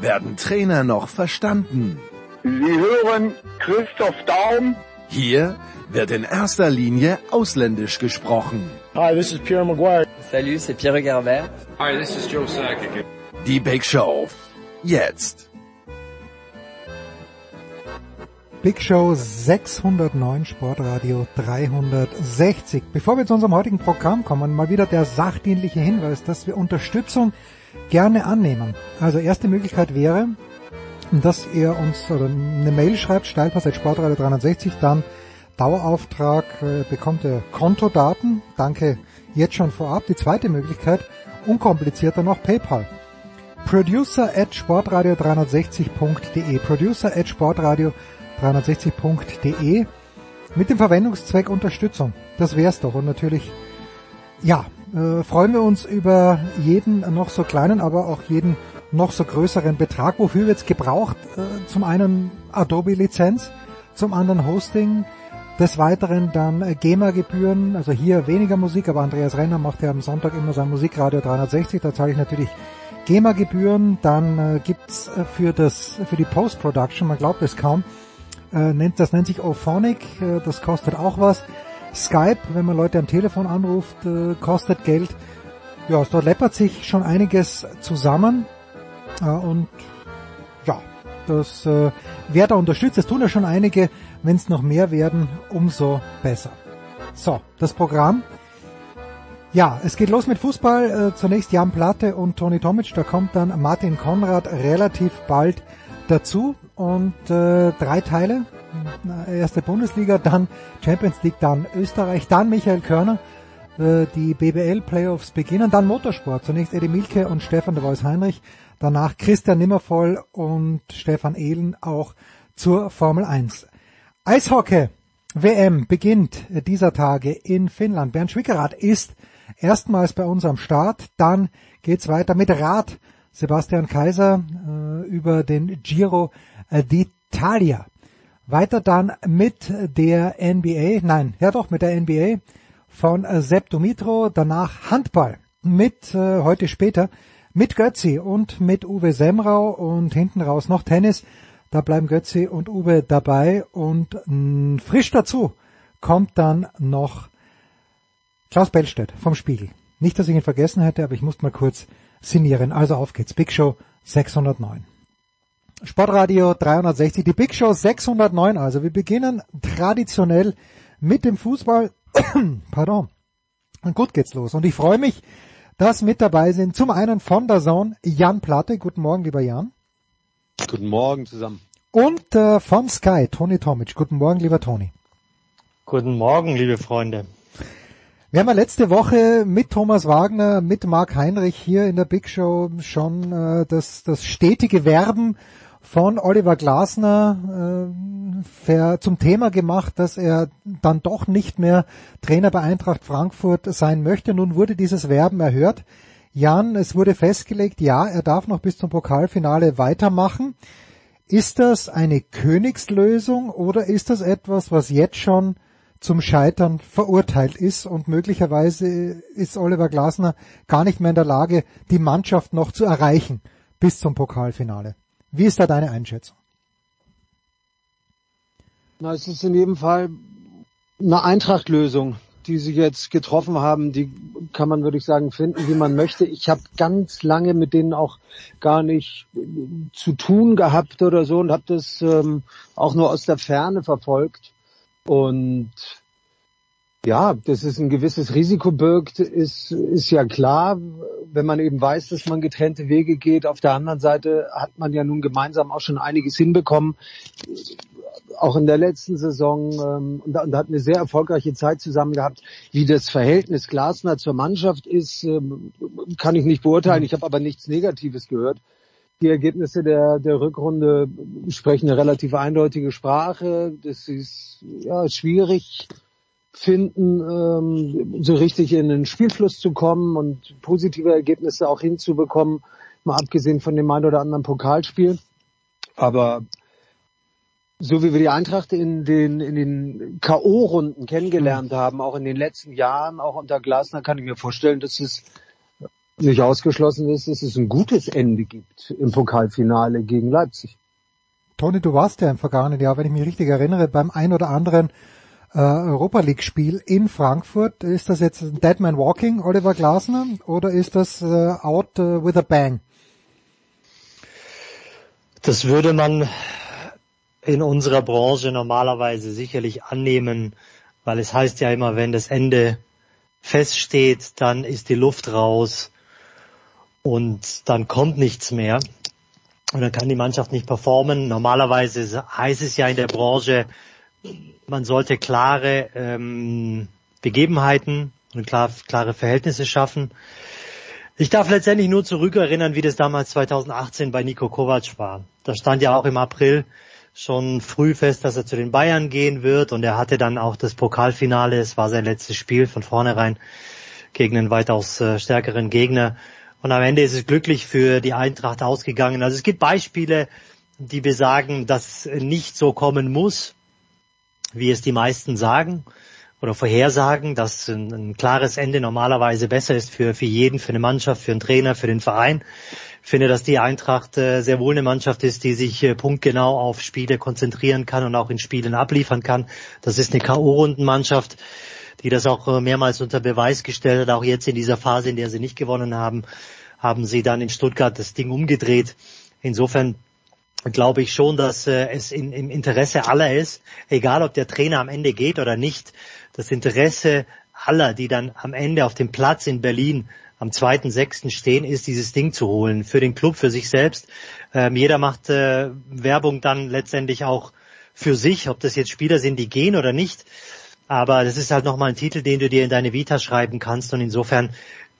werden Trainer noch verstanden. Sie hören Christoph Daum. Hier wird in erster Linie ausländisch gesprochen. Hi, this is Pierre Maguire. Salut, c'est Pierre Garbert. Hi, this is Joe Sakic. Die Big Show. Jetzt. Big Show 609, Sportradio 360. Bevor wir zu unserem heutigen Programm kommen, mal wieder der sachdienliche Hinweis, dass wir Unterstützung gerne annehmen. Also erste Möglichkeit wäre, dass ihr uns eine Mail schreibt, steilpass.sportradio 360, dann Dauerauftrag, äh, bekommt ihr Kontodaten. Danke jetzt schon vorab. Die zweite Möglichkeit, unkomplizierter noch PayPal. Producer at sportradio360.de. Producer at sportradio360.de mit dem Verwendungszweck Unterstützung. Das wär's doch. Und natürlich, ja, äh, freuen wir uns über jeden noch so kleinen, aber auch jeden noch so größeren Betrag. Wofür wird's gebraucht? Äh, zum einen Adobe-Lizenz, zum anderen Hosting, des Weiteren dann äh, GEMA-Gebühren, also hier weniger Musik, aber Andreas Renner macht ja am Sonntag immer sein Musikradio 360, da zahle ich natürlich GEMA-Gebühren, dann äh, gibt's äh, für das für die Post-Production, man glaubt es kaum, äh, nennt, das nennt sich Ophonic, äh, das kostet auch was. Skype, wenn man Leute am Telefon anruft, äh, kostet Geld. Ja, dort läppert sich schon einiges zusammen äh, und ja, das äh, wer da unterstützt, das tun ja schon einige. Wenn es noch mehr werden, umso besser. So, das Programm. Ja, es geht los mit Fußball. Äh, zunächst Jan Platte und Toni Tomic. Da kommt dann Martin Konrad relativ bald dazu. Und äh, drei Teile. Erste Bundesliga, dann Champions League, dann Österreich, dann Michael Körner. Äh, die BBL Playoffs beginnen. Dann Motorsport. Zunächst Eddie Milke und Stefan de Vois Heinrich. Danach Christian Nimmervoll und Stefan Ehlen auch zur Formel 1. Eishockey WM beginnt dieser Tage in Finnland. Bernd Schwickerath ist erstmals bei uns am Start. Dann geht's weiter mit Rad. Sebastian Kaiser äh, über den Giro d'Italia. Weiter dann mit der NBA, nein, ja doch, mit der NBA von Sepp Dumitro. Danach Handball mit, äh, heute später, mit Götzi und mit Uwe Semrau und hinten raus noch Tennis da bleiben Götzi und Uwe dabei und mh, frisch dazu kommt dann noch Klaus Bellstedt vom Spiegel. Nicht, dass ich ihn vergessen hätte, aber ich muss mal kurz signieren. Also auf geht's. Big Show 609. Sportradio 360, die Big Show 609. Also wir beginnen traditionell mit dem Fußball. Pardon. Und gut geht's los. Und ich freue mich, dass mit dabei sind zum einen von der Zone Jan Platte. Guten Morgen, lieber Jan. Guten Morgen zusammen. Und äh, von Sky, Toni Tomic. Guten Morgen, lieber Toni. Guten Morgen, liebe Freunde. Wir haben ja letzte Woche mit Thomas Wagner, mit Marc Heinrich hier in der Big Show schon äh, das, das stetige Werben von Oliver Glasner äh, zum Thema gemacht, dass er dann doch nicht mehr Trainer bei Eintracht Frankfurt sein möchte. Nun wurde dieses Werben erhört. Jan, es wurde festgelegt, ja, er darf noch bis zum Pokalfinale weitermachen. Ist das eine Königslösung oder ist das etwas, was jetzt schon zum Scheitern verurteilt ist und möglicherweise ist Oliver Glasner gar nicht mehr in der Lage, die Mannschaft noch zu erreichen bis zum Pokalfinale? Wie ist da deine Einschätzung? Na, es ist in jedem Fall eine Eintrachtlösung die sie jetzt getroffen haben, die kann man, würde ich sagen, finden, wie man möchte. Ich habe ganz lange mit denen auch gar nicht zu tun gehabt oder so und habe das ähm, auch nur aus der Ferne verfolgt. Und ja, dass es ein gewisses Risiko birgt, ist, ist ja klar, wenn man eben weiß, dass man getrennte Wege geht. Auf der anderen Seite hat man ja nun gemeinsam auch schon einiges hinbekommen auch in der letzten Saison ähm, und, und hat eine sehr erfolgreiche Zeit zusammen gehabt. Wie das Verhältnis Glasner zur Mannschaft ist, ähm, kann ich nicht beurteilen. Ich habe aber nichts Negatives gehört. Die Ergebnisse der, der Rückrunde sprechen eine relativ eindeutige Sprache. Das ist ja schwierig finden, ähm, so richtig in den Spielfluss zu kommen und positive Ergebnisse auch hinzubekommen, mal abgesehen von dem ein oder anderen Pokalspiel. Aber so wie wir die Eintracht in den, in den K.O.-Runden kennengelernt haben, auch in den letzten Jahren, auch unter Glasner, kann ich mir vorstellen, dass es nicht ausgeschlossen ist, dass es ein gutes Ende gibt im Pokalfinale gegen Leipzig. Toni, du warst ja im vergangenen Jahr, wenn ich mich richtig erinnere, beim ein oder anderen äh, Europa League Spiel in Frankfurt. Ist das jetzt ein Dead Man Walking, Oliver Glasner, oder ist das äh, Out uh, with a Bang? Das würde man in unserer Branche normalerweise sicherlich annehmen, weil es heißt ja immer, wenn das Ende feststeht, dann ist die Luft raus und dann kommt nichts mehr und dann kann die Mannschaft nicht performen. Normalerweise heißt es ja in der Branche, man sollte klare ähm, Begebenheiten und klar, klare Verhältnisse schaffen. Ich darf letztendlich nur zurückerinnern, wie das damals 2018 bei Nico Kovac war. Da stand ja auch im April schon früh fest, dass er zu den Bayern gehen wird und er hatte dann auch das Pokalfinale, es war sein letztes Spiel von vornherein gegen einen weitaus äh, stärkeren Gegner und am Ende ist es glücklich für die Eintracht ausgegangen. Also es gibt Beispiele, die besagen, dass nicht so kommen muss, wie es die meisten sagen oder vorhersagen, dass ein, ein, klares Ende normalerweise besser ist für, für jeden, für eine Mannschaft, für einen Trainer, für den Verein. Ich finde, dass die Eintracht äh, sehr wohl eine Mannschaft ist, die sich äh, punktgenau auf Spiele konzentrieren kann und auch in Spielen abliefern kann. Das ist eine K.O.-Rundenmannschaft, die das auch äh, mehrmals unter Beweis gestellt hat. Auch jetzt in dieser Phase, in der sie nicht gewonnen haben, haben sie dann in Stuttgart das Ding umgedreht. Insofern glaube ich schon, dass äh, es in, im Interesse aller ist, egal ob der Trainer am Ende geht oder nicht, das Interesse aller, die dann am Ende auf dem Platz in Berlin am 2.6. stehen, ist dieses Ding zu holen. Für den Club, für sich selbst. Ähm, jeder macht äh, Werbung dann letztendlich auch für sich, ob das jetzt Spieler sind, die gehen oder nicht. Aber das ist halt nochmal ein Titel, den du dir in deine Vita schreiben kannst. Und insofern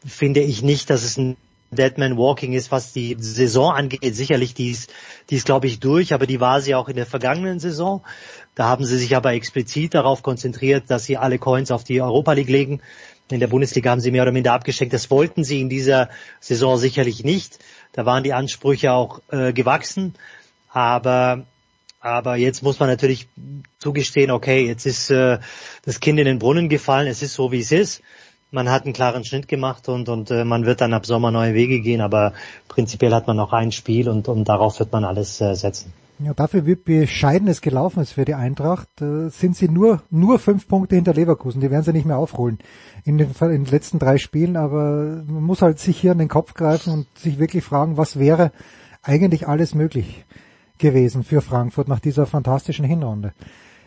finde ich nicht, dass es ein Deadman Walking ist, was die Saison angeht. Sicherlich, die ist, die ist, glaube ich, durch, aber die war sie auch in der vergangenen Saison. Da haben sie sich aber explizit darauf konzentriert, dass sie alle Coins auf die Europa League legen. In der Bundesliga haben sie mehr oder minder abgeschenkt. Das wollten sie in dieser Saison sicherlich nicht. Da waren die Ansprüche auch äh, gewachsen. Aber aber jetzt muss man natürlich zugestehen, okay, jetzt ist äh, das Kind in den Brunnen gefallen, es ist so, wie es ist man hat einen klaren Schnitt gemacht und, und äh, man wird dann ab Sommer neue Wege gehen, aber prinzipiell hat man noch ein Spiel und, und darauf wird man alles äh, setzen. Ja, dafür wie bescheiden es gelaufen ist für die Eintracht, äh, sind sie nur, nur fünf Punkte hinter Leverkusen. Die werden sie nicht mehr aufholen in den, in den letzten drei Spielen, aber man muss halt sich hier an den Kopf greifen und sich wirklich fragen, was wäre eigentlich alles möglich gewesen für Frankfurt nach dieser fantastischen Hinrunde.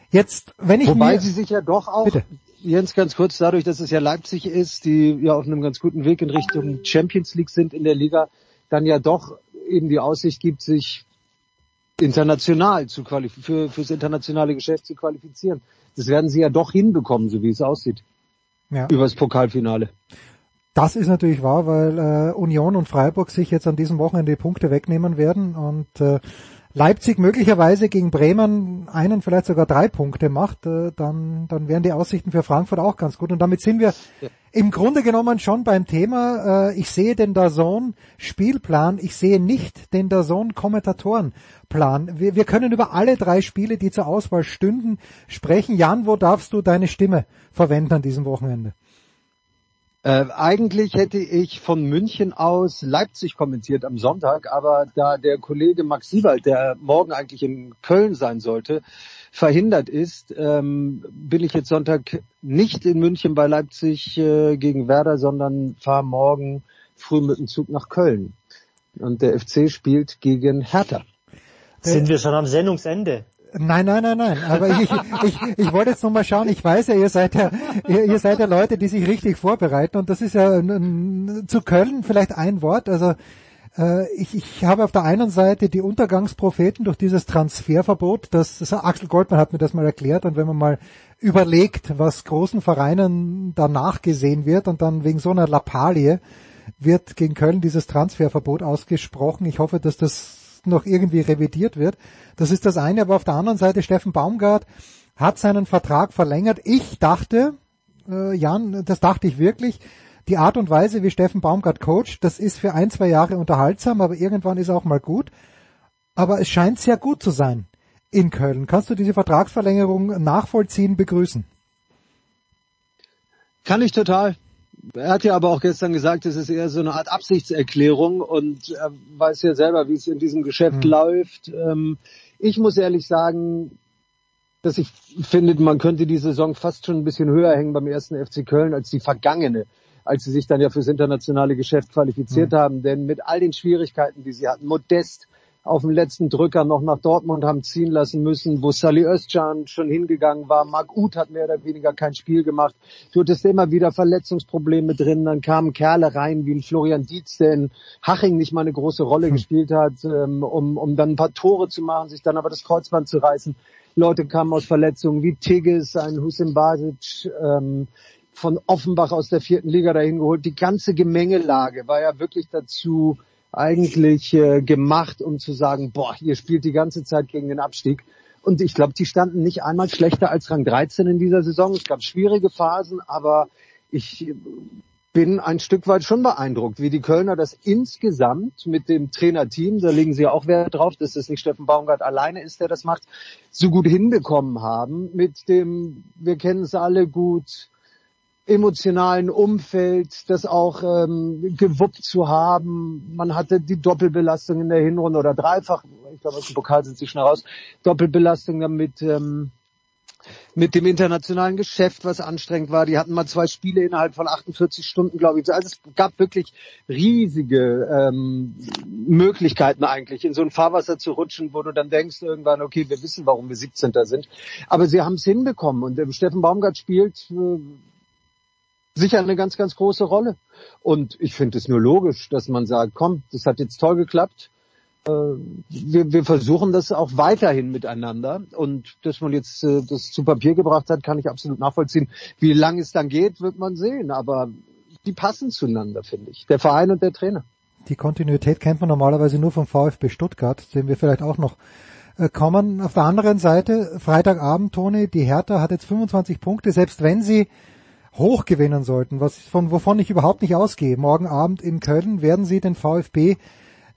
Jetzt, wenn ich Wobei mir, sie sich ja doch auch bitte. Jens, ganz kurz, dadurch, dass es ja Leipzig ist, die ja auf einem ganz guten Weg in Richtung Champions League sind in der Liga, dann ja doch eben die Aussicht gibt, sich international zu qualifizieren, für, fürs internationale Geschäft zu qualifizieren. Das werden sie ja doch hinbekommen, so wie es aussieht. Ja. Übers Pokalfinale. Das ist natürlich wahr, weil äh, Union und Freiburg sich jetzt an diesem Wochenende die Punkte wegnehmen werden und äh, Leipzig möglicherweise gegen Bremen einen, vielleicht sogar drei Punkte macht, äh, dann, dann wären die Aussichten für Frankfurt auch ganz gut. Und damit sind wir im Grunde genommen schon beim Thema. Äh, ich sehe den Dazon Spielplan, ich sehe nicht den Dazon Kommentatorenplan. Wir, wir können über alle drei Spiele, die zur Auswahl stünden, sprechen. Jan, wo darfst du deine Stimme verwenden an diesem Wochenende? Äh, eigentlich hätte ich von München aus Leipzig kommentiert am Sonntag, aber da der Kollege Max Siebald, der morgen eigentlich in Köln sein sollte, verhindert ist, ähm, bin ich jetzt Sonntag nicht in München bei Leipzig äh, gegen Werder, sondern fahre morgen früh mit dem Zug nach Köln. Und der FC spielt gegen Hertha. Sind wir schon am Sendungsende? Nein, nein, nein, nein. Aber ich, ich, ich wollte jetzt noch mal schauen. Ich weiß ja, ihr seid ja, ihr, ihr seid ja Leute, die sich richtig vorbereiten. Und das ist ja zu Köln vielleicht ein Wort. Also äh, ich, ich habe auf der einen Seite die Untergangspropheten durch dieses Transferverbot. Das, das Axel Goldmann hat mir das mal erklärt. Und wenn man mal überlegt, was großen Vereinen danach gesehen wird und dann wegen so einer Lappalie wird gegen Köln dieses Transferverbot ausgesprochen. Ich hoffe, dass das noch irgendwie revidiert wird. Das ist das eine, aber auf der anderen Seite Steffen Baumgart hat seinen Vertrag verlängert. Ich dachte, äh, Jan, das dachte ich wirklich, die Art und Weise, wie Steffen Baumgart coacht, das ist für ein, zwei Jahre unterhaltsam, aber irgendwann ist auch mal gut. Aber es scheint sehr gut zu sein in Köln. Kannst du diese Vertragsverlängerung nachvollziehen, begrüßen? Kann ich total. Er hat ja aber auch gestern gesagt, es ist eher so eine Art Absichtserklärung und er weiß ja selber, wie es in diesem Geschäft mhm. läuft. Ähm, ich muss ehrlich sagen, dass ich finde, man könnte die Saison fast schon ein bisschen höher hängen beim ersten FC Köln als die vergangene, als sie sich dann ja fürs internationale Geschäft qualifiziert mhm. haben. Denn mit all den Schwierigkeiten, die sie hatten, Modest, auf dem letzten Drücker noch nach Dortmund haben ziehen lassen müssen, wo Sally Özcan schon hingegangen war. Marc Uth hat mehr oder weniger kein Spiel gemacht. Du hattest immer wieder Verletzungsprobleme drin. Dann kamen Kerle rein wie Florian Dietz, der in Haching nicht mal eine große Rolle hm. gespielt hat, ähm, um, um dann ein paar Tore zu machen, sich dann aber das Kreuzband zu reißen. Leute kamen aus Verletzungen wie Tigges, ein Hussein Basic, ähm, von Offenbach aus der vierten Liga dahin geholt. Die ganze Gemengelage war ja wirklich dazu eigentlich äh, gemacht, um zu sagen, boah, ihr spielt die ganze Zeit gegen den Abstieg. Und ich glaube, die standen nicht einmal schlechter als Rang 13 in dieser Saison. Es gab schwierige Phasen, aber ich bin ein Stück weit schon beeindruckt, wie die Kölner das insgesamt mit dem Trainerteam, da legen sie auch Wert drauf, dass es nicht Steffen Baumgart alleine ist, der das macht, so gut hinbekommen haben. Mit dem, wir kennen es alle gut, emotionalen Umfeld, das auch ähm, gewuppt zu haben. Man hatte die Doppelbelastung in der Hinrunde oder dreifach, ich glaube, aus dem Pokal sind sie schnell raus, Doppelbelastung damit ähm, mit dem internationalen Geschäft, was anstrengend war. Die hatten mal zwei Spiele innerhalb von 48 Stunden, glaube ich. Also es gab wirklich riesige ähm, Möglichkeiten eigentlich, in so ein Fahrwasser zu rutschen, wo du dann denkst irgendwann, okay, wir wissen, warum wir 17. sind. Aber sie haben es hinbekommen. Und ähm, Steffen Baumgart spielt äh, sicher eine ganz, ganz große Rolle. Und ich finde es nur logisch, dass man sagt, komm, das hat jetzt toll geklappt. Äh, wir, wir versuchen das auch weiterhin miteinander. Und dass man jetzt äh, das zu Papier gebracht hat, kann ich absolut nachvollziehen. Wie lange es dann geht, wird man sehen. Aber die passen zueinander, finde ich. Der Verein und der Trainer. Die Kontinuität kennt man normalerweise nur vom VfB Stuttgart, den wir vielleicht auch noch äh, kommen. Auf der anderen Seite, Freitagabend, Toni, die Hertha hat jetzt 25 Punkte, selbst wenn sie hoch gewinnen sollten, was von wovon ich überhaupt nicht ausgehe. Morgen Abend in Köln werden sie den VfB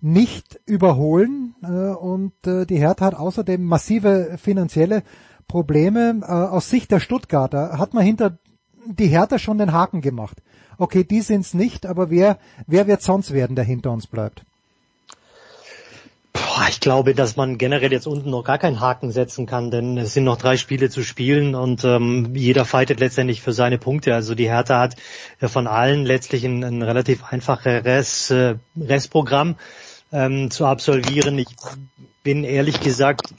nicht überholen äh, und äh, die Hertha hat außerdem massive finanzielle Probleme. Äh, aus Sicht der Stuttgarter hat man hinter die Hertha schon den Haken gemacht. Okay, die sind's nicht, aber wer wer wird sonst werden, der hinter uns bleibt? Boah, ich glaube, dass man generell jetzt unten noch gar keinen Haken setzen kann, denn es sind noch drei Spiele zu spielen und ähm, jeder fightet letztendlich für seine Punkte. Also die Hertha hat ja von allen letztlich ein, ein relativ einfaches äh, Restprogramm ähm, zu absolvieren. Ich bin ehrlich gesagt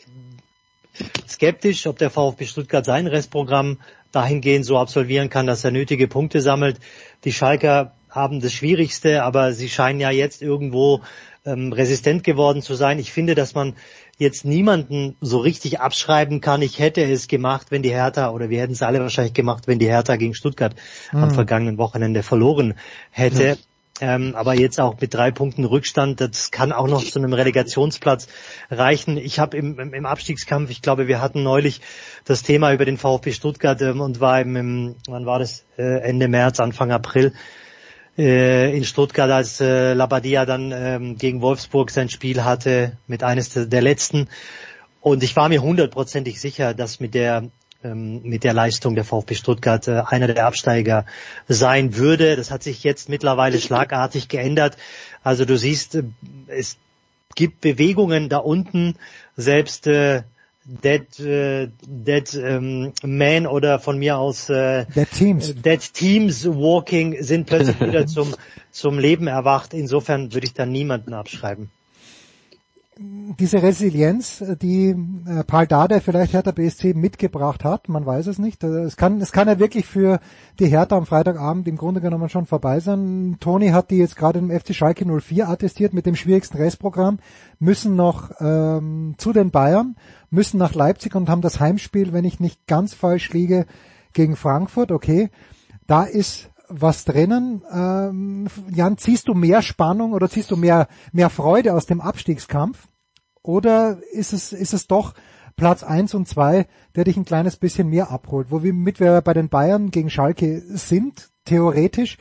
skeptisch, ob der VfB Stuttgart sein Restprogramm dahingehend so absolvieren kann, dass er nötige Punkte sammelt. Die Schalker haben das Schwierigste, aber sie scheinen ja jetzt irgendwo ähm, resistent geworden zu sein. Ich finde, dass man jetzt niemanden so richtig abschreiben kann, ich hätte es gemacht, wenn die Hertha, oder wir hätten es alle wahrscheinlich gemacht, wenn die Hertha gegen Stuttgart mhm. am vergangenen Wochenende verloren hätte. Ja. Ähm, aber jetzt auch mit drei Punkten Rückstand, das kann auch noch zu einem Relegationsplatz reichen. Ich habe im, im, Abstiegskampf, ich glaube, wir hatten neulich das Thema über den VfB Stuttgart ähm, und war im, im, wann war das, äh, Ende März, Anfang April, äh, in Stuttgart, als äh, Labadia dann ähm, gegen Wolfsburg sein Spiel hatte, mit eines der, letzten. Und ich war mir hundertprozentig sicher, dass mit der ähm, mit der Leistung der VfB Stuttgart äh, einer der Absteiger sein würde. Das hat sich jetzt mittlerweile schlagartig geändert. Also du siehst, äh, es gibt Bewegungen da unten. Selbst äh, Dead, äh, Dead ähm, Man oder von mir aus äh, Dead Teams. Dead Teams Walking sind plötzlich wieder zum, zum Leben erwacht. Insofern würde ich da niemanden abschreiben diese Resilienz, die äh, Paul Dardai vielleicht Hertha BSC mitgebracht hat, man weiß es nicht. Also es kann, es kann ja wirklich für die Hertha am Freitagabend im Grunde genommen schon vorbei sein. Toni hat die jetzt gerade im FC Schalke 04 attestiert mit dem schwierigsten Restprogramm, müssen noch ähm, zu den Bayern, müssen nach Leipzig und haben das Heimspiel, wenn ich nicht ganz falsch liege, gegen Frankfurt. Okay, da ist was drinnen. Ähm, Jan, ziehst du mehr Spannung oder ziehst du mehr, mehr Freude aus dem Abstiegskampf? Oder ist es, ist es doch Platz eins und zwei, der dich ein kleines bisschen mehr abholt? Womit wir bei den Bayern gegen Schalke sind, theoretisch,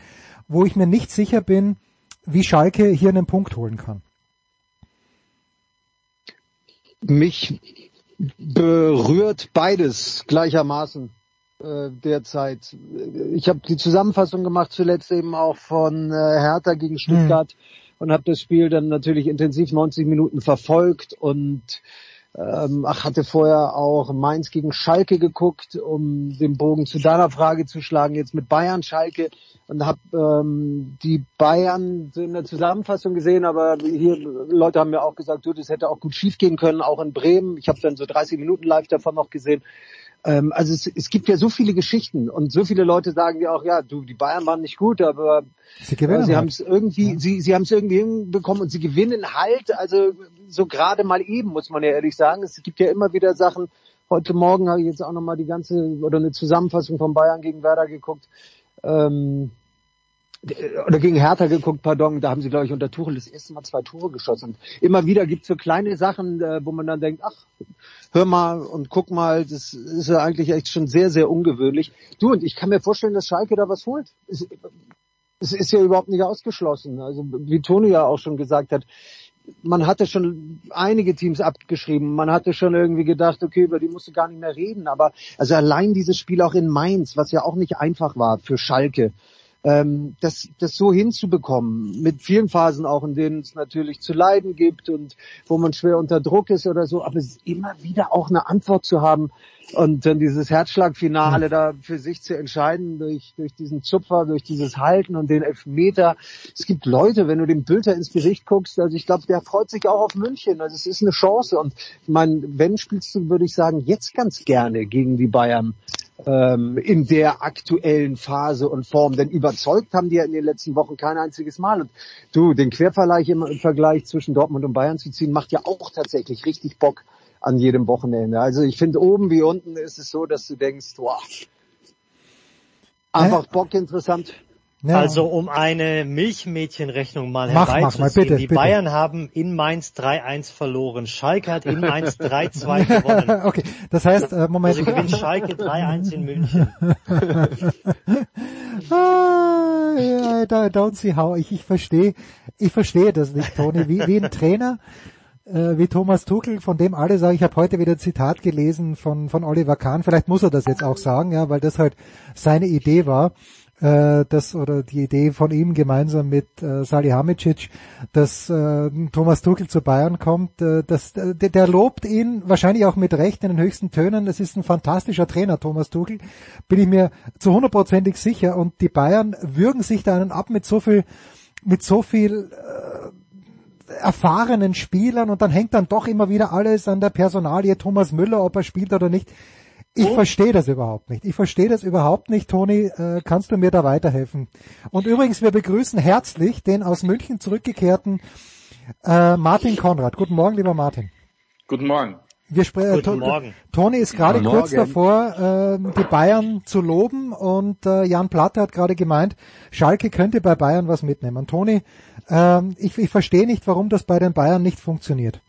wo ich mir nicht sicher bin, wie Schalke hier einen Punkt holen kann. Mich berührt beides gleichermaßen äh, derzeit. Ich habe die Zusammenfassung gemacht, zuletzt eben auch von äh, Hertha gegen Stuttgart hm. und habe das Spiel dann natürlich intensiv 90 Minuten verfolgt und ähm, ach, hatte vorher auch Mainz gegen Schalke geguckt, um den Bogen zu deiner Frage zu schlagen, jetzt mit Bayern Schalke und habe ähm, die Bayern in der Zusammenfassung gesehen, aber hier Leute haben mir auch gesagt, du, das hätte auch gut schiefgehen können, auch in Bremen. Ich habe dann so 30 Minuten live davon noch gesehen. Ähm, also es, es gibt ja so viele Geschichten und so viele Leute sagen ja auch, ja, du, die Bayern waren nicht gut, aber sie, äh, sie haben es irgendwie, ja. sie, sie haben es irgendwie hinbekommen und sie gewinnen halt, also so gerade mal eben, muss man ja ehrlich sagen. Es gibt ja immer wieder Sachen. Heute Morgen habe ich jetzt auch nochmal die ganze oder eine Zusammenfassung von Bayern gegen Werder geguckt. Ähm, oder gegen Hertha geguckt, pardon, da haben sie, glaube ich, unter Tuchel das erste Mal zwei Tore geschossen. Immer wieder gibt es so kleine Sachen, äh, wo man dann denkt, ach, hör mal und guck mal, das ist ja eigentlich echt schon sehr, sehr ungewöhnlich. Du, und ich kann mir vorstellen, dass Schalke da was holt. Es, es ist ja überhaupt nicht ausgeschlossen. Also wie Toni ja auch schon gesagt hat, man hatte schon einige Teams abgeschrieben. Man hatte schon irgendwie gedacht, okay, über die musst du gar nicht mehr reden. Aber also allein dieses Spiel auch in Mainz, was ja auch nicht einfach war für Schalke ähm, das, das so hinzubekommen, mit vielen Phasen auch, in denen es natürlich zu leiden gibt und wo man schwer unter Druck ist oder so, aber es ist immer wieder auch eine Antwort zu haben und dann dieses Herzschlagfinale da für sich zu entscheiden durch, durch diesen Zupfer, durch dieses Halten und den Elfmeter. Es gibt Leute, wenn du dem Bülter ins Gesicht guckst, also ich glaube, der freut sich auch auf München. Also es ist eine Chance und ich meine, wenn spielst du, würde ich sagen, jetzt ganz gerne gegen die Bayern ähm, in der aktuellen Phase und Form. Denn überzeugt haben die ja in den letzten Wochen kein einziges Mal. Und du, den Quervergleich im, im Vergleich zwischen Dortmund und Bayern zu ziehen, macht ja auch tatsächlich richtig Bock an jedem Wochenende. Also ich finde, oben wie unten ist es so, dass du denkst, wow, einfach Bock interessant. Ja. Also um eine Milchmädchenrechnung mal mach, herbeizuziehen. Mach mal, bitte, die bitte. Bayern haben in Mainz 3-1 verloren. Schalke hat in Mainz 3-2 gewonnen. okay, das heißt, äh, Moment. Also gewinnt Schalke 3-1 in München. ah, yeah, don't see how. Ich, ich verstehe, ich verstehe das nicht, Toni. Wie, wie ein Trainer, äh, wie Thomas Tuchel, von dem alle sagen, ich habe heute wieder ein Zitat gelesen von, von Oliver Kahn. Vielleicht muss er das jetzt auch sagen, ja, weil das halt seine Idee war äh, das oder die Idee von ihm gemeinsam mit äh, Salihamidzic, dass äh, Thomas Tuchel zu Bayern kommt, äh, das, äh, der, der lobt ihn wahrscheinlich auch mit Recht in den höchsten Tönen. Es ist ein fantastischer Trainer, Thomas Tuchel, bin ich mir zu hundertprozentig sicher. Und die Bayern würgen sich da einen ab mit so viel, mit so viel äh, erfahrenen Spielern und dann hängt dann doch immer wieder alles an der Personalie Thomas Müller, ob er spielt oder nicht. Ich verstehe das überhaupt nicht. Ich verstehe das überhaupt nicht, Toni. Äh, kannst du mir da weiterhelfen? Und übrigens, wir begrüßen herzlich den aus München zurückgekehrten äh, Martin Konrad. Guten Morgen, lieber Martin. Guten Morgen. Wir sprechen. Guten Morgen. Toni ist gerade kurz davor, äh, die Bayern zu loben und äh, Jan Platte hat gerade gemeint, Schalke könnte bei Bayern was mitnehmen. Toni, äh, ich, ich verstehe nicht, warum das bei den Bayern nicht funktioniert.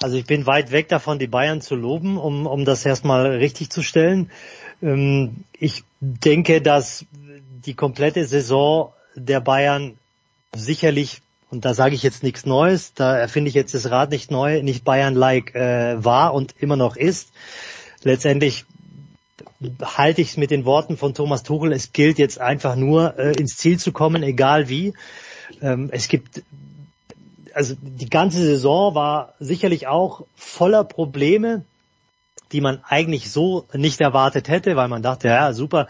Also ich bin weit weg davon, die Bayern zu loben, um, um das erstmal richtig zu stellen. Ähm, ich denke, dass die komplette Saison der Bayern sicherlich, und da sage ich jetzt nichts Neues, da erfinde ich jetzt das Rad nicht neu, nicht Bayern-like äh, war und immer noch ist. Letztendlich halte ich es mit den Worten von Thomas Tuchel, es gilt jetzt einfach nur äh, ins Ziel zu kommen, egal wie. Ähm, es gibt also die ganze Saison war sicherlich auch voller Probleme, die man eigentlich so nicht erwartet hätte, weil man dachte, ja super,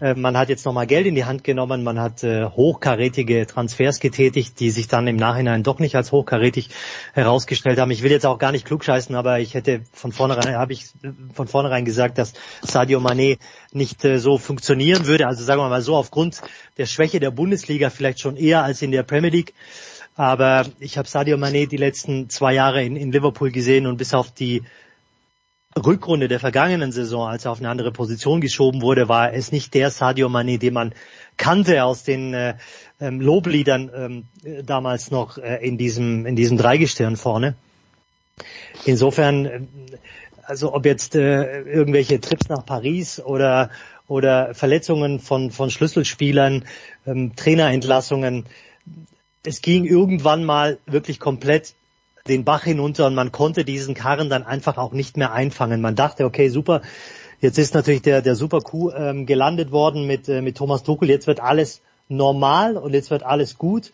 äh, man hat jetzt nochmal Geld in die Hand genommen, man hat äh, hochkarätige Transfers getätigt, die sich dann im Nachhinein doch nicht als hochkarätig herausgestellt haben. Ich will jetzt auch gar nicht klugscheißen, aber ich hätte von vornherein, habe ich von vornherein gesagt, dass Sadio Mané nicht äh, so funktionieren würde. Also sagen wir mal so, aufgrund der Schwäche der Bundesliga vielleicht schon eher als in der Premier League. Aber ich habe Sadio Mané die letzten zwei Jahre in, in Liverpool gesehen und bis auf die Rückrunde der vergangenen Saison, als er auf eine andere Position geschoben wurde, war es nicht der Sadio Mane, den man kannte aus den äh, ähm, Lobliedern ähm, damals noch äh, in diesem in diesem Dreigestirn vorne. Insofern, äh, also ob jetzt äh, irgendwelche Trips nach Paris oder oder Verletzungen von von Schlüsselspielern, ähm, Trainerentlassungen, es ging irgendwann mal wirklich komplett den Bach hinunter und man konnte diesen Karren dann einfach auch nicht mehr einfangen. Man dachte, okay, super, jetzt ist natürlich der, der Super Coup ähm, gelandet worden mit, äh, mit Thomas Tuchel, jetzt wird alles normal und jetzt wird alles gut.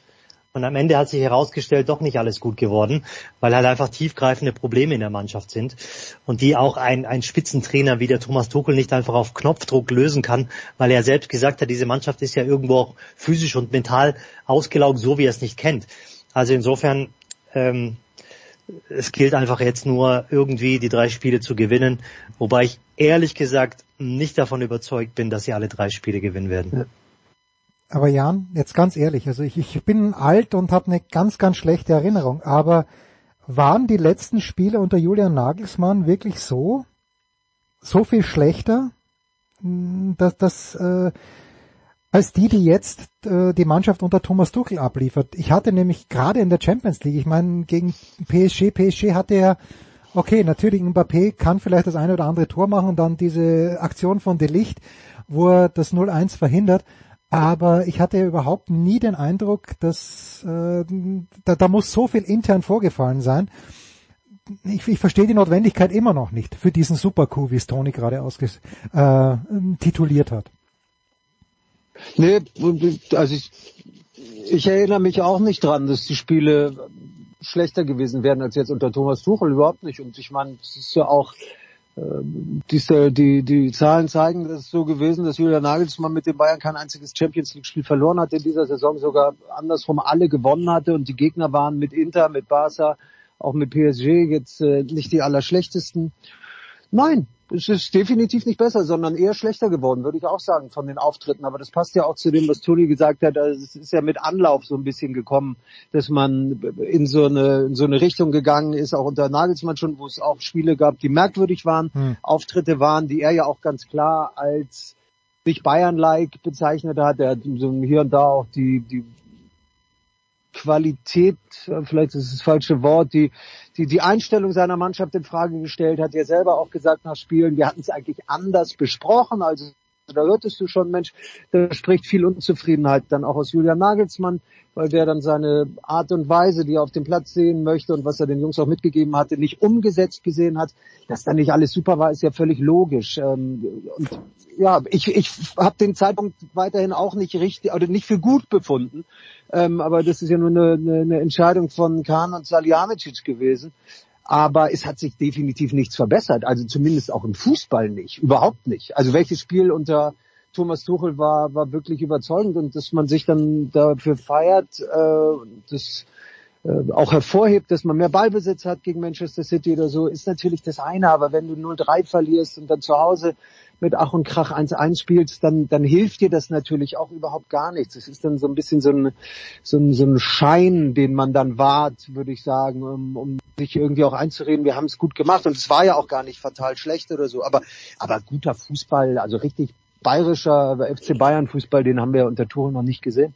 Und am Ende hat sich herausgestellt, doch nicht alles gut geworden, weil halt einfach tiefgreifende Probleme in der Mannschaft sind und die auch ein, ein Spitzentrainer wie der Thomas Tuchel nicht einfach auf Knopfdruck lösen kann, weil er selbst gesagt hat, diese Mannschaft ist ja irgendwo auch physisch und mental ausgelaugt, so wie er es nicht kennt. Also insofern ähm, es gilt einfach jetzt nur irgendwie die drei Spiele zu gewinnen, wobei ich ehrlich gesagt nicht davon überzeugt bin, dass sie alle drei Spiele gewinnen werden. Aber Jan, jetzt ganz ehrlich, also ich, ich bin alt und habe eine ganz, ganz schlechte Erinnerung, aber waren die letzten Spiele unter Julian Nagelsmann wirklich so, so viel schlechter, dass, dass äh, als die, die jetzt äh, die Mannschaft unter Thomas Tuchel abliefert. Ich hatte nämlich gerade in der Champions League, ich meine gegen PSG, PSG hatte ja, okay, natürlich Mbappé kann vielleicht das eine oder andere Tor machen und dann diese Aktion von De Licht, wo er das 0-1 verhindert. Aber ich hatte überhaupt nie den Eindruck, dass äh, da, da muss so viel intern vorgefallen sein. Ich, ich verstehe die Notwendigkeit immer noch nicht für diesen Super-Coup, wie es Tony gerade ausges äh, tituliert hat. Nee, also ich, ich erinnere mich auch nicht dran, dass die Spiele schlechter gewesen wären als jetzt unter Thomas Tuchel, überhaupt nicht. Und ich meine, es ist ja auch, diese, die, die Zahlen zeigen, dass es so gewesen, dass Julian Nagelsmann mit den Bayern kein einziges Champions League Spiel verloren hat in dieser Saison, sogar andersrum alle gewonnen hatte und die Gegner waren mit Inter, mit Barca, auch mit PSG jetzt äh, nicht die allerschlechtesten. Nein, es ist definitiv nicht besser, sondern eher schlechter geworden, würde ich auch sagen, von den Auftritten. Aber das passt ja auch zu dem, was Toni gesagt hat. Also es ist ja mit Anlauf so ein bisschen gekommen, dass man in so eine, in so eine Richtung gegangen ist, auch unter Nagelsmann schon, wo es auch Spiele gab, die merkwürdig waren, hm. Auftritte waren, die er ja auch ganz klar als nicht Bayern-like bezeichnet hat. Er hat so hier und da auch die, die Qualität, vielleicht ist es das falsche Wort, die, die, die Einstellung seiner Mannschaft in Frage gestellt, hat er selber auch gesagt nach Spielen, wir hatten es eigentlich anders besprochen, also da hörtest du schon, Mensch, da spricht viel Unzufriedenheit dann auch aus Julian Nagelsmann, weil der dann seine Art und Weise, die er auf dem Platz sehen möchte und was er den Jungs auch mitgegeben hatte, nicht umgesetzt gesehen hat. Dass dann nicht alles super war, ist ja völlig logisch. Ähm, und ja, ich, ich habe den Zeitpunkt weiterhin auch nicht richtig oder nicht für gut befunden. Ähm, aber das ist ja nur eine, eine Entscheidung von Kahn und Salihamidzic gewesen. Aber es hat sich definitiv nichts verbessert. Also zumindest auch im Fußball nicht. Überhaupt nicht. Also welches Spiel unter Thomas Tuchel war, war wirklich überzeugend und dass man sich dann dafür feiert, äh, das äh, auch hervorhebt, dass man mehr Ballbesitz hat gegen Manchester City oder so, ist natürlich das eine. Aber wenn du 0-3 verlierst und dann zu Hause mit Ach und Krach 1-1 spielst, dann, dann hilft dir das natürlich auch überhaupt gar nichts. Es ist dann so ein bisschen so ein, so ein, so ein Schein, den man dann wahrt, würde ich sagen, um, um sich irgendwie auch einzureden, wir haben es gut gemacht und es war ja auch gar nicht fatal schlecht oder so, aber, aber guter Fußball, also richtig bayerischer FC Bayern Fußball, den haben wir unter Tuchel noch nicht gesehen.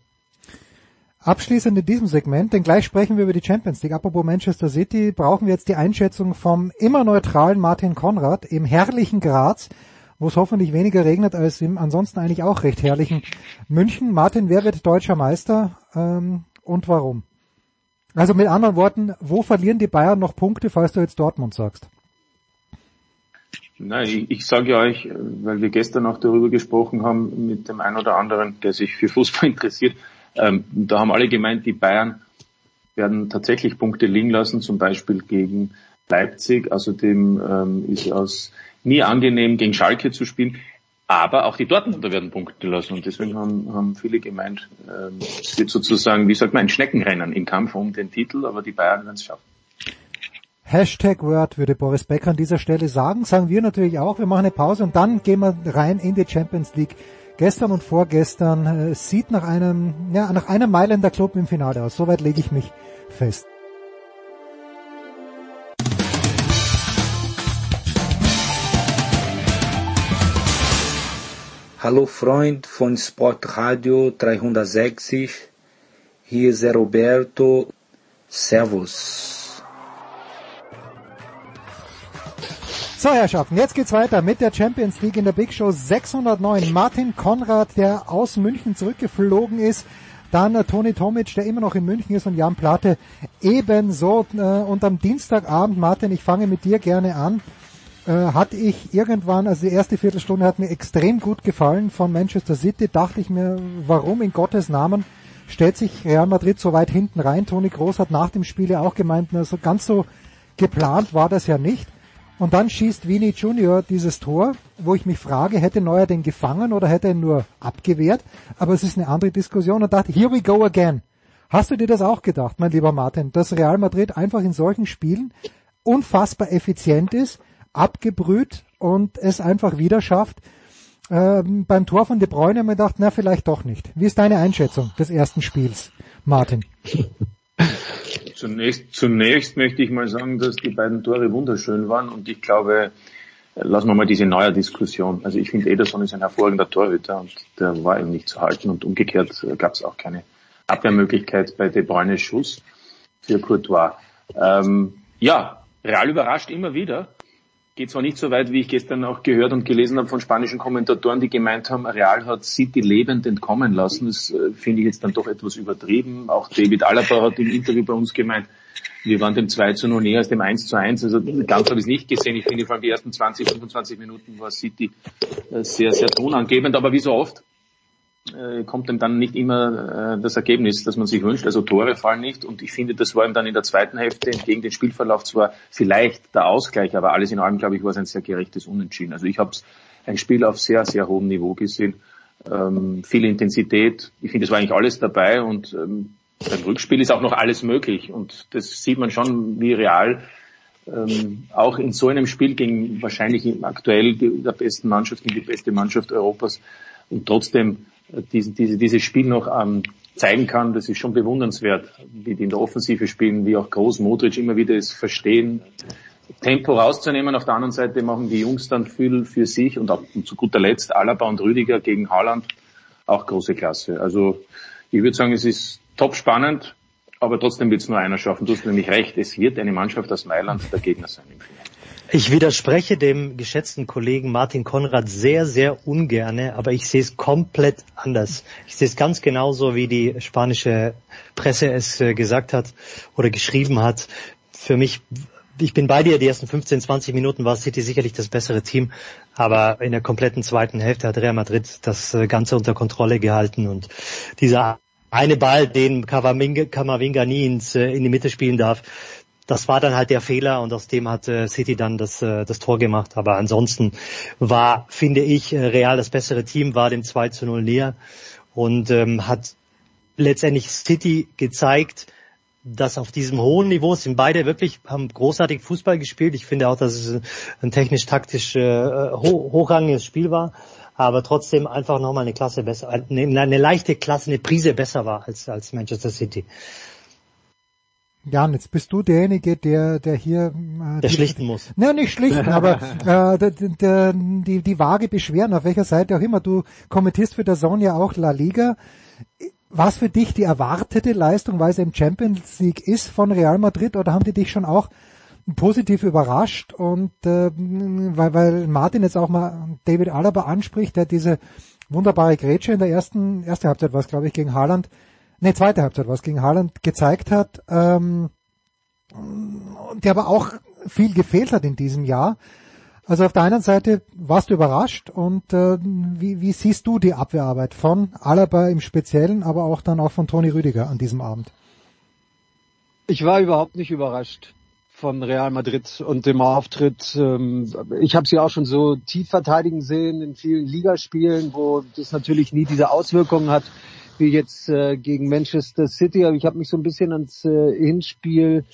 Abschließend in diesem Segment, denn gleich sprechen wir über die Champions League. Apropos Manchester City, brauchen wir jetzt die Einschätzung vom immer neutralen Martin Konrad im herrlichen Graz wo es hoffentlich weniger regnet als im ansonsten eigentlich auch recht herrlichen München. Martin, wer wird deutscher Meister ähm, und warum? Also mit anderen Worten, wo verlieren die Bayern noch Punkte, falls du jetzt Dortmund sagst? Nein, ich, ich sage euch, weil wir gestern auch darüber gesprochen haben mit dem einen oder anderen, der sich für Fußball interessiert, ähm, da haben alle gemeint, die Bayern werden tatsächlich Punkte liegen lassen, zum Beispiel gegen Leipzig. Also dem ähm, ist aus nie angenehm, gegen Schalke zu spielen. Aber auch die Dortmunder werden Punkte gelassen und deswegen haben, haben viele gemeint, ähm, es wird sozusagen, wie sagt man, ein Schneckenrennen im Kampf um den Titel, aber die Bayern werden es schaffen. Hashtag Word würde Boris Becker an dieser Stelle sagen, sagen wir natürlich auch. Wir machen eine Pause und dann gehen wir rein in die Champions League. Gestern und vorgestern äh, sieht nach einem, ja, nach einem Mailänder Club im Finale aus. Soweit lege ich mich fest. Hallo Freund von Sportradio 360. Hier ist Roberto. Servus. So, Herrschaften, jetzt geht's weiter mit der Champions League in der Big Show 609. Martin Konrad, der aus München zurückgeflogen ist. Dann äh, Toni Tomic, der immer noch in München ist und Jan Platte ebenso. Äh, und am Dienstagabend, Martin, ich fange mit dir gerne an, äh, hatte ich irgendwann, also die erste Viertelstunde hat mir extrem gut gefallen von Manchester City. Dachte ich mir, warum in Gottes Namen stellt sich Real Madrid so weit hinten rein? Toni Groß hat nach dem Spiel ja auch gemeint, na, so ganz so geplant war das ja nicht. Und dann schießt Vini Junior dieses Tor, wo ich mich frage, hätte Neuer den gefangen oder hätte er ihn nur abgewehrt? Aber es ist eine andere Diskussion und dachte, here we go again. Hast du dir das auch gedacht, mein lieber Martin, dass Real Madrid einfach in solchen Spielen unfassbar effizient ist, abgebrüht und es einfach wieder schafft? Ähm, beim Tor von De Bruyne haben wir gedacht, na vielleicht doch nicht. Wie ist deine Einschätzung des ersten Spiels, Martin? Zunächst, zunächst möchte ich mal sagen, dass die beiden Tore wunderschön waren und ich glaube, lassen wir mal diese neue Diskussion. Also ich finde, Ederson ist ein hervorragender Torhüter und der war eben nicht zu halten und umgekehrt gab es auch keine Abwehrmöglichkeit bei De Bruyne Schuss für Courtois. Ähm, ja, Real überrascht immer wieder geht zwar nicht so weit, wie ich gestern auch gehört und gelesen habe von spanischen Kommentatoren, die gemeint haben, Real hat City lebend entkommen lassen. Das äh, finde ich jetzt dann doch etwas übertrieben. Auch David Alaba hat im Interview bei uns gemeint, wir waren dem 2 zu 0 näher als dem 1 zu 1. Also ganz habe ich es nicht gesehen. Ich finde vor allem die ersten 20, 25 Minuten war City äh, sehr, sehr tonangebend. Aber wie so oft kommt ihm dann nicht immer äh, das Ergebnis, das man sich wünscht. Also Tore fallen nicht. Und ich finde, das war ihm dann in der zweiten Hälfte entgegen den Spielverlauf zwar vielleicht der Ausgleich, aber alles in allem, glaube ich, war es ein sehr gerechtes Unentschieden. Also ich habe ein Spiel auf sehr, sehr hohem Niveau gesehen. Ähm, viel Intensität. Ich finde, es war eigentlich alles dabei und ähm, beim Rückspiel ist auch noch alles möglich. Und das sieht man schon, wie real ähm, auch in so einem Spiel gegen wahrscheinlich aktuell die, der besten Mannschaft, gegen die beste Mannschaft Europas und trotzdem diese, diese, dieses Spiel noch ähm, zeigen kann, das ist schon bewundernswert, wie die in der Offensive spielen, wie auch Groß Modric immer wieder es verstehen, Tempo rauszunehmen. Auf der anderen Seite machen die Jungs dann viel für sich und auch und zu guter Letzt Alaba und Rüdiger gegen Haaland auch große Klasse. Also ich würde sagen, es ist top spannend, aber trotzdem wird es nur einer schaffen. Du hast nämlich recht, es wird eine Mannschaft aus Mailand der Gegner sein im Finale. Ich widerspreche dem geschätzten Kollegen Martin Konrad sehr, sehr ungerne, aber ich sehe es komplett anders. Ich sehe es ganz genauso, wie die spanische Presse es äh, gesagt hat oder geschrieben hat. Für mich, ich bin bei dir, die ersten 15, 20 Minuten war City sicherlich das bessere Team, aber in der kompletten zweiten Hälfte hat Real Madrid das äh, Ganze unter Kontrolle gehalten und dieser eine Ball, den Kamavinga nie ins, äh, in die Mitte spielen darf, das war dann halt der Fehler und aus dem hat äh, City dann das, äh, das Tor gemacht. Aber ansonsten war, finde ich, äh, Real das bessere Team, war dem 2 zu 0 näher und ähm, hat letztendlich City gezeigt, dass auf diesem hohen Niveau sind beide wirklich, haben großartig Fußball gespielt. Ich finde auch, dass es ein technisch-taktisch äh, ho hochrangiges Spiel war, aber trotzdem einfach nochmal eine Klasse besser, eine, eine leichte Klasse, eine Prise besser war als, als Manchester City. Jan, jetzt bist du derjenige, der, der hier... Äh, der die, schlichten muss. Nein, nicht schlichten, aber äh, der, die, die Waage beschweren, auf welcher Seite auch immer. Du kommentierst für der Zone ja auch La Liga. Was für dich die erwartete Leistung, weil es im Champions League ist von Real Madrid, oder haben die dich schon auch positiv überrascht? Und äh, weil, weil Martin jetzt auch mal David Alaba anspricht, der diese wunderbare Grätsche in der ersten, erste Halbzeit war es, glaube ich, gegen Haaland, ne, zweite Halbzeit was gegen Haaland gezeigt hat, ähm, der aber auch viel gefehlt hat in diesem Jahr. Also auf der einen Seite warst du überrascht und äh, wie, wie siehst du die Abwehrarbeit von Alaba im Speziellen, aber auch dann auch von Toni Rüdiger an diesem Abend? Ich war überhaupt nicht überrascht von Real Madrid und dem Auftritt. Ähm, ich habe sie auch schon so tief verteidigen sehen in vielen Ligaspielen, wo das natürlich nie diese Auswirkungen hat, wie jetzt äh, gegen Manchester City. Aber ich habe mich so ein bisschen ans äh, Hinspiel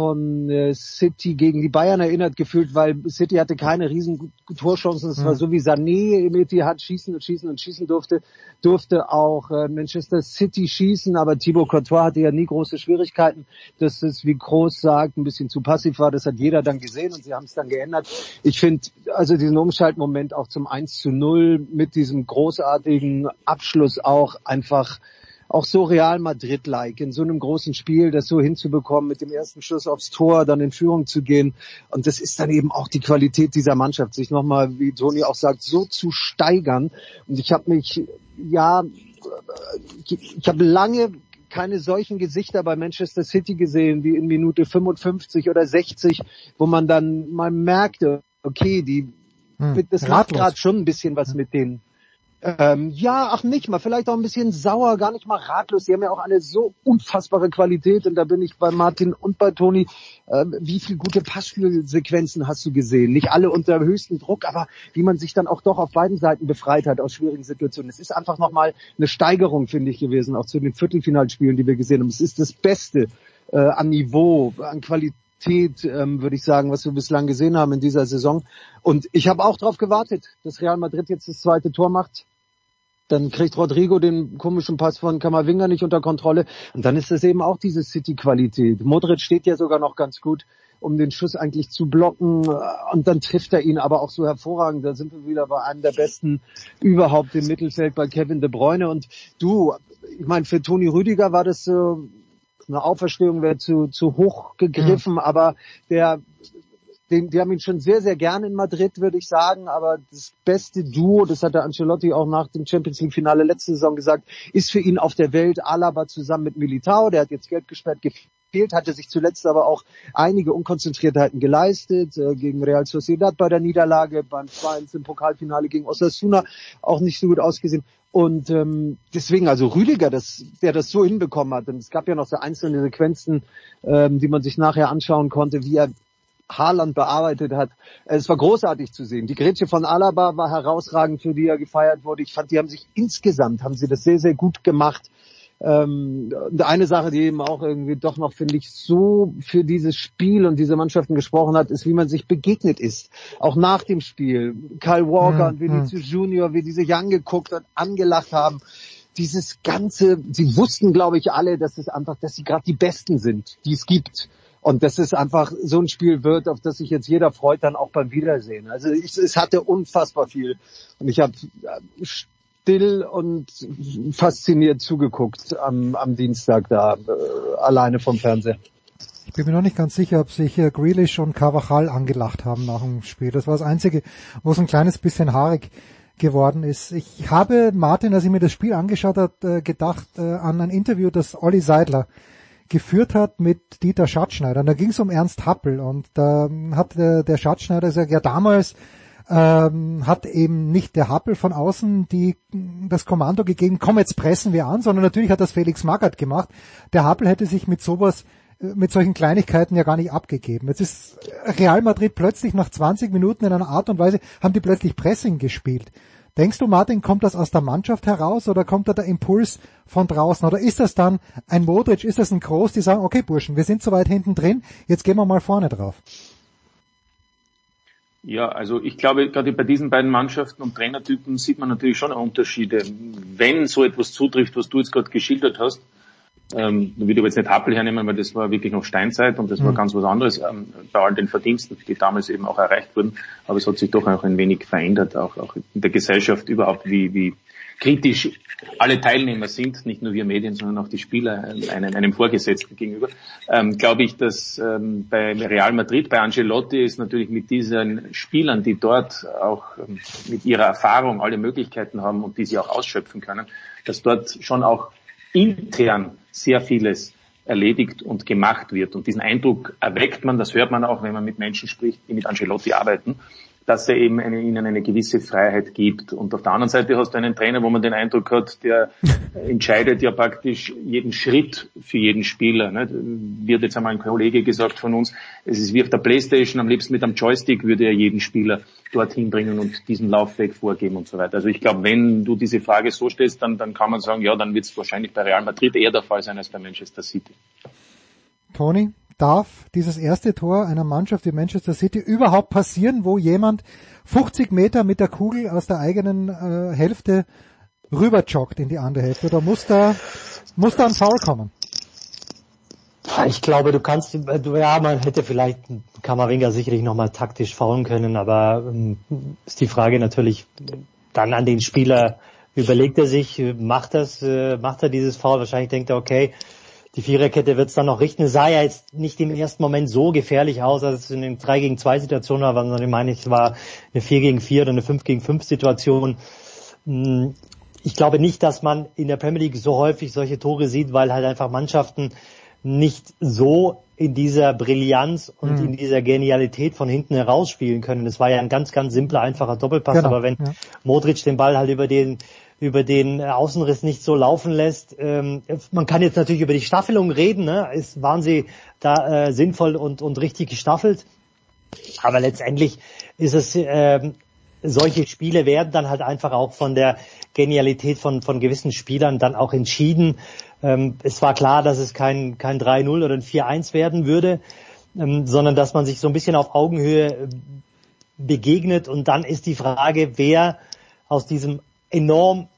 von äh, City gegen die Bayern erinnert gefühlt, weil City hatte keine riesen Torchancen. Es mhm. war so wie Sané im hat schießen und schießen und schießen durfte, durfte auch äh, Manchester City schießen, aber Thibaut Courtois hatte ja nie große Schwierigkeiten. dass es, wie Groß sagt, ein bisschen zu passiv war. Das hat jeder dann gesehen und sie haben es dann geändert. Ich finde also diesen Umschaltmoment auch zum 1 zu 0 mit diesem großartigen Abschluss auch einfach auch so Real Madrid-like, in so einem großen Spiel das so hinzubekommen, mit dem ersten Schuss aufs Tor dann in Führung zu gehen. Und das ist dann eben auch die Qualität dieser Mannschaft, sich nochmal, wie Toni auch sagt, so zu steigern. Und ich habe mich, ja, ich habe lange keine solchen Gesichter bei Manchester City gesehen, wie in Minute 55 oder 60, wo man dann mal merkte, okay, die, hm, das macht gerade schon ein bisschen was mit denen. Ähm, ja, ach nicht mal, vielleicht auch ein bisschen sauer, gar nicht mal ratlos. Sie haben ja auch eine so unfassbare Qualität und da bin ich bei Martin und bei Toni. Ähm, wie viel gute Passspielsequenzen hast du gesehen? Nicht alle unter höchstem Druck, aber wie man sich dann auch doch auf beiden Seiten befreit hat aus schwierigen Situationen. Es ist einfach nochmal eine Steigerung, finde ich, gewesen, auch zu den Viertelfinalspielen, die wir gesehen haben. Es ist das Beste äh, an Niveau, an Qualität ähm, würde ich sagen, was wir bislang gesehen haben in dieser Saison. Und ich habe auch darauf gewartet, dass Real Madrid jetzt das zweite Tor macht. Dann kriegt Rodrigo den komischen Pass von Kamavinga nicht unter Kontrolle. Und dann ist es eben auch diese City-Qualität. Modric steht ja sogar noch ganz gut, um den Schuss eigentlich zu blocken. Und dann trifft er ihn aber auch so hervorragend. Da sind wir wieder bei einem der besten überhaupt im Mittelfeld bei Kevin De Bruyne. Und du, ich meine, für Toni Rüdiger war das so, eine Auferstehung wäre zu, zu hoch gegriffen, mhm. aber der den, die haben ihn schon sehr, sehr gern in Madrid, würde ich sagen. Aber das beste Duo, das hat der Ancelotti auch nach dem Champions League Finale letzte Saison gesagt, ist für ihn auf der Welt Alaba zusammen mit Militao. Der hat jetzt Geld gesperrt gefehlt, hatte sich zuletzt aber auch einige Unkonzentriertheiten geleistet. Äh, gegen Real Sociedad bei der Niederlage, beim 2-1 im Pokalfinale gegen Osasuna auch nicht so gut ausgesehen. Und ähm, deswegen, also Rüdiger, das, der das so hinbekommen hat, und es gab ja noch so einzelne Sequenzen, ähm, die man sich nachher anschauen konnte, wie er Haaland bearbeitet hat. Es war großartig zu sehen. Die Grätsche von Alaba war herausragend, für die er gefeiert wurde. Ich fand, die haben sich insgesamt, haben sie das sehr, sehr gut gemacht. Ähm, eine Sache, die eben auch irgendwie doch noch, finde ich, so für dieses Spiel und diese Mannschaften gesprochen hat, ist, wie man sich begegnet ist. Auch nach dem Spiel. Kyle Walker mhm. und Vinicius mhm. Junior, wie die sich angeguckt und angelacht haben. Dieses ganze, sie wussten, glaube ich, alle, dass es einfach, dass sie gerade die Besten sind, die es gibt. Und das ist einfach so ein Spiel wird, auf das sich jetzt jeder freut, dann auch beim Wiedersehen. Also ich, es hatte unfassbar viel. Und ich habe still und fasziniert zugeguckt am, am Dienstag da äh, alleine vom Fernseher. Ich bin mir noch nicht ganz sicher, ob sich äh, Grealish und Carvajal angelacht haben nach dem Spiel. Das war das Einzige, wo es ein kleines bisschen haarig geworden ist. Ich habe, Martin, als ich mir das Spiel angeschaut habe, äh, gedacht äh, an ein Interview, das Olli Seidler geführt hat mit Dieter Schatzschneider. Und da ging es um Ernst Happel und da hat der, der Schatzschneider gesagt, ja damals ähm, hat eben nicht der Happel von außen die, das Kommando gegeben, komm jetzt pressen wir an, sondern natürlich hat das Felix Magath gemacht. Der Happel hätte sich mit sowas äh, mit solchen Kleinigkeiten ja gar nicht abgegeben. Jetzt ist Real Madrid plötzlich nach 20 Minuten in einer Art und Weise, haben die plötzlich Pressing gespielt. Denkst du, Martin, kommt das aus der Mannschaft heraus oder kommt da der Impuls von draußen? Oder ist das dann ein Modric, ist das ein Groß, die sagen, okay Burschen, wir sind so weit hinten drin, jetzt gehen wir mal vorne drauf? Ja, also ich glaube, gerade bei diesen beiden Mannschaften und Trainertypen sieht man natürlich schon Unterschiede. Wenn so etwas zutrifft, was du jetzt gerade geschildert hast, ähm, da würde ich jetzt nicht Happel hernehmen, weil das war wirklich noch Steinzeit und das war mhm. ganz was anderes, ähm, bei all den Verdiensten, die damals eben auch erreicht wurden. Aber es hat sich doch auch ein wenig verändert, auch, auch in der Gesellschaft überhaupt, wie, wie kritisch alle Teilnehmer sind, nicht nur wir Medien, sondern auch die Spieler einem, einem Vorgesetzten gegenüber, ähm, glaube ich, dass ähm, bei Real Madrid, bei Angelotti ist natürlich mit diesen Spielern, die dort auch ähm, mit ihrer Erfahrung alle Möglichkeiten haben und die sie auch ausschöpfen können, dass dort schon auch intern sehr vieles erledigt und gemacht wird. Und diesen Eindruck erweckt man, das hört man auch, wenn man mit Menschen spricht, die mit Angelotti arbeiten, dass er eben eine, ihnen eine gewisse Freiheit gibt. Und auf der anderen Seite hast du einen Trainer, wo man den Eindruck hat, der entscheidet ja praktisch jeden Schritt für jeden Spieler. Nicht? Wird jetzt einmal ein Kollege gesagt von uns, es ist wie auf der Playstation, am liebsten mit einem Joystick würde er jeden Spieler dorthin bringen und diesen Laufweg vorgeben und so weiter. Also ich glaube, wenn du diese Frage so stellst, dann, dann kann man sagen, ja, dann wird es wahrscheinlich bei Real Madrid eher der Fall sein als bei Manchester City. Toni, darf dieses erste Tor einer Mannschaft wie Manchester City überhaupt passieren, wo jemand 50 Meter mit der Kugel aus der eigenen äh, Hälfte rüber in die andere Hälfte? Da muss da, muss da ein Foul kommen? Ich glaube, du kannst, du, ja, man hätte vielleicht Kammerwinger sicherlich nochmal taktisch faulen können, aber ähm, ist die Frage natürlich dann an den Spieler, überlegt er sich, macht das, äh, macht er dieses Foul? Wahrscheinlich denkt er, okay, die Viererkette wird es dann noch richten. Es sah ja jetzt nicht im ersten Moment so gefährlich aus, als es in den 3 gegen 2 Situationen war, sondern ich meine, es war eine 4 gegen 4 oder eine 5 gegen 5 Situation. Hm, ich glaube nicht, dass man in der Premier League so häufig solche Tore sieht, weil halt einfach Mannschaften nicht so in dieser Brillanz und mhm. in dieser Genialität von hinten herausspielen können. Das war ja ein ganz, ganz simpler, einfacher Doppelpass, genau, aber wenn ja. Modric den Ball halt über den über den Außenriss nicht so laufen lässt. Ähm, man kann jetzt natürlich über die Staffelung reden, ne? Ist, waren sie da äh, sinnvoll und, und richtig gestaffelt? Aber letztendlich ist es, äh, solche Spiele werden dann halt einfach auch von der Genialität von, von gewissen Spielern dann auch entschieden. Ähm, es war klar, dass es kein, kein 3-0 oder ein 4-1 werden würde, ähm, sondern dass man sich so ein bisschen auf Augenhöhe äh, begegnet und dann ist die Frage, wer aus diesem enorm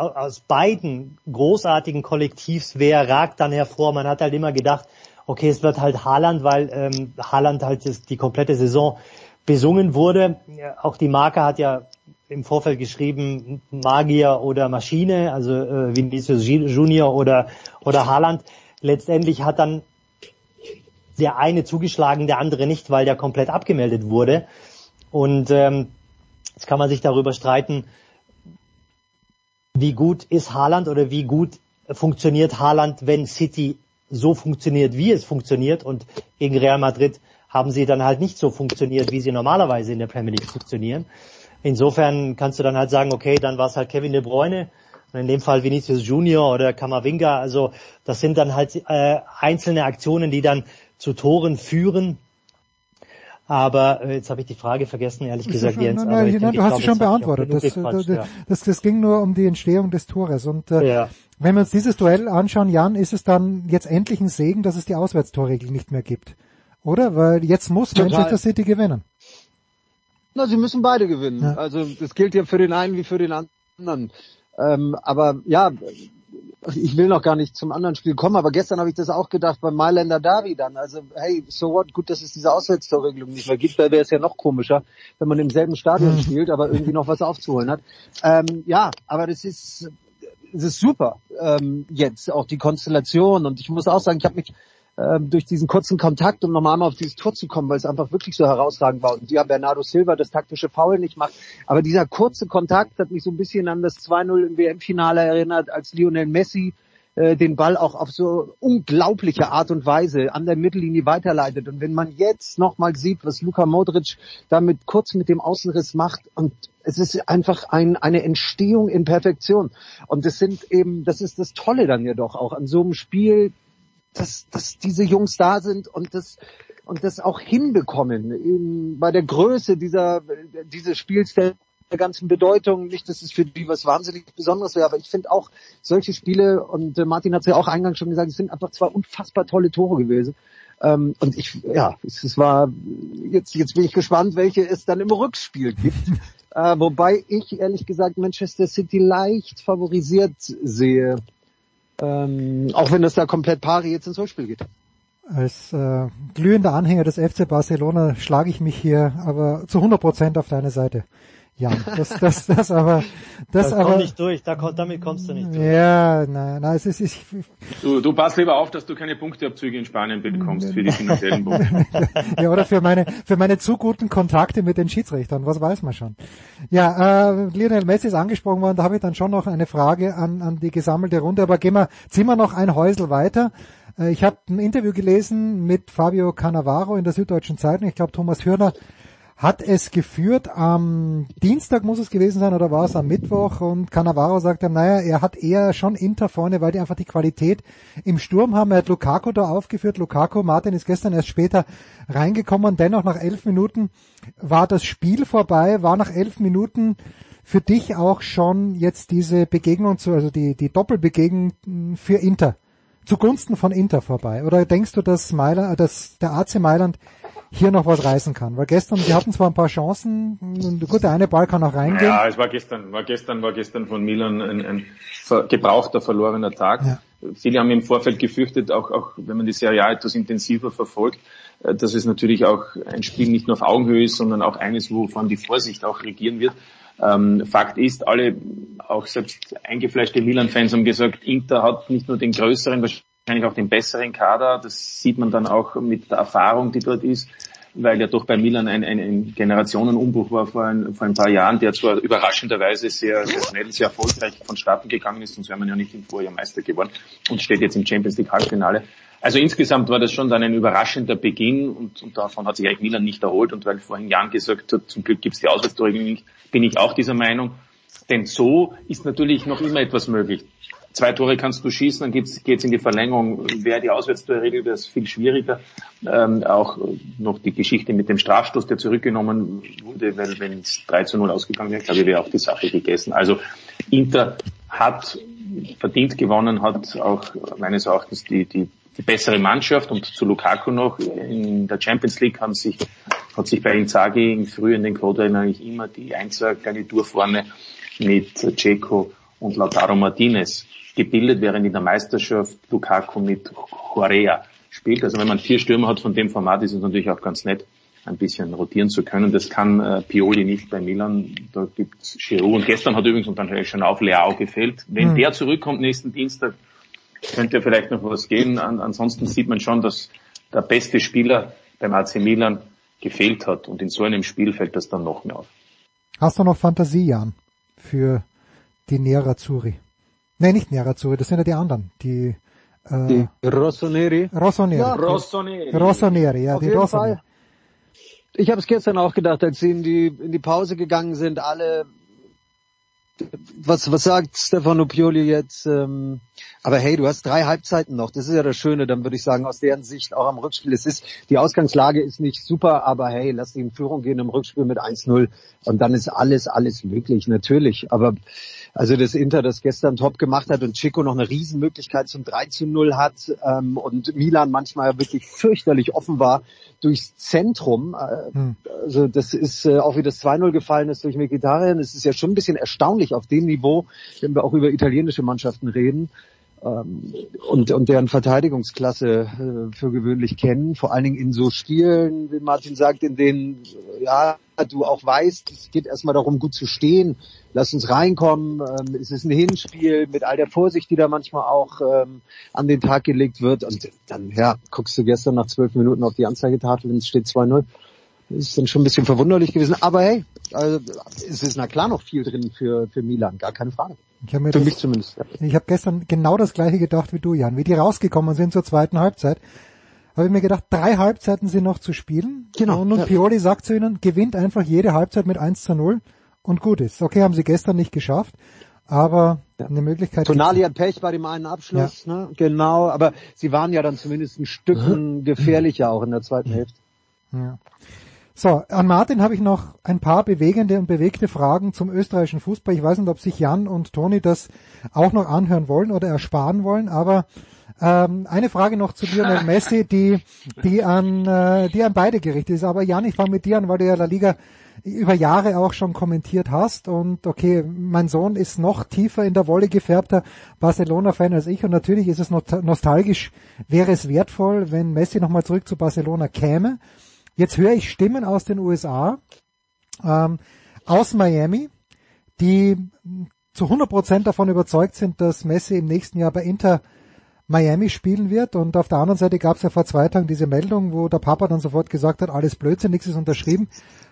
aus beiden großartigen Kollektivs, wer ragt dann hervor? Man hat halt immer gedacht, okay, es wird halt Haaland, weil ähm, Haaland halt die komplette Saison besungen wurde. Auch die Marke hat ja im Vorfeld geschrieben Magier oder Maschine, also äh, Vinicius Junior oder oder Haaland. Letztendlich hat dann der eine zugeschlagen, der andere nicht, weil der komplett abgemeldet wurde. Und ähm, jetzt kann man sich darüber streiten, wie gut ist Haaland oder wie gut funktioniert Haaland, wenn City so funktioniert, wie es funktioniert und gegen Real Madrid haben sie dann halt nicht so funktioniert, wie sie normalerweise in der Premier League funktionieren. Insofern kannst du dann halt sagen, okay, dann war es halt Kevin De Bruyne, in dem Fall Vinicius Junior oder Kamavinga. Also das sind dann halt äh, einzelne Aktionen, die dann zu Toren führen. Aber äh, jetzt habe ich die Frage vergessen, ehrlich gesagt, schon, Jens. Nein, nein, nein, du hast sie schon beantwortet. Das, das, ja. das, das, ging nur um die Entstehung des Tores. Und äh, ja. wenn wir uns dieses Duell anschauen, Jan, ist es dann jetzt endlich ein Segen, dass es die Auswärtstorregel nicht mehr gibt. Oder? Weil jetzt muss Total. Manchester City gewinnen. Na, sie müssen beide gewinnen. Ja. Also das gilt ja für den einen wie für den anderen. Ähm, aber ja, ich will noch gar nicht zum anderen Spiel kommen, aber gestern habe ich das auch gedacht beim Mailänder Derby dann. Also hey, so what, gut, dass es diese Auswärtstorregelung nicht mehr gibt, da wäre es ja noch komischer, wenn man im selben Stadion mhm. spielt, aber irgendwie noch was aufzuholen hat. Ähm, ja, aber das ist, das ist super ähm, jetzt, auch die Konstellation. Und ich muss auch sagen, ich habe mich durch diesen kurzen Kontakt, um nochmal auf dieses Tor zu kommen, weil es einfach wirklich so herausragend war. Und ja, Bernardo Silva das taktische Foul nicht macht. Aber dieser kurze Kontakt hat mich so ein bisschen an das 2-0 im WM-Finale erinnert, als Lionel Messi äh, den Ball auch auf so unglaubliche Art und Weise an der Mittellinie weiterleitet. Und wenn man jetzt nochmal sieht, was Luka Modric damit kurz mit dem Außenriss macht und es ist einfach ein, eine Entstehung in Perfektion. Und das sind eben, das ist das Tolle dann ja doch auch an so einem Spiel, dass, dass diese Jungs da sind und das und das auch hinbekommen in, bei der Größe dieser dieses Spiels der der ganzen Bedeutung. Nicht, dass es für die was wahnsinnig Besonderes wäre, aber ich finde auch solche Spiele, und äh, Martin hat es ja auch eingangs schon gesagt, es sind einfach zwei unfassbar tolle Tore gewesen. Ähm, und ich, ja, es, es war, jetzt, jetzt bin ich gespannt, welche es dann im Rückspiel gibt. äh, wobei ich ehrlich gesagt Manchester City leicht favorisiert sehe. Ähm, auch wenn das da komplett pari jetzt ins Rückspiel geht. Als äh, glühender Anhänger des FC Barcelona schlage ich mich hier aber zu 100 Prozent auf deine Seite. Ja, das, das, das aber, das, das aber. nicht durch, da, damit kommst du nicht durch. Ja, nein, nein, es ist, ich, du, du passt lieber auf, dass du keine Punkteabzüge in Spanien bekommst für die finanziellen Punkte. ja, oder für meine, für meine zu guten Kontakte mit den Schiedsrichtern, was weiß man schon. Ja, äh, Lionel Messi ist angesprochen worden, da habe ich dann schon noch eine Frage an, an die gesammelte Runde, aber gehen wir, ziehen wir noch ein Häusel weiter. Äh, ich habe ein Interview gelesen mit Fabio Cannavaro in der Süddeutschen Zeitung. Ich glaube, Thomas Hürner hat es geführt am Dienstag muss es gewesen sein oder war es am Mittwoch und Cannavaro sagte, naja, er hat eher schon Inter vorne, weil die einfach die Qualität im Sturm haben. Er hat Lukaku da aufgeführt. Lukaku, Martin ist gestern erst später reingekommen. Dennoch nach elf Minuten war das Spiel vorbei, war nach elf Minuten für dich auch schon jetzt diese Begegnung zu, also die, die Doppelbegegnung für Inter zugunsten von Inter vorbei? Oder denkst du, dass, Mailand, dass der AC Mailand hier noch was reißen kann? Weil gestern, sie hatten zwar ein paar Chancen, gut, der eine Ball kann auch reingehen. Ja, es war gestern, war gestern, war gestern von Milan ein, ein gebrauchter, verlorener Tag. Ja. Viele haben im Vorfeld gefürchtet, auch, auch wenn man die Serie A etwas intensiver verfolgt, äh, dass es natürlich auch ein Spiel nicht nur auf Augenhöhe ist, sondern auch eines, wovon die Vorsicht auch regieren wird. Ähm, Fakt ist, alle, auch selbst eingefleischte Milan-Fans haben gesagt, Inter hat nicht nur den größeren, wahrscheinlich auch den besseren Kader. Das sieht man dann auch mit der Erfahrung, die dort ist, weil ja doch bei Milan ein, ein, ein Generationenumbruch war vor ein, vor ein paar Jahren, der zwar überraschenderweise sehr, sehr schnell, sehr erfolgreich vonstatten gegangen ist, sonst wäre man ja nicht im Vorjahr Meister geworden und steht jetzt im Champions League Halbfinale. Also insgesamt war das schon dann ein überraschender Beginn und, und davon hat sich eigentlich Milan nicht erholt und weil vorhin Jan gesagt hat, zum Glück gibt es die Auswärtstorregel nicht, bin ich auch dieser Meinung. Denn so ist natürlich noch immer etwas möglich. Zwei Tore kannst du schießen, dann geht es in die Verlängerung. Wäre die Auswärtstorregel, wäre es viel schwieriger. Ähm, auch noch die Geschichte mit dem Strafstoß, der zurückgenommen wurde, weil wenn es 3 zu 0 ausgegangen wäre, glaube ich, wäre auch die Sache gegessen. Also Inter hat verdient gewonnen, hat auch meines Erachtens die, die die bessere Mannschaft und zu Lukaku noch. In der Champions League haben sich, hat sich bei Inzaghi Frühjahr in den Quadren eigentlich immer die Einzelgarnitur vorne mit Ceco und Lautaro Martinez gebildet, während in der Meisterschaft Lukaku mit Correa spielt. Also wenn man vier Stürmer hat von dem Format, ist es natürlich auch ganz nett, ein bisschen rotieren zu können. Das kann äh, Pioli nicht bei Milan. Da gibt's Giroud. Und gestern hat übrigens, und dann schon auf, Leao gefehlt. Wenn mhm. der zurückkommt nächsten Dienstag, könnte vielleicht noch was gehen. An, ansonsten sieht man schon, dass der beste Spieler beim AC Milan gefehlt hat und in so einem Spiel fällt das dann noch mehr auf. Hast du noch Fantasie, Jan, für die Nerazzurri? Nee, nicht Nerazzurri, das sind ja die anderen, die äh, die Rossoneri. Rossoneri. Ja, Rossoneri. Rossoneri, ja, Auf die Rossoneri. Fall. Ich habe es gestern auch gedacht, als sie in die, in die Pause gegangen sind, alle was, was sagt Stefano Pioli jetzt? Ähm, aber hey, du hast drei Halbzeiten noch. Das ist ja das Schöne, dann würde ich sagen, aus deren Sicht auch am Rückspiel. Es ist, die Ausgangslage ist nicht super, aber hey, lass dich in Führung gehen im Rückspiel mit 1-0 und dann ist alles, alles möglich, natürlich. Aber also das Inter, das gestern top gemacht hat und Chico noch eine Riesenmöglichkeit zum 3 0 hat ähm, und Milan manchmal wirklich fürchterlich offen war durchs Zentrum. Äh, hm. Also das ist äh, auch wie das 2-0 gefallen ist durch Mkhitaryan. Es ist ja schon ein bisschen erstaunlich auf dem Niveau, wenn wir auch über italienische Mannschaften reden ähm, und, und deren Verteidigungsklasse äh, für gewöhnlich kennen, vor allen Dingen in so Stilen, wie Martin sagt, in denen ja du auch weißt, es geht erstmal darum, gut zu stehen, lass uns reinkommen, ähm, es ist ein Hinspiel mit all der Vorsicht, die da manchmal auch ähm, an den Tag gelegt wird und dann, ja, guckst du gestern nach zwölf Minuten auf die Anzeigetafel und es steht 2-0 ist dann schon ein bisschen verwunderlich gewesen. Aber hey, also, es ist na klar noch viel drin für, für Milan, gar keine Frage. Ich für das, mich zumindest. Ich habe gestern genau das gleiche gedacht wie du, Jan. Wie die rausgekommen sind zur zweiten Halbzeit, habe ich mir gedacht, drei Halbzeiten sind noch zu spielen. Genau. Und, und ja. Pioli sagt zu ihnen, gewinnt einfach jede Halbzeit mit 1 zu 0 und gut ist. Okay, haben sie gestern nicht geschafft, aber ja. eine Möglichkeit. Tonali hat Pech bei dem einen Abschluss, ja. ne? Genau, aber sie waren ja dann zumindest ein Stück gefährlicher auch in der zweiten Hälfte. Ja. So, an Martin habe ich noch ein paar bewegende und bewegte Fragen zum österreichischen Fußball. Ich weiß nicht, ob sich Jan und Toni das auch noch anhören wollen oder ersparen wollen, aber ähm, eine Frage noch zu Lionel Messi, die, die an, äh, die an beide gerichtet ist. Aber Jan, ich fange mit dir an, weil du ja La Liga über Jahre auch schon kommentiert hast und okay, mein Sohn ist noch tiefer in der Wolle gefärbter Barcelona-Fan als ich und natürlich ist es nostalgisch, wäre es wertvoll, wenn Messi nochmal zurück zu Barcelona käme. Jetzt höre ich Stimmen aus den USA, ähm, aus Miami, die zu 100% davon überzeugt sind, dass Messi im nächsten Jahr bei Inter Miami spielen wird. Und auf der anderen Seite gab es ja vor zwei Tagen diese Meldung, wo der Papa dann sofort gesagt hat, alles Blödsinn, nichts ist unterschrieben,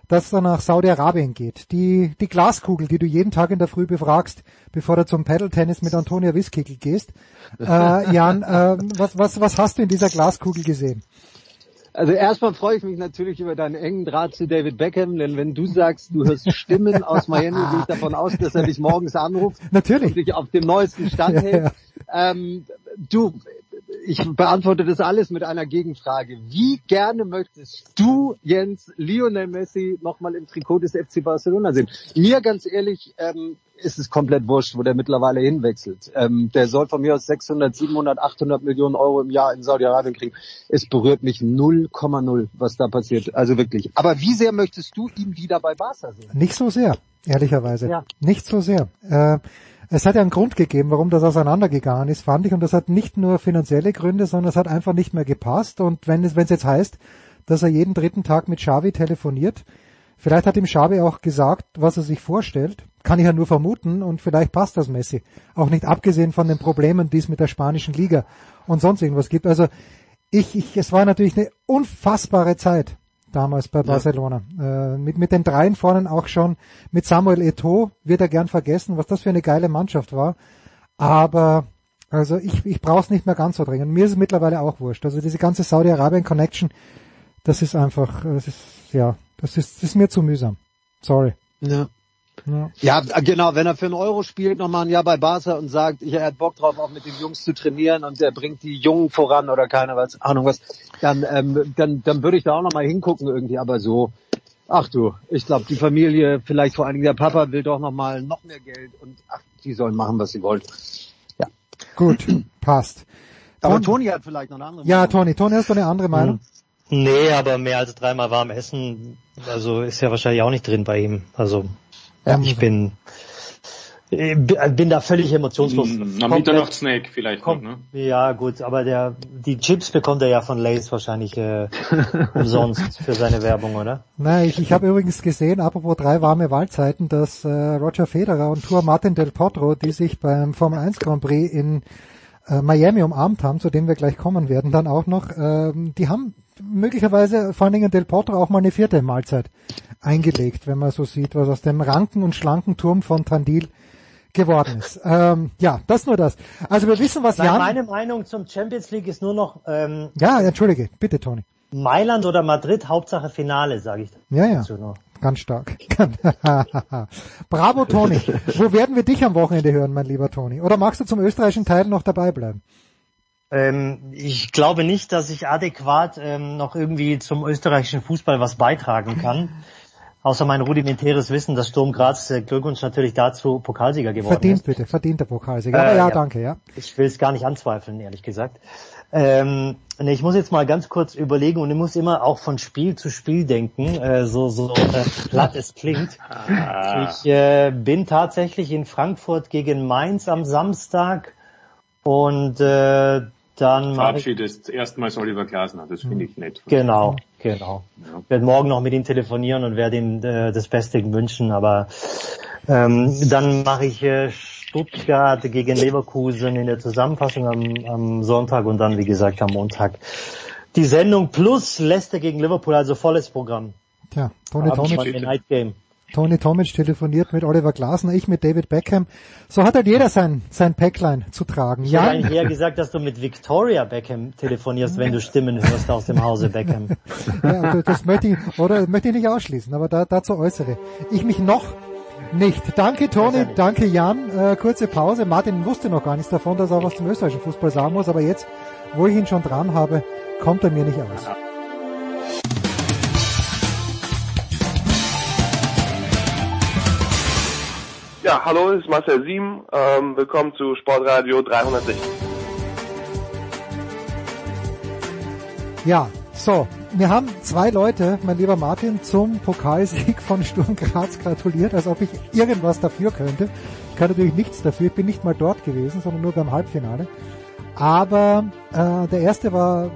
dass er nach Saudi-Arabien geht. Die, die Glaskugel, die du jeden Tag in der Früh befragst, bevor du zum Paddle-Tennis mit Antonia Wiskickel gehst. Äh, Jan, äh, was, was, was hast du in dieser Glaskugel gesehen? Also erstmal freue ich mich natürlich über deinen engen Draht zu David Beckham, denn wenn du sagst, du hörst Stimmen aus Miami, gehe ich davon aus, dass er dich morgens anruft natürlich. und dich auf dem neuesten Stand hält. Ja, ja. Ähm, du, ich beantworte das alles mit einer Gegenfrage. Wie gerne möchtest du, Jens, Lionel Messi nochmal im Trikot des FC Barcelona sehen? Mir ganz ehrlich, ähm, ist es komplett wurscht, wo der mittlerweile hinwechselt. Ähm, der soll von mir aus 600, 700, 800 Millionen Euro im Jahr in Saudi-Arabien kriegen. Es berührt mich 0,0, was da passiert. Also wirklich. Aber wie sehr möchtest du ihn wieder bei Barca sehen? Nicht so sehr, ehrlicherweise. Ja. Nicht so sehr. Äh, es hat ja einen Grund gegeben, warum das auseinandergegangen ist, fand ich. Und das hat nicht nur finanzielle Gründe, sondern es hat einfach nicht mehr gepasst. Und wenn es, wenn es jetzt heißt, dass er jeden dritten Tag mit Xavi telefoniert, vielleicht hat ihm Xavi auch gesagt, was er sich vorstellt. Kann ich ja nur vermuten. Und vielleicht passt das Messi. Auch nicht abgesehen von den Problemen, die es mit der spanischen Liga und sonst irgendwas gibt. Also ich, ich, es war natürlich eine unfassbare Zeit damals bei Barcelona. Ja. Äh, mit, mit den dreien vorne auch schon, mit Samuel Eto'o wird er gern vergessen, was das für eine geile Mannschaft war. Aber also ich, ich brauche es nicht mehr ganz so dringend. Mir ist es mittlerweile auch wurscht. Also diese ganze Saudi-Arabien-Connection, das ist einfach, das ist, ja, das ist, das ist mir zu mühsam. Sorry. Ja. Ja. ja, genau, wenn er für einen Euro spielt, nochmal ein Jahr bei Barca und sagt, ich, er hat Bock drauf, auch mit den Jungs zu trainieren und er bringt die Jungen voran oder keine was, Ahnung was, dann, ähm, dann, dann würde ich da auch nochmal hingucken irgendwie, aber so, ach du, ich glaube, die Familie, vielleicht vor allen Dingen der Papa will doch nochmal noch mehr Geld und ach, die sollen machen, was sie wollen. Ja. Gut, passt. Aber Ton, Toni hat vielleicht noch eine andere Meinung. Ja, Toni, Toni, hast du eine andere Meinung? Hm. Nee, aber mehr als dreimal warm essen, also ist ja wahrscheinlich auch nicht drin bei ihm. Also ja, ich bin äh, bin da völlig emotionslos. Mm, am Mitternachtssnack vielleicht kommt, ne? Ja, gut, aber der die Chips bekommt er ja von Lays wahrscheinlich äh, umsonst für seine Werbung, oder? Nein, ich, ich habe übrigens gesehen, apropos drei warme Wahlzeiten, dass äh, Roger Federer und Tour Martin del Potro, die sich beim Formel 1 Grand Prix in äh, Miami umarmt haben, zu dem wir gleich kommen werden, dann auch noch, äh, die haben möglicherweise vor allen Dingen Del Potro auch mal eine vierte Mahlzeit eingelegt, wenn man so sieht, was aus dem ranken und schlanken Turm von Tandil geworden ist. Ähm, ja, das nur das. Also wir wissen, was Jan... Meine Meinung zum Champions League ist nur noch... Ähm, ja, entschuldige, bitte Toni. Mailand oder Madrid, Hauptsache Finale, sage ich. Ja, ja, ganz stark. Bravo, Toni. Wo werden wir dich am Wochenende hören, mein lieber Toni? Oder magst du zum österreichischen Teil noch dabei bleiben? Ähm, ich glaube nicht, dass ich adäquat ähm, noch irgendwie zum österreichischen Fußball was beitragen kann. Außer mein rudimentäres Wissen, dass Sturm Graz äh, Glückwunsch natürlich dazu Pokalsieger geworden verdient, ist. Verdient bitte, verdient der Pokalsieger. Aber äh, ja, ja, danke, ja. Ich will es gar nicht anzweifeln, ehrlich gesagt. Ähm, nee, ich muss jetzt mal ganz kurz überlegen und ich muss immer auch von Spiel zu Spiel denken, äh, so so äh, platt es klingt. Ich äh, bin tatsächlich in Frankfurt gegen Mainz am Samstag und äh, dann verabschiedest erstmals Oliver Glasner, das finde ich nett. Genau, genau. Ja. Ich werde morgen noch mit ihm telefonieren und werde ihm äh, das Beste wünschen, aber ähm, dann mache ich äh, Stuttgart gegen Leverkusen in der Zusammenfassung am, am Sonntag und dann, wie gesagt, am Montag die Sendung plus Leicester gegen Liverpool, also volles Programm. Tja, Tony Tomic, Night Game. Tony Tomic telefoniert mit Oliver Glasner, ich mit David Beckham. So hat halt jeder sein, sein Päcklein zu tragen. Ich ja. hätte eigentlich eher gesagt, dass du mit Victoria Beckham telefonierst, wenn du Stimmen hörst aus dem Hause Beckham. Ja, das möchte ich, oder möchte ich nicht ausschließen, aber da, dazu äußere ich mich noch nicht. Danke Toni, danke Jan. Äh, kurze Pause. Martin wusste noch gar nichts davon, dass er was zum österreichischen Fußball sagen muss, aber jetzt, wo ich ihn schon dran habe, kommt er mir nicht aus. Ja, hallo, ist Marcel Sieben. Ähm, willkommen zu Sportradio 360. Ja, so, wir haben zwei Leute, mein lieber Martin, zum Pokalsieg von Sturm Graz gratuliert, als ob ich irgendwas dafür könnte. Ich kann natürlich nichts dafür, ich bin nicht mal dort gewesen, sondern nur beim Halbfinale. Aber äh, der erste war,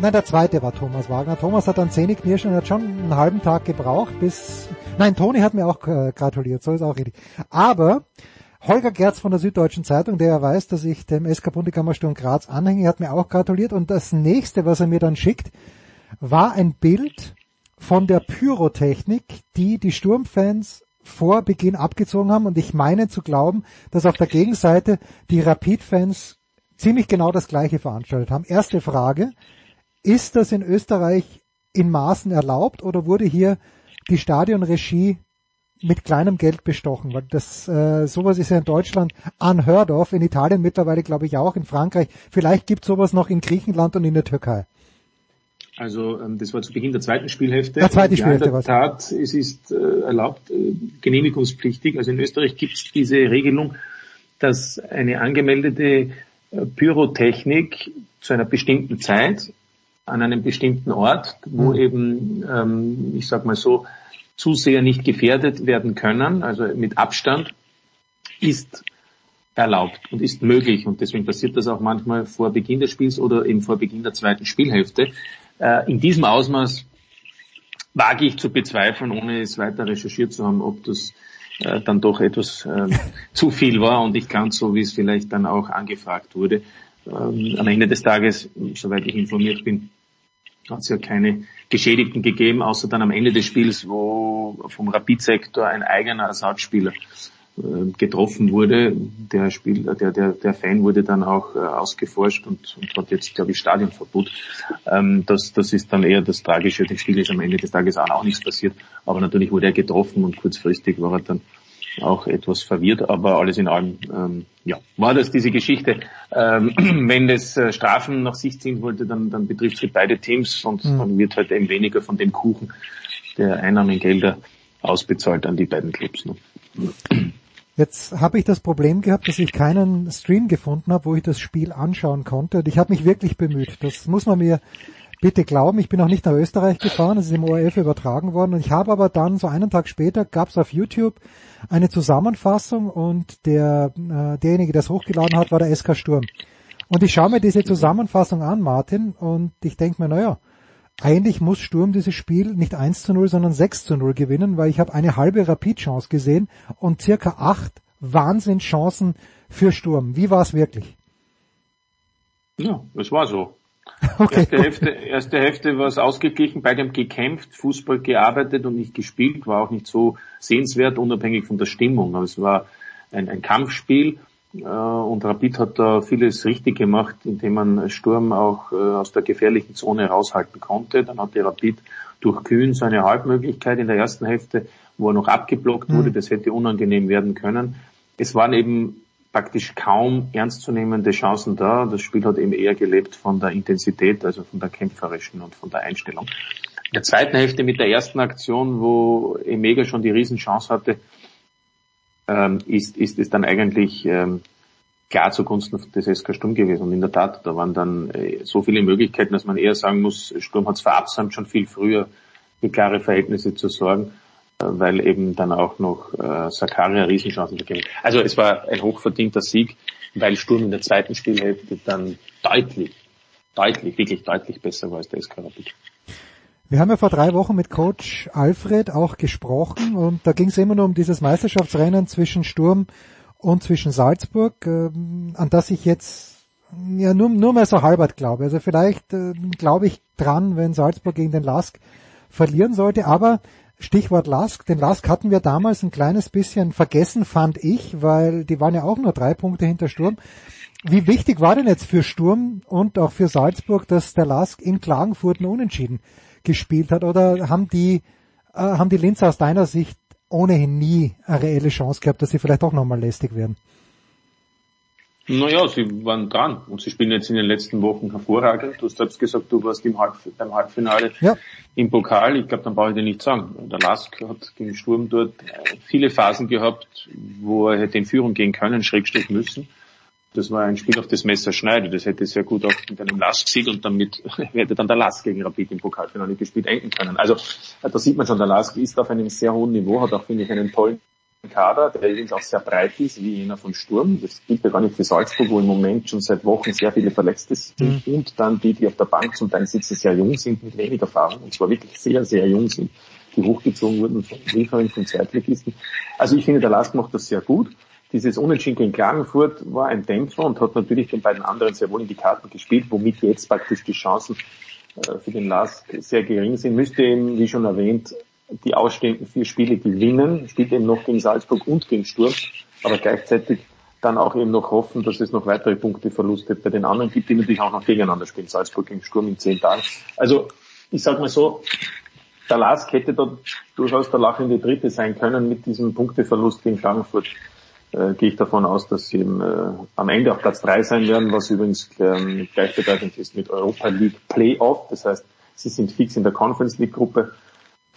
nein, der zweite war Thomas Wagner. Thomas hat dann Zähneknirschen und hat schon einen halben Tag gebraucht, bis Nein, Toni hat mir auch äh, gratuliert, so ist auch richtig. Aber Holger Gerz von der Süddeutschen Zeitung, der ja weiß, dass ich dem SK Bundekammersturm Graz anhänge, hat mir auch gratuliert. Und das nächste, was er mir dann schickt, war ein Bild von der Pyrotechnik, die die Sturmfans vor Beginn abgezogen haben. Und ich meine zu glauben, dass auf der Gegenseite die Rapid-Fans ziemlich genau das gleiche veranstaltet haben. Erste Frage, ist das in Österreich in Maßen erlaubt oder wurde hier die Stadionregie mit kleinem Geld bestochen, weil das äh, sowas ist ja in Deutschland unheard of, in Italien mittlerweile glaube ich auch, in Frankreich. Vielleicht gibt sowas noch in Griechenland und in der Türkei. Also ähm, das war zu Beginn der zweiten Spielhälfte. Der zweite Spielhälfte war Tat, es ist äh, erlaubt, äh, genehmigungspflichtig. Also in Österreich gibt es diese Regelung, dass eine angemeldete äh, Pyrotechnik zu einer bestimmten Zeit an einem bestimmten Ort, wo mhm. eben, ähm, ich sag mal so, Zuseher nicht gefährdet werden können, also mit Abstand, ist erlaubt und ist möglich. Und deswegen passiert das auch manchmal vor Beginn des Spiels oder eben vor Beginn der zweiten Spielhälfte. Äh, in diesem Ausmaß wage ich zu bezweifeln, ohne es weiter recherchiert zu haben, ob das äh, dann doch etwas äh, zu viel war und ich kann so, wie es vielleicht dann auch angefragt wurde. Ähm, am Ende des Tages, soweit ich informiert bin, hat es ja keine Geschädigten gegeben, außer dann am Ende des Spiels, wo vom Rapid-Sektor ein eigener Ersatzspieler äh, getroffen wurde. Der Spieler, der, der, der Fan wurde dann auch äh, ausgeforscht und, und hat jetzt, glaube ich, Stadionverbot. Ähm, das, das ist dann eher das Tragische. Dem Spiel ist am Ende des Tages auch, auch nichts passiert. Aber natürlich wurde er getroffen und kurzfristig war er dann auch etwas verwirrt, aber alles in allem, ähm, ja, war das diese Geschichte. Ähm, wenn es äh, Strafen nach sich ziehen wollte, dann, dann betrifft es beide Teams und mhm. dann wird halt eben weniger von dem Kuchen der Einnahmengelder ausbezahlt an die beiden Clubs. Ne? Jetzt habe ich das Problem gehabt, dass ich keinen Stream gefunden habe, wo ich das Spiel anschauen konnte. Und ich habe mich wirklich bemüht. Das muss man mir bitte glauben. Ich bin auch nicht nach Österreich gefahren, es ist im ORF übertragen worden. Und ich habe aber dann, so einen Tag später, gab es auf YouTube eine Zusammenfassung und der äh, derjenige, der es hochgeladen hat, war der SK Sturm. Und ich schaue mir diese Zusammenfassung an, Martin, und ich denke mir, naja, eigentlich muss Sturm dieses Spiel nicht 1 zu 0, sondern 6 zu 0 gewinnen, weil ich habe eine halbe Rapid-Chance gesehen und circa acht Wahnsinnschancen für Sturm. Wie war es wirklich? Ja, es war so. Okay, erste, Hälfte, erste Hälfte war es ausgeglichen, beide haben gekämpft, Fußball gearbeitet und nicht gespielt, war auch nicht so sehenswert, unabhängig von der Stimmung. Aber es war ein, ein Kampfspiel äh, und Rapid hat da vieles richtig gemacht, indem man Sturm auch äh, aus der gefährlichen Zone raushalten konnte. Dann hatte Rapid durch Kühn so eine Halbmöglichkeit in der ersten Hälfte, wo er noch abgeblockt wurde. Mhm. Das hätte unangenehm werden können. Es waren eben praktisch kaum ernstzunehmende Chancen da. Das Spiel hat eben eher gelebt von der Intensität, also von der kämpferischen und von der Einstellung. In der zweiten Hälfte mit der ersten Aktion, wo Emega schon die Riesenchance hatte, ähm, ist, ist es dann eigentlich ähm, klar zugunsten des SK Sturm gewesen. Und in der Tat, da waren dann äh, so viele Möglichkeiten, dass man eher sagen muss, Sturm hat es verabsäumt, schon viel früher für klare Verhältnisse zu sorgen, weil eben dann auch noch äh, Sakaria Riesenchancen gegeben Also es war ein hochverdienter Sieg, weil Sturm in der zweiten Spielhälfte dann deutlich, deutlich, wirklich deutlich besser war als der SK. Wir haben ja vor drei Wochen mit Coach Alfred auch gesprochen und da ging es immer nur um dieses Meisterschaftsrennen zwischen Sturm und zwischen Salzburg, äh, an das ich jetzt ja nur, nur mehr so halbert glaube. Also vielleicht äh, glaube ich dran, wenn Salzburg gegen den Lask verlieren sollte, aber Stichwort Lask, den Lask hatten wir damals ein kleines bisschen vergessen, fand ich, weil die waren ja auch nur drei Punkte hinter Sturm. Wie wichtig war denn jetzt für Sturm und auch für Salzburg, dass der Lask in Klagenfurt unentschieden gespielt hat? Oder haben die, äh, haben die Linzer aus deiner Sicht ohnehin nie eine reelle Chance gehabt, dass sie vielleicht auch nochmal lästig werden? Naja, sie waren dran und sie spielen jetzt in den letzten Wochen hervorragend. Du hast selbst gesagt, du warst im Halb beim Halbfinale ja. im Pokal. Ich glaube, dann brauche ich dir nicht sagen. Der Lask hat gegen Sturm dort viele Phasen gehabt, wo er hätte in Führung gehen können, Schrägstrich müssen. Das war ein Spiel auf das Messer Schneide. Das hätte sehr gut auch mit einem Lask-Sieg und damit hätte dann der Lask gegen Rapid im Pokalfinale gespielt enden können. Also da sieht man schon, der Lask ist auf einem sehr hohen Niveau, hat auch, finde ich, einen tollen Kader, der übrigens auch sehr breit ist, wie jener von Sturm. Das gilt ja gar nicht für Salzburg, wo im Moment schon seit Wochen sehr viele Verletzte sind mhm. und dann die, die auf der Bank zum Teil sitzen, sehr jung sind, mit wenig Erfahrung, und zwar wirklich sehr, sehr jung sind, die hochgezogen wurden von Liefering, von Zweitligisten. Also ich finde, der Lask macht das sehr gut. Dieses Unentschieden in Klagenfurt war ein Dämpfer und hat natürlich den beiden anderen sehr wohl in die Karten gespielt, womit jetzt praktisch die Chancen äh, für den Lask sehr gering sind. Müsste eben, wie schon erwähnt, die ausstehenden vier Spiele gewinnen, spielt eben noch gegen Salzburg und gegen Sturm, aber gleichzeitig dann auch eben noch hoffen, dass es noch weitere Punkteverluste bei den anderen gibt, die natürlich auch noch gegeneinander spielen. Salzburg gegen Sturm in zehn Tagen. Also ich sage mal so, der Lask hätte dort durchaus der lachende Dritte sein können mit diesem Punkteverlust gegen Klagenfurt. Äh, gehe ich davon aus, dass sie eben, äh, am Ende auf Platz drei sein werden, was übrigens ähm, gleichbedeutend ist mit Europa League Playoff. Das heißt, sie sind fix in der Conference League Gruppe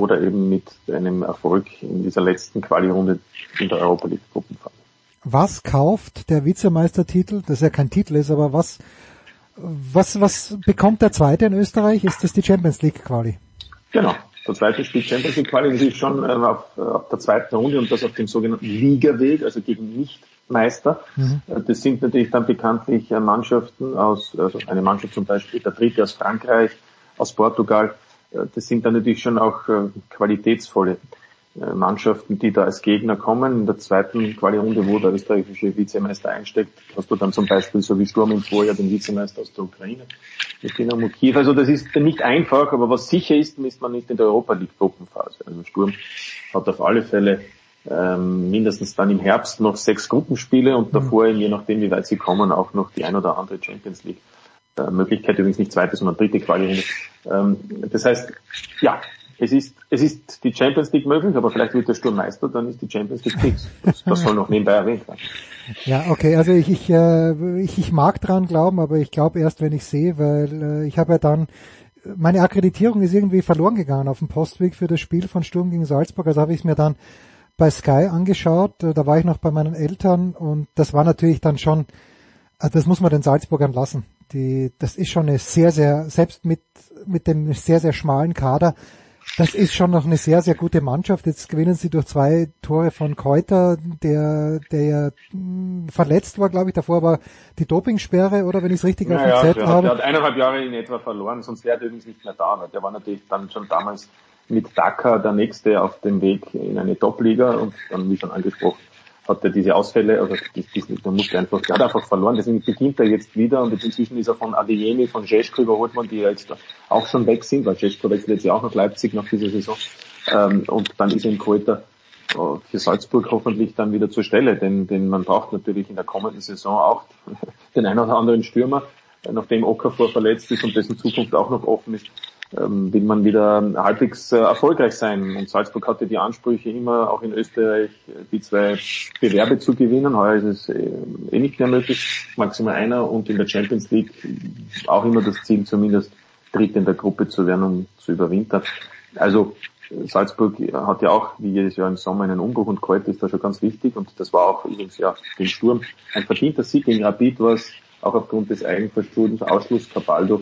oder eben mit einem Erfolg in dieser letzten Quali-Runde in der Europa League Gruppenphase. Was kauft der Vizemeistertitel? Das ist ja kein Titel ist, aber was, was, was bekommt der Zweite in Österreich? Ist das die Champions League Quali? Genau. Der zweite spielt Champions League Quali natürlich schon äh, auf, auf der zweiten Runde und das auf dem sogenannten Ligaweg, also gegen Nichtmeister. Mhm. Äh, das sind natürlich dann bekanntlich äh, Mannschaften aus, also eine Mannschaft zum Beispiel, der dritte aus Frankreich, aus Portugal. Äh, das sind dann natürlich schon auch qualitätsvolle äh, Mannschaften, die da als Gegner kommen. In der zweiten Quali-Runde, wo der österreichische Vizemeister einsteckt, hast du dann zum Beispiel so wie Sturm im Vorjahr den Vizemeister aus der Ukraine mit Dynamo Kiew. Also das ist nicht einfach, aber was sicher ist, ist man nicht in der Europa League Gruppenphase. Also Sturm hat auf alle Fälle ähm, mindestens dann im Herbst noch sechs Gruppenspiele und davor, je nachdem wie weit sie kommen, auch noch die ein oder andere Champions League äh, Möglichkeit, übrigens nicht zweite, sondern dritte Quali-Runde. Ähm, das heißt, ja, es ist, es ist die Champions League möglich, aber vielleicht wird der Sturm Meister, dann ist die Champions League fix. Das, das soll noch nebenbei erwähnt werden. Ja, okay, also ich, ich, äh, ich, ich mag dran glauben, aber ich glaube erst, wenn ich sehe, weil äh, ich habe ja dann, meine Akkreditierung ist irgendwie verloren gegangen auf dem Postweg für das Spiel von Sturm gegen Salzburg, also habe ich es mir dann bei Sky angeschaut, äh, da war ich noch bei meinen Eltern und das war natürlich dann schon, also das muss man den Salzburgern lassen. Die, das ist schon eine sehr, sehr, selbst mit, mit dem sehr, sehr schmalen Kader, das ist schon noch eine sehr, sehr gute Mannschaft. Jetzt gewinnen sie durch zwei Tore von Keuter, der, der ja hm, verletzt war, glaube ich, davor war die Dopingsperre, oder wenn ich es richtig naja, auf dem Zettel habe. Er hat eineinhalb Jahre in etwa verloren, sonst wäre er übrigens nicht mehr da. Der war natürlich dann schon damals mit Dakar der nächste auf dem Weg in eine Top-Liga und dann, wie schon angesprochen, hat er diese Ausfälle, also der musste einfach, der hat einfach verloren, deswegen beginnt er jetzt wieder und inzwischen ist er von Adeyemi, von Jeschko überholt worden, die jetzt auch schon weg sind, weil Jeschko wechselt jetzt ja auch nach Leipzig nach dieser Saison. Ähm, und dann ist er im Kreuter äh, für Salzburg hoffentlich dann wieder zur Stelle, denn, denn man braucht natürlich in der kommenden Saison auch den einen oder anderen Stürmer, nachdem Okafor verletzt ist und dessen Zukunft auch noch offen ist, ähm, will man wieder halbwegs äh, erfolgreich sein. Und Salzburg hatte die Ansprüche immer, auch in Österreich, die zwei Bewerbe zu gewinnen. Heuer ist es äh, eh nicht mehr möglich, maximal einer. Und in der Champions League auch immer das Ziel, zumindest Dritt in der Gruppe zu werden, um zu überwintern. Also Salzburg hat ja auch wie jedes Jahr im Sommer einen Umbruch und Kreuz ist da schon ganz wichtig und das war auch übrigens ja den Sturm ein verdienter Sieg gegen Rapid war es auch aufgrund des Eigenverschuldens Ausschluss Cabaldo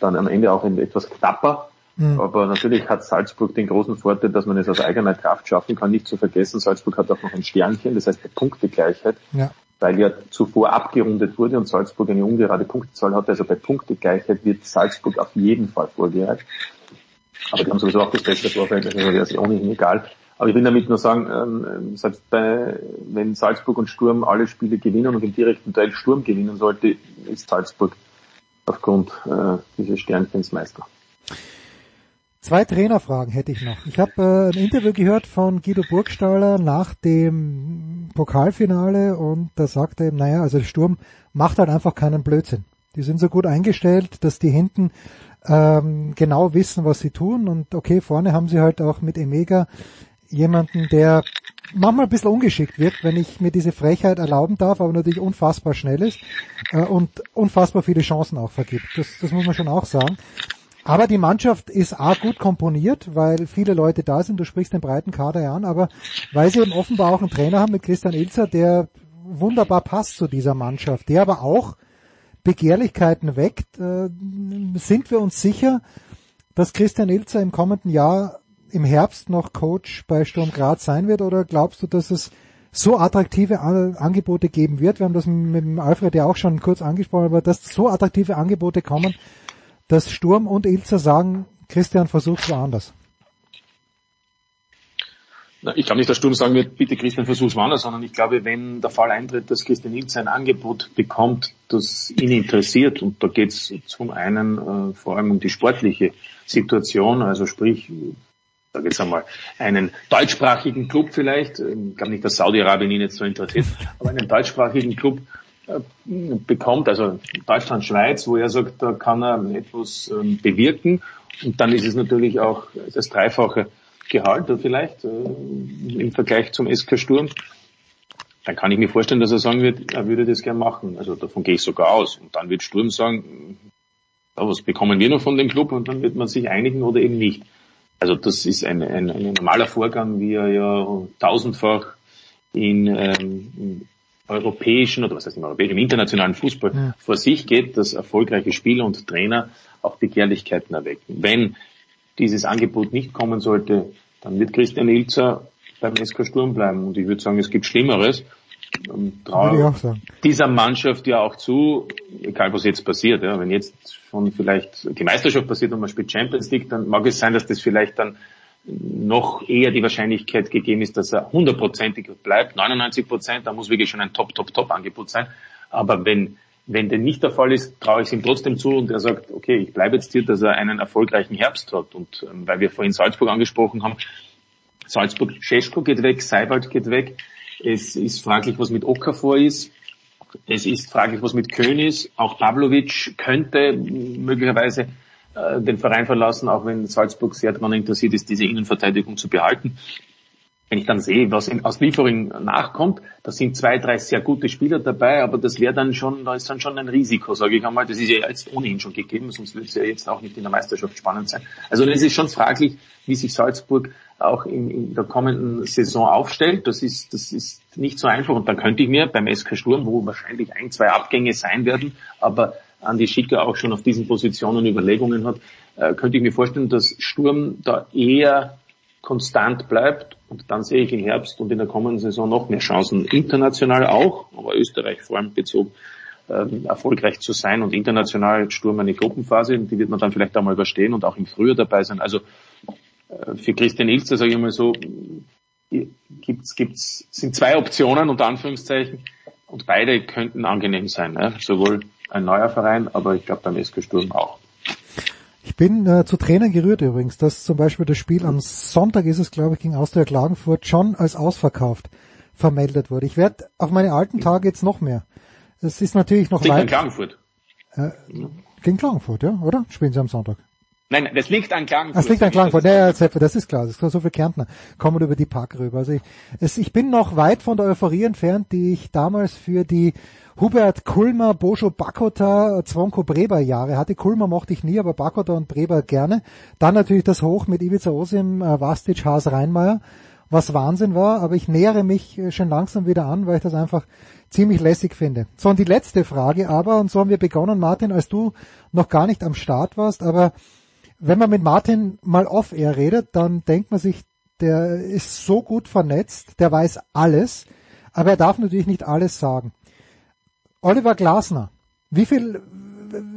dann am Ende auch etwas knapper. Mhm. Aber natürlich hat Salzburg den großen Vorteil, dass man es aus eigener Kraft schaffen kann. Nicht zu vergessen, Salzburg hat auch noch ein Sternchen, das heißt Punktegleichheit, ja. weil ja zuvor abgerundet wurde und Salzburg eine ungerade Punktezahl hatte. Also bei Punktegleichheit wird Salzburg auf jeden Fall vorgereicht. Aber die haben sowieso auch das beste Torverhältnis, also wäre es ohnehin egal. Aber ich will damit nur sagen, ähm, selbst bei, wenn Salzburg und Sturm alle Spiele gewinnen und im direkten Teil Sturm gewinnen sollte, ist Salzburg aufgrund äh, dieses Sternchens Meister. Zwei Trainerfragen hätte ich noch. Ich habe äh, ein Interview gehört von Guido Burgstaller nach dem Pokalfinale und da sagte er, naja, also Sturm macht halt einfach keinen Blödsinn. Die sind so gut eingestellt, dass die hinten ähm, genau wissen, was sie tun und okay, vorne haben sie halt auch mit Emega jemanden, der manchmal ein bisschen ungeschickt wirkt, wenn ich mir diese Frechheit erlauben darf, aber natürlich unfassbar schnell ist äh, und unfassbar viele Chancen auch vergibt. Das, das muss man schon auch sagen. Aber die Mannschaft ist A gut komponiert, weil viele Leute da sind, du sprichst den breiten Kader an, aber weil sie eben offenbar auch einen Trainer haben mit Christian Ilzer, der wunderbar passt zu dieser Mannschaft, der aber auch Begehrlichkeiten weckt, äh, sind wir uns sicher, dass Christian Ilzer im kommenden Jahr im Herbst noch Coach bei Sturm Graz sein wird oder glaubst du, dass es so attraktive Angebote geben wird? Wir haben das mit Alfred ja auch schon kurz angesprochen, aber dass so attraktive Angebote kommen, dass Sturm und Ilzer sagen, Christian versucht woanders. Ich glaube nicht, dass Sturm sagen wird, bitte Christian versuch's woanders, sondern ich glaube, wenn der Fall eintritt, dass Christian Ilzer ein Angebot bekommt, das ihn interessiert, und da geht es zum einen äh, vor allem um die sportliche Situation, also sprich sage jetzt einmal, einen deutschsprachigen Club vielleicht, ich glaube nicht, dass Saudi-Arabien ihn jetzt so interessiert, aber einen deutschsprachigen Club, äh, bekommt, also Deutschland, Schweiz, wo er sagt, da kann er etwas ähm, bewirken. Und dann ist es natürlich auch das dreifache Gehalt vielleicht äh, im Vergleich zum SK Sturm. Dann kann ich mir vorstellen, dass er sagen wird, er würde das gern machen. Also davon gehe ich sogar aus. Und dann wird Sturm sagen, was bekommen wir noch von dem Club? Und dann wird man sich einigen oder eben nicht. Also das ist ein, ein, ein normaler Vorgang, wie er ja tausendfach in, ähm, in europäischen oder was heißt im europäischen, im internationalen Fußball ja. vor sich geht, dass erfolgreiche Spieler und Trainer auch Begehrlichkeiten erwecken. Wenn dieses Angebot nicht kommen sollte, dann wird Christian Ilzer beim SK Sturm bleiben. Und ich würde sagen, es gibt Schlimmeres. Traue dieser Mannschaft ja auch zu, egal was jetzt passiert. Ja. Wenn jetzt schon vielleicht die Meisterschaft passiert und man spielt Champions League, dann mag es sein, dass das vielleicht dann noch eher die Wahrscheinlichkeit gegeben ist, dass er hundertprozentig bleibt, 99 Prozent, da muss wirklich schon ein Top, Top, Top Angebot sein. Aber wenn, wenn denn nicht der Fall ist, traue ich es ihm trotzdem zu und er sagt, okay, ich bleibe jetzt hier, dass er einen erfolgreichen Herbst hat. Und ähm, weil wir vorhin Salzburg angesprochen haben, Salzburg, Scheschko geht weg, Seiwald geht weg. Es ist fraglich, was mit Okafor ist. Es ist fraglich, was mit Köhn ist. Auch Pavlovic könnte möglicherweise äh, den Verein verlassen, auch wenn Salzburg sehr daran interessiert ist, diese Innenverteidigung zu behalten. Wenn ich dann sehe, was in, aus Liefering nachkommt, da sind zwei, drei sehr gute Spieler dabei, aber das wäre dann schon, da ist dann schon ein Risiko, sage ich einmal. Das ist ja jetzt ohnehin schon gegeben, sonst wird es ja jetzt auch nicht in der Meisterschaft spannend sein. Also es ist schon fraglich, wie sich Salzburg auch in, in der kommenden Saison aufstellt. Das ist, das ist nicht so einfach. Und dann könnte ich mir beim SK Sturm, wo wahrscheinlich ein, zwei Abgänge sein werden, aber Andi Schicker auch schon auf diesen Positionen Überlegungen hat, äh, könnte ich mir vorstellen, dass Sturm da eher konstant bleibt und dann sehe ich im Herbst und in der kommenden Saison noch mehr Chancen, international auch, aber Österreich vor allem bezogen, ähm, erfolgreich zu sein und international Sturm eine Gruppenphase, die wird man dann vielleicht einmal überstehen und auch im Frühjahr dabei sein. Also äh, für Christian Ilzer, sage ich mal so, gibt's, gibt's, sind zwei Optionen unter Anführungszeichen und beide könnten angenehm sein. Ne? Sowohl ein neuer Verein, aber ich glaube beim SK Sturm auch. Ich bin äh, zu Tränen gerührt übrigens, dass zum Beispiel das Spiel am Sonntag ist es, glaube ich, gegen Austria Klagenfurt schon als ausverkauft vermeldet wurde. Ich werde auf meine alten Tage jetzt noch mehr. Es ist natürlich noch Gegen weit. Klagenfurt. Äh, gegen Klagenfurt, ja, oder? Spielen sie am Sonntag? Nein, das liegt an Klagenfurt. Das liegt an Klagenfurt. Ja, ja, das ist klar. Das ist so viel Kärntner kommen über die Park rüber. Also ich, es, ich bin noch weit von der Euphorie entfernt, die ich damals für die Hubert Kulmer, Bojo Bakota, Zwonko Breber Jahre hatte. Kulmer mochte ich nie, aber Bakota und Breber gerne. Dann natürlich das Hoch mit Ivica Osim, äh, Vastic, Haas, Reinmeier, was Wahnsinn war, aber ich nähere mich äh, schon langsam wieder an, weil ich das einfach ziemlich lässig finde. So, und die letzte Frage aber, und so haben wir begonnen, Martin, als du noch gar nicht am Start warst, aber wenn man mit Martin mal off-air redet, dann denkt man sich, der ist so gut vernetzt, der weiß alles, aber er darf natürlich nicht alles sagen. Oliver Glasner, wie viel,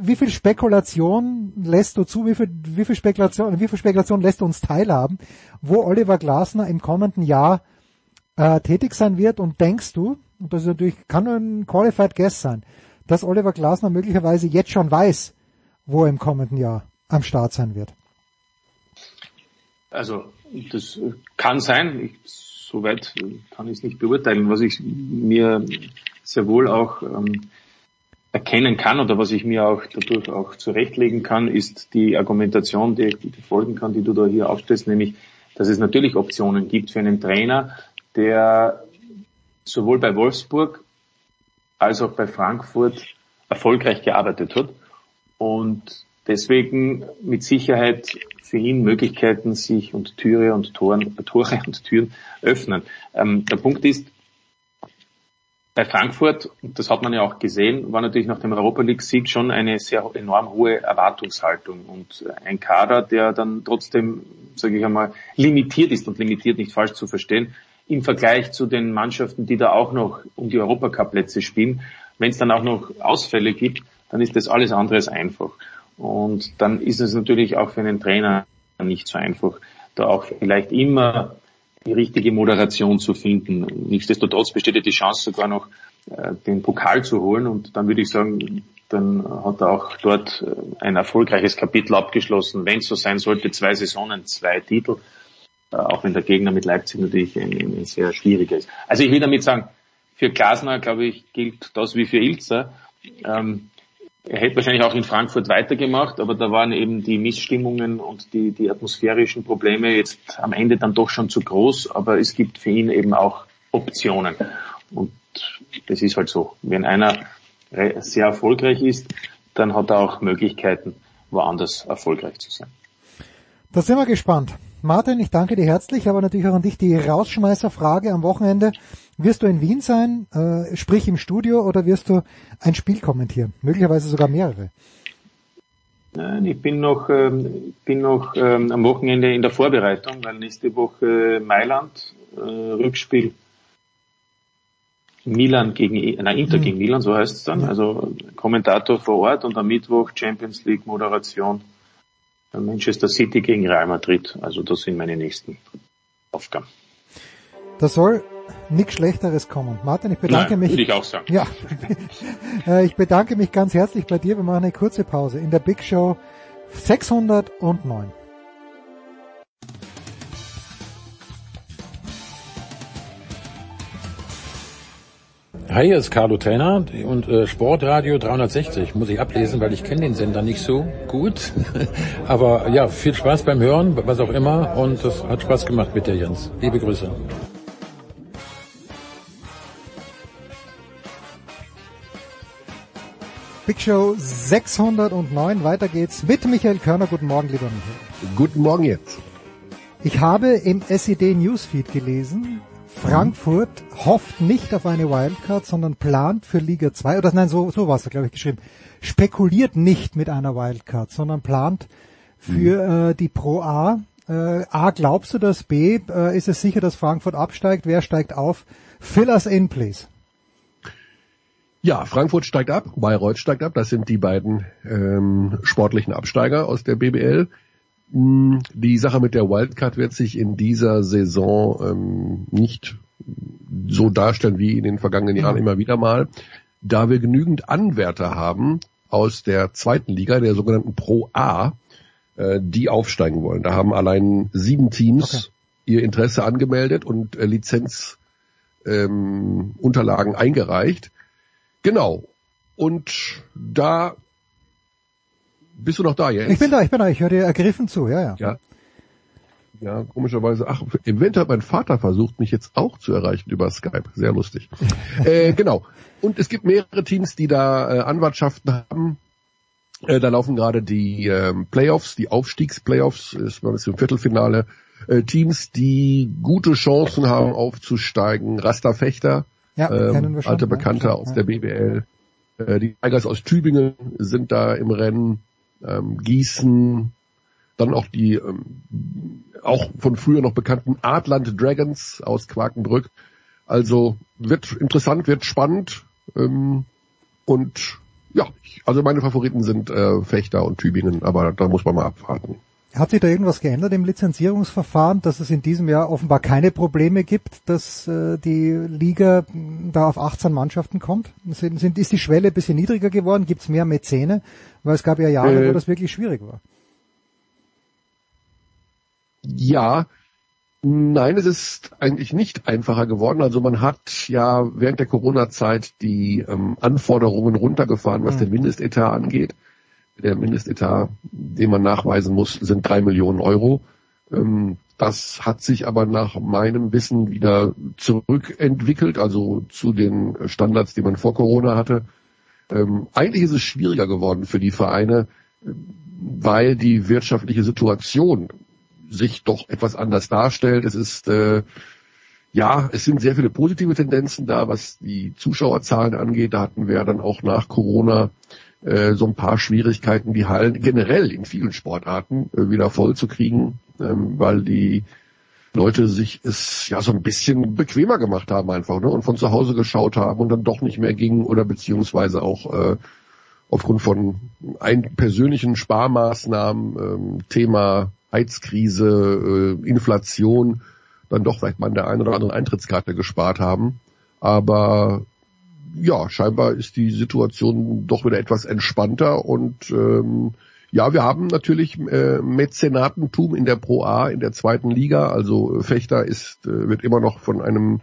wie viel Spekulation lässt du zu, wie viel, wie viel Spekulation, wie viel Spekulation lässt du uns teilhaben, wo Oliver Glasner im kommenden Jahr äh, tätig sein wird und denkst du, und das ist natürlich, kann nur ein Qualified Guess sein, dass Oliver Glasner möglicherweise jetzt schon weiß, wo er im kommenden Jahr am Start sein wird? Also, das kann sein. Ich, soweit kann ich es nicht beurteilen. Was ich mir sehr wohl auch ähm, erkennen kann oder was ich mir auch dadurch auch zurechtlegen kann, ist die Argumentation, die, die folgen kann, die du da hier aufstellst, nämlich, dass es natürlich Optionen gibt für einen Trainer, der sowohl bei Wolfsburg als auch bei Frankfurt erfolgreich gearbeitet hat und deswegen mit Sicherheit für ihn Möglichkeiten sich und Türe und Toren, Tore und Türen öffnen. Ähm, der Punkt ist, bei Frankfurt, und das hat man ja auch gesehen, war natürlich nach dem Europa League-Sieg schon eine sehr enorm hohe Erwartungshaltung und ein Kader, der dann trotzdem, sage ich einmal, limitiert ist und limitiert nicht falsch zu verstehen, im Vergleich zu den Mannschaften, die da auch noch um die Europacup-Plätze spielen. Wenn es dann auch noch Ausfälle gibt, dann ist das alles andere als einfach. Und dann ist es natürlich auch für einen Trainer nicht so einfach, da auch vielleicht immer die richtige Moderation zu finden. Nichtsdestotrotz besteht ja die Chance sogar noch, äh, den Pokal zu holen und dann würde ich sagen, dann hat er auch dort äh, ein erfolgreiches Kapitel abgeschlossen. Wenn es so sein sollte, zwei Saisonen, zwei Titel, äh, auch wenn der Gegner mit Leipzig natürlich ein, ein sehr schwieriger ist. Also ich will damit sagen, für Glasner, glaube ich, gilt das wie für Ilzer. Ähm, er hätte wahrscheinlich auch in Frankfurt weitergemacht, aber da waren eben die Missstimmungen und die, die atmosphärischen Probleme jetzt am Ende dann doch schon zu groß, aber es gibt für ihn eben auch Optionen. Und das ist halt so. Wenn einer sehr erfolgreich ist, dann hat er auch Möglichkeiten, woanders erfolgreich zu sein. Da sind wir gespannt. Martin, ich danke dir herzlich, aber natürlich auch an dich die Rausschmeißerfrage am Wochenende. Wirst du in Wien sein, äh, sprich im Studio, oder wirst du ein Spiel kommentieren? Möglicherweise sogar mehrere. Nein, ich bin noch, ähm, bin noch ähm, am Wochenende in der Vorbereitung, weil nächste Woche Mailand, äh, Rückspiel Milan gegen, nein, Inter mhm. gegen Milan, so heißt es dann. Also Kommentator vor Ort und am Mittwoch Champions League Moderation Manchester City gegen Real Madrid. Also das sind meine nächsten Aufgaben. Da soll nichts Schlechteres kommen. Martin, ich bedanke Nein, mich. Würde ich auch sagen. Ja. Äh, ich bedanke mich ganz herzlich bei dir. Wir machen eine kurze Pause in der Big Show 609. Hi, hier ist Carlo Trainer und äh, Sportradio 360 muss ich ablesen, weil ich kenne den Sender nicht so gut. Aber ja, viel Spaß beim Hören, was auch immer. Und das hat Spaß gemacht mit dir, Jens. Liebe Grüße. Big Show 609. Weiter geht's mit Michael Körner. Guten Morgen, lieber Michael. Guten Morgen jetzt. Ich habe im SED Newsfeed gelesen, Frankfurt hofft nicht auf eine Wildcard, sondern plant für Liga 2, oder nein, so, so war es, glaube ich, geschrieben, spekuliert nicht mit einer Wildcard, sondern plant für mhm. äh, die Pro A. Äh, A, glaubst du das? B, äh, ist es sicher, dass Frankfurt absteigt? Wer steigt auf? Fill us in, please. Ja, Frankfurt steigt ab, Bayreuth steigt ab. Das sind die beiden ähm, sportlichen Absteiger aus der BBL. Hm, die Sache mit der Wildcard wird sich in dieser Saison ähm, nicht so darstellen wie in den vergangenen Jahren immer wieder mal, da wir genügend Anwärter haben aus der zweiten Liga, der sogenannten Pro A, äh, die aufsteigen wollen. Da haben allein sieben Teams okay. ihr Interesse angemeldet und äh, Lizenzunterlagen ähm, eingereicht. Genau. Und da bist du noch da jetzt? Ich bin da, ich bin da, ich höre dir ergriffen zu, ja, ja. Ja. Ja, komischerweise, ach, im Winter hat mein Vater versucht, mich jetzt auch zu erreichen über Skype. Sehr lustig. äh, genau. Und es gibt mehrere Teams, die da äh, Anwartschaften haben. Äh, da laufen gerade die äh, Playoffs, die Aufstiegsplayoffs, ist man ist im Viertelfinale. Äh, Teams, die gute Chancen haben aufzusteigen. Rasta Fechter, ja, ähm, alte Bekannte ja, aus der BWL. Äh, die Tigers aus Tübingen sind da im Rennen ähm, Gießen, dann auch die ähm, auch von früher noch bekannten Artland Dragons aus Quakenbrück. Also wird interessant, wird spannend ähm, und ja, ich, also meine Favoriten sind äh, Fechter und Tübingen, aber da muss man mal abwarten. Hat sich da irgendwas geändert im Lizenzierungsverfahren, dass es in diesem Jahr offenbar keine Probleme gibt, dass äh, die Liga da auf 18 Mannschaften kommt? Sind, sind, ist die Schwelle ein bisschen niedriger geworden? Gibt es mehr Mäzene? Weil es gab ja Jahre, äh, wo das wirklich schwierig war. Ja, nein, es ist eigentlich nicht einfacher geworden. Also man hat ja während der Corona-Zeit die ähm, Anforderungen runtergefahren, was mhm. den Mindestetat angeht der Mindestetat, den man nachweisen muss, sind drei Millionen Euro. Ähm, das hat sich aber nach meinem Wissen wieder zurückentwickelt, also zu den Standards, die man vor Corona hatte. Ähm, eigentlich ist es schwieriger geworden für die Vereine, weil die wirtschaftliche Situation sich doch etwas anders darstellt. Es ist äh, ja, es sind sehr viele positive Tendenzen da, was die Zuschauerzahlen angeht. Da hatten wir dann auch nach Corona äh, so ein paar Schwierigkeiten, die Hallen generell in vielen Sportarten äh, wieder voll zu kriegen, ähm, weil die Leute sich es ja so ein bisschen bequemer gemacht haben einfach ne? und von zu Hause geschaut haben und dann doch nicht mehr gingen oder beziehungsweise auch äh, aufgrund von ein persönlichen Sparmaßnahmen, ähm, Thema Heizkrise, äh, Inflation, dann doch vielleicht mal an der einen oder anderen Eintrittskarte gespart haben. Aber ja, scheinbar ist die Situation doch wieder etwas entspannter und ähm, ja, wir haben natürlich äh, Mäzenatentum in der Pro A, in der zweiten Liga. Also Fechter ist, äh, wird immer noch von einem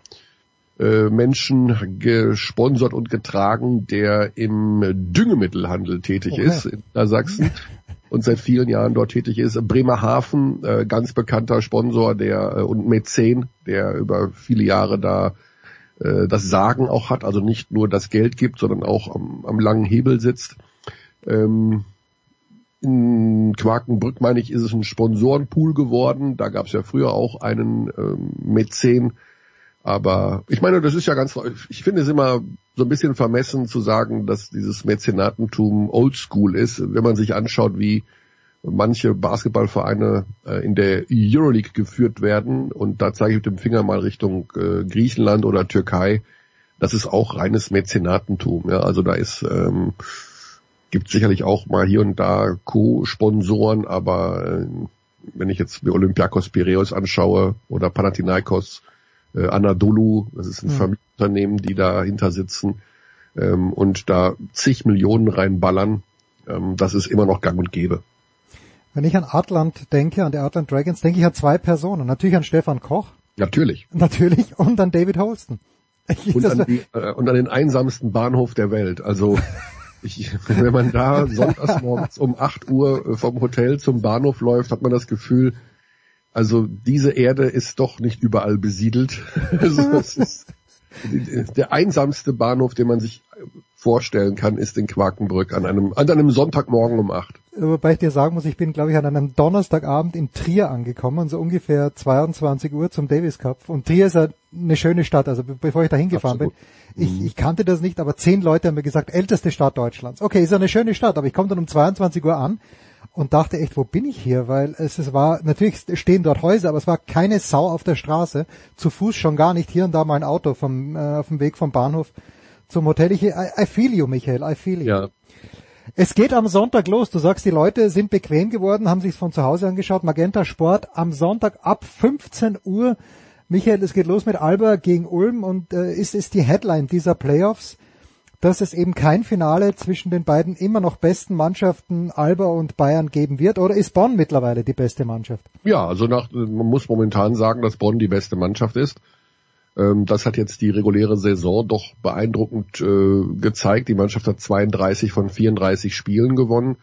äh, Menschen gesponsert und getragen, der im Düngemittelhandel tätig okay. ist in Sachsen und seit vielen Jahren dort tätig ist. Bremerhaven, äh, ganz bekannter Sponsor der äh, und Mäzen, der über viele Jahre da äh, das Sagen auch hat, also nicht nur das Geld gibt, sondern auch am, am langen Hebel sitzt. Ähm, in Quakenbrück, meine ich, ist es ein Sponsorenpool geworden. Da gab es ja früher auch einen ähm, Mäzen. Aber ich meine, das ist ja ganz, ich finde es immer so ein bisschen vermessen zu sagen, dass dieses Mäzenatentum oldschool ist. Wenn man sich anschaut, wie manche Basketballvereine äh, in der Euroleague geführt werden, und da zeige ich mit dem Finger mal Richtung äh, Griechenland oder Türkei, das ist auch reines Mäzenatentum. Ja? Also da ist ähm, gibt sicherlich auch mal hier und da Co-Sponsoren, aber äh, wenn ich jetzt mir Olympiakos Piraeus anschaue oder Panathinaikos, äh, Anadolu, das ist ein mhm. Familienunternehmen, die dahinter sitzen ähm, und da zig Millionen reinballern, ähm, das ist immer noch gang und gäbe. Wenn ich an Atlant denke, an die Atlant Dragons, denke ich an zwei Personen. Natürlich an Stefan Koch. Natürlich. Natürlich und an David Holston. und, an die, äh, und an den einsamsten Bahnhof der Welt. Also Ich, wenn man da sonntags morgens um 8 Uhr äh, vom Hotel zum Bahnhof läuft, hat man das Gefühl, also diese Erde ist doch nicht überall besiedelt. also es ist der einsamste Bahnhof, den man sich vorstellen kann, ist in Quakenbrück an einem, an einem Sonntagmorgen um acht. Wobei ich dir sagen muss, ich bin, glaube ich, an einem Donnerstagabend in Trier angekommen, so ungefähr 22 Uhr zum Davis Cup. Und Trier ist ja eine schöne Stadt, also bevor ich da hingefahren bin. Ich, mhm. ich kannte das nicht, aber zehn Leute haben mir gesagt, älteste Stadt Deutschlands. Okay, ist ja eine schöne Stadt, aber ich komme dann um 22 Uhr an und dachte echt, wo bin ich hier? Weil es, es war, natürlich stehen dort Häuser, aber es war keine Sau auf der Straße. Zu Fuß schon gar nicht. Hier und da mal ein Auto vom, äh, auf dem Weg vom Bahnhof zum Hotel. Ich, I, I feel you, Michael, I feel you. Ja. Es geht am Sonntag los. Du sagst, die Leute sind bequem geworden, haben sich von zu Hause angeschaut. Magenta Sport am Sonntag ab 15 Uhr. Michael, es geht los mit Alba gegen Ulm und äh, ist es die Headline dieser Playoffs dass es eben kein Finale zwischen den beiden immer noch besten Mannschaften Alba und Bayern geben wird? Oder ist Bonn mittlerweile die beste Mannschaft? Ja, also nach, man muss momentan sagen, dass Bonn die beste Mannschaft ist. Ähm, das hat jetzt die reguläre Saison doch beeindruckend äh, gezeigt. Die Mannschaft hat 32 von 34 Spielen gewonnen,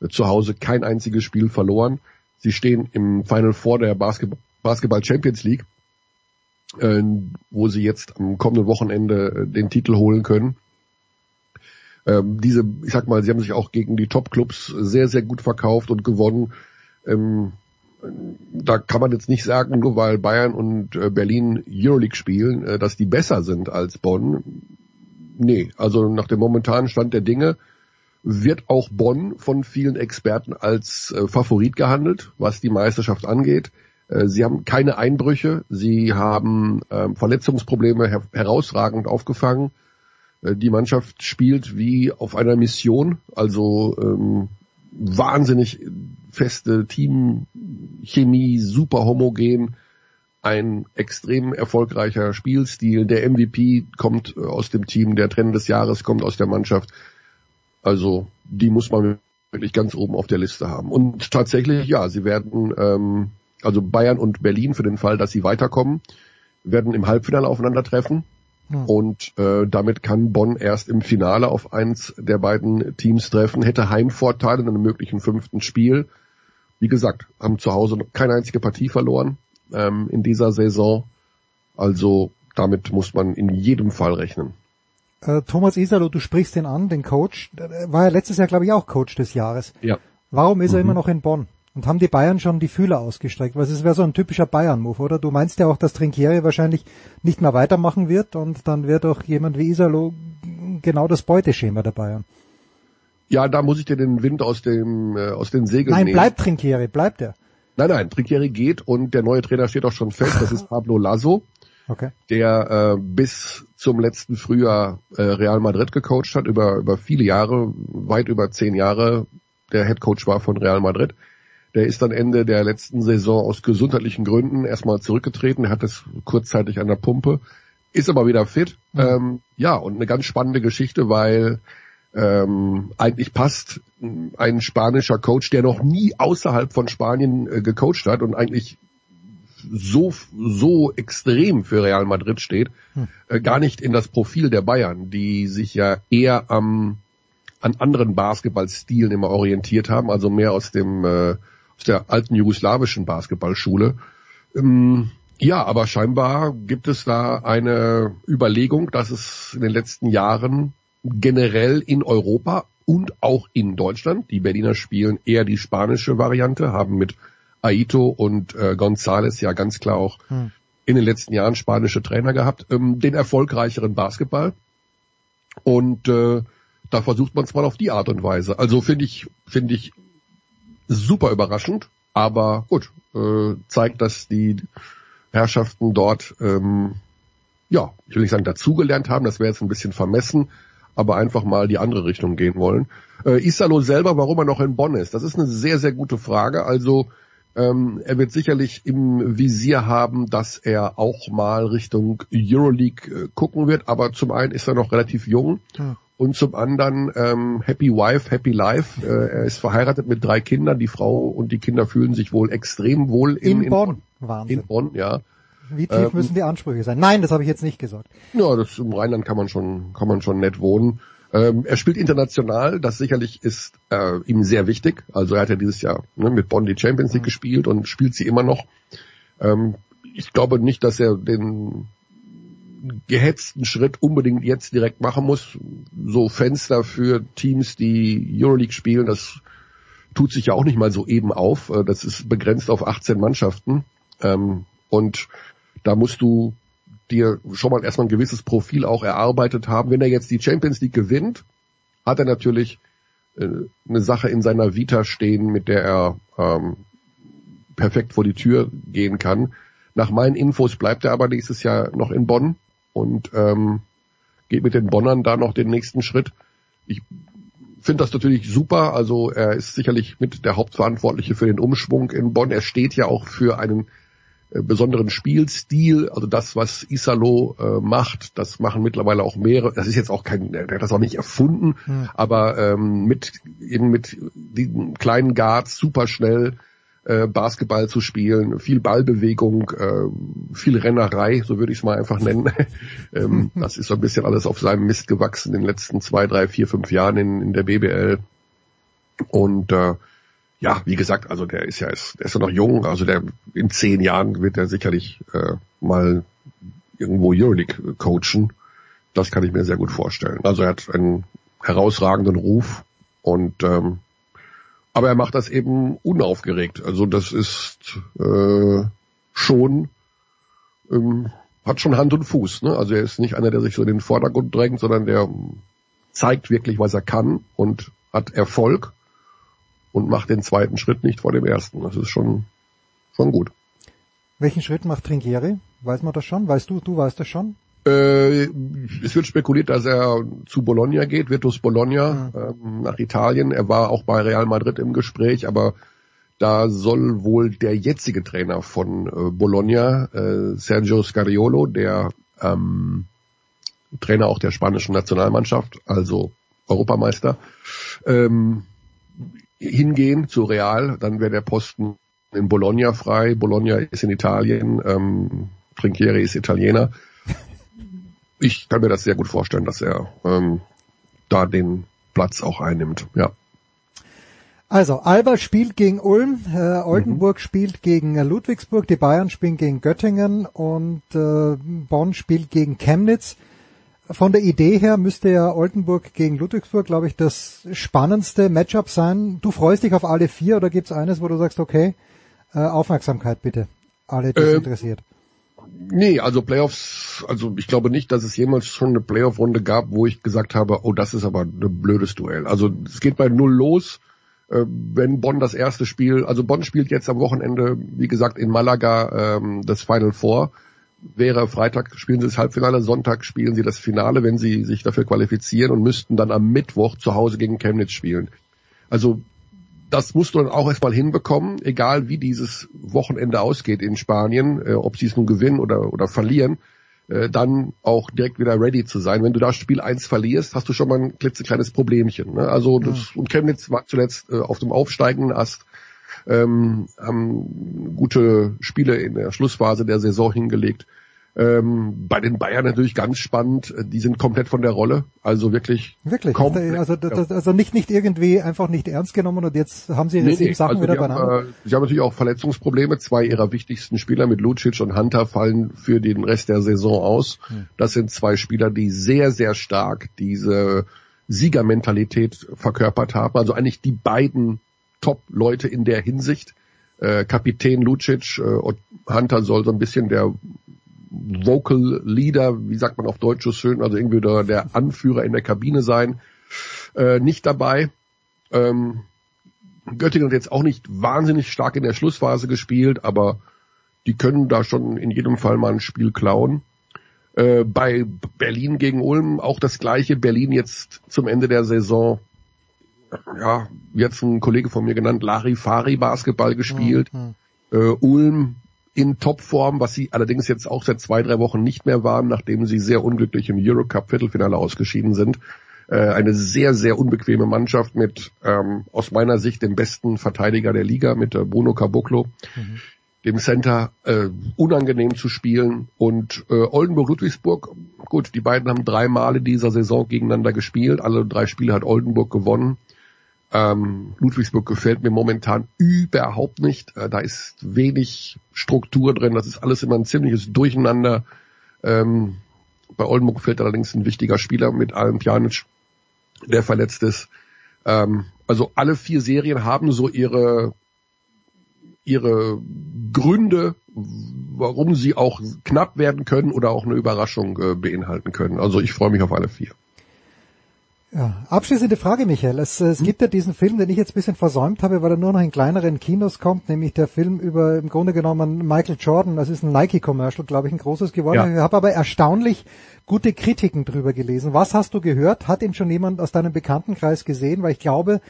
äh, zu Hause kein einziges Spiel verloren. Sie stehen im Final Four der Basketball, Basketball Champions League, äh, wo sie jetzt am kommenden Wochenende den Titel holen können ähm, diese, ich sag mal, sie haben sich auch gegen die Top-Clubs sehr, sehr gut verkauft und gewonnen. Ähm, da kann man jetzt nicht sagen, nur weil Bayern und äh, Berlin Euroleague spielen, äh, dass die besser sind als Bonn. Nee, also nach dem momentanen Stand der Dinge wird auch Bonn von vielen Experten als äh, Favorit gehandelt, was die Meisterschaft angeht. Sie haben keine Einbrüche, sie haben ähm, Verletzungsprobleme her herausragend aufgefangen. Die Mannschaft spielt wie auf einer Mission, also ähm, wahnsinnig feste Teamchemie, super homogen, ein extrem erfolgreicher Spielstil. Der MVP kommt äh, aus dem Team, der Trainer des Jahres kommt aus der Mannschaft. Also die muss man wirklich ganz oben auf der Liste haben. Und tatsächlich, ja, sie werden, ähm, also Bayern und Berlin für den Fall, dass sie weiterkommen, werden im Halbfinale aufeinandertreffen. Hm. Und äh, damit kann Bonn erst im Finale auf eins der beiden Teams treffen, hätte Heimvorteil in einem möglichen fünften Spiel. Wie gesagt, haben zu Hause noch keine einzige Partie verloren ähm, in dieser Saison. Also damit muss man in jedem Fall rechnen. Äh, Thomas Isalo, du sprichst den an, den Coach. War ja letztes Jahr, glaube ich, auch Coach des Jahres. Ja. Warum ist er mhm. immer noch in Bonn? Und haben die Bayern schon die Fühler ausgestreckt? Weil es wäre so ein typischer Bayern-Move, oder? Du meinst ja auch, dass Trinkieri wahrscheinlich nicht mehr weitermachen wird und dann wird auch jemand wie Isalo genau das Beuteschema der Bayern. Ja, da muss ich dir den Wind aus dem äh, aus den Segeln nein, nehmen. Nein, bleibt Trinkieri, bleibt er. Nein, nein, Trinkieri geht und der neue Trainer steht auch schon fest, das ist Pablo Lasso. Okay. Der äh, bis zum letzten Frühjahr äh, Real Madrid gecoacht hat, über, über viele Jahre, weit über zehn Jahre der Head Coach war von Real Madrid. Der ist dann Ende der letzten Saison aus gesundheitlichen Gründen erstmal zurückgetreten. Er hat es kurzzeitig an der Pumpe, ist aber wieder fit. Mhm. Ähm, ja, und eine ganz spannende Geschichte, weil ähm, eigentlich passt ein spanischer Coach, der noch nie außerhalb von Spanien äh, gecoacht hat und eigentlich so, so extrem für Real Madrid steht, hm. äh, gar nicht in das Profil der Bayern, die sich ja eher am, an anderen Basketballstilen immer orientiert haben, also mehr aus dem, äh, der alten jugoslawischen Basketballschule. Ähm, ja, aber scheinbar gibt es da eine Überlegung, dass es in den letzten Jahren generell in Europa und auch in Deutschland, die Berliner spielen eher die spanische Variante, haben mit Aito und äh, González ja ganz klar auch hm. in den letzten Jahren spanische Trainer gehabt, ähm, den erfolgreicheren Basketball. Und äh, da versucht man es mal auf die Art und Weise. Also finde ich, finde ich super überraschend, aber gut, äh, zeigt, dass die Herrschaften dort, ähm, ja, ich will nicht sagen dazugelernt haben, das wäre jetzt ein bisschen vermessen, aber einfach mal die andere Richtung gehen wollen. Äh, Isalo selber, warum er noch in Bonn ist, das ist eine sehr, sehr gute Frage. Also ähm, er wird sicherlich im Visier haben, dass er auch mal Richtung Euroleague äh, gucken wird, aber zum einen ist er noch relativ jung hm. Und zum anderen ähm, Happy Wife, Happy Life. Äh, er ist verheiratet mit drei Kindern, die Frau und die Kinder fühlen sich wohl extrem wohl in, in Bonn. In, Wahnsinn. In Bonn, ja. Wie tief ähm, müssen die Ansprüche sein? Nein, das habe ich jetzt nicht gesagt. Ja, das im Rheinland kann man schon, kann man schon nett wohnen. Ähm, er spielt international, das sicherlich ist äh, ihm sehr wichtig. Also er hat ja dieses Jahr ne, mit Bonn die Champions League mhm. gespielt und spielt sie immer noch. Ähm, ich glaube nicht, dass er den gehetzten Schritt unbedingt jetzt direkt machen muss. So Fenster für Teams, die Euroleague spielen, das tut sich ja auch nicht mal so eben auf. Äh, das ist begrenzt auf 18 Mannschaften. Ähm, und da musst du dir schon mal erstmal ein gewisses Profil auch erarbeitet haben. Wenn er jetzt die Champions League gewinnt, hat er natürlich äh, eine Sache in seiner Vita stehen, mit der er ähm, perfekt vor die Tür gehen kann. Nach meinen Infos bleibt er aber nächstes Jahr noch in Bonn und ähm, geht mit den Bonnern da noch den nächsten Schritt. Ich finde das natürlich super. Also er ist sicherlich mit der Hauptverantwortliche für den Umschwung in Bonn. Er steht ja auch für einen äh, besonderen Spielstil, also das, was Isalo äh, macht, das machen mittlerweile auch mehrere, das ist jetzt auch kein, der hat das auch nicht erfunden, hm. aber ähm, mit eben mit den kleinen Guards super schnell äh, Basketball zu spielen, viel Ballbewegung, äh, viel Rennerei, so würde ich es mal einfach nennen. ähm, das ist so ein bisschen alles auf seinem Mist gewachsen in den letzten zwei, drei, vier, fünf Jahren in, in der BBL. Und äh, ja, wie gesagt, also der ist ja, ist, der ist ja noch jung, also der in zehn Jahren wird er sicherlich äh, mal irgendwo Euroleague coachen. Das kann ich mir sehr gut vorstellen. Also er hat einen herausragenden Ruf und ähm, aber er macht das eben unaufgeregt. Also das ist äh, schon ähm, hat schon Hand und Fuß. Ne? Also er ist nicht einer, der sich so in den Vordergrund drängt, sondern der zeigt wirklich, was er kann und hat Erfolg und macht den zweiten Schritt nicht vor dem ersten. Das ist schon, schon gut. Welchen Schritt macht Trinkieri? Weiß man das schon? Weißt du, du weißt das schon? Äh, es wird spekuliert, dass er zu Bologna geht, Virtus Bologna, mhm. ähm, nach Italien. Er war auch bei Real Madrid im Gespräch, aber da soll wohl der jetzige Trainer von äh, Bologna, äh, Sergio Scariolo, der ähm, Trainer auch der spanischen Nationalmannschaft, also Europameister, ähm, hingehen zu Real, dann wäre der Posten in Bologna frei. Bologna ist in Italien, ähm, Trinkieri ist Italiener. Ich kann mir das sehr gut vorstellen, dass er ähm, da den Platz auch einnimmt. Ja. Also Alba spielt gegen Ulm, äh, Oldenburg mhm. spielt gegen äh, Ludwigsburg, die Bayern spielen gegen Göttingen und äh, Bonn spielt gegen Chemnitz von der Idee her müsste ja Oldenburg gegen Ludwigsburg, glaube ich, das spannendste Matchup sein. Du freust dich auf alle vier oder gibt es eines, wo du sagst, okay, äh, Aufmerksamkeit bitte, alle, die äh, interessiert? Nee, also Playoffs, also ich glaube nicht, dass es jemals schon eine Playoff-Runde gab, wo ich gesagt habe, oh, das ist aber ein blödes Duell. Also es geht bei Null los, äh, wenn Bonn das erste Spiel, also Bonn spielt jetzt am Wochenende, wie gesagt, in Malaga ähm, das Final Four wäre Freitag spielen sie das Halbfinale, Sonntag spielen sie das Finale, wenn sie sich dafür qualifizieren und müssten dann am Mittwoch zu Hause gegen Chemnitz spielen. Also das musst du dann auch erstmal hinbekommen, egal wie dieses Wochenende ausgeht in Spanien, äh, ob sie es nun gewinnen oder, oder verlieren, äh, dann auch direkt wieder ready zu sein. Wenn du da Spiel 1 verlierst, hast du schon mal ein klitzekleines Problemchen. Ne? Also das, und Chemnitz war zuletzt äh, auf dem aufsteigenden Ast ähm, haben gute Spiele in der Schlussphase der Saison hingelegt. Ähm, bei den Bayern natürlich ganz spannend, die sind komplett von der Rolle, also wirklich. Wirklich, komplett, also, das, also nicht nicht irgendwie einfach nicht ernst genommen und jetzt haben sie nee, sieben Sachen also wieder beieinander. Haben, äh, sie haben natürlich auch Verletzungsprobleme, zwei ihrer wichtigsten Spieler mit Lucic und Hunter fallen für den Rest der Saison aus. Hm. Das sind zwei Spieler, die sehr, sehr stark diese Siegermentalität verkörpert haben, also eigentlich die beiden Top-Leute in der Hinsicht. Äh, Kapitän Lucic äh, und Hunter soll so ein bisschen der Vocal Leader, wie sagt man auf Deutsch so schön, also irgendwie der, der Anführer in der Kabine sein, äh, nicht dabei. Ähm, Göttingen hat jetzt auch nicht wahnsinnig stark in der Schlussphase gespielt, aber die können da schon in jedem Fall mal ein Spiel klauen. Äh, bei Berlin gegen Ulm auch das gleiche. Berlin jetzt zum Ende der Saison, ja, jetzt ein Kollege von mir genannt, Larifari Basketball gespielt. Mhm. Äh, Ulm in Topform, was sie allerdings jetzt auch seit zwei, drei Wochen nicht mehr waren, nachdem sie sehr unglücklich im Eurocup Viertelfinale ausgeschieden sind. Äh, eine sehr, sehr unbequeme Mannschaft mit ähm, aus meiner Sicht dem besten Verteidiger der Liga, mit äh, Bruno Caboclo, mhm. dem Center, äh, unangenehm zu spielen. Und äh, Oldenburg-Ludwigsburg, gut, die beiden haben drei Male dieser Saison gegeneinander gespielt. Alle drei Spiele hat Oldenburg gewonnen. Ähm, Ludwigsburg gefällt mir momentan überhaupt nicht. Äh, da ist wenig Struktur drin. Das ist alles immer ein ziemliches Durcheinander. Ähm, bei Oldenburg fehlt allerdings ein wichtiger Spieler mit Alan Pjanic, der verletzt ist. Ähm, also alle vier Serien haben so ihre ihre Gründe, warum sie auch knapp werden können oder auch eine Überraschung äh, beinhalten können. Also ich freue mich auf alle vier. Ja, abschließende Frage, Michael. Es, es hm? gibt ja diesen Film, den ich jetzt ein bisschen versäumt habe, weil er nur noch in kleineren Kinos kommt, nämlich der Film über im Grunde genommen Michael Jordan. Das ist ein Nike-Commercial, glaube ich, ein großes geworden. Ja. Ich habe aber erstaunlich gute Kritiken drüber gelesen. Was hast du gehört? Hat ihn schon jemand aus deinem Bekanntenkreis gesehen? Weil ich glaube,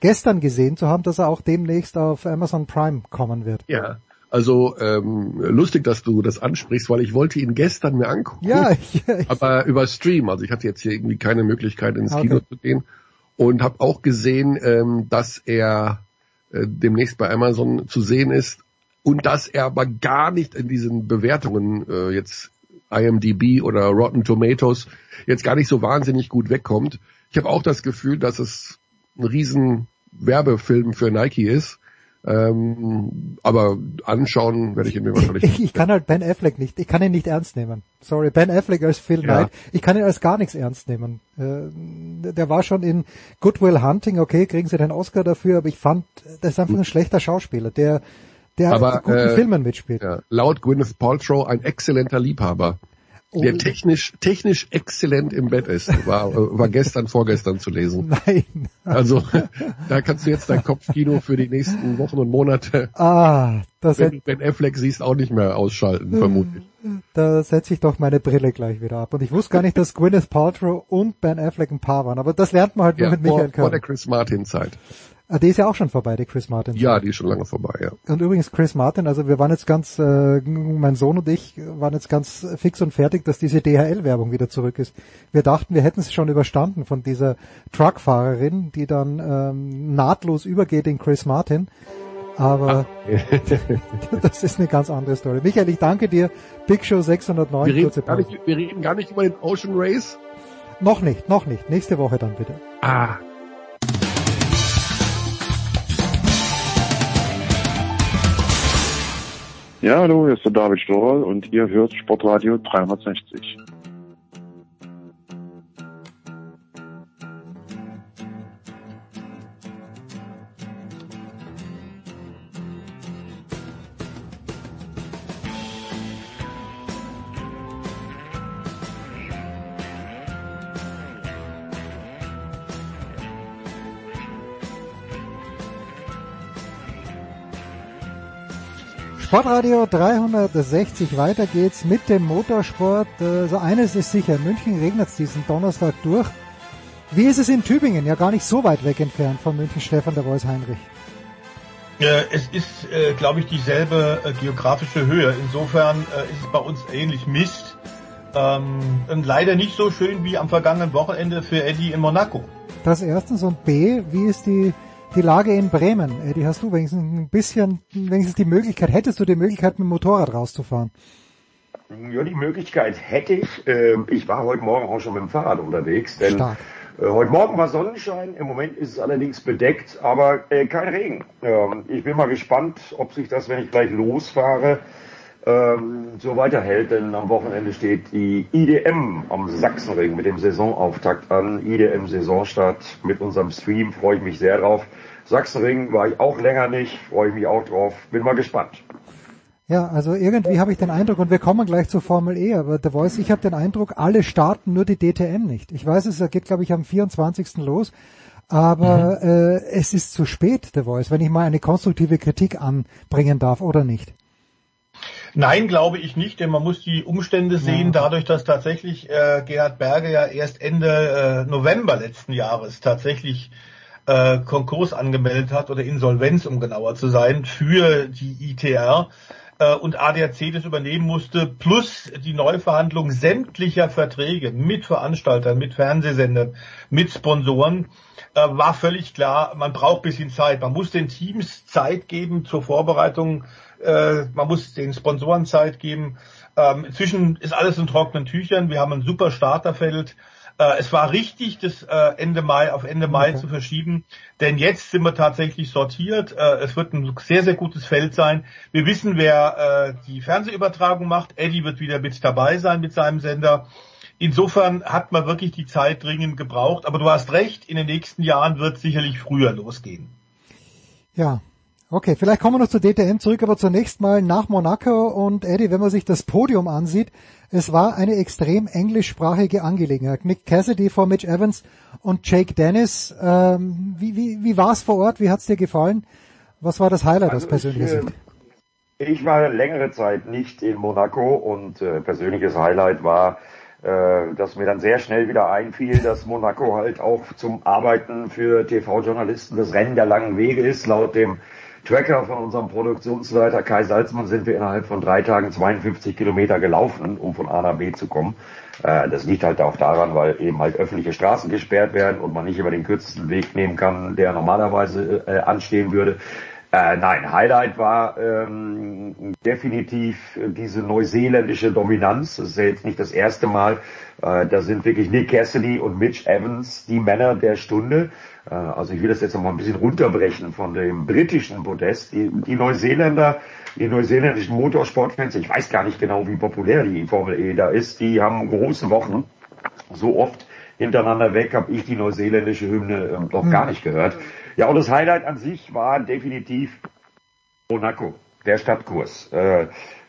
gestern gesehen zu haben, dass er auch demnächst auf Amazon Prime kommen wird. Ja, also ähm, lustig, dass du das ansprichst, weil ich wollte ihn gestern mir angucken. Ja, ich, ich, aber über Stream. Also ich hatte jetzt hier irgendwie keine Möglichkeit ins okay. Kino zu gehen und habe auch gesehen, ähm, dass er äh, demnächst bei Amazon zu sehen ist und dass er aber gar nicht in diesen Bewertungen äh, jetzt IMDb oder Rotten Tomatoes jetzt gar nicht so wahnsinnig gut wegkommt. Ich habe auch das Gefühl, dass es ein riesen Werbefilm für Nike ist ähm, aber anschauen werde ich ihn mir wahrscheinlich nicht. Ich kann halt Ben Affleck nicht, ich kann ihn nicht ernst nehmen. Sorry, Ben Affleck als Phil ja. Knight, ich kann ihn als gar nichts ernst nehmen. Äh, der war schon in Goodwill Hunting, okay, kriegen sie den Oscar dafür, aber ich fand, das ist einfach ein schlechter Schauspieler, der der aber, guten äh, Filmen mitspielt. Ja, laut Gwyneth Paltrow ein exzellenter Liebhaber der technisch, technisch exzellent im Bett ist, war, war gestern, vorgestern zu lesen. Nein. Also, da kannst du jetzt dein Kopfkino für die nächsten Wochen und Monate, ah, das wenn, wenn Affleck siehst, auch nicht mehr ausschalten, vermutlich. Da setze ich doch meine Brille gleich wieder ab. Und ich wusste gar nicht, dass Gwyneth Paltrow und Ben Affleck ein Paar waren, aber das lernt man halt nur ja, mit Michael vor, vor der Chris Martin Zeit. Ah, die ist ja auch schon vorbei, die Chris Martin. Ja, die ist schon lange vorbei, ja. Und übrigens Chris Martin, also wir waren jetzt ganz, äh, mein Sohn und ich waren jetzt ganz fix und fertig, dass diese DHL-Werbung wieder zurück ist. Wir dachten, wir hätten es schon überstanden von dieser Truckfahrerin, die dann ähm, nahtlos übergeht in Chris Martin. Aber ah. das ist eine ganz andere Story. Michael, ich danke dir. Big Show 609. Wir reden, gar nicht, wir reden gar nicht über den Ocean Race. Noch nicht, noch nicht. Nächste Woche dann bitte. Ah, Ja, hallo, hier ist der David Storer und ihr hört Sportradio 360. Sportradio 360, weiter geht's mit dem Motorsport. Äh, so eines ist sicher, in München regnet es diesen Donnerstag durch. Wie ist es in Tübingen? Ja, gar nicht so weit weg entfernt von München, Stefan der Voice Heinrich. Es ist, äh, glaube ich, dieselbe äh, geografische Höhe. Insofern äh, ist es bei uns ähnlich Mist. Ähm, und leider nicht so schön wie am vergangenen Wochenende für Eddie in Monaco. Das erstens und B, wie ist die die Lage in Bremen. Eddie, hast du wenigstens ein bisschen, wenigstens die Möglichkeit, hättest du die Möglichkeit, mit dem Motorrad rauszufahren? Ja, die Möglichkeit hätte ich. Ähm, ich war heute Morgen auch schon mit dem Fahrrad unterwegs, denn Stark. Äh, heute Morgen war Sonnenschein, im Moment ist es allerdings bedeckt, aber äh, kein Regen. Ähm, ich bin mal gespannt, ob sich das, wenn ich gleich losfahre, ähm, so weiterhält, denn am Wochenende steht die IDM am Sachsenring mit dem Saisonauftakt an. IDM Saisonstart mit unserem Stream, freue ich mich sehr drauf. Sachsenring war ich auch länger nicht, freue ich mich auch drauf, bin mal gespannt. Ja, also irgendwie habe ich den Eindruck, und wir kommen gleich zur Formel E, aber der Voice, ich habe den Eindruck, alle starten nur die DTM nicht. Ich weiß, es geht, glaube ich, am 24. los, aber mhm. äh, es ist zu spät, der Voice, wenn ich mal eine konstruktive Kritik anbringen darf, oder nicht? Nein, glaube ich nicht, denn man muss die Umstände sehen, ja. dadurch, dass tatsächlich äh, Gerhard Berge ja erst Ende äh, November letzten Jahres tatsächlich äh, Konkurs angemeldet hat oder Insolvenz, um genauer zu sein, für die ITR äh, und ADAC das übernehmen musste, plus die Neuverhandlung sämtlicher Verträge mit Veranstaltern, mit Fernsehsendern, mit Sponsoren, äh, war völlig klar, man braucht bisschen Zeit. Man muss den Teams Zeit geben zur Vorbereitung, äh, man muss den Sponsoren Zeit geben. Ähm, inzwischen ist alles in trockenen Tüchern. Wir haben ein super Starterfeld. Äh, es war richtig, das äh, Ende Mai auf Ende Mai okay. zu verschieben, denn jetzt sind wir tatsächlich sortiert. Äh, es wird ein sehr, sehr gutes Feld sein. Wir wissen, wer die Fernsehübertragung macht. Eddie wird wieder mit dabei sein mit seinem Sender. Insofern hat man wirklich die Zeit dringend gebraucht. Aber du hast recht, in den nächsten Jahren wird es sicherlich früher losgehen. Ja, Okay, vielleicht kommen wir noch zur DTM zurück, aber zunächst mal nach Monaco und Eddie, wenn man sich das Podium ansieht, es war eine extrem englischsprachige Angelegenheit. Nick Cassidy vor Mitch Evans und Jake Dennis. Ähm, wie wie, wie war es vor Ort? Wie hat's dir gefallen? Was war das Highlight also aus persönlicher Sicht? Ich war längere Zeit nicht in Monaco und äh, persönliches Highlight war, äh, dass mir dann sehr schnell wieder einfiel, dass Monaco halt auch zum Arbeiten für TV-Journalisten das Rennen der langen Wege ist, laut dem Tracker von unserem Produktionsleiter Kai Salzmann sind wir innerhalb von drei Tagen 52 Kilometer gelaufen, um von A nach B zu kommen. Äh, das liegt halt auch daran, weil eben halt öffentliche Straßen gesperrt werden und man nicht über den kürzesten Weg nehmen kann, der normalerweise äh, anstehen würde. Äh, nein, Highlight war ähm, definitiv diese neuseeländische Dominanz. Das ist ja jetzt nicht das erste Mal. Äh, da sind wirklich Nick Cassidy und Mitch Evans die Männer der Stunde. Äh, also ich will das jetzt noch mal ein bisschen runterbrechen von dem britischen Podest. Die, die Neuseeländer, die neuseeländischen Motorsportfans, ich weiß gar nicht genau, wie populär die Formel E da ist, die haben große Wochen. So oft hintereinander weg habe ich die neuseeländische Hymne äh, noch gar nicht gehört. Ja, und das Highlight an sich war definitiv Monaco, der Stadtkurs.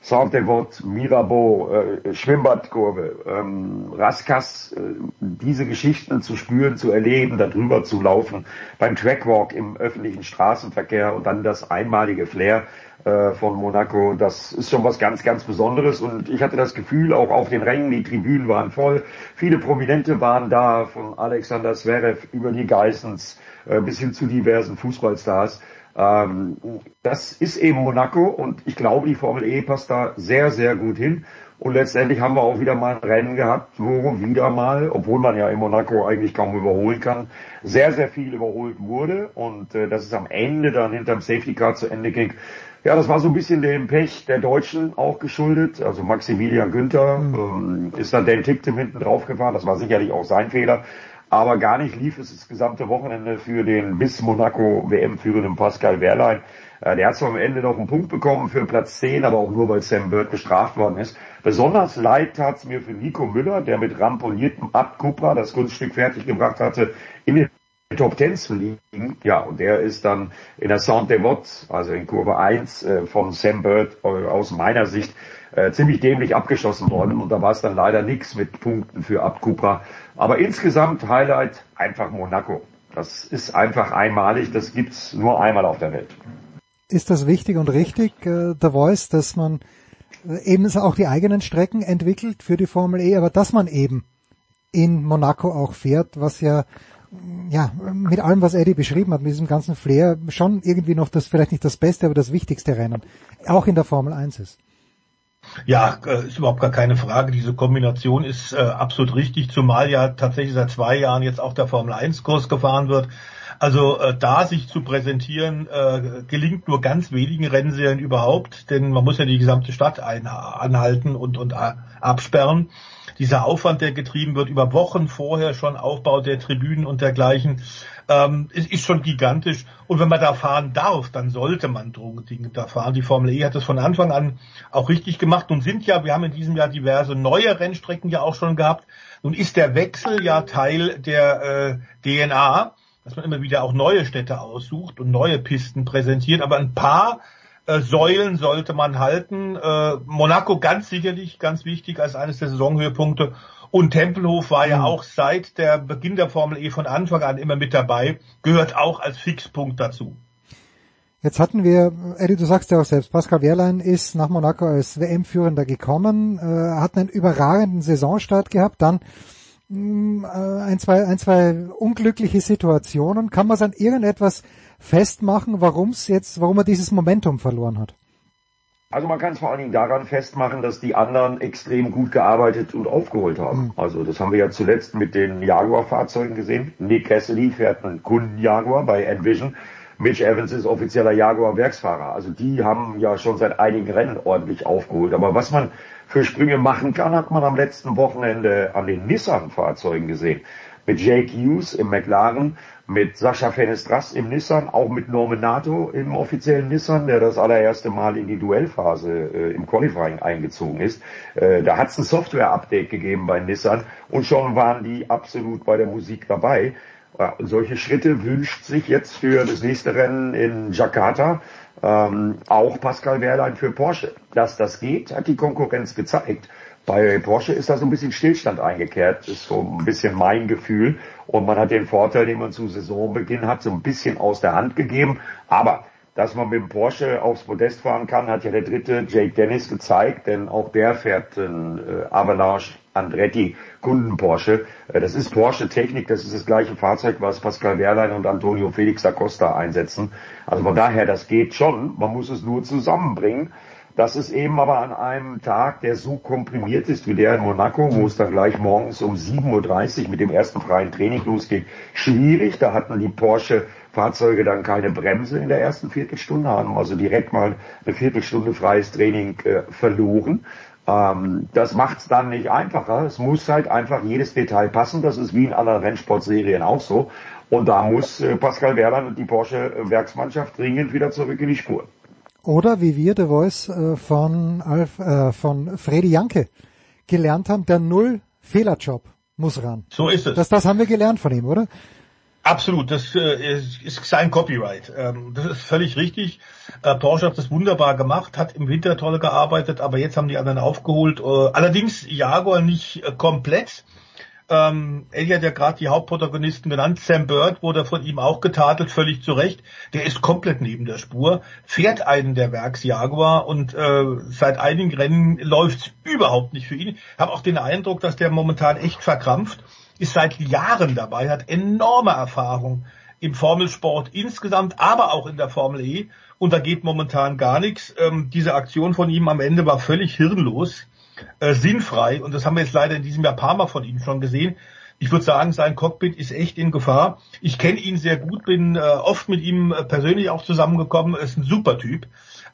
Äh, Saint-Devot, Mirabeau, äh, Schwimmbadkurve, ähm, Raskas, äh, diese Geschichten zu spüren, zu erleben, darüber zu laufen, beim Trackwalk im öffentlichen Straßenverkehr und dann das einmalige Flair äh, von Monaco, das ist schon was ganz, ganz Besonderes und ich hatte das Gefühl, auch auf den Rängen, die Tribünen waren voll, viele Prominente waren da, von Alexander Zverev über die Geissens, äh, bis hin zu diversen Fußballstars. Ähm, das ist eben Monaco und ich glaube, die Formel E passt da sehr, sehr gut hin. Und letztendlich haben wir auch wieder mal ein Rennen gehabt, wo wieder mal, obwohl man ja in Monaco eigentlich kaum überholen kann, sehr, sehr viel überholt wurde und äh, dass es am Ende dann hinterm Safety Car zu Ende ging. Ja, das war so ein bisschen dem Pech der Deutschen auch geschuldet. Also Maximilian Günther mhm. ähm, ist dann den Tick hinten drauf gefahren. Das war sicherlich auch sein Fehler. Aber gar nicht lief es das gesamte Wochenende für den bis Monaco WM-führenden Pascal Wehrlein. Äh, der hat zwar am Ende noch einen Punkt bekommen für Platz 10, aber auch nur, weil Sam Bird bestraft worden ist. Besonders leid tat es mir für Nico Müller, der mit ramponiertem Abt Cupra das Kunststück fertiggebracht hatte, in den Top 10 zu liegen. Ja, und der ist dann in der Saint-Devot, also in Kurve 1 äh, von Sam Bird äh, aus meiner Sicht äh, ziemlich dämlich abgeschossen worden und da war es dann leider nichts mit Punkten für Abcupra. Aber insgesamt Highlight einfach Monaco. Das ist einfach einmalig, das gibt's nur einmal auf der Welt. Ist das wichtig und richtig, äh, The Voice, dass man äh, eben auch die eigenen Strecken entwickelt für die Formel E, aber dass man eben in Monaco auch fährt, was ja ja, mit allem, was Eddie beschrieben hat, mit diesem ganzen Flair, schon irgendwie noch das, vielleicht nicht das beste, aber das wichtigste Rennen, auch in der Formel 1 ist. Ja, äh, ist überhaupt gar keine Frage. Diese Kombination ist äh, absolut richtig, zumal ja tatsächlich seit zwei Jahren jetzt auch der Formel 1 Kurs gefahren wird. Also äh, da sich zu präsentieren, äh, gelingt nur ganz wenigen Rennserien überhaupt, denn man muss ja die gesamte Stadt ein, anhalten und, und äh, absperren. Dieser Aufwand, der getrieben wird, über Wochen vorher schon Aufbau der Tribünen und dergleichen, ähm, ist, ist schon gigantisch. Und wenn man da fahren darf, dann sollte man Drogendinge da fahren. Die Formel E hat das von Anfang an auch richtig gemacht. Nun sind ja, wir haben in diesem Jahr diverse neue Rennstrecken ja auch schon gehabt. Nun ist der Wechsel ja Teil der äh, DNA dass man immer wieder auch neue Städte aussucht und neue Pisten präsentiert. Aber ein paar äh, Säulen sollte man halten. Äh, Monaco ganz sicherlich ganz wichtig als eines der Saisonhöhepunkte. Und Tempelhof war ja mhm. auch seit der Beginn der Formel E von Anfang an immer mit dabei, gehört auch als Fixpunkt dazu. Jetzt hatten wir, Eddie, du sagst ja auch selbst, Pascal Wehrlein ist nach Monaco als WM-Führender gekommen, äh, hat einen überragenden Saisonstart gehabt, dann Mm, äh, ein, zwei, ein, zwei unglückliche Situationen. Kann man es an irgendetwas festmachen, warum es jetzt, warum er dieses Momentum verloren hat? Also man kann es vor allen Dingen daran festmachen, dass die anderen extrem gut gearbeitet und aufgeholt haben. Mhm. Also das haben wir ja zuletzt mit den Jaguar-Fahrzeugen gesehen. Nick Cassidy fährt einen Kunden-Jaguar bei Envision. Mitch Evans ist offizieller Jaguar-Werksfahrer. Also die haben ja schon seit einigen Rennen ordentlich aufgeholt. Aber was man für Sprünge machen kann, hat man am letzten Wochenende an den Nissan-Fahrzeugen gesehen. Mit Jake Hughes im McLaren, mit Sascha Fenestras im Nissan, auch mit Norman Nato im offiziellen Nissan, der das allererste Mal in die Duellphase äh, im Qualifying eingezogen ist. Äh, da hat es ein Software-Update gegeben bei Nissan und schon waren die absolut bei der Musik dabei. Ja, solche Schritte wünscht sich jetzt für das nächste Rennen in Jakarta ähm, auch Pascal Wehrlein für Porsche. Dass das geht, hat die Konkurrenz gezeigt. Bei Porsche ist da so ein bisschen Stillstand eingekehrt, ist so ein bisschen mein Gefühl. Und man hat den Vorteil, den man zu Saisonbeginn hat, so ein bisschen aus der Hand gegeben. Aber dass man mit dem Porsche aufs Podest fahren kann, hat ja der dritte Jake Dennis gezeigt, denn auch der fährt einen äh, Avalanche Andretti Kunden Porsche. Äh, das ist Porsche Technik, das ist das gleiche Fahrzeug, was Pascal Wehrlein und Antonio Felix da Costa einsetzen. Also von daher, das geht schon, man muss es nur zusammenbringen. Das ist eben aber an einem Tag, der so komprimiert ist wie der in Monaco, wo es dann gleich morgens um 7.30 Uhr mit dem ersten freien Training losgeht, schwierig. Da hatten die Porsche Fahrzeuge dann keine Bremse in der ersten Viertelstunde, haben also direkt mal eine Viertelstunde freies Training äh, verloren. Ähm, das macht es dann nicht einfacher. Es muss halt einfach jedes Detail passen. Das ist wie in anderen Rennsportserien auch so. Und da muss äh, Pascal Wehrlein und die Porsche Werksmannschaft dringend wieder zurück in die Spur. Oder wie wir The Voice äh, von, Alf, äh, von Freddy Janke gelernt haben, der Null-Fehlerjob muss ran. So ist es. Das, das haben wir gelernt von ihm, oder? Absolut, das äh, ist sein Copyright. Ähm, das ist völlig richtig. Äh, Porsche hat das wunderbar gemacht, hat im Winter toll gearbeitet, aber jetzt haben die anderen aufgeholt. Äh, allerdings Jaguar nicht äh, komplett. Ähm, Eddie hat ja gerade die Hauptprotagonisten genannt. Sam Bird wurde von ihm auch getadelt, völlig zu Recht. Der ist komplett neben der Spur, fährt einen der Werks Jaguar und äh, seit einigen Rennen läuft's überhaupt nicht für ihn. Ich habe auch den Eindruck, dass der momentan echt verkrampft, ist seit Jahren dabei, hat enorme Erfahrung im Formelsport insgesamt, aber auch in der Formel E. Und da geht momentan gar nichts. Ähm, diese Aktion von ihm am Ende war völlig hirnlos äh, sinnfrei. Und das haben wir jetzt leider in diesem Jahr paar Mal von ihm schon gesehen. Ich würde sagen, sein Cockpit ist echt in Gefahr. Ich kenne ihn sehr gut, bin äh, oft mit ihm äh, persönlich auch zusammengekommen. Er ist ein super Typ.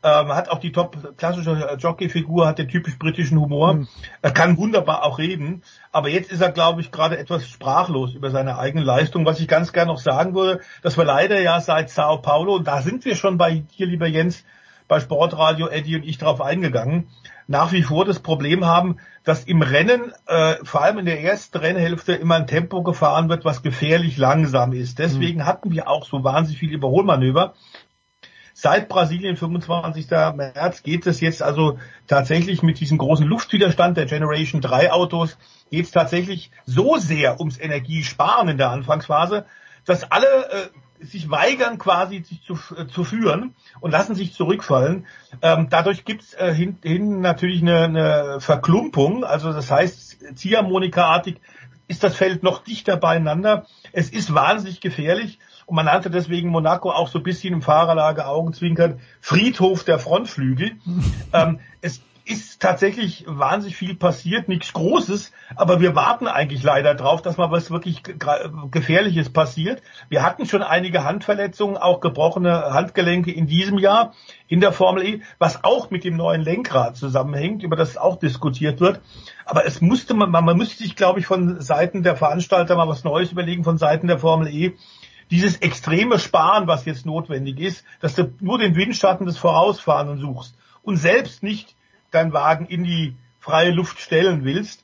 Ähm, hat auch die top klassische Jockey-Figur, hat den typisch britischen Humor. Mhm. Er kann wunderbar auch reden. Aber jetzt ist er, glaube ich, gerade etwas sprachlos über seine eigene Leistung. Was ich ganz gerne noch sagen würde, dass wir leider ja seit Sao Paulo, und da sind wir schon bei dir, lieber Jens, bei Sportradio Eddie und ich drauf eingegangen, nach wie vor das Problem haben, dass im Rennen, äh, vor allem in der ersten Rennhälfte, immer ein Tempo gefahren wird, was gefährlich langsam ist. Deswegen mhm. hatten wir auch so wahnsinnig viele Überholmanöver. Seit Brasilien 25. März geht es jetzt also tatsächlich mit diesem großen Luftwiderstand der Generation 3 Autos, geht es tatsächlich so sehr ums Energiesparen in der Anfangsphase, dass alle äh, sich weigern quasi sich zu, äh, zu führen und lassen sich zurückfallen. Ähm, dadurch gibt es äh, hin, hin natürlich eine, eine Verklumpung, also das heißt Ziehharmonika-artig ist das Feld noch dichter beieinander. Es ist wahnsinnig gefährlich und man nannte deswegen Monaco auch so ein bisschen im Fahrerlager Augenzwinkern Friedhof der Frontflügel. ähm, es ist tatsächlich wahnsinnig viel passiert, nichts Großes, aber wir warten eigentlich leider drauf, dass mal was wirklich Gefährliches passiert. Wir hatten schon einige Handverletzungen, auch gebrochene Handgelenke in diesem Jahr in der Formel E, was auch mit dem neuen Lenkrad zusammenhängt, über das auch diskutiert wird. Aber es musste man, man müsste sich, glaube ich, von Seiten der Veranstalter mal was Neues überlegen, von Seiten der Formel E, dieses extreme Sparen, was jetzt notwendig ist, dass du nur den Windschatten des Vorausfahrenden suchst und selbst nicht deinen Wagen in die freie Luft stellen willst,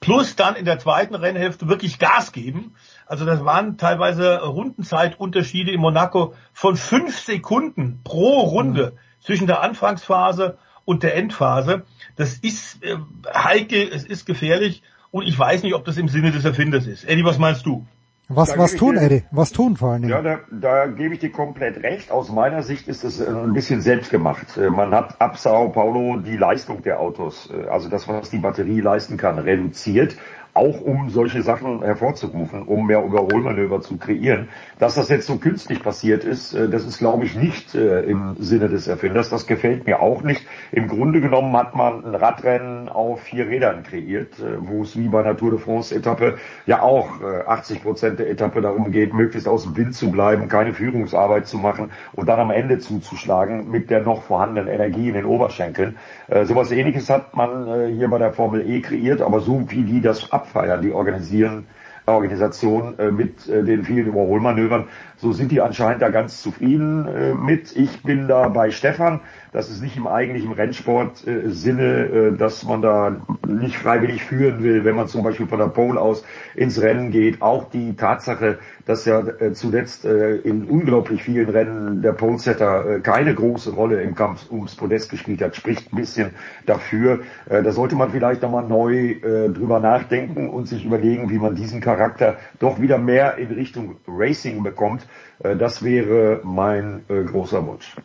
plus dann in der zweiten Rennhälfte wirklich Gas geben. Also das waren teilweise Rundenzeitunterschiede in Monaco von fünf Sekunden pro Runde mhm. zwischen der Anfangsphase und der Endphase. Das ist äh, heikel, es ist gefährlich und ich weiß nicht, ob das im Sinne des Erfinders ist. Eddie, was meinst du? Was, was tun, dir, Eddie? Was tun vor allen Dingen? Ja, da, da gebe ich dir komplett recht. Aus meiner Sicht ist es äh, ein bisschen selbstgemacht. Äh, man hat ab Sao Paulo die Leistung der Autos, äh, also das, was die Batterie leisten kann, reduziert auch um solche Sachen hervorzurufen, um mehr Überholmanöver zu kreieren. Dass das jetzt so künstlich passiert ist, äh, das ist, glaube ich, nicht äh, im Sinne des Erfinders. Das gefällt mir auch nicht. Im Grunde genommen hat man ein Radrennen auf vier Rädern kreiert, äh, wo es wie bei einer Tour de France-Etappe ja auch 80 Prozent der Etappe darum geht, möglichst aus dem Wind zu bleiben, keine Führungsarbeit zu machen und dann am Ende zuzuschlagen mit der noch vorhandenen Energie in den Oberschenkeln. Sowas ähnliches hat man hier bei der Formel E kreiert, aber so wie die das abfeiern. Die organisieren Organisation äh, mit äh, den vielen Überholmanövern. So sind die anscheinend da ganz zufrieden äh, mit. Ich bin da bei Stefan. Das ist nicht im eigentlichen Rennsport-Sinne, äh, dass man da nicht freiwillig führen will, wenn man zum Beispiel von der Pole aus ins Rennen geht. Auch die Tatsache, dass ja äh, zuletzt äh, in unglaublich vielen Rennen der Polesetter keine große Rolle im Kampf ums Podest gespielt hat, spricht ein bisschen dafür. Da sollte man vielleicht nochmal neu drüber nachdenken und sich überlegen, wie man diesen Charakter doch wieder mehr in Richtung Racing bekommt. Das wäre mein großer Wunsch.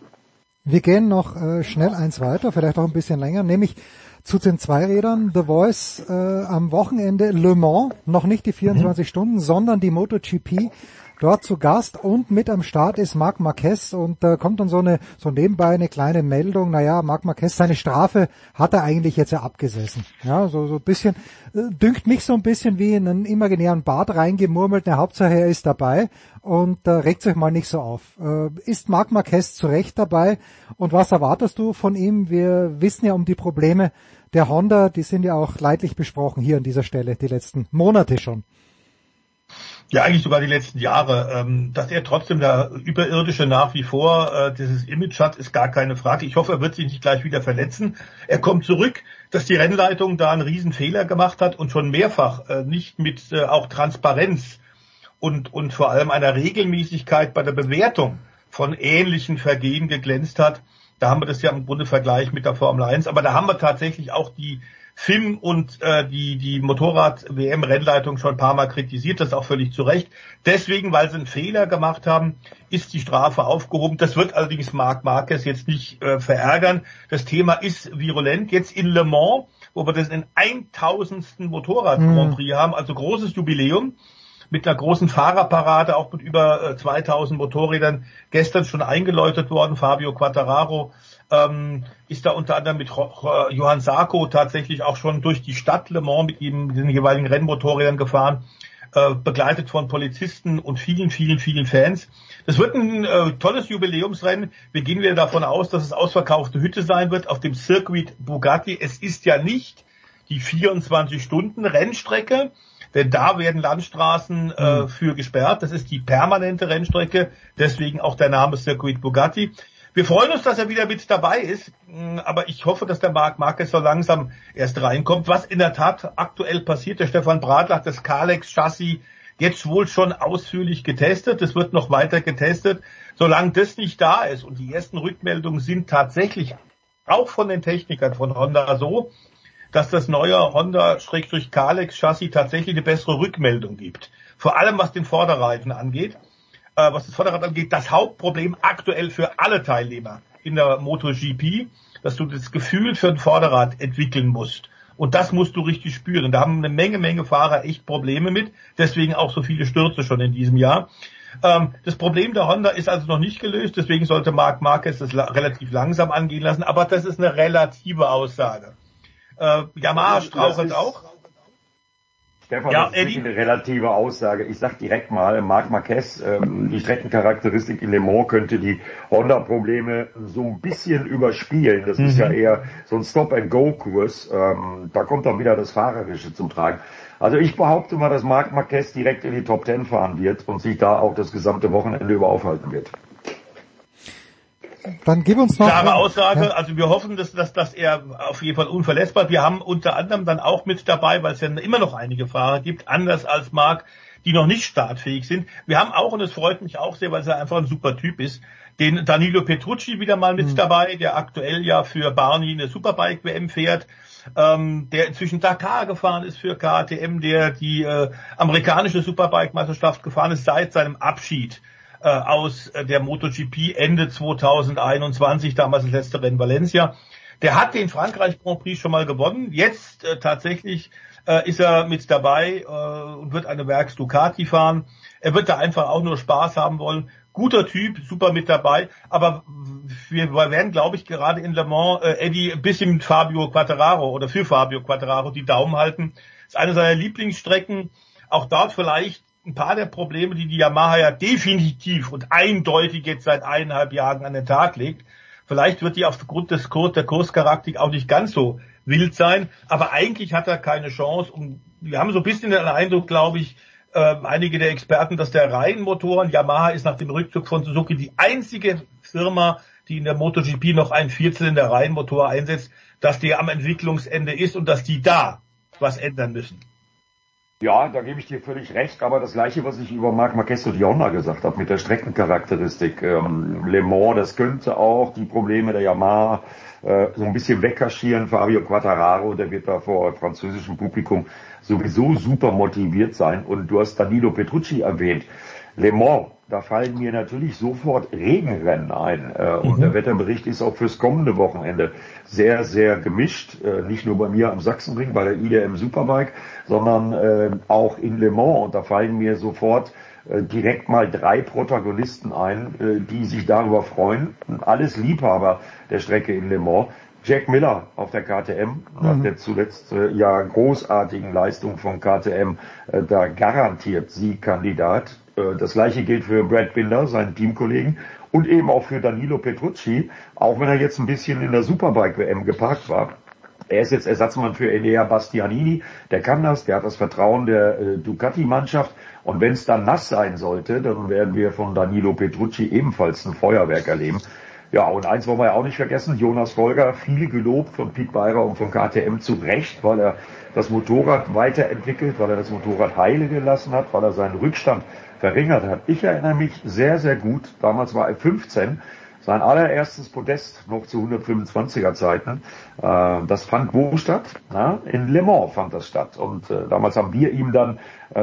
Wir gehen noch äh, schnell eins weiter, vielleicht auch ein bisschen länger, nämlich zu den Zweirädern. The Voice äh, am Wochenende Le Mans, noch nicht die 24 mhm. Stunden, sondern die MotoGP dort zu Gast und mit am Start ist Marc Marquez und da äh, kommt dann so eine so nebenbei eine kleine Meldung, naja, Marc Marquez, seine Strafe hat er eigentlich jetzt ja abgesessen. Ja, so so ein bisschen äh, dünkt mich so ein bisschen wie in einen imaginären Bad reingemurmelt, eine Hauptsache er ist dabei und äh, regt euch mal nicht so auf. Äh, ist Marc Marquez zu Recht dabei und was erwartest du von ihm? Wir wissen ja um die Probleme der Honda, die sind ja auch leidlich besprochen hier an dieser Stelle die letzten Monate schon ja eigentlich sogar die letzten Jahre, ähm, dass er trotzdem der Überirdische nach wie vor äh, dieses Image hat, ist gar keine Frage. Ich hoffe, er wird sich nicht gleich wieder verletzen. Er kommt zurück, dass die Rennleitung da einen Riesenfehler gemacht hat und schon mehrfach äh, nicht mit äh, auch Transparenz und, und vor allem einer Regelmäßigkeit bei der Bewertung von ähnlichen Vergehen geglänzt hat. Da haben wir das ja im Grunde Vergleich mit der Formel 1, aber da haben wir tatsächlich auch die FIM und äh, die, die Motorrad-WM-Rennleitung schon ein paar Mal kritisiert, das auch völlig zu Recht. Deswegen, weil sie einen Fehler gemacht haben, ist die Strafe aufgehoben. Das wird allerdings Marc Marquez jetzt nicht äh, verärgern. Das Thema ist virulent. Jetzt in Le Mans, wo wir das in 1000. Motorrad-Grand Prix mhm. haben, also großes Jubiläum mit einer großen Fahrerparade, auch mit über 2000 äh, Motorrädern, gestern schon eingeläutet worden. Fabio Quattararo ähm, ist da unter anderem mit Johann Sarko tatsächlich auch schon durch die Stadt Le Mans mit ihm, mit den jeweiligen Rennmotorrädern gefahren, äh, begleitet von Polizisten und vielen, vielen, vielen Fans. Das wird ein äh, tolles Jubiläumsrennen. Wir gehen wieder davon aus, dass es ausverkaufte Hütte sein wird auf dem Circuit Bugatti. Es ist ja nicht die 24 Stunden Rennstrecke, denn da werden Landstraßen äh, hm. für gesperrt. Das ist die permanente Rennstrecke, deswegen auch der Name Circuit Bugatti. Wir freuen uns, dass er wieder mit dabei ist, mm, aber ich hoffe, dass der Marc Marquez so langsam erst reinkommt. Was in der Tat aktuell passiert, der Stefan Bradler hat das Kalex-Chassis jetzt wohl schon ausführlich getestet. Es wird noch weiter getestet. Solange das nicht da ist und die ersten Rückmeldungen sind tatsächlich auch von den Technikern von Honda so, dass das neue Honda-Kalex-Chassis tatsächlich eine bessere Rückmeldung gibt. Vor allem was den Vorderreifen angeht äh, was das Vorderrad angeht, das Hauptproblem aktuell für alle Teilnehmer in der MotoGP, dass du das Gefühl für ein Vorderrad entwickeln musst. Und das musst du richtig spüren. Da haben eine Menge, Menge Fahrer echt Probleme mit. Deswegen auch so viele Stürze schon in diesem Jahr. Ähm, das Problem der Honda ist also noch nicht gelöst, deswegen sollte Marc Marquez das la relativ langsam angehen lassen, aber das ist eine relative Aussage. Äh, Yamaha strauchelt auch. Stefan, ja, das ist eine relative Aussage. Ich sag direkt mal, Marc Marquez, ähm, die Streckencharakteristik in Le Mans könnte die Honda-Probleme so ein bisschen überspielen. Das mhm. ist ja eher so ein Stop-and-Go-Kurs. Ähm, da kommt dann wieder das Fahrerische zum Tragen. Also ich behaupte mal, dass Marc Marquez direkt in die Top Ten fahren wird und sich da auch das gesamte Wochenende über aufhalten wird. Dann gib uns noch. Klare Aussage. Ja. Also wir hoffen, dass, dass, dass er auf jeden Fall unverletzbar. Wir haben unter anderem dann auch mit dabei, weil es ja immer noch einige Fahrer gibt, anders als Marc, die noch nicht startfähig sind. Wir haben auch, und es freut mich auch sehr, weil er einfach ein super Typ ist, den Danilo Petrucci wieder mal mit mhm. dabei, der aktuell ja für Barney eine Superbike-WM fährt, ähm, der inzwischen Dakar gefahren ist für KTM, der die äh, amerikanische Superbike-Meisterschaft gefahren ist seit seinem Abschied äh, aus äh, der MotoGP Ende 2021, damals das letzte Rennen Valencia. Der hat den Frankreich Grand Prix schon mal gewonnen. Jetzt äh, tatsächlich äh, ist er mit dabei äh, und wird eine Werks Ducati fahren. Er wird da einfach auch nur Spaß haben wollen. Guter Typ, super mit dabei. Aber wir werden, glaube ich, gerade in Le Mans äh, Eddie ein bisschen mit Fabio Quattararo oder für Fabio Quattararo die Daumen halten. Das ist eine seiner Lieblingsstrecken. Auch dort vielleicht ein paar der Probleme, die die Yamaha ja definitiv und eindeutig jetzt seit eineinhalb Jahren an den Tag legt. Vielleicht wird die aufgrund des Kurs, der Kurscharakteristik auch nicht ganz so wild sein, aber eigentlich hat er keine Chance. Und wir haben so ein bisschen den Eindruck, glaube ich, äh, einige der Experten, dass der Reihenmotoren, Yamaha ist nach dem Rückzug von Suzuki die einzige Firma, die in der MotoGP noch einen Vierzylinder Reihenmotor einsetzt, dass die am Entwicklungsende ist und dass die da was ändern müssen. Ja, da gebe ich dir völlig recht, aber das gleiche, was ich über Marc Marquez und Honda gesagt habe, mit der Streckencharakteristik. Ähm, Le Mans, das könnte auch die Probleme der Yamaha äh, so ein bisschen wegkaschieren. Fabio Quattararo, der wird da vor französischem Publikum sowieso super motiviert sein. Und du hast Danilo Petrucci erwähnt. Le Mans, da fallen mir natürlich sofort Regenrennen ein. Äh, und mhm. der Wetterbericht ist auch fürs kommende Wochenende sehr, sehr gemischt. Äh, nicht nur bei mir am Sachsenring, bei der IDM Superbike, sondern äh, auch in Le Mans. Und da fallen mir sofort direkt mal drei Protagonisten ein, die sich darüber freuen. Alles Liebhaber der Strecke in Le Mans. Jack Miller auf der KTM, mhm. der zuletzt äh, ja großartigen Leistungen von KTM äh, da garantiert Siegkandidat. Äh, das gleiche gilt für Brad Binder, seinen Teamkollegen, und eben auch für Danilo Petrucci, auch wenn er jetzt ein bisschen in der Superbike-WM geparkt war. Er ist jetzt Ersatzmann für Enea Bastianini, der kann das, der hat das Vertrauen der äh, Ducati-Mannschaft und wenn es dann nass sein sollte, dann werden wir von Danilo Petrucci ebenfalls ein Feuerwerk erleben. Ja, und eins wollen wir ja auch nicht vergessen, Jonas Folger, viel gelobt von Pete Beirer und von KTM zu Recht, weil er das Motorrad weiterentwickelt, weil er das Motorrad heile gelassen hat, weil er seinen Rückstand verringert hat. Ich erinnere mich sehr, sehr gut, damals war er 15, sein allererstes Podest noch zu 125er Zeiten. Äh, das fand wo statt? Na, in Le Mans fand das statt. Und äh, damals haben wir ihm dann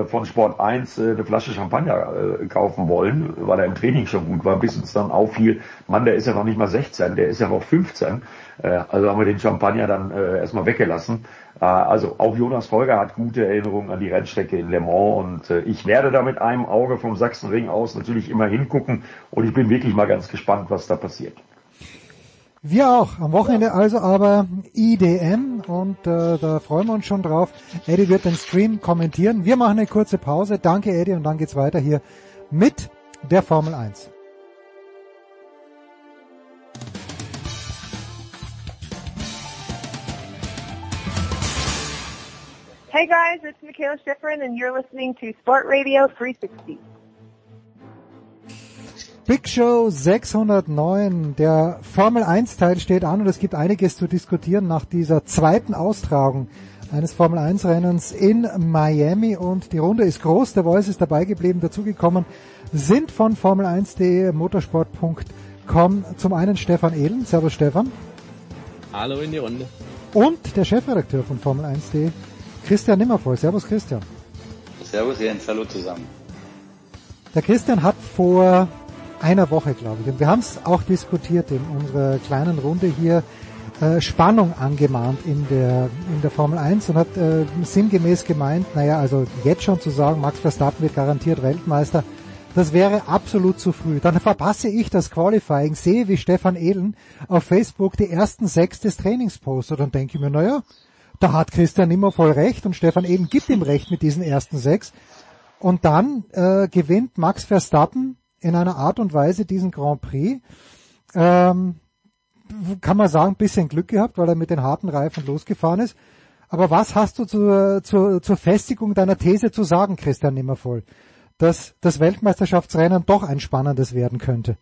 von Sport 1 äh, eine Flasche Champagner äh, kaufen wollen, weil er im Training schon gut war, bis uns dann auffiel, Mann, der ist ja noch nicht mal 16, der ist ja noch 15. Äh, also haben wir den Champagner dann äh, erstmal weggelassen. Äh, also auch Jonas Folger hat gute Erinnerungen an die Rennstrecke in Le Mans und äh, ich werde da mit einem Auge vom Sachsenring aus natürlich immer hingucken und ich bin wirklich mal ganz gespannt, was da passiert. Wir auch. Am Wochenende also aber IDM und äh, da freuen wir uns schon drauf. Eddie wird den Stream kommentieren. Wir machen eine kurze Pause. Danke Eddie und dann geht's weiter hier mit der Formel 1. Hey guys, it's Michaela Schifrin and you're listening to Sport Radio 360. Big Show 609, der Formel 1 Teil steht an und es gibt einiges zu diskutieren nach dieser zweiten Austragung eines Formel 1 Rennens in Miami und die Runde ist groß, der Voice ist dabei geblieben, dazugekommen sind von Formel1.de, motorsport.com zum einen Stefan Ehlen, Servus Stefan. Hallo in die Runde. Und der Chefredakteur von Formel1.de, Christian Nimmervoll. Servus Christian. Servus Jens, hallo zusammen. Der Christian hat vor einer Woche, glaube ich, und wir haben es auch diskutiert in unserer kleinen Runde hier, äh, Spannung angemahnt in der, in der Formel 1 und hat äh, sinngemäß gemeint, naja, also jetzt schon zu sagen, Max Verstappen wird garantiert Weltmeister, das wäre absolut zu früh. Dann verpasse ich das Qualifying, sehe wie Stefan Ehlen auf Facebook die ersten sechs des Trainings postet und denke mir, naja, da hat Christian immer voll recht und Stefan Ehlen gibt ihm recht mit diesen ersten sechs. Und dann äh, gewinnt Max Verstappen in einer Art und Weise diesen Grand Prix. Ähm, kann man sagen, bisschen Glück gehabt, weil er mit den harten Reifen losgefahren ist. Aber was hast du zur, zur, zur Festigung deiner These zu sagen, Christian Nimmervoll? Dass das Weltmeisterschaftsrennen doch ein spannendes werden könnte?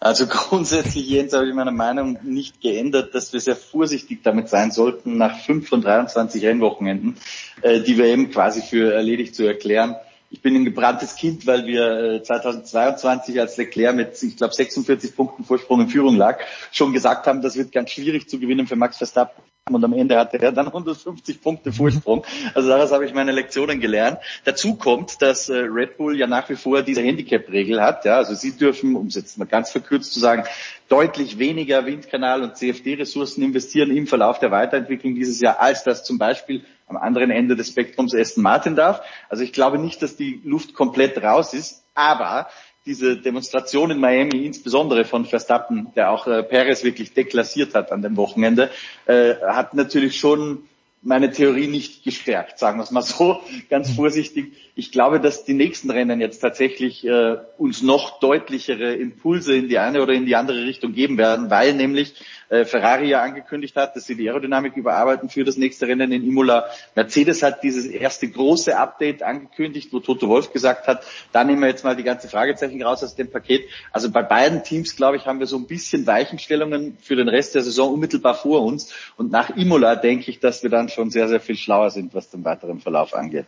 Also grundsätzlich, Jens, habe ich meine Meinung nicht geändert, dass wir sehr vorsichtig damit sein sollten, nach 5 von 23 Rennwochenenden, äh, die wir eben quasi für erledigt zu erklären, ich bin ein gebranntes Kind, weil wir 2022, äh, als Leclerc mit, ich glaube, 46 Punkten Vorsprung in Führung lag, schon gesagt haben, das wird ganz schwierig zu gewinnen für Max Verstappen. Und am Ende hatte er dann 150 Punkte Vorsprung. Also daraus habe ich meine Lektionen gelernt. Dazu kommt, dass äh, Red Bull ja nach wie vor diese Handicap-Regel hat. Ja, also sie dürfen, um es jetzt mal ganz verkürzt zu sagen, deutlich weniger Windkanal- und CFD-Ressourcen investieren im Verlauf der Weiterentwicklung dieses Jahr, als das zum Beispiel am anderen Ende des Spektrums Aston Martin darf. Also ich glaube nicht, dass die Luft komplett raus ist, aber diese Demonstration in Miami, insbesondere von Verstappen, der auch äh, Perez wirklich deklassiert hat an dem Wochenende, äh, hat natürlich schon meine Theorie nicht gestärkt, sagen wir es mal so, ganz vorsichtig. Ich glaube, dass die nächsten Rennen jetzt tatsächlich äh, uns noch deutlichere Impulse in die eine oder in die andere Richtung geben werden, weil nämlich äh, Ferrari ja angekündigt hat, dass sie die Aerodynamik überarbeiten für das nächste Rennen in Imola. Mercedes hat dieses erste große Update angekündigt, wo Toto Wolf gesagt hat, da nehmen wir jetzt mal die ganze Fragezeichen raus aus dem Paket. Also bei beiden Teams, glaube ich, haben wir so ein bisschen Weichenstellungen für den Rest der Saison unmittelbar vor uns. Und nach Imola denke ich, dass wir dann schon sehr, sehr viel schlauer sind, was den weiteren Verlauf angeht.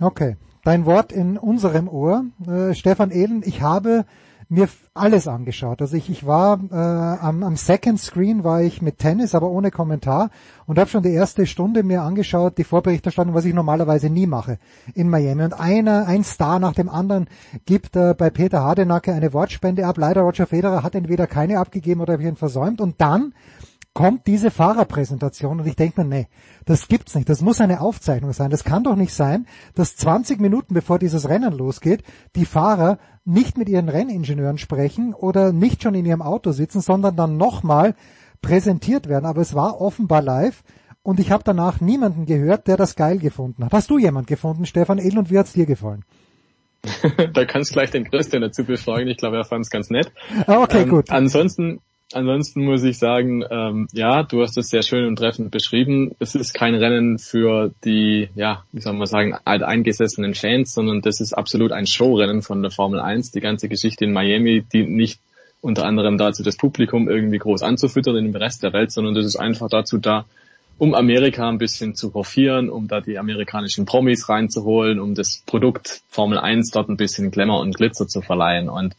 Okay. Dein Wort in unserem Ohr. Äh, Stefan Ehlen, ich habe mir alles angeschaut. Also ich, ich war äh, am, am Second Screen war ich mit Tennis, aber ohne Kommentar und habe schon die erste Stunde mir angeschaut, die Vorberichterstattung, was ich normalerweise nie mache in Miami. Und einer, ein Star nach dem anderen gibt äh, bei Peter Hardenacke eine Wortspende ab. Leider Roger Federer hat entweder keine abgegeben oder habe ich ihn versäumt. Und dann kommt diese Fahrerpräsentation und ich denke mir, nee, das gibt's nicht. Das muss eine Aufzeichnung sein. Das kann doch nicht sein, dass 20 Minuten bevor dieses Rennen losgeht, die Fahrer nicht mit ihren Renningenieuren sprechen oder nicht schon in ihrem Auto sitzen, sondern dann nochmal präsentiert werden. Aber es war offenbar live und ich habe danach niemanden gehört, der das geil gefunden hat. Hast du jemand gefunden, Stefan Edel, und wie hat's dir gefallen? da kannst du gleich den Christian dazu befragen. Ich glaube, er fand es ganz nett. Ah, okay, ähm, gut. Ansonsten ansonsten muss ich sagen, ähm, ja, du hast es sehr schön und treffend beschrieben. Es ist kein Rennen für die, ja, wie soll man sagen, alteingesessenen Fans, sondern das ist absolut ein Showrennen von der Formel 1. Die ganze Geschichte in Miami dient nicht unter anderem dazu, das Publikum irgendwie groß anzufüttern in dem Rest der Welt, sondern das ist einfach dazu da, um Amerika ein bisschen zu hofieren, um da die amerikanischen Promis reinzuholen, um das Produkt Formel 1 dort ein bisschen Glamour und Glitzer zu verleihen. Und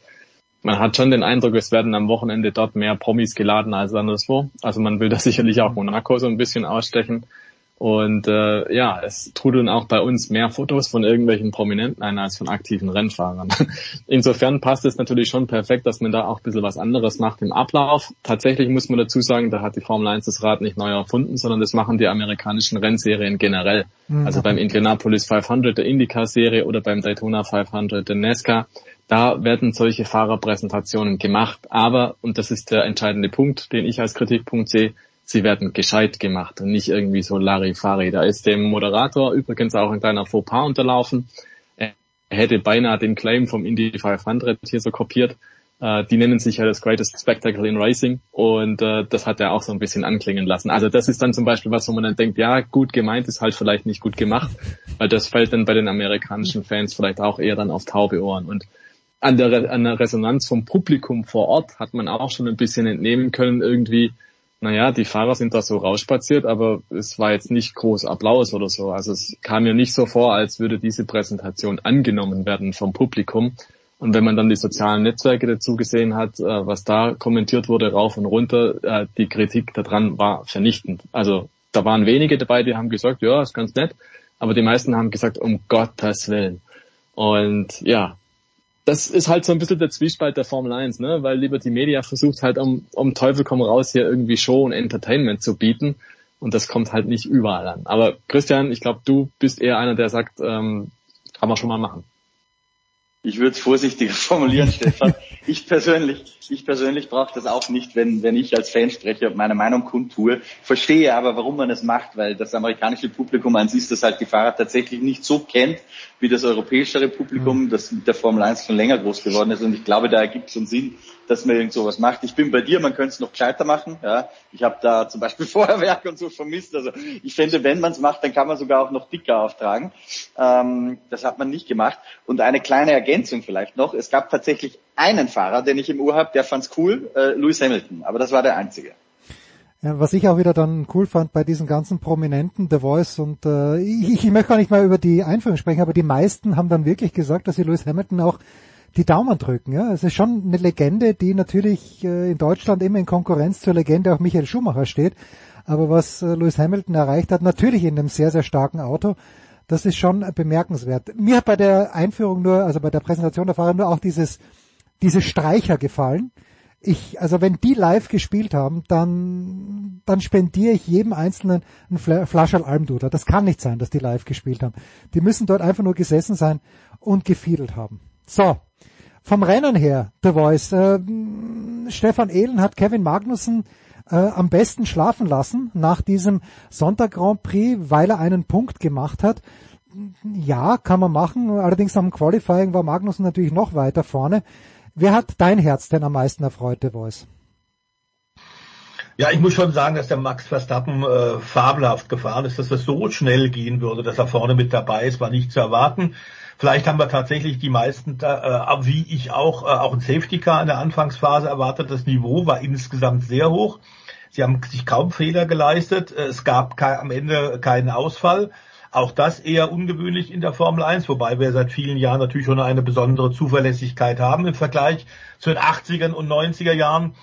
man hat schon den Eindruck, es werden am Wochenende dort mehr Promis geladen als anderswo. Also man will da sicherlich auch Monaco so ein bisschen ausstechen. Und äh, ja, es trudeln auch bei uns mehr Fotos von irgendwelchen Prominenten ein als von aktiven Rennfahrern. Insofern passt es natürlich schon perfekt, dass man da auch ein bisschen was anderes macht im Ablauf. Tatsächlich muss man dazu sagen, da hat die Formel 1 das Rad nicht neu erfunden, sondern das machen die amerikanischen Rennserien generell. Mhm. Also beim Indianapolis 500 der IndyCar-Serie oder beim Daytona 500 der NASCAR da werden solche Fahrerpräsentationen gemacht, aber, und das ist der entscheidende Punkt, den ich als Kritikpunkt sehe, sie werden gescheit gemacht und nicht irgendwie so Larifari. Da ist dem Moderator übrigens auch ein kleiner Fauxpas unterlaufen. Er hätte beinahe den Claim vom Indy 500 hier so kopiert. Äh, die nennen sich ja das Greatest Spectacle in Racing und äh, das hat er auch so ein bisschen anklingen lassen. Also das ist dann zum Beispiel was, wo man dann denkt, ja, gut gemeint ist halt vielleicht nicht gut gemacht, weil das fällt dann bei den amerikanischen Fans vielleicht auch eher dann auf taube Ohren. Und an der, an der Resonanz vom Publikum vor Ort hat man auch schon ein bisschen entnehmen können, irgendwie, naja, die Fahrer sind da so rausspaziert, aber es war jetzt nicht groß Applaus oder so. Also es kam mir nicht so vor, als würde diese Präsentation angenommen werden vom Publikum. Und wenn man dann die sozialen Netzwerke dazu gesehen hat, äh, was da kommentiert wurde, rauf und runter, äh, die Kritik daran war vernichtend. Also da waren wenige dabei, die haben gesagt, ja, ist ganz nett, aber die meisten haben gesagt, um Gottes Willen. Und ja, das ist halt so ein bisschen der Zwiespalt der Formel 1, ne? weil Liberty Media versucht halt um, um Teufel komm raus hier irgendwie Show und Entertainment zu bieten und das kommt halt nicht überall an. Aber Christian, ich glaube, du bist eher einer, der sagt, ähm, kann man schon mal machen. ich würde es vorsichtiger formulieren, Stefan. Ich persönlich, ich persönlich brauche das auch nicht, wenn, wenn ich als Fansprecher meine Meinung kundtue. Verstehe aber, warum man es macht, weil das amerikanische Publikum an sich das halt die Fahrer tatsächlich nicht so kennt, wie das europäischere Publikum, mhm. das mit der Formel 1 schon länger groß geworden ist. Und ich glaube, da ergibt es schon Sinn, dass man irgend sowas macht. Ich bin bei dir, man könnte es noch gescheiter machen. Ja. Ich habe da zum Beispiel Feuerwerk und so vermisst. Also ich finde, wenn man es macht, dann kann man sogar auch noch dicker auftragen. Ähm, das hat man nicht gemacht. Und eine kleine Ergänzung vielleicht noch. Es gab tatsächlich einen Fahrer, den ich im Uhr habe, der fand's cool, äh, Lewis Hamilton. Aber das war der einzige. Ja, was ich auch wieder dann cool fand bei diesen ganzen Prominenten, The Voice und äh, ich, ich möchte gar nicht mal über die Einführung sprechen, aber die meisten haben dann wirklich gesagt, dass sie Lewis Hamilton auch die Daumen drücken. Ja, es ist schon eine Legende, die natürlich äh, in Deutschland immer in Konkurrenz zur Legende auch Michael Schumacher steht. Aber was äh, Lewis Hamilton erreicht hat, natürlich in einem sehr sehr starken Auto, das ist schon bemerkenswert. Mir hat bei der Einführung nur, also bei der Präsentation der Fahrer nur auch dieses diese Streicher gefallen ich, also wenn die live gespielt haben, dann, dann spendiere ich jedem Einzelnen einen Flascherl Almduder. Das kann nicht sein, dass die live gespielt haben. Die müssen dort einfach nur gesessen sein und gefiedelt haben. So. Vom Rennen her, The Voice. Äh, Stefan Ehlen hat Kevin Magnussen äh, am besten schlafen lassen nach diesem Sonntag Grand Prix, weil er einen Punkt gemacht hat. Ja, kann man machen. Allerdings am Qualifying war Magnussen natürlich noch weiter vorne. Wer hat dein Herz denn am meisten erfreut, The Voice? Ja, ich muss schon sagen, dass der Max Verstappen äh, fabelhaft gefahren ist, dass es so schnell gehen würde, dass er vorne mit dabei ist, war nicht zu erwarten. Vielleicht haben wir tatsächlich die meisten, äh, wie ich auch, äh, auch ein Safety Car in der Anfangsphase erwartet. Das Niveau war insgesamt sehr hoch. Sie haben sich kaum Fehler geleistet. Es gab am Ende keinen Ausfall. Auch das eher ungewöhnlich in der Formel 1, wobei wir seit vielen Jahren natürlich schon eine besondere Zuverlässigkeit haben im Vergleich zu den 80er und 90er Jahren.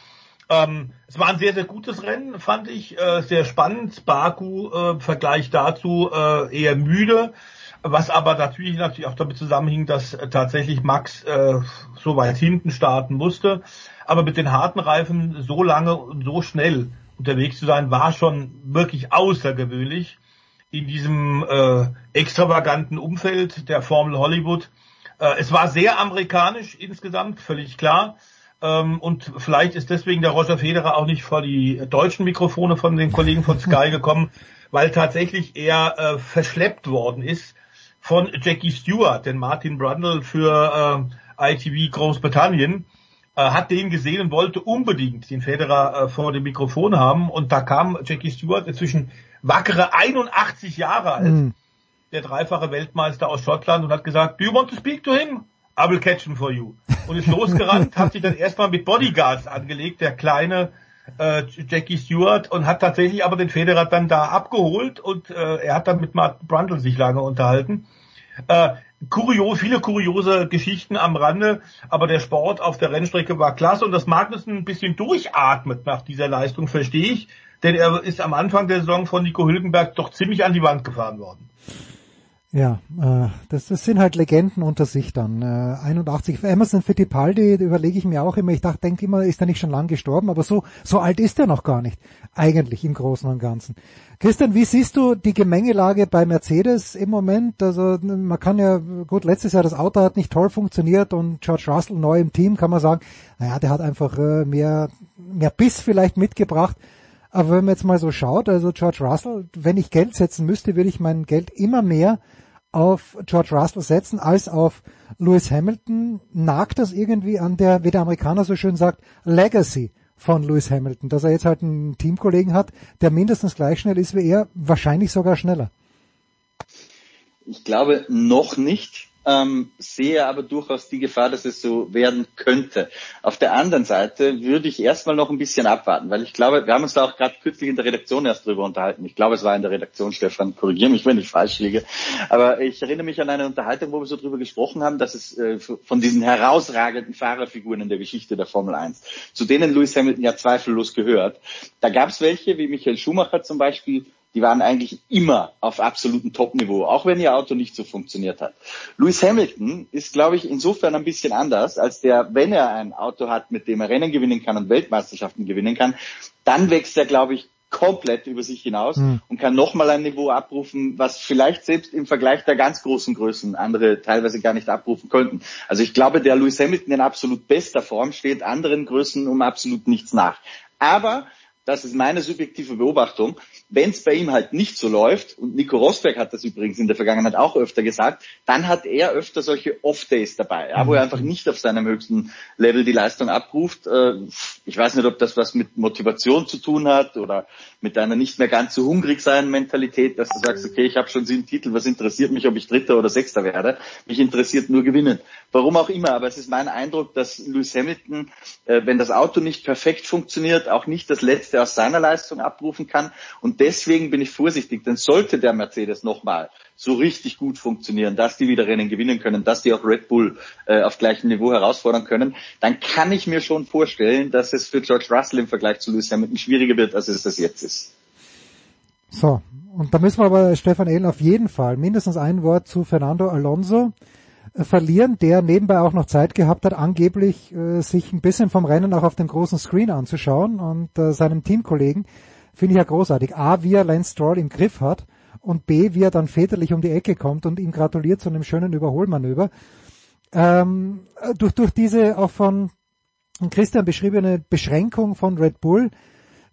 Ähm, es war ein sehr, sehr gutes Rennen, fand ich, äh, sehr spannend. Baku äh, im Vergleich dazu äh, eher müde, was aber natürlich natürlich auch damit zusammenhing, dass tatsächlich Max äh, so weit hinten starten musste. Aber mit den harten Reifen so lange und so schnell unterwegs zu sein, war schon wirklich außergewöhnlich in diesem äh, extravaganten Umfeld der Formel Hollywood. Äh, es war sehr amerikanisch insgesamt, völlig klar. Ähm, und vielleicht ist deswegen der Roger Federer auch nicht vor die deutschen Mikrofone von den Kollegen von Sky gekommen, weil tatsächlich er äh, verschleppt worden ist von Jackie Stewart, denn Martin Brundle für äh, ITV Großbritannien äh, hat den gesehen und wollte unbedingt den Federer äh, vor dem Mikrofon haben und da kam Jackie Stewart inzwischen wackere 81 Jahre alt, mhm. der dreifache Weltmeister aus Schottland und hat gesagt, do you want to speak to him? I will catch him for you. Und ist losgerannt, hat sich dann erstmal mit Bodyguards angelegt, der kleine äh, Jackie Stewart, und hat tatsächlich aber den Federer dann da abgeholt und äh, er hat dann mit Mark Brundle sich lange unterhalten. Äh, kurio, viele kuriose Geschichten am Rande, aber der Sport auf der Rennstrecke war klasse und das Magnussen ein bisschen durchatmet nach dieser Leistung, verstehe ich denn er ist am Anfang der Saison von Nico Hülkenberg doch ziemlich an die Wand gefahren worden. Ja, äh, das, das sind halt Legenden unter sich dann. Äh, 81. Emerson Fittipaldi überlege ich mir auch immer. Ich dachte, denke immer, ist er nicht schon lang gestorben? Aber so so alt ist er noch gar nicht. Eigentlich im Großen und Ganzen. Christian, wie siehst du die Gemengelage bei Mercedes im Moment? Also man kann ja gut letztes Jahr das Auto hat nicht toll funktioniert und George Russell neu im Team kann man sagen, naja, der hat einfach äh, mehr mehr Biss vielleicht mitgebracht. Aber wenn man jetzt mal so schaut, also George Russell, wenn ich Geld setzen müsste, würde ich mein Geld immer mehr auf George Russell setzen als auf Lewis Hamilton. Nagt das irgendwie an der, wie der Amerikaner so schön sagt, Legacy von Lewis Hamilton, dass er jetzt halt einen Teamkollegen hat, der mindestens gleich schnell ist wie er, wahrscheinlich sogar schneller. Ich glaube noch nicht ähm, sehe aber durchaus die Gefahr, dass es so werden könnte. Auf der anderen Seite würde ich erstmal noch ein bisschen abwarten, weil ich glaube, wir haben uns da auch gerade kürzlich in der Redaktion erst drüber unterhalten. Ich glaube, es war in der Redaktion, Stefan, korrigiere mich, wenn ich falsch liege. Aber ich erinnere mich an eine Unterhaltung, wo wir so drüber gesprochen haben, dass es äh, von diesen herausragenden Fahrerfiguren in der Geschichte der Formel 1, zu denen Lewis Hamilton ja zweifellos gehört, da gab es welche, wie Michael Schumacher zum Beispiel, die waren eigentlich immer auf absolutem Top-Niveau, auch wenn ihr Auto nicht so funktioniert hat. Lewis Hamilton ist, glaube ich, insofern ein bisschen anders, als der, wenn er ein Auto hat, mit dem er Rennen gewinnen kann und Weltmeisterschaften gewinnen kann, dann wächst er, glaube ich, komplett über sich hinaus mhm. und kann nochmal ein Niveau abrufen, was vielleicht selbst im Vergleich der ganz großen Größen andere teilweise gar nicht abrufen könnten. Also ich glaube, der Lewis Hamilton in absolut bester Form steht anderen Größen um absolut nichts nach. Aber das ist meine subjektive Beobachtung, wenn es bei ihm halt nicht so läuft, und Nico Rosberg hat das übrigens in der Vergangenheit auch öfter gesagt, dann hat er öfter solche Off-Days dabei, ja, wo er einfach nicht auf seinem höchsten Level die Leistung abruft. Äh, ich weiß nicht, ob das was mit Motivation zu tun hat oder mit einer nicht mehr ganz so hungrig sein Mentalität, dass du sagst, okay, ich habe schon sieben Titel, was interessiert mich, ob ich Dritter oder Sechster werde? Mich interessiert nur gewinnen. Warum auch immer, aber es ist mein Eindruck, dass Lewis Hamilton, äh, wenn das Auto nicht perfekt funktioniert, auch nicht das Letzte aus seiner Leistung abrufen kann und deswegen bin ich vorsichtig, denn sollte der Mercedes nochmal so richtig gut funktionieren, dass die wieder Rennen gewinnen können, dass die auch Red Bull äh, auf gleichem Niveau herausfordern können, dann kann ich mir schon vorstellen, dass es für George Russell im Vergleich zu Lewis Hamilton schwieriger wird, als es das jetzt ist. So, und da müssen wir aber Stefan Ehlen auf jeden Fall mindestens ein Wort zu Fernando Alonso verlieren, der nebenbei auch noch Zeit gehabt hat, angeblich äh, sich ein bisschen vom Rennen auch auf dem großen Screen anzuschauen und äh, seinem Teamkollegen finde ich ja großartig. A, wie er Lance Stroll im Griff hat und B, wie er dann väterlich um die Ecke kommt und ihm gratuliert zu einem schönen Überholmanöver. Ähm, durch, durch diese auch von Christian beschriebene Beschränkung von Red Bull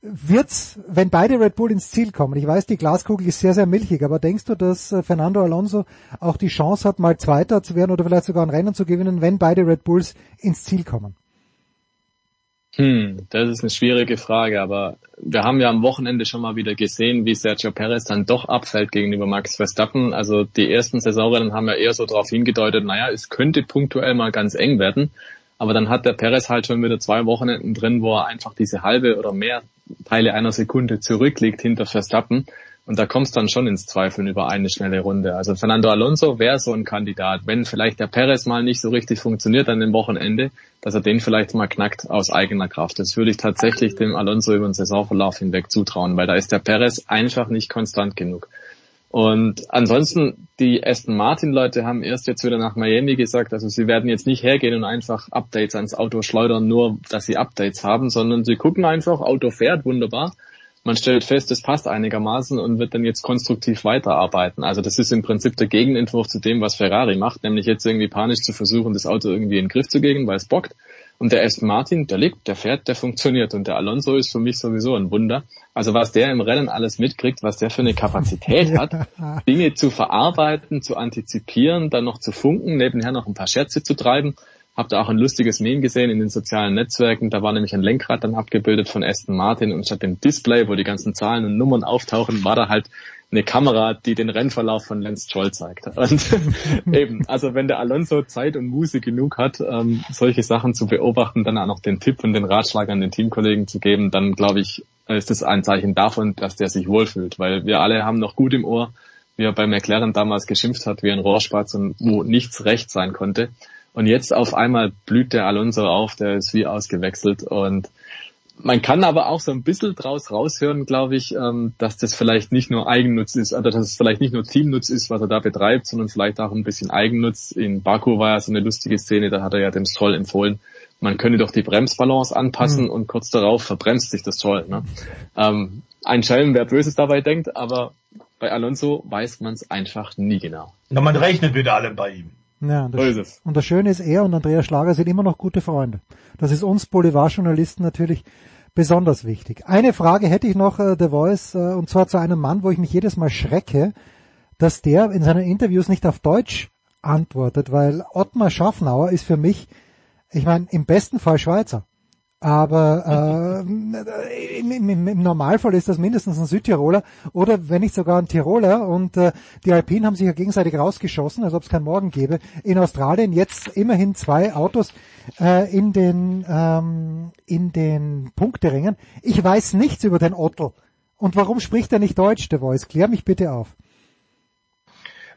wird's, wenn beide Red Bull ins Ziel kommen, ich weiß, die Glaskugel ist sehr, sehr milchig, aber denkst du, dass äh, Fernando Alonso auch die Chance hat, mal Zweiter zu werden oder vielleicht sogar ein Rennen zu gewinnen, wenn beide Red Bulls ins Ziel kommen? Hm, das ist eine schwierige Frage, aber wir haben ja am Wochenende schon mal wieder gesehen, wie Sergio Perez dann doch abfällt gegenüber Max Verstappen. Also die ersten Saisonrennen haben ja eher so darauf hingedeutet, naja, es könnte punktuell mal ganz eng werden. Aber dann hat der Perez halt schon wieder zwei Wochenenden drin, wo er einfach diese halbe oder mehr Teile einer Sekunde zurückliegt hinter Verstappen. Und da kommst dann schon ins Zweifeln über eine schnelle Runde. Also Fernando Alonso wäre so ein Kandidat, wenn vielleicht der Perez mal nicht so richtig funktioniert an dem Wochenende, dass er den vielleicht mal knackt aus eigener Kraft. Das würde ich tatsächlich dem Alonso über den Saisonverlauf hinweg zutrauen, weil da ist der Perez einfach nicht konstant genug. Und ansonsten, die Aston Martin Leute haben erst jetzt wieder nach Miami gesagt, also sie werden jetzt nicht hergehen und einfach Updates ans Auto schleudern, nur dass sie Updates haben, sondern sie gucken einfach, Auto fährt wunderbar man stellt fest, es passt einigermaßen und wird dann jetzt konstruktiv weiterarbeiten. Also das ist im Prinzip der Gegenentwurf zu dem, was Ferrari macht, nämlich jetzt irgendwie panisch zu versuchen, das Auto irgendwie in den Griff zu geben, weil es bockt. Und der Aston Martin, der lebt, der fährt, der funktioniert. Und der Alonso ist für mich sowieso ein Wunder. Also was der im Rennen alles mitkriegt, was der für eine Kapazität hat, Dinge zu verarbeiten, zu antizipieren, dann noch zu funken, nebenher noch ein paar Scherze zu treiben hab da auch ein lustiges Meme gesehen in den sozialen Netzwerken. Da war nämlich ein Lenkrad dann abgebildet von Aston Martin und statt dem Display, wo die ganzen Zahlen und Nummern auftauchen, war da halt eine Kamera, die den Rennverlauf von Lance Stroll zeigt. Und eben, also wenn der Alonso Zeit und Muße genug hat, ähm, solche Sachen zu beobachten, dann auch noch den Tipp und den Ratschlag an den Teamkollegen zu geben, dann glaube ich, ist das ein Zeichen davon, dass der sich wohlfühlt, weil wir alle haben noch gut im Ohr, wie er bei McLaren damals geschimpft hat, wie ein Rohrspatz und wo nichts recht sein konnte. Und jetzt auf einmal blüht der Alonso auf, der ist wie ausgewechselt und man kann aber auch so ein bisschen draus raushören, glaube ich, ähm, dass das vielleicht nicht nur Eigennutz ist, oder dass es vielleicht nicht nur Teamnutz ist, was er da betreibt, sondern vielleicht auch ein bisschen Eigennutz. In Baku war ja so eine lustige Szene, da hat er ja dem Stroll empfohlen, man könne doch die Bremsbalance anpassen mhm. und kurz darauf verbremst sich das Stroll. Ne? Ähm, ein Schelm, wer Böses dabei denkt, aber bei Alonso weiß man es einfach nie genau. Na, man rechnet mit allem bei ihm. Ja, und das, so und das Schöne ist, er und Andreas Schlager sind immer noch gute Freunde. Das ist uns Boulevardjournalisten natürlich besonders wichtig. Eine Frage hätte ich noch, äh, The Voice, äh, und zwar zu einem Mann, wo ich mich jedes Mal schrecke, dass der in seinen Interviews nicht auf Deutsch antwortet, weil Ottmar Schaffnauer ist für mich, ich meine, im besten Fall Schweizer. Aber äh, im, im, im, Normalfall ist das mindestens ein Südtiroler oder wenn nicht sogar ein Tiroler. Und äh, die Alpinen haben sich ja gegenseitig rausgeschossen, als ob es kein Morgen gäbe. In Australien jetzt immerhin zwei Autos äh, in den ähm, in den Punkterängen. Ich weiß nichts über den Otto. Und warum spricht er nicht Deutsch, der Voice? Klär mich bitte auf.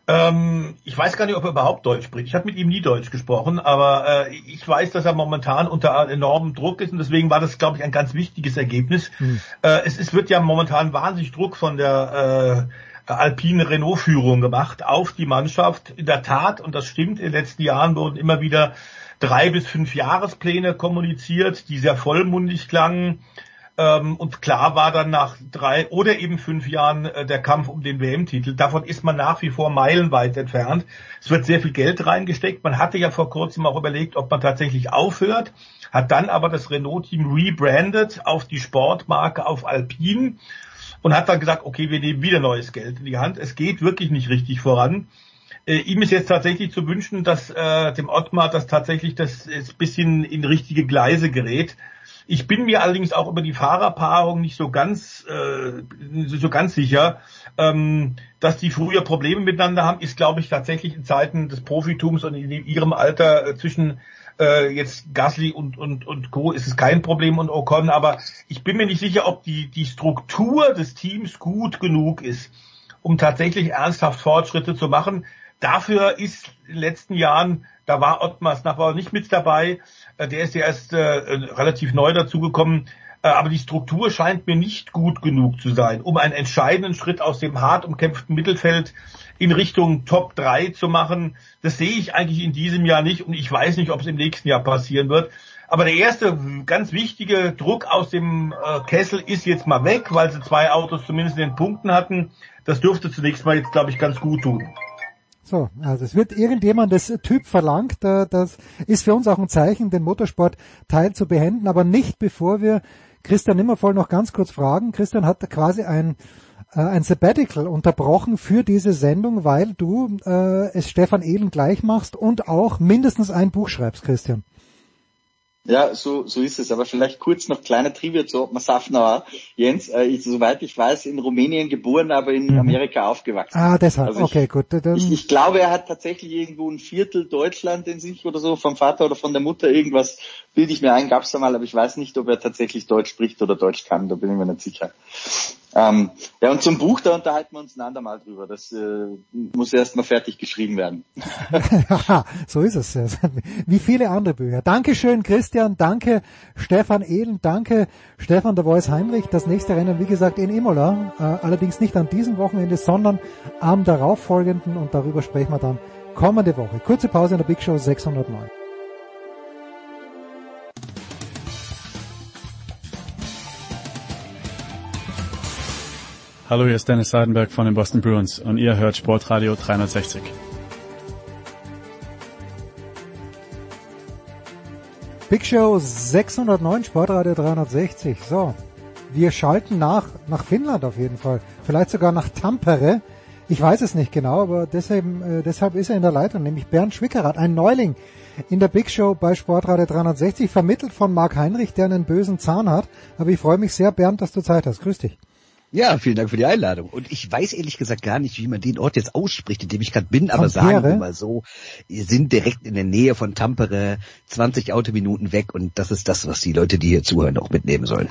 Ähm, ich weiß gar nicht, ob er überhaupt Deutsch spricht. Ich habe mit ihm nie Deutsch gesprochen, aber äh, ich weiß, dass er momentan unter enormem Druck ist und deswegen war das, glaube ich, ein ganz wichtiges Ergebnis. Hm. Äh, es, es, wird ja momentan wahnsinnig Druck von der äh, alpine Renault-Führung gemacht auf die Mannschaft. In der Tat, und das stimmt, in den letzten Jahren wurden immer wieder drei bis fünf Jahrespläne kommuniziert, die sehr vollmundig klangen. Ähm, und klar war dann nach drei oder eben fünf Jahren äh, der Kampf um den WM-Titel. Davon ist man nach wie vor meilenweit entfernt. Es wird sehr viel Geld reingesteckt. Man hatte ja vor kurzem auch überlegt, ob man tatsächlich aufhört, hat dann aber das Renault-Team rebrandet auf die Sportmarke auf Alpine und hat dann gesagt, okay, wir nehmen wieder neues Geld in die Hand. Es geht wirklich nicht richtig voran. Äh, ihm ist jetzt tatsächlich zu wünschen, dass äh, dem Ottmar das tatsächlich das ist bisschen in richtige Gleise gerät. Ich bin mir allerdings auch über die Fahrerpaarung nicht so ganz äh, so ganz sicher. Ähm, dass die früher Probleme miteinander haben, ist, glaube ich, tatsächlich in Zeiten des Profitums und in ihrem Alter äh, zwischen äh, jetzt Gasly und, und, und Co. ist es kein Problem und Ocon, aber ich bin mir nicht sicher, ob die, die Struktur des Teams gut genug ist, um tatsächlich ernsthaft Fortschritte zu machen. Dafür ist in den letzten Jahren, da war Ottmar Snapper nicht mit dabei, äh, der ist ja erst äh, relativ neu dazugekommen, äh, aber die Struktur scheint mir nicht gut genug zu sein, um einen entscheidenden Schritt aus dem hart umkämpften Mittelfeld in Richtung Top 3 zu machen. Das sehe ich eigentlich in diesem Jahr nicht und ich weiß nicht, ob es im nächsten Jahr passieren wird. Aber der erste ganz wichtige Druck aus dem äh, Kessel ist jetzt mal weg, weil sie zwei Autos zumindest in den Punkten hatten. Das dürfte zunächst mal jetzt, glaube ich, ganz gut tun. So, also es wird irgendjemand das Typ verlangt, äh, das ist für uns auch ein Zeichen, den Motorsport-Teil zu beenden, aber nicht bevor wir Christian Nimmervoll noch ganz kurz fragen. Christian hat quasi ein, äh, ein Sabbatical unterbrochen für diese Sendung, weil du äh, es Stefan Ehlen gleich machst und auch mindestens ein Buch schreibst, Christian. Ja, so, so ist es. Aber vielleicht kurz noch kleine Trivia zu Ottmar Safnauer. Jens, äh, ist, soweit ich weiß, in Rumänien geboren, aber in mhm. Amerika aufgewachsen. Ah, deshalb. Also okay, gut. Dann ich, ich glaube, er hat tatsächlich irgendwo ein Viertel Deutschland in sich oder so, vom Vater oder von der Mutter. Irgendwas bilde ich mir ein, gab's da mal, aber ich weiß nicht, ob er tatsächlich Deutsch spricht oder Deutsch kann. Da bin ich mir nicht sicher. Ähm, ja, und zum Buch, da unterhalten wir uns ein andermal drüber. Das äh, muss erst mal fertig geschrieben werden. so ist es. Wie viele andere Bücher. Dankeschön, Christian. Danke, Stefan Ehlen. Danke, Stefan der Voice Heinrich. Das nächste Rennen, wie gesagt, in Imola. Äh, allerdings nicht an diesem Wochenende, sondern am darauffolgenden. Und darüber sprechen wir dann kommende Woche. Kurze Pause in der Big Show 609. Hallo, hier ist Dennis Seidenberg von den Boston Bruins und ihr hört Sportradio 360. Big Show 609, Sportradio 360. So, wir schalten nach, nach Finnland auf jeden Fall. Vielleicht sogar nach Tampere. Ich weiß es nicht genau, aber deshalb, äh, deshalb ist er in der Leitung, nämlich Bernd Schwickerath, ein Neuling in der Big Show bei Sportradio 360, vermittelt von Marc Heinrich, der einen bösen Zahn hat. Aber ich freue mich sehr, Bernd, dass du Zeit hast. Grüß dich. Ja, vielen Dank für die Einladung. Und ich weiß ehrlich gesagt gar nicht, wie man den Ort jetzt ausspricht, in dem ich gerade bin, aber sagen wir mal so, wir sind direkt in der Nähe von Tampere, 20 Autominuten weg und das ist das, was die Leute, die hier zuhören, auch mitnehmen sollen.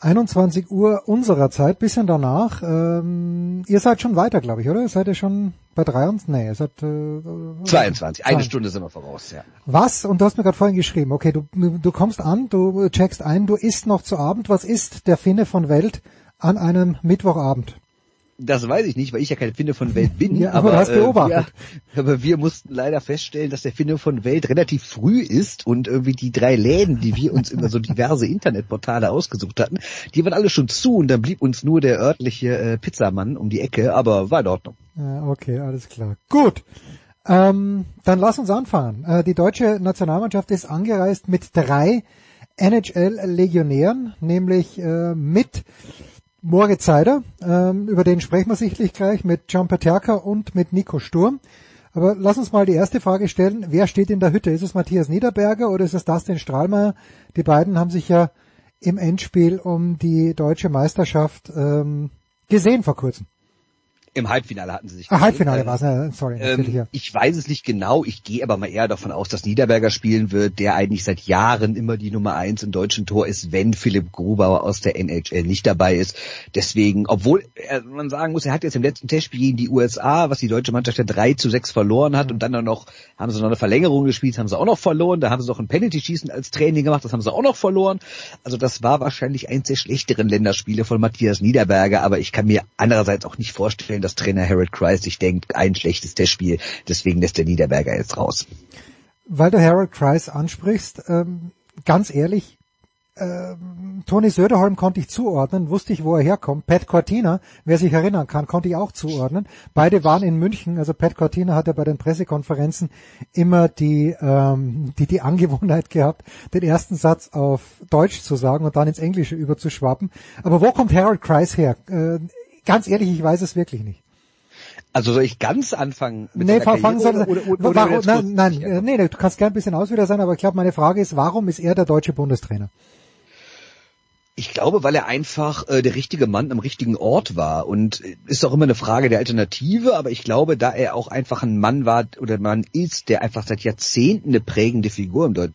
21 Uhr unserer Zeit, bisschen danach. Ähm, ihr seid schon weiter, glaube ich, oder? Seid ihr schon bei 23? Nee, ihr seid äh, 22. Eine Stunde sind wir voraus, ja. Was? Und du hast mir gerade vorhin geschrieben, okay, du, du kommst an, du checkst ein, du isst noch zu Abend. Was ist der Finne von Welt an einem Mittwochabend? Das weiß ich nicht, weil ich ja kein Finne von Welt bin. ja, aber, aber hast beobachtet. Äh, wir, aber wir mussten leider feststellen, dass der Finne von Welt relativ früh ist und irgendwie die drei Läden, die wir uns über so diverse Internetportale ausgesucht hatten, die waren alle schon zu und dann blieb uns nur der örtliche äh, Pizzamann um die Ecke, aber war in Ordnung. Ja, okay, alles klar. Gut. Ähm, dann lass uns anfangen. Äh, die deutsche Nationalmannschaft ist angereist mit drei NHL-Legionären, nämlich äh, mit Moritz Seider, ähm, über den sprechen wir sicherlich gleich, mit John Peterka und mit Nico Sturm. Aber lass uns mal die erste Frage stellen. Wer steht in der Hütte? Ist es Matthias Niederberger oder ist es Dustin Strahlmeier? Die beiden haben sich ja im Endspiel um die deutsche Meisterschaft ähm, gesehen vor kurzem. Im Halbfinale hatten sie sich. Ah, Halbfinale war es, ja, sorry. Ähm. Ich weiß es nicht genau, ich gehe aber mal eher davon aus, dass Niederberger spielen wird, der eigentlich seit Jahren immer die Nummer eins im deutschen Tor ist, wenn Philipp Grubauer aus der NHL nicht dabei ist. Deswegen, obwohl äh, man sagen muss, er hat jetzt im letzten Testspiel gegen die USA, was die deutsche Mannschaft ja 3 zu 6 verloren hat mhm. und dann noch, haben sie noch eine Verlängerung gespielt, haben sie auch noch verloren, da haben sie noch ein Penalty-Schießen als Training gemacht, das haben sie auch noch verloren. Also das war wahrscheinlich eins der schlechteren Länderspiele von Matthias Niederberger, aber ich kann mir andererseits auch nicht vorstellen, dass Trainer Harold Kreis sich denkt, ein schlechtes Testspiel, deswegen lässt der Niederberger jetzt raus. Weil du Harold Kreis ansprichst, ähm, ganz ehrlich, ähm, Toni Söderholm konnte ich zuordnen, wusste ich, wo er herkommt. Pat Cortina, wer sich erinnern kann, konnte ich auch zuordnen. Beide waren in München. Also Pat Cortina hat ja bei den Pressekonferenzen immer die, ähm, die, die Angewohnheit gehabt, den ersten Satz auf Deutsch zu sagen und dann ins Englische überzuschwappen. Aber wo kommt Harold Kreis her? Äh, ganz ehrlich, ich weiß es wirklich nicht. Also soll ich ganz anfangen mit nee, fangen oder, oder, oder, warum, nein, nein, äh, nee, du kannst gern ein bisschen ausführlicher sein, aber ich glaube, meine Frage ist, warum ist er der deutsche Bundestrainer? Ich glaube, weil er einfach äh, der richtige Mann am richtigen Ort war und äh, ist auch immer eine Frage der Alternative, aber ich glaube, da er auch einfach ein Mann war oder Mann ist, der einfach seit Jahrzehnten eine prägende Figur im deutschen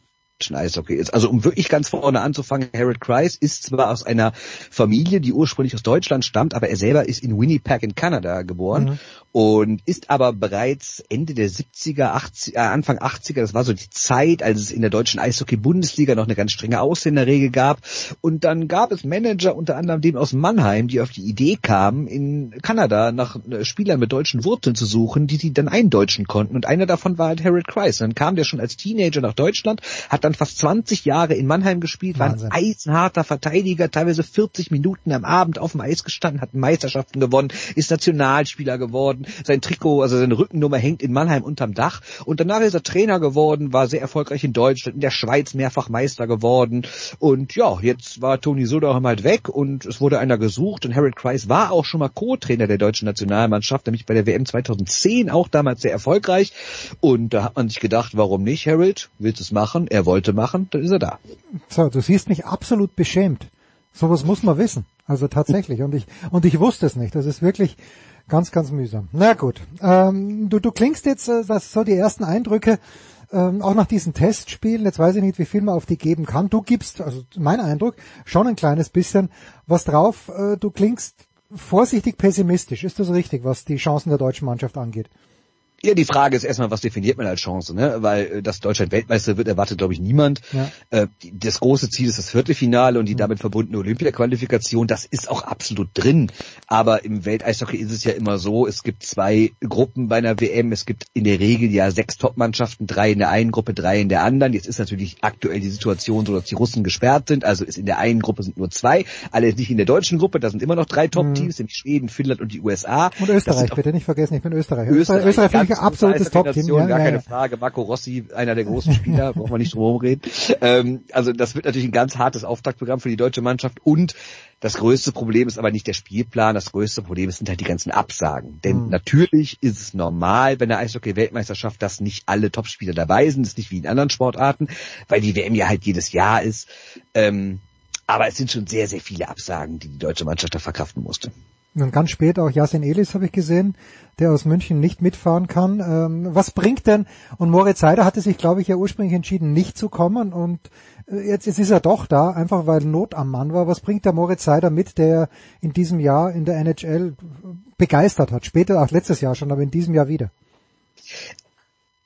Eishockey ist. Also um wirklich ganz vorne anzufangen, Harold Kreis ist zwar aus einer Familie, die ursprünglich aus Deutschland stammt, aber er selber ist in Winnipeg in Kanada geboren mhm. Und ist aber bereits Ende der 70er, 80, äh, Anfang 80er, das war so die Zeit, als es in der deutschen Eishockey-Bundesliga noch eine ganz strenge Ausländerregel gab. Und dann gab es Manager, unter anderem dem aus Mannheim, die auf die Idee kamen, in Kanada nach äh, Spielern mit deutschen Wurzeln zu suchen, die sie dann eindeutschen konnten. Und einer davon war halt Harold Kreis. dann kam der schon als Teenager nach Deutschland, hat dann dann fast 20 Jahre in Mannheim gespielt, Wahnsinn. war ein eisenharter Verteidiger, teilweise 40 Minuten am Abend auf dem Eis gestanden, hat Meisterschaften gewonnen, ist Nationalspieler geworden, sein Trikot, also seine Rückennummer hängt in Mannheim unterm Dach und danach ist er Trainer geworden, war sehr erfolgreich in Deutschland, in der Schweiz mehrfach Meister geworden und ja, jetzt war Toni Soderheim halt weg und es wurde einer gesucht und Harold Kreis war auch schon mal Co-Trainer der deutschen Nationalmannschaft, nämlich bei der WM 2010 auch damals sehr erfolgreich und da hat man sich gedacht, warum nicht, Harold, willst du es machen? Er wollte machen, dann ist er da. So, du siehst mich absolut beschämt. Sowas muss man wissen. Also tatsächlich. Und ich, und ich wusste es nicht. Das ist wirklich ganz, ganz mühsam. Na gut. Ähm, du, du klingst jetzt, äh, das so die ersten Eindrücke, ähm, auch nach diesen Testspielen, jetzt weiß ich nicht, wie viel man auf die geben kann. Du gibst, also mein Eindruck, schon ein kleines bisschen was drauf. Äh, du klingst vorsichtig pessimistisch. Ist das richtig, was die Chancen der deutschen Mannschaft angeht? Ja, die Frage ist erstmal, was definiert man als Chance, ne? Weil äh, dass Deutschland Weltmeister wird, erwartet, glaube ich, niemand. Ja. Äh, das große Ziel ist das Viertelfinale und die damit verbundene Olympiaqualifikation. Das ist auch absolut drin. Aber im Welteishockey ist es ja immer so, es gibt zwei Gruppen bei einer WM. Es gibt in der Regel ja sechs Top-Mannschaften, drei in der einen Gruppe, drei in der anderen. Jetzt ist natürlich aktuell die Situation so, dass die Russen gesperrt sind. Also ist in der einen Gruppe sind nur zwei. Alle nicht in der deutschen Gruppe. Da sind immer noch drei Top-Teams, mhm. nämlich Schweden, Finnland und die USA. Und Österreich, bitte nicht vergessen, ich bin Österreicher. Österreich, Österreich, Österreich absolutes Top-Team. Ja, gar ja, keine ja. Frage. Marco Rossi, einer der großen Spieler, braucht man nicht drum reden. Ähm, also das wird natürlich ein ganz hartes Auftaktprogramm für die deutsche Mannschaft und das größte Problem ist aber nicht der Spielplan, das größte Problem sind halt die ganzen Absagen. Denn mhm. natürlich ist es normal bei der Eishockey-Weltmeisterschaft, dass nicht alle Topspieler dabei sind, das ist nicht wie in anderen Sportarten, weil die WM ja halt jedes Jahr ist. Ähm, aber es sind schon sehr, sehr viele Absagen, die die deutsche Mannschaft da verkraften musste. Und ganz spät auch Jasin Elis habe ich gesehen, der aus München nicht mitfahren kann. Ähm, was bringt denn, und Moritz Seider hatte sich, glaube ich, ja ursprünglich entschieden, nicht zu kommen und äh, jetzt, jetzt ist er doch da, einfach weil Not am Mann war. Was bringt der Moritz Seider mit, der in diesem Jahr in der NHL begeistert hat? Später, auch letztes Jahr schon, aber in diesem Jahr wieder.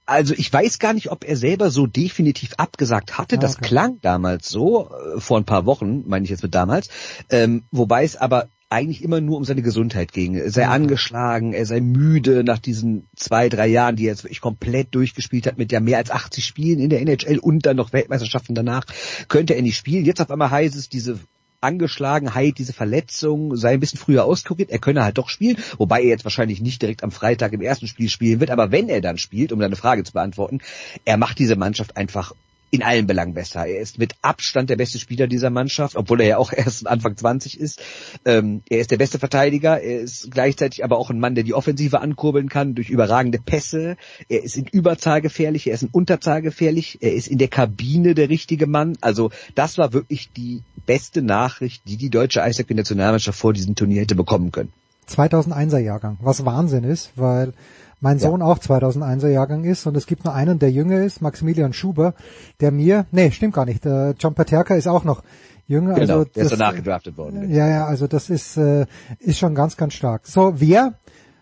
Also ich weiß gar nicht, ob er selber so definitiv abgesagt hatte. Das okay. klang damals so, äh, vor ein paar Wochen, meine ich jetzt mit damals. Ähm, wobei es aber eigentlich immer nur um seine Gesundheit ging. Er sei mhm. angeschlagen, er sei müde nach diesen zwei, drei Jahren, die er jetzt wirklich komplett durchgespielt hat mit ja mehr als 80 Spielen in der NHL und dann noch Weltmeisterschaften danach, könnte er nicht spielen. Jetzt auf einmal heißt es, diese Angeschlagenheit, diese Verletzung sei ein bisschen früher auskuriert. Er könne halt doch spielen, wobei er jetzt wahrscheinlich nicht direkt am Freitag im ersten Spiel spielen wird. Aber wenn er dann spielt, um deine Frage zu beantworten, er macht diese Mannschaft einfach in allen Belangen besser. Er ist mit Abstand der beste Spieler dieser Mannschaft, obwohl er ja auch erst Anfang 20 ist. Ähm, er ist der beste Verteidiger. Er ist gleichzeitig aber auch ein Mann, der die Offensive ankurbeln kann durch überragende Pässe. Er ist in Überzahl gefährlich. Er ist in Unterzahl gefährlich. Er ist in der Kabine der richtige Mann. Also das war wirklich die beste Nachricht, die die deutsche Eishockey-Nationalmannschaft vor diesem Turnier hätte bekommen können. 2001er Jahrgang, was Wahnsinn ist, weil mein Sohn ja. auch 2001er Jahrgang ist und es gibt nur einen, der jünger ist, Maximilian Schuber, der mir, nee, stimmt gar nicht, der John Paterka ist auch noch jünger. Genau, also der ist danach gedraftet worden. Ja, ja, also das ist, äh, ist schon ganz, ganz stark. So, wer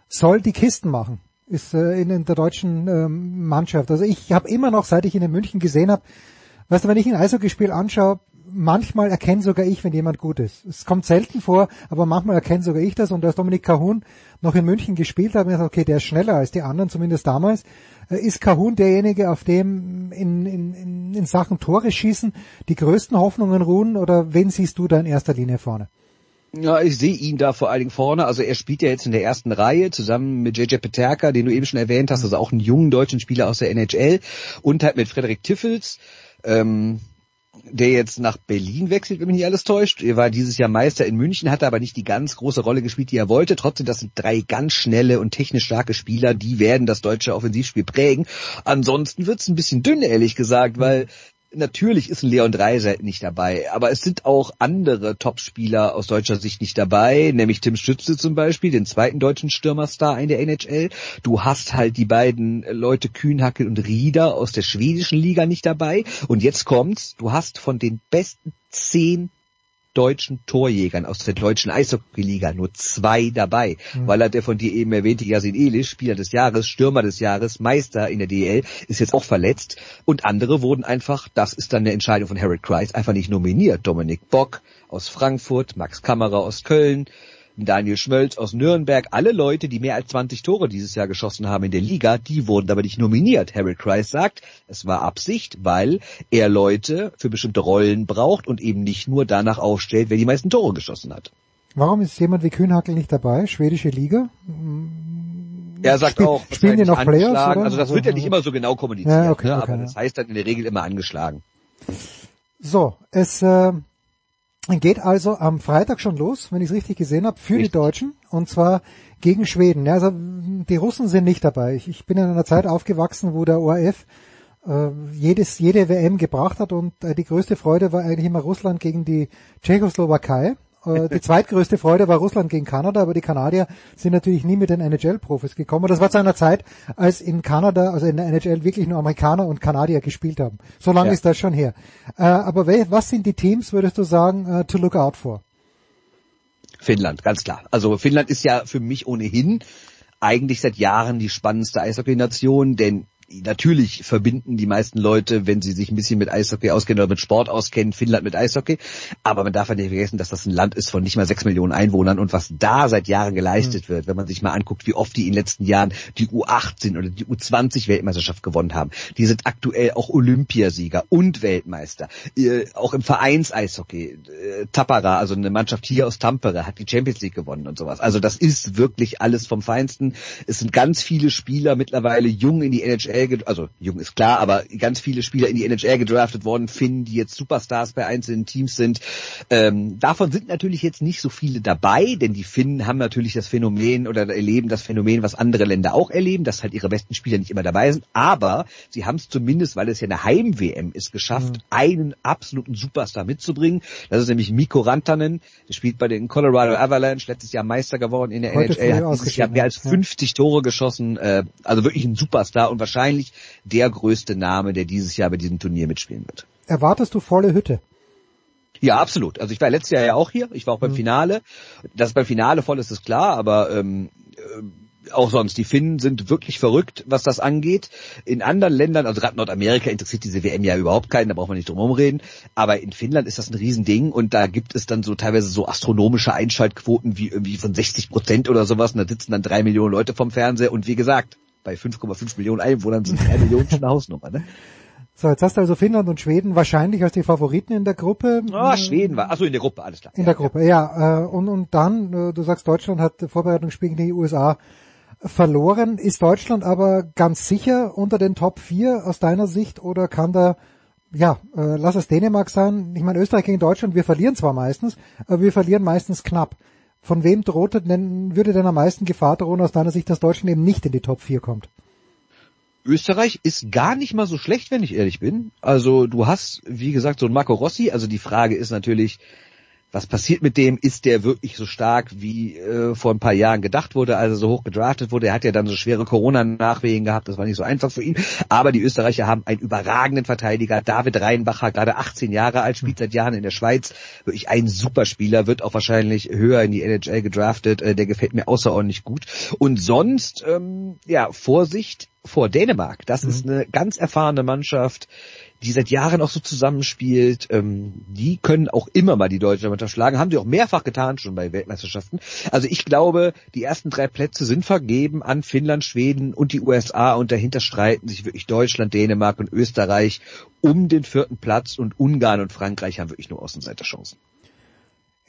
soll die Kisten machen? Ist äh, in, in der deutschen ähm, Mannschaft. Also ich habe immer noch, seit ich ihn in München gesehen habe, weißt du, wenn ich ein Eishockeyspiel anschaue, manchmal erkenne sogar ich, wenn jemand gut ist. Es kommt selten vor, aber manchmal erkenne sogar ich das. Und als Dominik Cahun noch in München gespielt hat, habe ich gesagt, okay, der ist schneller als die anderen, zumindest damals. Äh, ist Cahun derjenige, auf dem in, in, in, Sachen Tore schießen die größten Hoffnungen ruhen? Oder wen siehst du da in erster Linie vorne? Ja, ich sehe ihn da vor allen Dingen vorne. Also er spielt ja jetzt in der ersten Reihe zusammen mit JJ Peterka, den du eben schon erwähnt hast, also auch einen jungen deutschen Spieler aus der NHL und halt mit Frederik Tiffels. Ähm, der jetzt nach Berlin wechselt, wenn mich nicht alles täuscht. Er war dieses Jahr Meister in München, hatte aber nicht die ganz große Rolle gespielt, die er wollte. Trotzdem, das sind drei ganz schnelle und technisch starke Spieler, die werden das deutsche Offensivspiel prägen. Ansonsten wird's ein bisschen dünn, ehrlich gesagt, weil natürlich ist ein Leon Dreiseit nicht dabei, aber es sind auch andere Topspieler aus deutscher Sicht nicht dabei, nämlich Tim Stütze zum Beispiel, den zweiten deutschen Stürmerstar in der NHL. Du hast halt die beiden Leute Kühnhackel und Rieder aus der schwedischen Liga nicht dabei. Und jetzt kommt's, du hast von den besten zehn deutschen Torjägern aus der deutschen Eishockeyliga nur zwei dabei, mhm. weil er der von dir eben erwähnte Yasin Elish, Spieler des Jahres, Stürmer des Jahres, Meister in der DL, ist jetzt auch verletzt und andere wurden einfach, das ist dann eine Entscheidung von Harry Kreis, einfach nicht nominiert. Dominik Bock aus Frankfurt, Max Kammerer aus Köln, Daniel Schmölz aus Nürnberg, alle Leute, die mehr als 20 Tore dieses Jahr geschossen haben in der Liga, die wurden aber nicht nominiert. Harry Kreis sagt, es war Absicht, weil er Leute für bestimmte Rollen braucht und eben nicht nur danach aufstellt, wer die meisten Tore geschossen hat. Warum ist jemand wie Kühnhackel nicht dabei? Schwedische Liga? Er sagt Spiel, auch, spielen die noch Playoffs? Oder? Also das wird ja nicht immer so genau kommuniziert, ja, okay, ne? okay, aber das heißt dann in der Regel immer angeschlagen. So, es äh, geht also am Freitag schon los, wenn ich es richtig gesehen habe, für richtig. die Deutschen und zwar gegen Schweden. Ja, also die Russen sind nicht dabei. Ich, ich bin in einer Zeit aufgewachsen, wo der ORF äh, jedes, jede WM gebracht hat und äh, die größte Freude war eigentlich immer Russland gegen die Tschechoslowakei. Äh, die zweitgrößte Freude war Russland gegen Kanada, aber die Kanadier sind natürlich nie mit den NHL-Profis gekommen. Und das war zu einer Zeit, als in Kanada, also in der NHL wirklich nur Amerikaner und Kanadier gespielt haben. So lange ja. ist das schon her. Äh, aber was sind die Teams, würdest du sagen, uh, to look out for? Finnland, ganz klar. Also Finnland ist ja für mich ohnehin eigentlich seit Jahren die spannendste Eishockey-Nation, denn natürlich verbinden die meisten Leute, wenn sie sich ein bisschen mit Eishockey auskennen oder mit Sport auskennen, Finnland mit Eishockey. Aber man darf ja nicht vergessen, dass das ein Land ist von nicht mal sechs Millionen Einwohnern und was da seit Jahren geleistet mhm. wird, wenn man sich mal anguckt, wie oft die in den letzten Jahren die U18 oder die U20 Weltmeisterschaft gewonnen haben. Die sind aktuell auch Olympiasieger und Weltmeister. Äh, auch im Vereins-Eishockey. Äh, Tappara, also eine Mannschaft hier aus Tampere, hat die Champions League gewonnen und sowas. Also das ist wirklich alles vom Feinsten. Es sind ganz viele Spieler mittlerweile jung in die NHL NHL, also jung ist klar, aber ganz viele Spieler in die NHL gedraftet worden, Finn, die jetzt Superstars bei einzelnen Teams sind. Ähm, davon sind natürlich jetzt nicht so viele dabei, denn die Finnen haben natürlich das Phänomen oder erleben das Phänomen, was andere Länder auch erleben, dass halt ihre besten Spieler nicht immer dabei sind. Aber sie haben es zumindest, weil es ja eine Heim-WM ist, geschafft, mhm. einen absoluten Superstar mitzubringen. Das ist nämlich Mikko Rantanen, der spielt bei den Colorado Avalanche, letztes Jahr Meister geworden in der Heute NHL, hat dieses Jahr mehr als 50 ja. Tore geschossen, äh, also wirklich ein Superstar und wahrscheinlich wahrscheinlich der größte Name, der dieses Jahr bei diesem Turnier mitspielen wird. Erwartest du volle Hütte? Ja, absolut. Also ich war letztes Jahr ja auch hier. Ich war auch beim mhm. Finale. Dass beim Finale voll ist, ist klar, aber ähm, äh, auch sonst. Die Finnen sind wirklich verrückt, was das angeht. In anderen Ländern, also gerade Nordamerika interessiert diese WM ja überhaupt keinen, da braucht man nicht drum reden. Aber in Finnland ist das ein Riesending und da gibt es dann so teilweise so astronomische Einschaltquoten wie irgendwie von 60 Prozent oder sowas und da sitzen dann drei Millionen Leute vom Fernseher und wie gesagt, bei 5,5 Millionen Einwohnern sind drei Millionen schon eine Hausnummer, ne? So, jetzt hast du also Finnland und Schweden wahrscheinlich als die Favoriten in der Gruppe. Ah, oh, Schweden war, also in der Gruppe, alles klar. In der Gruppe, ja. Äh, und, und dann, äh, du sagst, Deutschland hat Vorbereitungsspiel gegen die USA verloren. Ist Deutschland aber ganz sicher unter den Top 4 aus deiner Sicht oder kann da, ja, äh, lass es Dänemark sein. Ich meine, Österreich gegen Deutschland, wir verlieren zwar meistens, aber wir verlieren meistens knapp. Von wem drohte denn, würde denn am meisten Gefahr drohen aus deiner Sicht, dass Deutschland eben nicht in die Top 4 kommt? Österreich ist gar nicht mal so schlecht, wenn ich ehrlich bin. Also du hast, wie gesagt, so ein Marco Rossi. Also die Frage ist natürlich, was passiert mit dem? Ist der wirklich so stark, wie äh, vor ein paar Jahren gedacht wurde, als er so hoch gedraftet wurde? Er hat ja dann so schwere Corona-Nachwehen gehabt, das war nicht so einfach für ihn. Aber die Österreicher haben einen überragenden Verteidiger, David Reinbacher, gerade 18 Jahre alt, spielt seit Jahren in der Schweiz. Wirklich ein Superspieler, wird auch wahrscheinlich höher in die NHL gedraftet. Äh, der gefällt mir außerordentlich gut. Und sonst, ähm, ja, Vorsicht, vor Dänemark. Das mhm. ist eine ganz erfahrene Mannschaft, die seit Jahren auch so zusammenspielt. Ähm, die können auch immer mal die deutsche Mannschaft schlagen, haben sie auch mehrfach getan schon bei Weltmeisterschaften. Also ich glaube, die ersten drei Plätze sind vergeben an Finnland, Schweden und die USA und dahinter streiten sich wirklich Deutschland, Dänemark und Österreich um den vierten Platz und Ungarn und Frankreich haben wirklich nur Außenseiterchancen.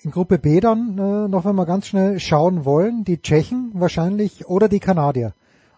In Gruppe B dann, äh, noch wenn wir ganz schnell schauen wollen, die Tschechen wahrscheinlich oder die Kanadier.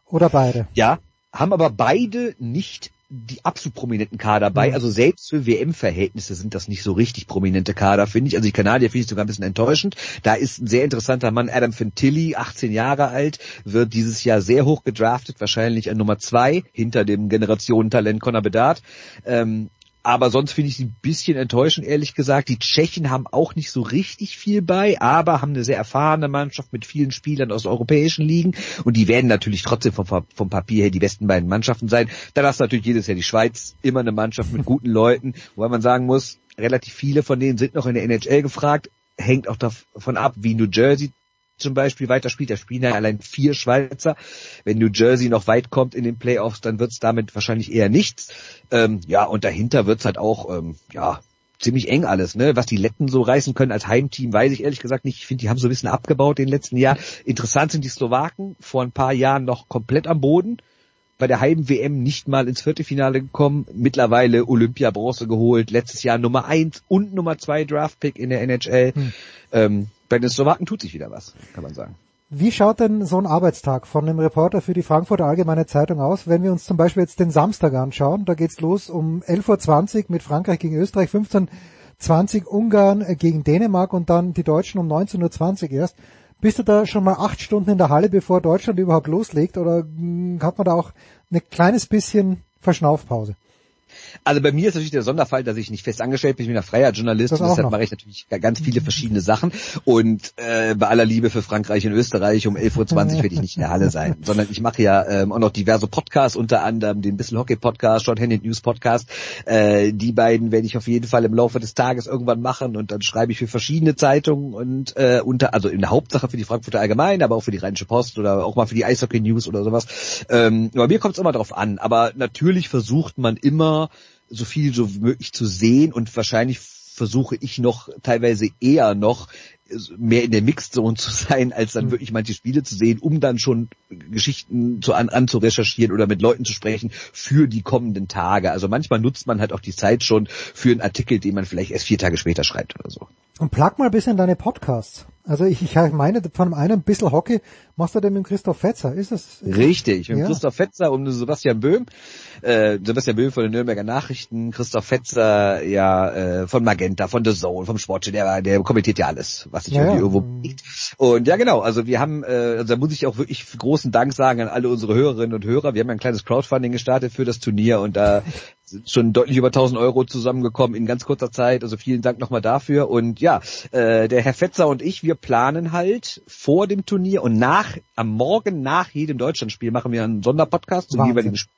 Oder beide. Ja, haben aber beide nicht die absolut prominenten Kader bei. Mhm. Also selbst für WM-Verhältnisse sind das nicht so richtig prominente Kader, finde ich. Also die Kanadier finde ich sogar ein bisschen enttäuschend. Da ist ein sehr interessanter Mann, Adam Fantilli, 18 Jahre alt, wird dieses Jahr sehr hoch gedraftet, wahrscheinlich an Nummer zwei hinter dem Generationentalent Conor Bedard. Ähm, aber sonst finde ich sie ein bisschen enttäuschend, ehrlich gesagt. Die Tschechen haben auch nicht so richtig viel bei, aber haben eine sehr erfahrene Mannschaft mit vielen Spielern aus europäischen Ligen und die werden natürlich trotzdem vom, vom Papier her die besten beiden Mannschaften sein. Dann hast du natürlich jedes Jahr die Schweiz, immer eine Mannschaft mit guten Leuten, wobei man sagen muss, relativ viele von denen sind noch in der NHL gefragt, hängt auch davon ab, wie New Jersey zum Beispiel weiter spielt. Da spielen ja allein vier Schweizer. Wenn New Jersey noch weit kommt in den Playoffs, dann wird es damit wahrscheinlich eher nichts. Ähm, ja, und dahinter wird es halt auch, ähm, ja, ziemlich eng alles, ne? Was die Letten so reißen können als Heimteam, weiß ich ehrlich gesagt nicht. Ich finde, die haben so ein bisschen abgebaut in den letzten Jahren. Interessant sind die Slowaken, vor ein paar Jahren noch komplett am Boden. Bei der Heim-WM nicht mal ins Viertelfinale gekommen, mittlerweile Olympia-Bronze geholt, letztes Jahr Nummer eins und Nummer zwei Draft-Pick in der NHL. Hm. Ähm, bei den Slowaken tut sich wieder was, kann man sagen. Wie schaut denn so ein Arbeitstag von einem Reporter für die Frankfurter Allgemeine Zeitung aus? Wenn wir uns zum Beispiel jetzt den Samstag anschauen, da geht's los um 11.20 Uhr mit Frankreich gegen Österreich, 15.20 Uhr Ungarn gegen Dänemark und dann die Deutschen um 19.20 Uhr erst. Bist du da schon mal acht Stunden in der Halle, bevor Deutschland überhaupt loslegt oder hm, hat man da auch ein kleines bisschen Verschnaufpause? Also bei mir ist natürlich der Sonderfall, dass ich nicht fest angestellt bin, ich bin ein freier Journalist und deshalb noch. mache ich natürlich ganz viele verschiedene Sachen und äh, bei aller Liebe für Frankreich und Österreich um 11.20 Uhr werde ich nicht in der Halle sein, sondern ich mache ja ähm, auch noch diverse Podcasts, unter anderem den Bissel Hockey Podcast, Shorthanded News Podcast. Äh, die beiden werde ich auf jeden Fall im Laufe des Tages irgendwann machen und dann schreibe ich für verschiedene Zeitungen und äh, unter, also in der Hauptsache für die Frankfurter Allgemein, aber auch für die Rheinische Post oder auch mal für die Eishockey News oder sowas. Ähm, bei mir kommt es immer drauf an, aber natürlich versucht man immer so viel so möglich zu sehen und wahrscheinlich versuche ich noch teilweise eher noch mehr in der Mixed-Zone zu sein, als dann mhm. wirklich manche Spiele zu sehen, um dann schon Geschichten zu an, an zu recherchieren oder mit Leuten zu sprechen für die kommenden Tage. Also manchmal nutzt man halt auch die Zeit schon für einen Artikel, den man vielleicht erst vier Tage später schreibt oder so. Und plag mal ein bisschen deine Podcasts. Also ich, ich meine, von einem bisschen Hockey machst du denn mit Christoph Fetzer, ist es? Richtig, mit ja. Christoph Fetzer und Sebastian Böhm. Äh, Sebastian Böhm von den Nürnberger Nachrichten, Christoph Fetzer ja äh, von Magenta, von The Zone, vom Sport, der, der kommentiert ja alles, was sich ja, irgendwie irgendwo biegt. Und ja genau, also wir haben, äh, also da muss ich auch wirklich großen Dank sagen an alle unsere Hörerinnen und Hörer. Wir haben ein kleines Crowdfunding gestartet für das Turnier und da sind schon deutlich über 1000 Euro zusammengekommen in ganz kurzer Zeit. Also vielen Dank nochmal dafür. Und ja, äh, der Herr Fetzer und ich, wir planen halt vor dem Turnier und nach, am Morgen nach jedem Deutschlandspiel machen wir einen Sonderpodcast zum jeweiligen Spiel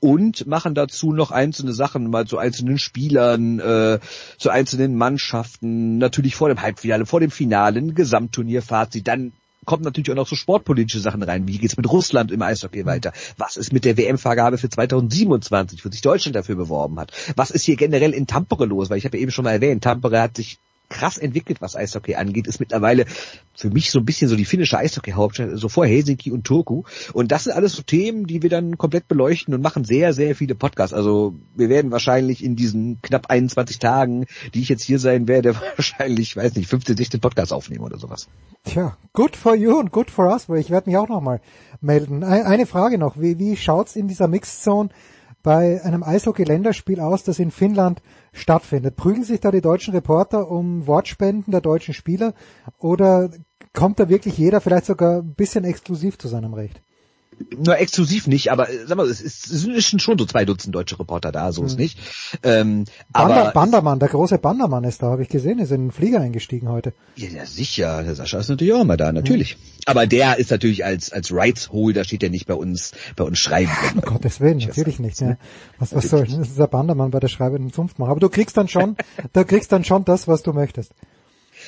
und machen dazu noch einzelne Sachen, mal zu einzelnen Spielern, äh, zu einzelnen Mannschaften, natürlich vor dem Halbfinale, vor dem Finale, ein Gesamtturnierfazit, dann kommen natürlich auch noch so sportpolitische Sachen rein. Wie geht's mit Russland im Eishockey weiter? Was ist mit der WM-Vergabe für 2027, wo sich Deutschland dafür beworben hat? Was ist hier generell in Tampere los? Weil ich habe ja eben schon mal erwähnt, Tampere hat sich krass entwickelt, was Eishockey angeht, ist mittlerweile für mich so ein bisschen so die finnische Eishockey-Hauptstadt, so vor Helsinki und Turku. Und das sind alles so Themen, die wir dann komplett beleuchten und machen sehr, sehr viele Podcasts. Also wir werden wahrscheinlich in diesen knapp 21 Tagen, die ich jetzt hier sein werde, wahrscheinlich, weiß nicht, 15, 16 Podcasts aufnehmen oder sowas. Tja, good for you und good for us, weil ich werde mich auch nochmal melden. Eine Frage noch, wie, wie schaut's in dieser Mixed Zone bei einem Eishockey-Länderspiel aus, das in Finnland stattfindet. Prügeln sich da die deutschen Reporter um Wortspenden der deutschen Spieler oder kommt da wirklich jeder vielleicht sogar ein bisschen exklusiv zu seinem Recht? Nur exklusiv nicht, aber äh, sag mal, es, ist, es sind schon so zwei Dutzend deutsche Reporter da, so ist mhm. nicht. Ähm, Bander, aber Bandermann, der große Bandermann ist da, habe ich gesehen, ist in den Flieger eingestiegen heute. Ja, ja sicher, der Sascha ist natürlich auch immer da, natürlich. Mhm. Aber der ist natürlich als als Rights Holder steht er nicht bei uns bei uns schreiben. Um Gottes Willen, natürlich nicht. Ja. Was, was soll das der Bandermann bei der schreibenden Zunft machen? Aber du kriegst dann schon, du kriegst dann schon das, was du möchtest.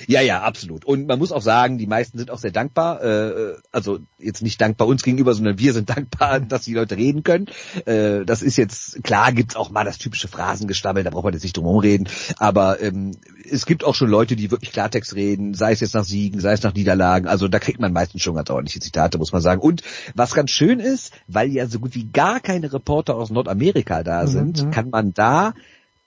Ja, ja, absolut. Und man muss auch sagen, die meisten sind auch sehr dankbar. Äh, also jetzt nicht dankbar uns gegenüber, sondern wir sind dankbar, dass die Leute reden können. Äh, das ist jetzt, klar gibt's auch mal das typische Phrasengestammel, da braucht man jetzt nicht drum reden. Aber ähm, es gibt auch schon Leute, die wirklich Klartext reden, sei es jetzt nach Siegen, sei es nach Niederlagen. Also da kriegt man meistens schon ganz ordentliche Zitate, muss man sagen. Und was ganz schön ist, weil ja so gut wie gar keine Reporter aus Nordamerika da sind, mhm. kann man da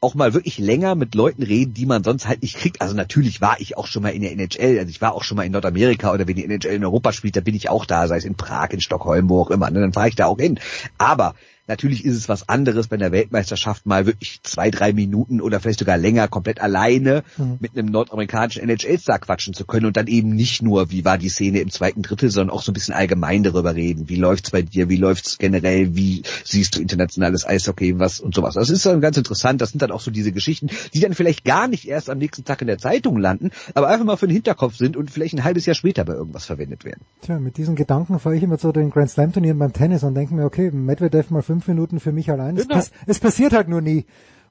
auch mal wirklich länger mit Leuten reden, die man sonst halt nicht kriegt. Also natürlich war ich auch schon mal in der NHL, also ich war auch schon mal in Nordamerika oder wenn die NHL in Europa spielt, da bin ich auch da, sei es in Prag, in Stockholm, wo auch immer, ne, dann fahre ich da auch hin. Aber Natürlich ist es was anderes, bei der Weltmeisterschaft mal wirklich zwei, drei Minuten oder vielleicht sogar länger komplett alleine mhm. mit einem nordamerikanischen NHL-Star quatschen zu können und dann eben nicht nur, wie war die Szene im zweiten Drittel, sondern auch so ein bisschen allgemein darüber reden. Wie läuft's bei dir? Wie läuft's generell? Wie siehst du internationales Eishockey? Was und sowas. Das ist dann ganz interessant. Das sind dann auch so diese Geschichten, die dann vielleicht gar nicht erst am nächsten Tag in der Zeitung landen, aber einfach mal für den Hinterkopf sind und vielleicht ein halbes Jahr später bei irgendwas verwendet werden. Tja, mit diesen Gedanken fahre ich immer zu den Grand Slam Turnieren beim Tennis und denke mir, okay, Medvedev mal fünf Minuten für mich allein. Genau. Es, pass es, passiert halt nur nie.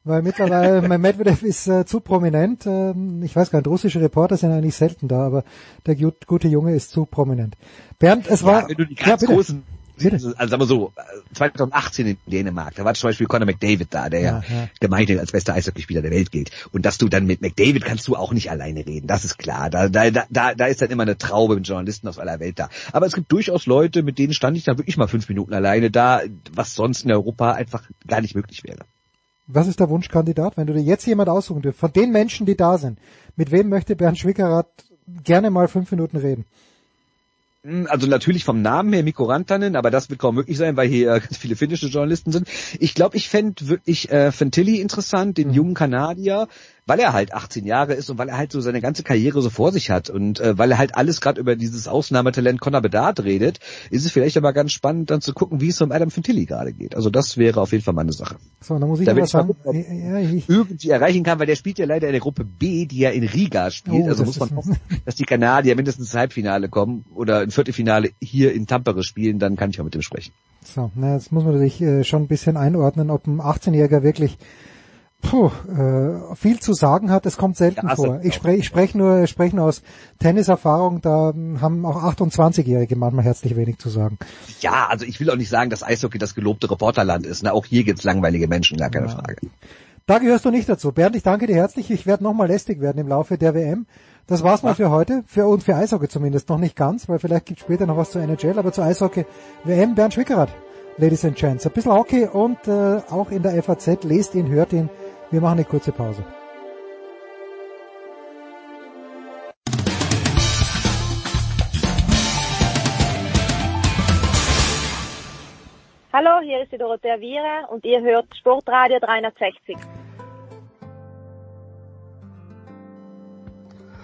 Weil mittlerweile, mein Medvedev ist äh, zu prominent. Ähm, ich weiß gar nicht, russische Reporter sind eigentlich selten da, aber der gut, gute Junge ist zu prominent. Bernd, es war... Ja, wenn du die ganz ja, großen also sagen wir so, 2018 in Dänemark, da war zum Beispiel Conor McDavid da, der ja, ja. gemeinhin als bester Eishockeyspieler der Welt gilt. Und dass du dann mit McDavid kannst du auch nicht alleine reden, das ist klar. Da, da, da, da ist dann immer eine Traube mit Journalisten aus aller Welt da. Aber es gibt durchaus Leute, mit denen stand ich dann wirklich mal fünf Minuten alleine da, was sonst in Europa einfach gar nicht möglich wäre. Was ist der Wunschkandidat, wenn du dir jetzt jemand aussuchen dürft, von den Menschen, die da sind, mit wem möchte Bernd Schwickerath gerne mal fünf Minuten reden? Hm, also natürlich vom Namen her Mikko Rantanen, aber das wird kaum möglich sein, weil hier ganz viele finnische Journalisten sind. Ich glaube, ich fände wirklich äh, Fantilli interessant, den mhm. jungen Kanadier, weil er halt 18 Jahre ist und weil er halt so seine ganze Karriere so vor sich hat und äh, weil er halt alles gerade über dieses Ausnahmetalent Conor Bedard redet, ist es vielleicht aber ganz spannend dann zu gucken, wie es um Adam Fantilli gerade geht. Also das wäre auf jeden Fall meine Sache. So, dann muss ich da aber sagen, gucken, ja, ich irgendwie erreichen kann, weil der spielt ja leider in der Gruppe B, die ja in Riga spielt. Oh, also muss man hoffen, dass die Kanadier mindestens ins Halbfinale kommen oder ein Viertelfinale hier in Tampere spielen, dann kann ich auch mit dem sprechen. So, na, jetzt muss man sich äh, schon ein bisschen einordnen, ob ein 18-Jähriger wirklich puh, äh, viel zu sagen hat, es kommt selten ja, vor. Ich spreche ich sprech nur, sprech nur aus Tenniserfahrung, da haben auch 28-Jährige manchmal herzlich wenig zu sagen. Ja, also ich will auch nicht sagen, dass Eishockey das gelobte Reporterland ist. Ne? Auch hier gibt's langweilige Menschen, gar keine ja. Frage. Da gehörst du nicht dazu. Bernd, ich danke dir herzlich. Ich werde nochmal lästig werden im Laufe der WM. Das war's mal für heute. Für und für Eishockey zumindest. Noch nicht ganz, weil vielleicht gibt's später noch was zur NHL, aber zu Eishockey WM Bernd Schwickerath. Ladies and Gents. Ein bisschen Hockey und äh, auch in der FAZ. Lest ihn, hört ihn. Wir machen eine kurze Pause. Hallo, hier ist die Dorothea Viere und ihr hört Sportradio 360.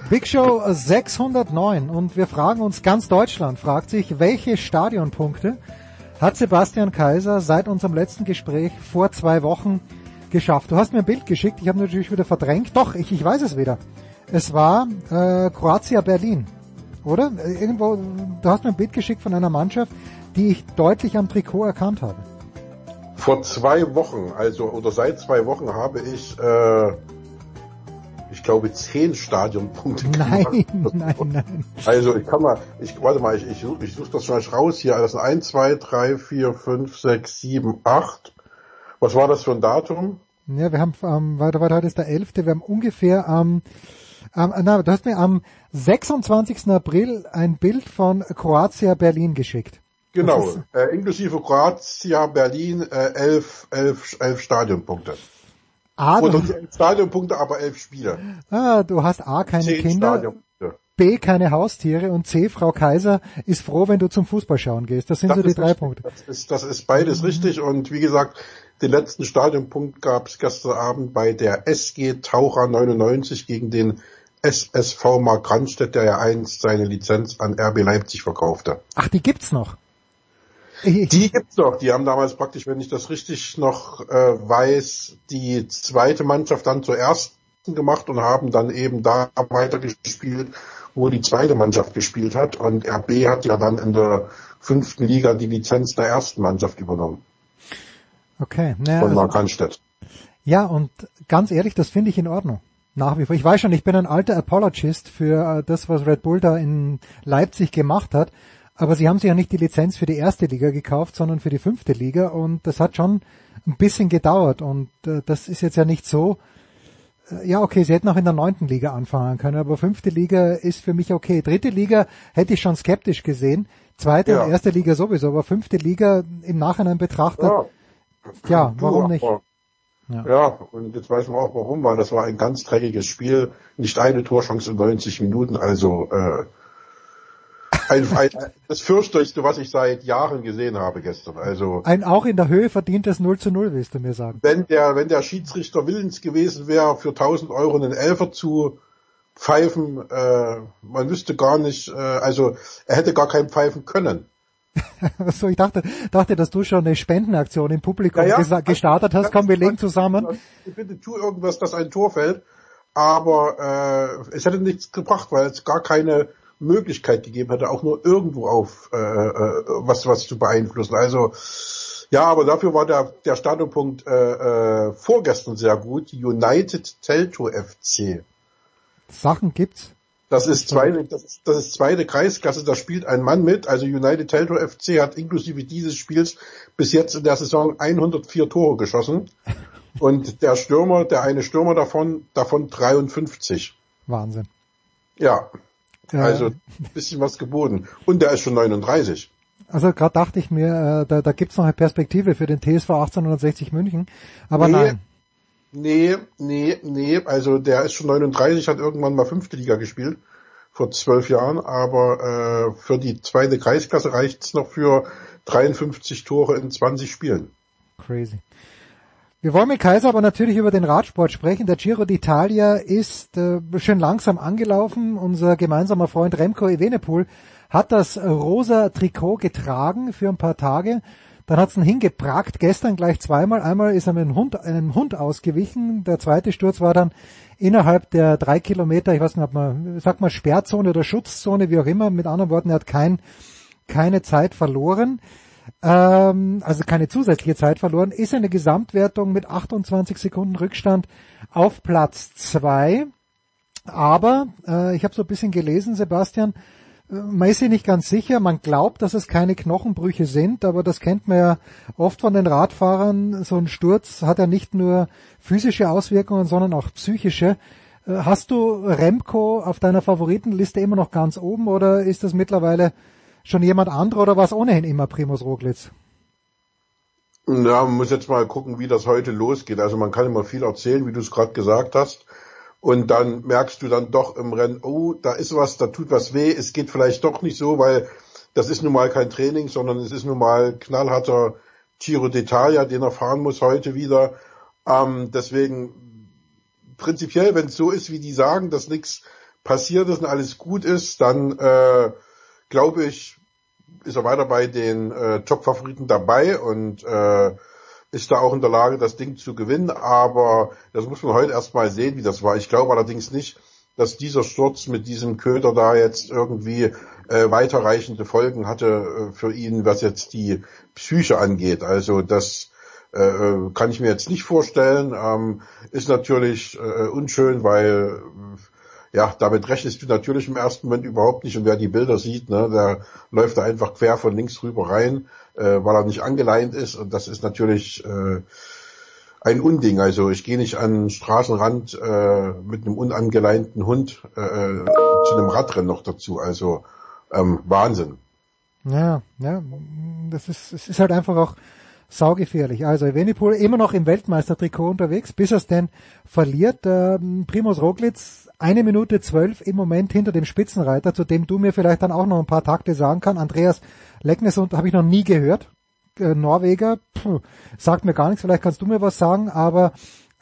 Big Show 609 und wir fragen uns, ganz Deutschland fragt sich, welche Stadionpunkte hat Sebastian Kaiser seit unserem letzten Gespräch vor zwei Wochen geschafft. Du hast mir ein Bild geschickt, ich habe natürlich wieder verdrängt. Doch, ich, ich weiß es wieder. Es war äh, Kroatia Berlin, oder? Irgendwo, du hast mir ein Bild geschickt von einer Mannschaft, die ich deutlich am Trikot erkannt habe. Vor zwei Wochen, also oder seit zwei Wochen habe ich, äh, ich glaube, zehn Stadionpunkte nein, gemacht. Nein, nein. Also ich kann mal, ich warte mal, ich, ich, ich suche das schon mal raus hier. Also eins, zwei, drei, vier, fünf, sechs, sieben, acht. Was war das für ein Datum? Ja, wir haben ähm, weiter, weiter, heute ist der 11. Wir haben ungefähr am, ähm, na, du hast mir am 26. April ein Bild von Kroatia Berlin geschickt. Genau, äh, inklusive Kroatia Berlin äh, elf, elf, elf Stadionpunkte. A, Oder nicht elf Stadionpunkte, aber elf Spiele. Ah, du hast A, keine Zehn Kinder. B, keine Haustiere und C, Frau Kaiser ist froh, wenn du zum Fußball schauen gehst. Das sind das so die drei richtig. Punkte. Das ist, das ist beides richtig und wie gesagt, den letzten Stadionpunkt gab es gestern Abend bei der SG Taucher 99 gegen den SSV Mark Randstedt, der ja einst seine Lizenz an RB Leipzig verkaufte. Ach, die gibt's noch? Die gibt's noch. Die haben damals praktisch, wenn ich das richtig noch äh, weiß, die zweite Mannschaft dann zur ersten gemacht und haben dann eben da weitergespielt, wo die zweite Mannschaft gespielt hat. Und RB hat ja dann in der fünften Liga die Lizenz der ersten Mannschaft übernommen. Okay. Naja, von Mark Randstedt. Ja, und ganz ehrlich, das finde ich in Ordnung. nach wie vor. Ich weiß schon, ich bin ein alter Apologist für äh, das, was Red Bull da in Leipzig gemacht hat. Aber sie haben sich ja nicht die Lizenz für die erste Liga gekauft, sondern für die fünfte Liga und das hat schon ein bisschen gedauert und äh, das ist jetzt ja nicht so. Äh, ja, okay, sie hätten auch in der neunten Liga anfangen können, aber fünfte Liga ist für mich okay. Dritte Liga hätte ich schon skeptisch gesehen, zweite ja. und erste Liga sowieso, aber fünfte Liga im Nachhinein betrachtet, ja, ja warum nicht? Ja. ja, und jetzt weiß man auch warum, weil das war ein ganz dreckiges Spiel, nicht eine Torchance in 90 Minuten, also äh, ein, ein, das fürchterlichste, was ich seit Jahren gesehen habe gestern. Also ein auch in der Höhe verdientes 0 zu 0, willst du mir sagen? Wenn der, wenn der Schiedsrichter willens gewesen wäre, für 1000 Euro einen Elfer zu pfeifen, äh, man wüsste gar nicht, äh, also er hätte gar keinen pfeifen können. so, ich dachte, dachte, dass du schon eine Spendenaktion im Publikum ja, ja. gestartet hast. Komm, wir legen zusammen. Bitte tu irgendwas, dass ein Tor fällt. Aber äh, es hätte nichts gebracht, weil es gar keine Möglichkeit gegeben hätte, auch nur irgendwo auf äh, äh, was was zu beeinflussen. Also ja, aber dafür war der der Startpunkt äh, äh, vorgestern sehr gut. United Telto FC. Sachen gibt's. Das ist zweite, das ist, das ist zweite Kreisklasse, da spielt ein Mann mit. Also United Telto FC hat inklusive dieses Spiels bis jetzt in der Saison 104 Tore geschossen. Und der Stürmer, der eine Stürmer davon, davon 53. Wahnsinn. Ja. Also ein bisschen was geboten. Und der ist schon 39. Also gerade dachte ich mir, äh, da, da gibt's noch eine Perspektive für den TSV 1860 München. Aber nee, nein. Nee, nee, nee. Also der ist schon 39, hat irgendwann mal fünfte Liga gespielt vor zwölf Jahren, aber äh, für die zweite Kreisklasse reicht's noch für 53 Tore in 20 Spielen. Crazy. Wir wollen mit Kaiser aber natürlich über den Radsport sprechen. Der Giro d'Italia ist äh, schön langsam angelaufen. Unser gemeinsamer Freund Remco Evenepoel hat das rosa Trikot getragen für ein paar Tage. Dann hat's ihn hingepragt, gestern gleich zweimal. Einmal ist er mit einem Hund, einem Hund ausgewichen. Der zweite Sturz war dann innerhalb der drei Kilometer, ich weiß nicht, ob man, sag mal Sperrzone oder Schutzzone, wie auch immer. Mit anderen Worten, er hat kein, keine Zeit verloren ähm, also keine zusätzliche Zeit verloren, ist eine Gesamtwertung mit 28 Sekunden Rückstand auf Platz zwei. Aber äh, ich habe so ein bisschen gelesen, Sebastian, man ist sich nicht ganz sicher, man glaubt, dass es keine Knochenbrüche sind, aber das kennt man ja oft von den Radfahrern. So ein Sturz hat ja nicht nur physische Auswirkungen, sondern auch psychische. Äh, hast du Remco auf deiner Favoritenliste immer noch ganz oben oder ist das mittlerweile schon jemand anderer oder war es ohnehin immer Primus Roglic? Ja, man muss jetzt mal gucken, wie das heute losgeht. Also man kann immer viel erzählen, wie du es gerade gesagt hast. Und dann merkst du dann doch im Rennen, oh, da ist was, da tut was weh, es geht vielleicht doch nicht so, weil das ist nun mal kein Training, sondern es ist nun mal knallharter Giro d'Italia, den er fahren muss heute wieder. Ähm, deswegen prinzipiell, wenn es so ist, wie die sagen, dass nichts passiert ist und alles gut ist, dann äh, glaube ich, ist er weiter bei den äh, Top-Favoriten dabei und äh, ist da auch in der Lage, das Ding zu gewinnen. Aber das muss man heute erstmal sehen, wie das war. Ich glaube allerdings nicht, dass dieser Sturz mit diesem Köder da jetzt irgendwie äh, weiterreichende Folgen hatte äh, für ihn, was jetzt die Psyche angeht. Also das äh, kann ich mir jetzt nicht vorstellen. Ähm, ist natürlich äh, unschön, weil ja, damit rechnest du natürlich im ersten Moment überhaupt nicht. Und wer die Bilder sieht, ne, der läuft da einfach quer von links rüber rein, äh, weil er nicht angeleint ist. Und das ist natürlich äh, ein Unding. Also ich gehe nicht an den Straßenrand äh, mit einem unangeleinten Hund äh, zu einem Radrennen noch dazu. Also ähm, Wahnsinn. Ja, ja, das ist, es ist halt einfach auch saugefährlich. Also Evenepoel immer noch im Weltmeistertrikot unterwegs, bis er es denn verliert. Ähm, Primoz Roglic eine Minute zwölf im Moment hinter dem Spitzenreiter, zu dem du mir vielleicht dann auch noch ein paar Takte sagen kann. Andreas Lecknes habe ich noch nie gehört. Äh, Norweger, pff, sagt mir gar nichts, vielleicht kannst du mir was sagen, aber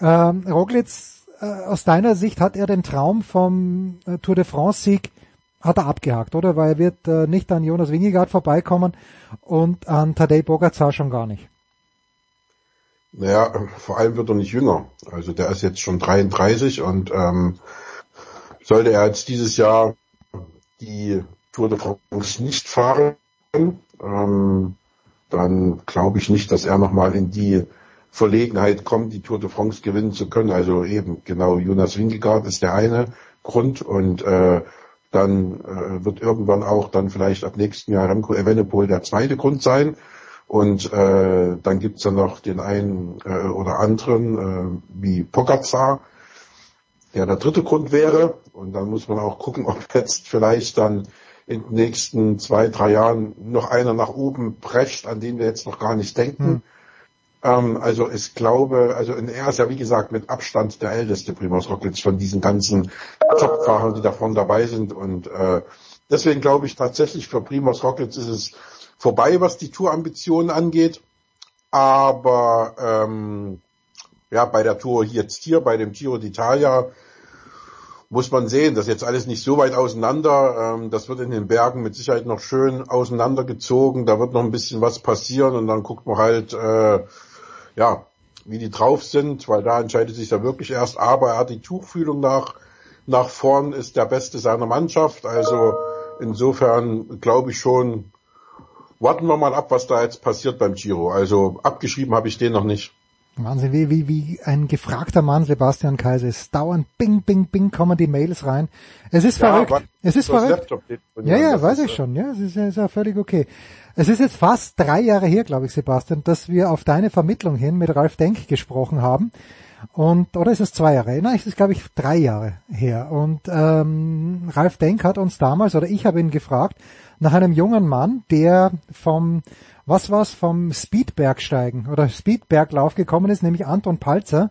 ähm, Roglic, äh, aus deiner Sicht hat er den Traum vom äh, Tour de France Sieg hat er abgehakt, oder? Weil er wird äh, nicht an Jonas Wingegaard vorbeikommen und an Tadej Bogacar schon gar nicht. Naja, vor allem wird er nicht jünger. Also der ist jetzt schon 33 und ähm, sollte er jetzt dieses Jahr die Tour de France nicht fahren, ähm, dann glaube ich nicht, dass er nochmal in die Verlegenheit kommen, die Tour de France gewinnen zu können. Also eben genau Jonas Wingegaard ist der eine Grund und äh, dann äh, wird irgendwann auch dann vielleicht ab nächsten Jahr Remco Evenepoel der zweite Grund sein. Und äh, dann gibt's dann noch den einen äh, oder anderen äh, wie Pogacar, der der dritte Grund wäre. Und dann muss man auch gucken, ob jetzt vielleicht dann in den nächsten zwei, drei Jahren noch einer nach oben prescht, an den wir jetzt noch gar nicht denken. Hm. Ähm, also ich glaube, also er ist ja wie gesagt mit Abstand der älteste Primus Roglic von diesen ganzen Top-Fahrern, die davon dabei sind. Und äh, deswegen glaube ich tatsächlich für Primus Roglic ist es vorbei, was die Tourambitionen angeht. Aber ähm, ja, bei der Tour jetzt hier, bei dem Giro d'Italia, muss man sehen, das ist jetzt alles nicht so weit auseinander. Ähm, das wird in den Bergen mit Sicherheit noch schön auseinandergezogen. Da wird noch ein bisschen was passieren und dann guckt man halt, äh, ja, wie die drauf sind, weil da entscheidet sich ja wirklich erst. Aber er hat die Tuchfühlung nach, nach vorn, ist der Beste seiner Mannschaft. Also insofern glaube ich schon, warten wir mal ab, was da jetzt passiert beim Giro. Also abgeschrieben habe ich den noch nicht. Wahnsinn, wie, wie, wie ein gefragter Mann Sebastian Kaiser ist. Dauernd bing, bing, bing kommen die Mails rein. Es ist ja, verrückt. Es ist verrückt. Ja, ja, weiß ich schon. Ja, es ist, ist ja völlig okay. Es ist jetzt fast drei Jahre her, glaube ich, Sebastian, dass wir auf deine Vermittlung hin mit Ralf Denk gesprochen haben. Und, oder ist es zwei Jahre? Nein, es ist, glaube ich, drei Jahre her. Und ähm, Ralf Denk hat uns damals, oder ich habe ihn gefragt, nach einem jungen Mann, der vom was war's vom Speedbergsteigen oder Speedberglauf gekommen ist, nämlich Anton Palzer,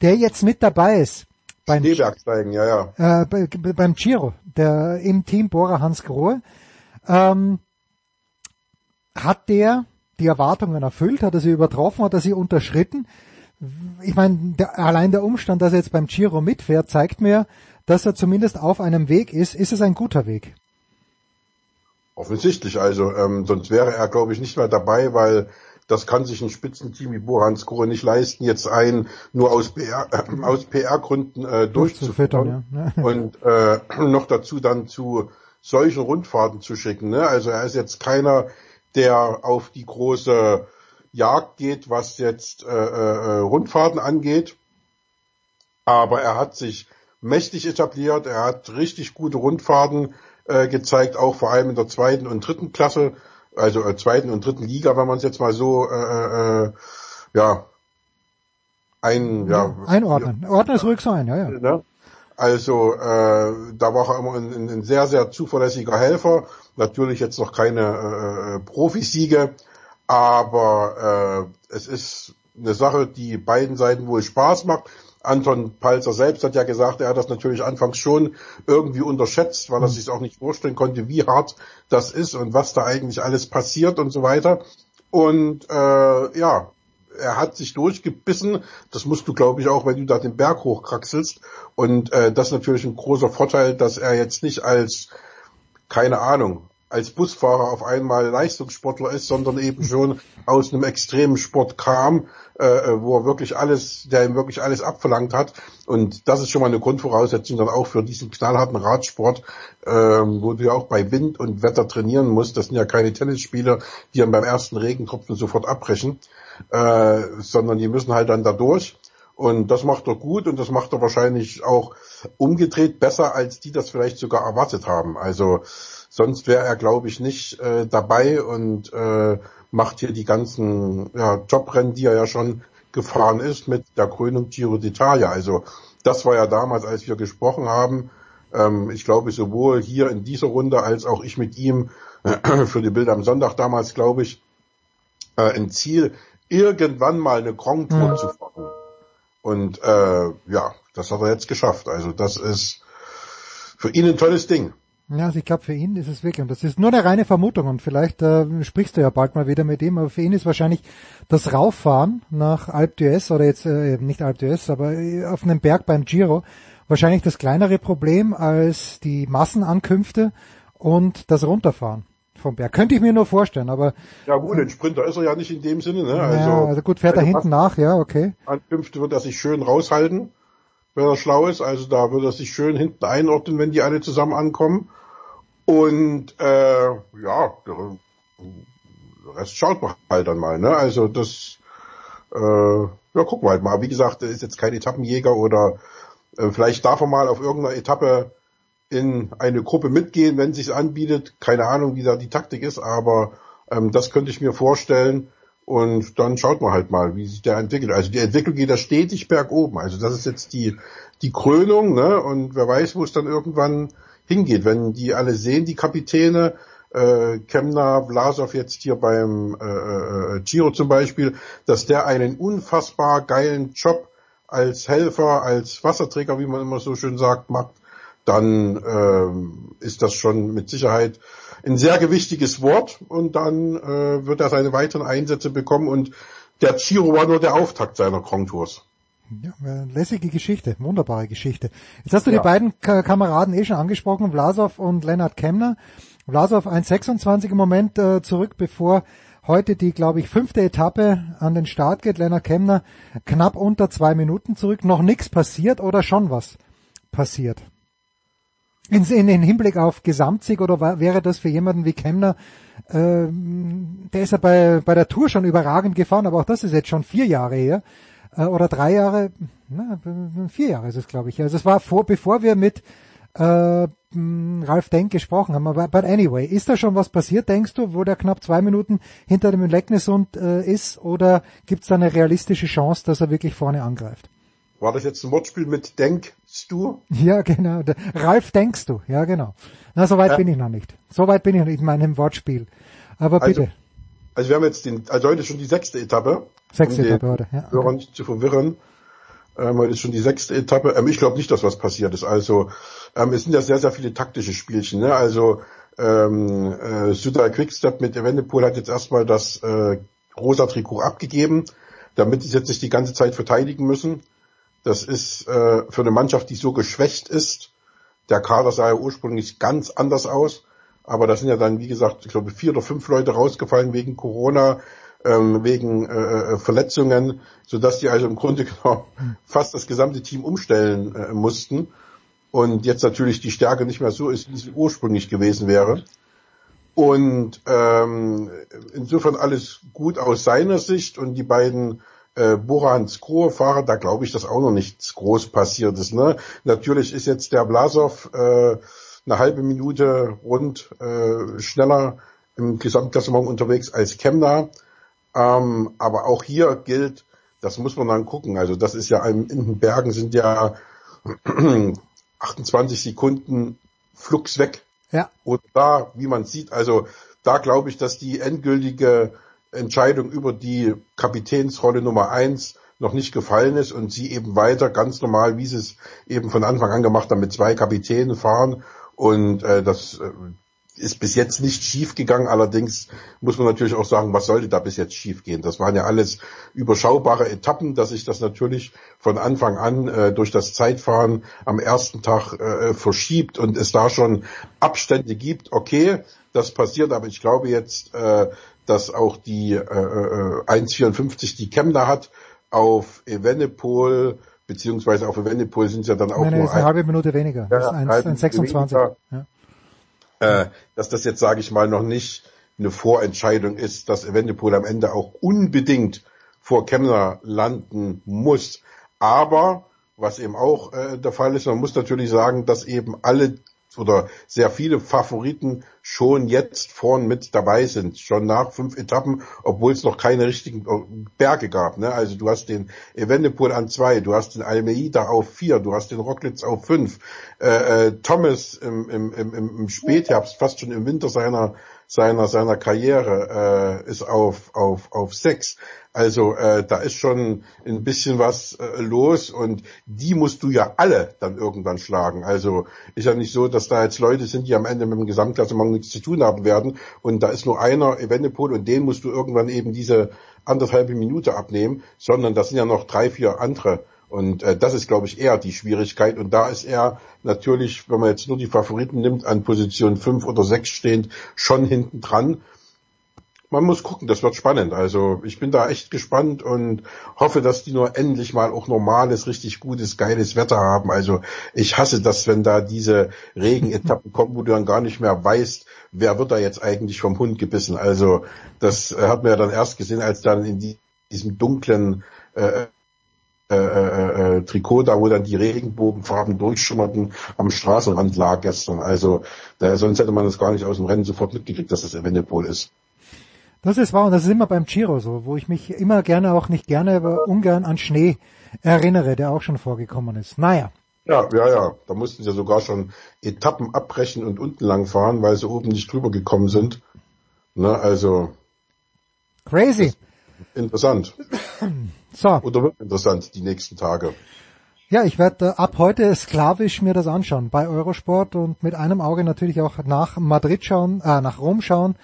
der jetzt mit dabei ist. Beim Schneebergsteigen, ja, ja. Äh, bei, beim Giro, der im Team Bora Hans Grohe. Ähm, hat der die Erwartungen erfüllt? Hat er sie übertroffen? Hat er sie unterschritten? Ich meine, der, allein der Umstand, dass er jetzt beim Giro mitfährt, zeigt mir, dass er zumindest auf einem Weg ist. Ist es ein guter Weg? Offensichtlich, also ähm, sonst wäre er, glaube ich, nicht mehr dabei, weil das kann sich ein Spitzenteam wie Borans Grohe nicht leisten, jetzt einen nur aus PR, äh, aus PR-Gründen äh, durchzufüttern ja. und äh, noch dazu dann zu solchen Rundfahrten zu schicken. Ne? Also er ist jetzt keiner, der auf die große Jagd geht, was jetzt äh, äh, Rundfahrten angeht, aber er hat sich mächtig etabliert, er hat richtig gute Rundfahrten äh, gezeigt, auch vor allem in der zweiten und dritten Klasse, also äh, zweiten und dritten Liga, wenn man es jetzt mal so äh, äh, ja ein ja, einordnen. Ordnen es ruhig so ein, ja, ja. Ne? Also äh, da war er immer ein, ein, sehr, sehr zuverlässiger Helfer. Natürlich jetzt noch keine äh, äh Profisiege, aber äh, es ist eine Sache, die beiden Seiten wohl Spaß macht. Anton Palzer selbst hat ja gesagt, er hat das natürlich anfangs schon irgendwie unterschätzt, weil er mhm. sich auch nicht vorstellen konnte, wie hart das ist und was da eigentlich alles passiert und so weiter. Und äh, ja, er hat sich durchgebissen. Das musst du, glaube ich, auch, wenn du da den Berg hochkraxelst. Und äh, das ist natürlich ein großer Vorteil, dass er jetzt nicht als, keine Ahnung, als Busfahrer auf einmal Leistungssportler ist, sondern eben schon aus einem extremen Sport kam, äh, äh, wo er wirklich alles, der ihm wirklich alles abverlangt hat. Und das ist schon mal eine Grundvoraussetzung dann auch für diesen knallharten Radsport, äh, wo du ja auch bei Wind und Wetter trainieren musst. Das sind ja keine Tennisspieler, die dann beim ersten Regentropfen sofort abbrechen, äh, sondern die müssen halt dann da durch. Und das macht er gut und das macht er wahrscheinlich auch umgedreht besser, als die das vielleicht sogar erwartet haben. Also Sonst wäre er, glaube ich, nicht äh, dabei und äh, macht hier die ganzen ja, Jobrennen, die er ja schon gefahren ist mit der Krönung Giro d'Italia. Also das war ja damals, als wir gesprochen haben. Ähm, ich glaube, sowohl hier in dieser Runde als auch ich mit ihm äh, für die Bilder am Sonntag damals, glaube ich, äh, ein Ziel, irgendwann mal eine Grand Tour mhm. zu fahren. Und äh, ja, das hat er jetzt geschafft. Also das ist für ihn ein tolles Ding. Ja, also ich glaube, für ihn ist es wirklich, und das ist nur eine reine Vermutung, und vielleicht äh, sprichst du ja bald mal wieder mit ihm, aber für ihn ist wahrscheinlich das Rauffahren nach Alp d'Huez, oder jetzt äh, nicht Alp d'Huez, aber äh, auf einem Berg beim Giro, wahrscheinlich das kleinere Problem als die Massenankünfte und das Runterfahren vom Berg. Könnte ich mir nur vorstellen, aber... Ja gut, ein Sprinter ist er ja nicht in dem Sinne, ne? Also, ja, also gut, fährt er hinten nach, ja, okay. Ankünfte wird er sich schön raushalten, wenn er schlau ist, also da wird er sich schön hinten einordnen, wenn die alle zusammen ankommen und äh, ja, der Rest schaut man halt dann mal. Ne? Also das äh, ja, gucken wir halt mal. Wie gesagt, er ist jetzt kein Etappenjäger oder äh, vielleicht darf er mal auf irgendeiner Etappe in eine Gruppe mitgehen, wenn sich anbietet. Keine Ahnung, wie da die Taktik ist, aber ähm, das könnte ich mir vorstellen. Und dann schaut man halt mal, wie sich der entwickelt. Also die Entwicklung geht da stetig bergoben. Also das ist jetzt die, die Krönung, ne? Und wer weiß, wo es dann irgendwann hingeht. Wenn die alle sehen, die Kapitäne, äh, Kemner, Vlasov jetzt hier beim äh, äh, Giro zum Beispiel, dass der einen unfassbar geilen Job als Helfer, als Wasserträger, wie man immer so schön sagt, macht, dann ähm, ist das schon mit Sicherheit ein sehr gewichtiges Wort und dann äh, wird er seine weiteren Einsätze bekommen und der Giro war nur der Auftakt seiner Grand Tours. Ja, lässige Geschichte, wunderbare Geschichte. Jetzt hast du ja. die beiden Kameraden eh schon angesprochen, Vlasov und Lennart Kemner. Vlasov 1,26 im Moment äh, zurück, bevor heute die, glaube ich, fünfte Etappe an den Start geht. Lennart Kemner knapp unter zwei Minuten zurück. Noch nichts passiert oder schon was passiert? in, in, in Hinblick auf Gesamtsieg oder war, wäre das für jemanden wie Kemner, äh, der ist ja bei, bei der Tour schon überragend gefahren, aber auch das ist jetzt schon vier Jahre her äh, oder drei Jahre, na, vier Jahre ist es glaube ich. Also es war vor, bevor wir mit äh, Ralf Denk gesprochen haben. Aber but anyway, ist da schon was passiert, denkst du, wo der knapp zwei Minuten hinter dem Lecknesund äh, ist oder gibt es da eine realistische Chance, dass er wirklich vorne angreift? War das jetzt ein Wortspiel mit Denkst du? Ja, genau. Ralf, denkst du? Ja, genau. Na, so weit ja. bin ich noch nicht. So weit bin ich noch nicht in meinem Wortspiel. Aber also, bitte. Also wir haben jetzt den, also heute schon die sechste Etappe. Sechste um Etappe, oder? Ja. Okay. nicht zu verwirren. Ähm, heute ist schon die sechste Etappe. Ähm, ich glaube nicht, dass was passiert ist. Also ähm, es sind ja sehr, sehr viele taktische Spielchen. Ne? Also ähm, äh, Süder Quickstep mit Evenepoel hat jetzt erstmal das äh, rosa Trikot abgegeben, damit sie jetzt nicht die ganze Zeit verteidigen müssen. Das ist äh, für eine Mannschaft, die so geschwächt ist. Der Kader sah ja ursprünglich ganz anders aus. Aber da sind ja dann, wie gesagt, ich glaube, vier oder fünf Leute rausgefallen wegen Corona, ähm, wegen äh, äh Verletzungen, sodass die also im Grunde genommen fast das gesamte Team umstellen äh, mussten. Und jetzt natürlich die Stärke nicht mehr so ist, wie sie ursprünglich gewesen wäre. Und ähm, insofern alles gut aus seiner Sicht und die beiden äh, Borans Grohe Fahrer, da glaube ich, dass auch noch nichts groß passiert ist. Ne? Natürlich ist jetzt der Blasov äh, eine halbe Minute rund äh, schneller im Gesamtklassement unterwegs als Kemner. Ähm, aber auch hier gilt, das muss man dann gucken. Also das ist ja in den Bergen sind ja 28 Sekunden flugs weg. Ja. Und da, wie man sieht, also da glaube ich, dass die endgültige Entscheidung über die Kapitänsrolle Nummer eins noch nicht gefallen ist und sie eben weiter ganz normal, wie sie es eben von Anfang an gemacht haben, mit zwei Kapitänen fahren. Und äh, das äh, ist bis jetzt nicht schief gegangen. Allerdings muss man natürlich auch sagen, was sollte da bis jetzt schief gehen? Das waren ja alles überschaubare Etappen, dass sich das natürlich von Anfang an äh, durch das Zeitfahren am ersten Tag äh, verschiebt und es da schon Abstände gibt. Okay, das passiert, aber ich glaube jetzt, äh, dass auch die äh, äh, 1,54, die Chemner hat, auf Evenepoel, beziehungsweise auf Evenepoel sind es ja dann auch nein, nein, nur eine halbe Minute weniger, ja, das ist 1,26. Ja. Äh, dass das jetzt, sage ich mal, noch nicht eine Vorentscheidung ist, dass Evenepoel am Ende auch unbedingt vor Kemner landen muss. Aber was eben auch äh, der Fall ist, man muss natürlich sagen, dass eben alle oder sehr viele Favoriten schon jetzt vorn mit dabei sind, schon nach fünf Etappen, obwohl es noch keine richtigen äh, Berge gab. Ne? Also du hast den Evenepoel an zwei, du hast den Almeida auf vier, du hast den Rocklitz auf fünf, äh, äh, Thomas im, im, im, im Spätherbst, fast schon im Winter seiner seiner seiner Karriere äh, ist auf auf auf sechs. Also äh, da ist schon ein bisschen was äh, los und die musst du ja alle dann irgendwann schlagen. Also ist ja nicht so, dass da jetzt Leute sind, die am Ende mit dem Gesamtklassement nichts zu tun haben werden und da ist nur einer Evenepoel und den musst du irgendwann eben diese anderthalbe Minute abnehmen, sondern das sind ja noch drei, vier andere und äh, das ist, glaube ich, eher die Schwierigkeit. Und da ist er natürlich, wenn man jetzt nur die Favoriten nimmt, an Position 5 oder 6 stehend, schon hinten dran. Man muss gucken, das wird spannend. Also ich bin da echt gespannt und hoffe, dass die nur endlich mal auch normales, richtig gutes, geiles Wetter haben. Also ich hasse das, wenn da diese Regenetappen kommen, wo du dann gar nicht mehr weißt, wer wird da jetzt eigentlich vom Hund gebissen. Also das hat man ja dann erst gesehen, als dann in die diesem dunklen äh, äh, äh, äh, Trikot da, wo dann die Regenbogenfarben durchschimmerten, am Straßenrand lag gestern. Also da, sonst hätte man das gar nicht aus dem Rennen sofort mitgekriegt, dass das Evenepoel ist. Das ist wahr und das ist immer beim Giro so, wo ich mich immer gerne auch nicht gerne, aber ungern an Schnee erinnere, der auch schon vorgekommen ist. Naja. Ja, ja, ja. Da mussten sie sogar schon Etappen abbrechen und unten lang fahren, weil sie oben nicht drüber gekommen sind. Ne, also. Crazy. Interessant. So. Oder wird interessant die nächsten Tage. Ja, ich werde ab heute sklavisch mir das anschauen bei Eurosport und mit einem Auge natürlich auch nach Madrid schauen, äh, nach Rom schauen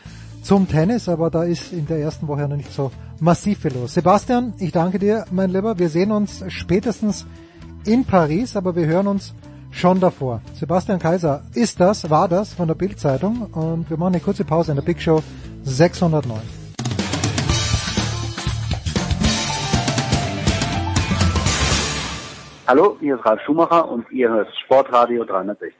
zum Tennis, aber da ist in der ersten Woche noch nicht so massiv viel los. Sebastian, ich danke dir, mein Lieber. Wir sehen uns spätestens in Paris, aber wir hören uns schon davor. Sebastian Kaiser ist das, war das von der Bildzeitung und wir machen eine kurze Pause in der Big Show 609. Hallo, hier ist Ralf Schumacher und ihr hört Sportradio 360.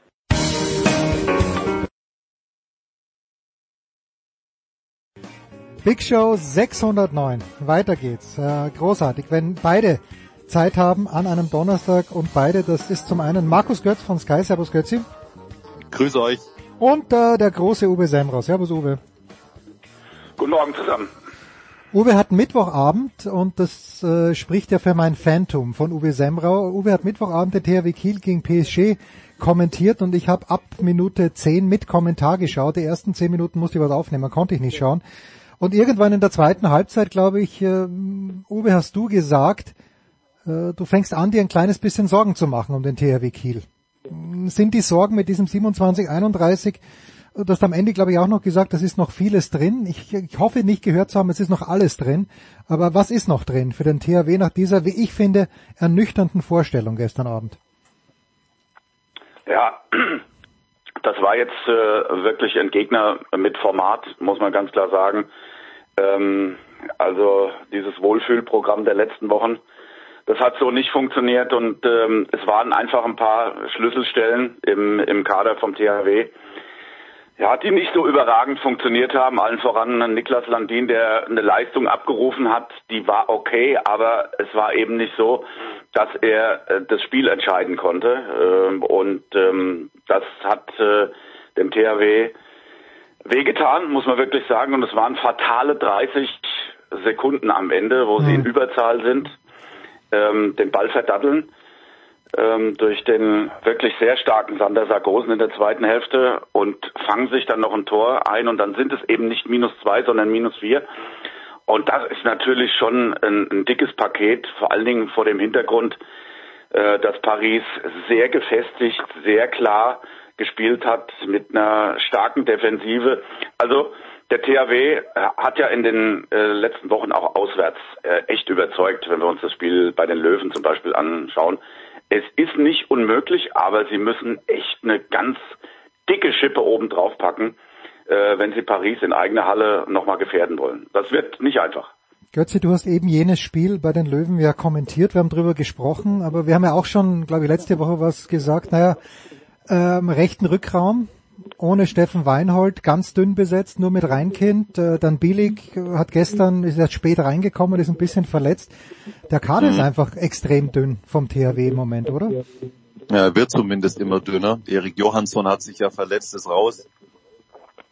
Big Show 609. Weiter geht's. Äh, großartig. Wenn beide Zeit haben an einem Donnerstag und beide, das ist zum einen Markus Götz von Sky. Servus Götzi. Grüße euch. Und äh, der große Uwe Semra. Servus Uwe. Guten Morgen zusammen. Uwe hat Mittwochabend und das äh, spricht ja für mein Phantom von Uwe Semrau. Uwe hat Mittwochabend der THW Kiel gegen PSG kommentiert und ich habe ab Minute 10 mit Kommentar geschaut. Die ersten 10 Minuten musste ich was aufnehmen, konnte ich nicht schauen. Und irgendwann in der zweiten Halbzeit, glaube ich, äh, Uwe, hast du gesagt, äh, du fängst an, dir ein kleines bisschen Sorgen zu machen um den THW Kiel. Sind die Sorgen mit diesem 27-31 Du hast am Ende, glaube ich, auch noch gesagt, es ist noch vieles drin. Ich, ich, hoffe nicht gehört zu haben, es ist noch alles drin. Aber was ist noch drin für den THW nach dieser, wie ich finde, ernüchternden Vorstellung gestern Abend? Ja, das war jetzt äh, wirklich ein Gegner mit Format, muss man ganz klar sagen. Ähm, also dieses Wohlfühlprogramm der letzten Wochen, das hat so nicht funktioniert und ähm, es waren einfach ein paar Schlüsselstellen im, im Kader vom THW ja, die nicht so überragend funktioniert haben. Allen voran Niklas Landin, der eine Leistung abgerufen hat, die war okay, aber es war eben nicht so, dass er äh, das Spiel entscheiden konnte. Ähm, und ähm, das hat äh, dem THW wehgetan, muss man wirklich sagen. Und es waren fatale 30 Sekunden am Ende, wo sie in Überzahl sind, ähm, den Ball verdatteln ähm, durch den wirklich sehr starken Sander Sargosen in der zweiten Hälfte und fangen sich dann noch ein Tor ein und dann sind es eben nicht minus zwei, sondern minus vier. Und das ist natürlich schon ein, ein dickes Paket, vor allen Dingen vor dem Hintergrund, äh, dass Paris sehr gefestigt, sehr klar gespielt hat mit einer starken Defensive. Also der THW hat ja in den äh, letzten Wochen auch auswärts äh, echt überzeugt, wenn wir uns das Spiel bei den Löwen zum Beispiel anschauen. Es ist nicht unmöglich, aber sie müssen echt eine ganz dicke Schippe oben drauf packen, äh, wenn sie Paris in eigener Halle nochmal gefährden wollen. Das wird nicht einfach. Götze, du hast eben jenes Spiel bei den Löwen ja kommentiert, wir haben drüber gesprochen, aber wir haben ja auch schon, glaube ich, letzte Woche was gesagt, naja, ähm, rechten Rückraum, ohne Steffen Weinhold, ganz dünn besetzt, nur mit Reinkind. Äh, dann Billig hat gestern, ist erst spät reingekommen, ist ein bisschen verletzt. Der Kader mhm. ist einfach extrem dünn vom THW im Moment, oder? Ja, wird zumindest immer dünner. Erik Johansson hat sich ja verletzt, ist raus.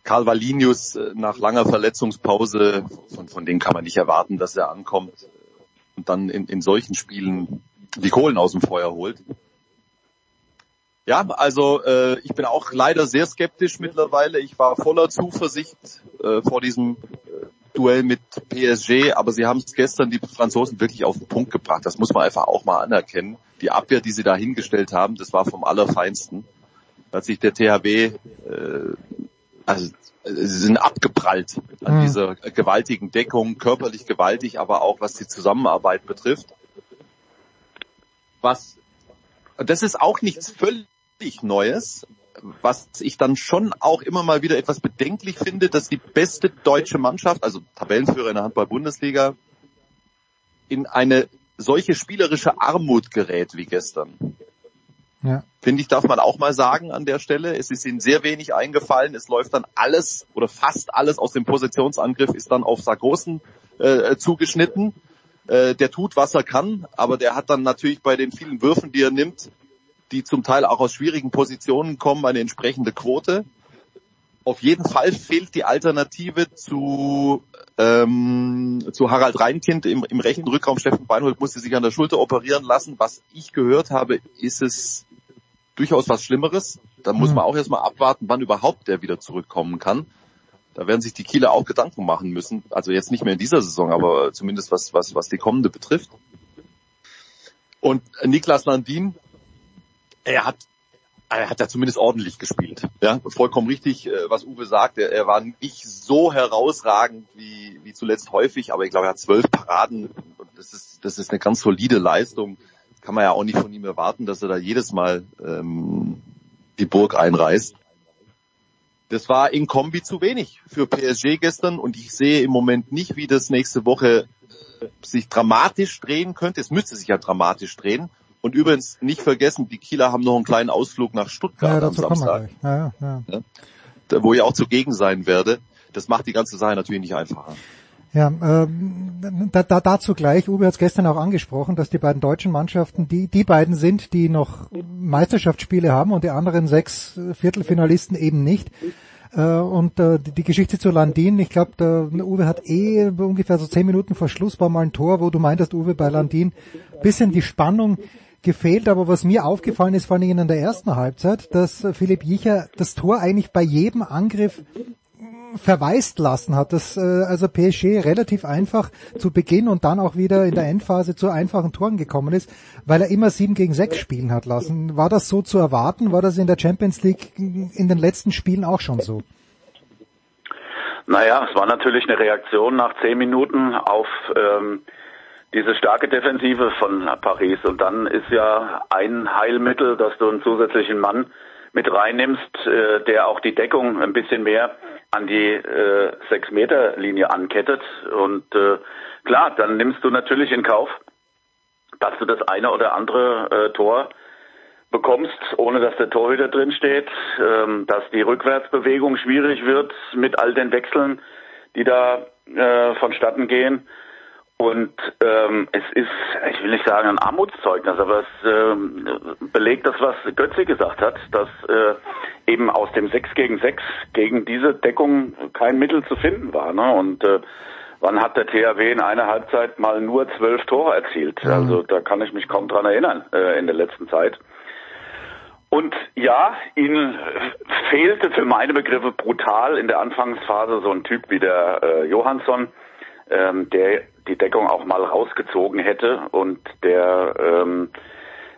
Karl Valinius äh, nach langer Verletzungspause, von, von dem kann man nicht erwarten, dass er ankommt und dann in, in solchen Spielen die Kohlen aus dem Feuer holt. Ja, also äh, ich bin auch leider sehr skeptisch mittlerweile. Ich war voller Zuversicht äh, vor diesem äh, Duell mit PSG, aber sie haben es gestern die Franzosen wirklich auf den Punkt gebracht. Das muss man einfach auch mal anerkennen. Die Abwehr, die sie da hingestellt haben, das war vom Allerfeinsten. Da hat sich der THW, äh, also sie sind abgeprallt an mhm. dieser gewaltigen Deckung, körperlich gewaltig, aber auch was die Zusammenarbeit betrifft. Was das ist auch nichts völlig Neues, was ich dann schon auch immer mal wieder etwas bedenklich finde, dass die beste deutsche Mannschaft, also Tabellenführer in der Handball-Bundesliga, in eine solche spielerische Armut gerät wie gestern. Ja. Finde ich, darf man auch mal sagen an der Stelle. Es ist ihnen sehr wenig eingefallen. Es läuft dann alles oder fast alles aus dem Positionsangriff ist dann auf Sargosen äh, zugeschnitten. äh, der tut, was er kann, aber der hat dann natürlich bei den vielen Würfen, die er nimmt, die zum Teil auch aus schwierigen Positionen kommen, eine entsprechende Quote. Auf jeden Fall fehlt die Alternative zu, ähm, zu Harald Reinkind im, im rechten Rückraum. Steffen Beinhold musste sich an der Schulter operieren lassen. Was ich gehört habe, ist es durchaus was Schlimmeres. Da muss man auch erstmal abwarten, wann überhaupt der wieder zurückkommen kann. Da werden sich die Kieler auch Gedanken machen müssen. Also jetzt nicht mehr in dieser Saison, aber zumindest was, was, was die kommende betrifft. Und Niklas Landin, er hat er hat ja zumindest ordentlich gespielt. Ja, vollkommen richtig, äh, was Uwe sagt. Er, er war nicht so herausragend wie, wie zuletzt häufig, aber ich glaube, er hat zwölf Paraden. Und das ist, das ist eine ganz solide Leistung. Kann man ja auch nicht von ihm erwarten, dass er da jedes Mal ähm, die Burg einreißt. Das war in Kombi zu wenig für PSG gestern und ich sehe im Moment nicht, wie das nächste Woche sich dramatisch drehen könnte. Es müsste sich ja dramatisch drehen. Und übrigens nicht vergessen, die Kieler haben noch einen kleinen Ausflug nach Stuttgart ja, am Samstag. Ja, ja, ja. Da, wo ich auch zugegen sein werde. Das macht die ganze Sache natürlich nicht einfacher. Ja, ähm, da, da, dazu gleich, Uwe hat es gestern auch angesprochen, dass die beiden deutschen Mannschaften die, die beiden sind, die noch Meisterschaftsspiele haben und die anderen sechs Viertelfinalisten eben nicht. Äh, und äh, die, die Geschichte zu Landin, ich glaube, der Uwe hat eh ungefähr so zehn Minuten vor Schluss war mal ein Tor, wo du meintest, Uwe, bei Landin, bisschen die Spannung gefehlt, aber was mir aufgefallen ist, vor allem in der ersten Halbzeit, dass Philipp Jicher das Tor eigentlich bei jedem Angriff verwaist lassen hat, dass äh, also PSG relativ einfach zu Beginn und dann auch wieder in der Endphase zu einfachen Toren gekommen ist, weil er immer sieben gegen sechs spielen hat lassen. War das so zu erwarten? War das in der Champions League in den letzten Spielen auch schon so? Naja, es war natürlich eine Reaktion nach zehn Minuten auf ähm, diese starke Defensive von Paris. Und dann ist ja ein Heilmittel, dass du einen zusätzlichen Mann mit reinnimmst, äh, der auch die Deckung ein bisschen mehr an die äh, 6-Meter-Linie ankettet. Und äh, klar, dann nimmst du natürlich in Kauf, dass du das eine oder andere äh, Tor bekommst, ohne dass der Torhüter drin steht, ähm, dass die Rückwärtsbewegung schwierig wird mit all den Wechseln, die da äh, vonstatten gehen. Und ähm, es ist, ich will nicht sagen ein Armutszeugnis, aber es ähm, belegt das, was Götze gesagt hat, dass äh, eben aus dem 6 gegen 6 gegen diese Deckung kein Mittel zu finden war. Ne? Und äh, wann hat der THW in einer Halbzeit mal nur zwölf Tore erzielt? Mhm. Also da kann ich mich kaum dran erinnern äh, in der letzten Zeit. Und ja, ihnen fehlte für meine Begriffe brutal in der Anfangsphase so ein Typ wie der äh, Johansson, ähm, der die Deckung auch mal rausgezogen hätte und der, ähm,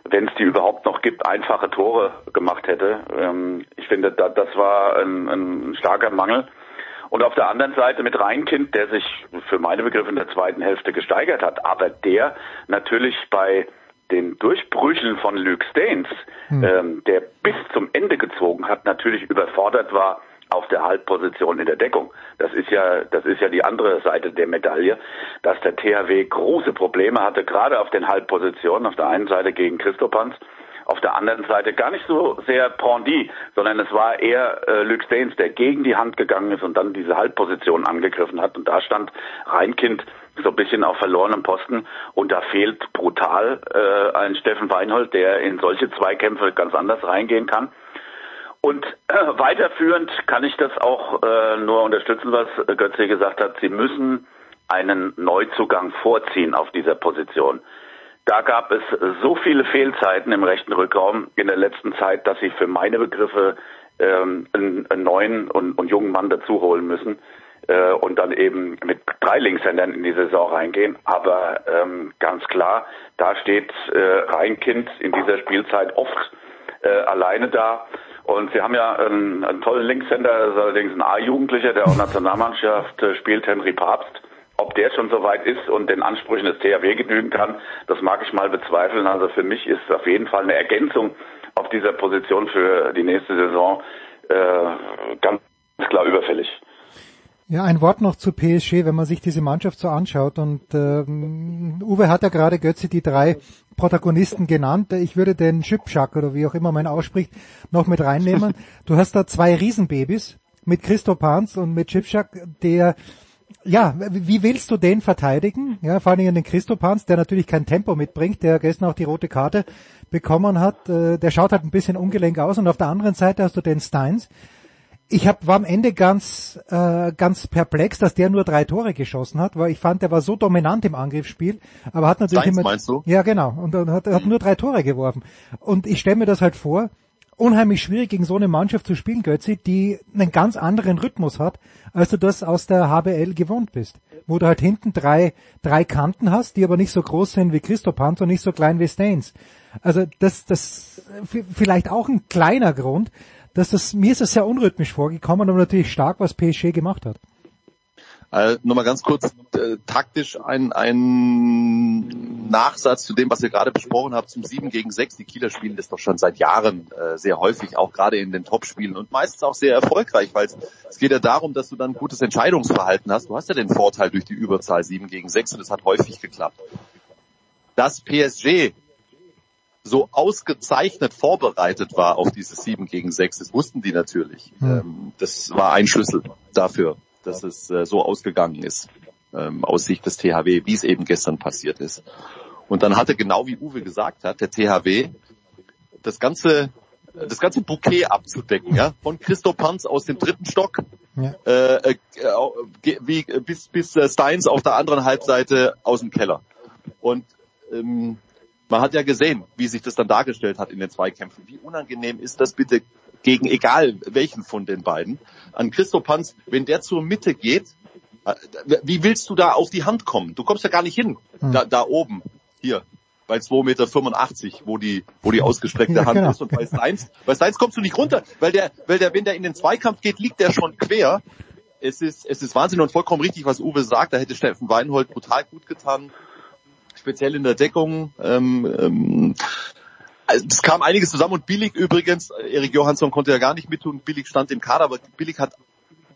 wenn es die überhaupt noch gibt, einfache Tore gemacht hätte. Ähm, ich finde, da, das war ein, ein starker Mangel. Und auf der anderen Seite mit Reinkind, der sich für meine Begriffe in der zweiten Hälfte gesteigert hat, aber der natürlich bei den Durchbrüchen von Luke Staines, hm. ähm, der bis zum Ende gezogen hat, natürlich überfordert war auf der Halbposition in der Deckung. Das ist ja, das ist ja die andere Seite der Medaille, dass der THW große Probleme hatte, gerade auf den Halbpositionen, auf der einen Seite gegen Christopans, auf der anderen Seite gar nicht so sehr Pondy, sondern es war eher äh, Luke Staines, der gegen die Hand gegangen ist und dann diese Halbposition angegriffen hat. Und da stand Reinkind so ein bisschen auf verlorenem Posten und da fehlt brutal äh, ein Steffen Weinhold, der in solche Zweikämpfe ganz anders reingehen kann. Und äh, weiterführend kann ich das auch äh, nur unterstützen, was Götze gesagt hat. Sie müssen einen Neuzugang vorziehen auf dieser Position. Da gab es so viele Fehlzeiten im rechten Rückraum in der letzten Zeit, dass sie für meine Begriffe ähm, einen, einen neuen und, und, jungen Mann dazu holen müssen äh, und dann eben mit drei Linkshändern in die Saison reingehen. Aber ähm, ganz klar, da steht äh, Reinkind in dieser Spielzeit oft äh, alleine da und sie haben ja einen, einen tollen Linkshänder, ist allerdings ein A-Jugendlicher, der auch Nationalmannschaft äh, spielt, Henry Papst. Ob der schon so weit ist und den Ansprüchen des THW genügen kann, das mag ich mal bezweifeln. Also für mich ist auf jeden Fall eine Ergänzung auf dieser Position für die nächste Saison äh, ganz klar überfällig. Ja, ein Wort noch zu PSG, wenn man sich diese Mannschaft so anschaut. Und ähm, Uwe hat ja gerade Götze die drei Protagonisten genannt. Ich würde den Schipschak oder wie auch immer man ausspricht, noch mit reinnehmen. Du hast da zwei Riesenbabys mit Christo Pans und mit Schipschak, der ja, wie willst du den verteidigen? Ja, vor allem den Christopanz, der natürlich kein Tempo mitbringt, der gestern auch die rote Karte bekommen hat. Äh, der schaut halt ein bisschen ungelenk aus und auf der anderen Seite hast du den Steins. Ich hab, war am Ende ganz, äh, ganz perplex, dass der nur drei Tore geschossen hat, weil ich fand, der war so dominant im Angriffsspiel, aber hat natürlich Steins immer, meinst du? ja genau, und, und hat, hat nur drei Tore geworfen. Und ich stelle mir das halt vor, unheimlich schwierig gegen so eine Mannschaft zu spielen, Götzi, die einen ganz anderen Rhythmus hat, als du das aus der HBL gewohnt bist. Wo du halt hinten drei, drei Kanten hast, die aber nicht so groß sind wie Christopant und nicht so klein wie Staines. Also das, das vielleicht auch ein kleiner Grund, dass das, mir ist das sehr unrhythmisch vorgekommen, aber natürlich stark, was PSG gemacht hat. Äh, Nochmal ganz kurz äh, taktisch ein, ein Nachsatz zu dem, was ihr gerade besprochen habt, zum 7 gegen 6. Die Kieler spielen das doch schon seit Jahren äh, sehr häufig, auch gerade in den Topspielen und meistens auch sehr erfolgreich, weil es- es geht ja darum, dass du dann gutes Entscheidungsverhalten hast. Du hast ja den Vorteil durch die Überzahl 7 gegen 6 und es hat häufig geklappt. Dass PSG so ausgezeichnet vorbereitet war auf dieses 7 gegen 6, das wussten die natürlich. Ähm, das war ein Schlüssel dafür, dass es äh, so ausgegangen ist, ähm, aus Sicht des THW, wie es eben gestern passiert ist. Und dann hatte genau wie Uwe gesagt hat, der THW das ganze das ganze Bouquet abzudecken, ja, von Christo Panz aus dem dritten Stock Ja. äh, äh, wie, bis bis äh, Steins auf der anderen Halbseite aus dem Keller. Und ähm, man hat ja gesehen, wie sich das dann dargestellt hat in den Zweikämpfen. Wie unangenehm ist das bitte gegen egal welchen von den beiden? An Christo Panz, wenn der zur Mitte geht, äh, wie willst du da auf die Hand kommen? Du kommst ja gar nicht hin, da, da oben, hier, bei 2,85 Meter, wo die, wo die ausgestreckte Ja, Hand genau. ist. Und bei Steins, bei Steins kommst du nicht runter, weil der, weil der, wenn der in den Zweikampf geht, liegt der schon quer. Es ist, es ist Wahnsinn und vollkommen richtig, was Uwe sagt. Da hätte Steffen Weinhold brutal gut getan. Speziell in der Deckung. Ähm, ähm, also es kam einiges zusammen und Billig übrigens, Erik Johansson konnte ja gar nicht mittun, Billig stand im Kader, aber Billig hat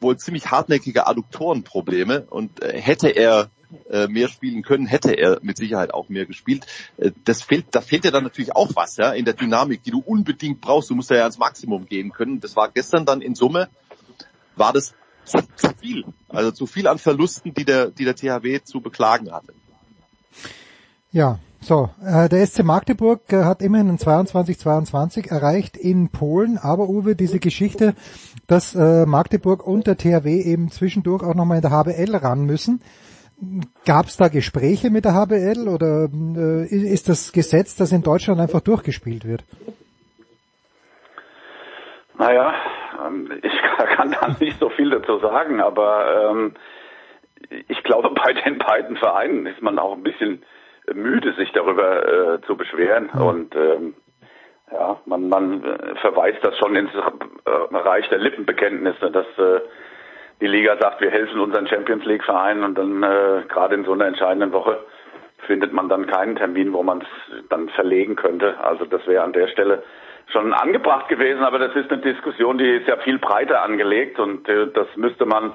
wohl ziemlich hartnäckige Adduktorenprobleme und äh, hätte er äh, mehr spielen können, hätte er mit Sicherheit auch mehr gespielt. Äh, das fehlt, da fehlt ja dann natürlich auch was, ja, in der Dynamik, die du unbedingt brauchst. Du musst ja ans Maximum gehen können. Das war gestern dann in Summe, war das zu, zu viel. Also zu viel an Verlusten, die der, die der THW zu beklagen hatte. Ja, so, äh, der SC Magdeburg äh, hat immerhin ein 22-22 erreicht in Polen, aber Uwe, diese Geschichte, dass äh, Magdeburg und der THW eben zwischendurch auch nochmal in der HBL ran müssen. Gab es da Gespräche mit der HBL oder äh, ist das Gesetz, das in Deutschland einfach durchgespielt wird? Naja, ähm, ich kann da nicht so viel dazu sagen, aber ähm, ich glaube, bei den beiden Vereinen ist man auch ein bisschen müde, sich darüber äh, zu beschweren. Und ähm, ja, man, man äh, verweist das schon ins äh, Reich der Lippenbekenntnisse, dass äh, die Liga sagt, wir helfen unseren Champions League Vereinen und dann äh, gerade in so einer entscheidenden Woche findet man dann keinen Termin, wo man es dann verlegen könnte. Also das wäre an der Stelle schon angebracht gewesen, aber das ist eine Diskussion, die ist ja viel breiter angelegt und äh, das müsste man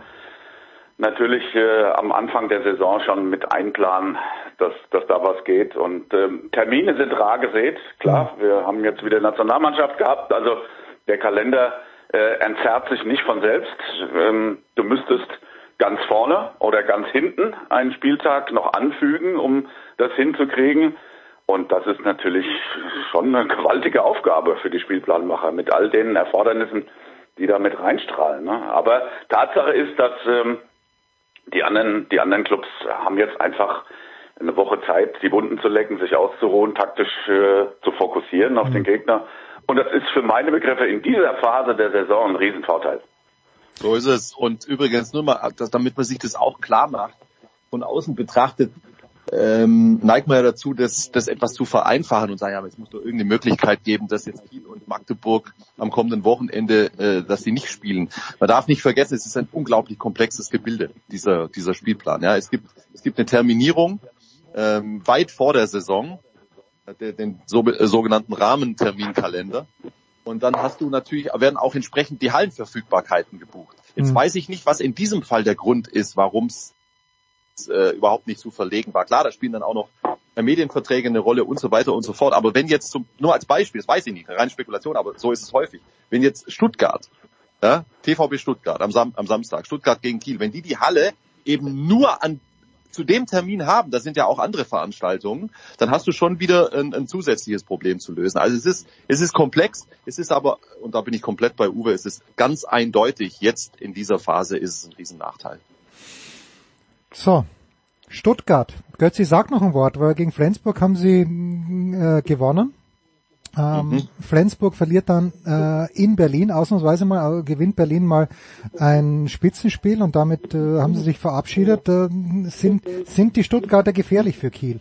natürlich äh, am Anfang der Saison schon mit einplanen, dass, dass da was geht. Und ähm, Termine sind rar gesät, klar. Wir haben jetzt wieder Nationalmannschaft gehabt, also der Kalender äh, entzerrt sich nicht von selbst. Ähm, du müsstest ganz vorne oder ganz hinten einen Spieltag noch anfügen, um das hinzukriegen. Und das ist natürlich schon eine gewaltige Aufgabe für die Spielplanmacher mit all den Erfordernissen, die da mit reinstrahlen. Ne? Aber Tatsache ist, dass ähm, die anderen, die anderen Clubs haben jetzt einfach eine Woche Zeit, die Wunden zu lecken, sich auszuruhen, taktisch äh, zu fokussieren auf den Gegner. Und das ist für meine Begriffe in dieser Phase der Saison ein Riesenvorteil. So ist es. Und übrigens nur mal, dass, damit man sich das auch klar macht, von außen betrachtet, ähm, neigt man ja dazu, das, das etwas zu vereinfachen und sagen, ja, aber es muss doch irgendeine Möglichkeit geben, dass jetzt Kiel und Magdeburg am kommenden Wochenende, äh, dass sie nicht spielen. Man darf nicht vergessen, es ist ein unglaublich komplexes Gebilde, dieser, dieser Spielplan. Ja, es gibt, es gibt eine Terminierung ähm, weit vor der Saison, äh, den so, äh, sogenannten Rahmenterminkalender. Und dann hast du natürlich, werden auch entsprechend die Hallenverfügbarkeiten gebucht. Jetzt Mhm. weiß ich nicht, was in diesem Fall der Grund ist, warum es äh, überhaupt nicht zu verlegen war. Klar, da spielen dann auch noch äh, Medienverträge eine Rolle und so weiter und so fort. Aber wenn jetzt zum, nur als Beispiel, das weiß ich nicht, eine reine Spekulation, aber so ist es häufig. Wenn jetzt Stuttgart, ja, TVB Stuttgart am, Sam am Samstag, Stuttgart gegen Kiel, wenn die die Halle eben nur an zu dem Termin haben, da sind ja auch andere Veranstaltungen, dann hast du schon wieder ein, ein, zusätzliches Problem zu lösen. Also es ist, es ist komplex, es ist aber, und da bin ich komplett bei Uwe, es ist ganz eindeutig, jetzt in dieser Phase ist es ein Riesennachteil. So, Stuttgart. Götzi, sag noch ein Wort, weil gegen Flensburg haben sie äh, gewonnen. Ähm, mhm. Flensburg verliert dann äh, in Berlin, ausnahmsweise mal, äh, gewinnt Berlin mal ein Spitzenspiel und damit äh, haben sie sich verabschiedet. Äh, sind, sind die Stuttgarter gefährlich für Kiel?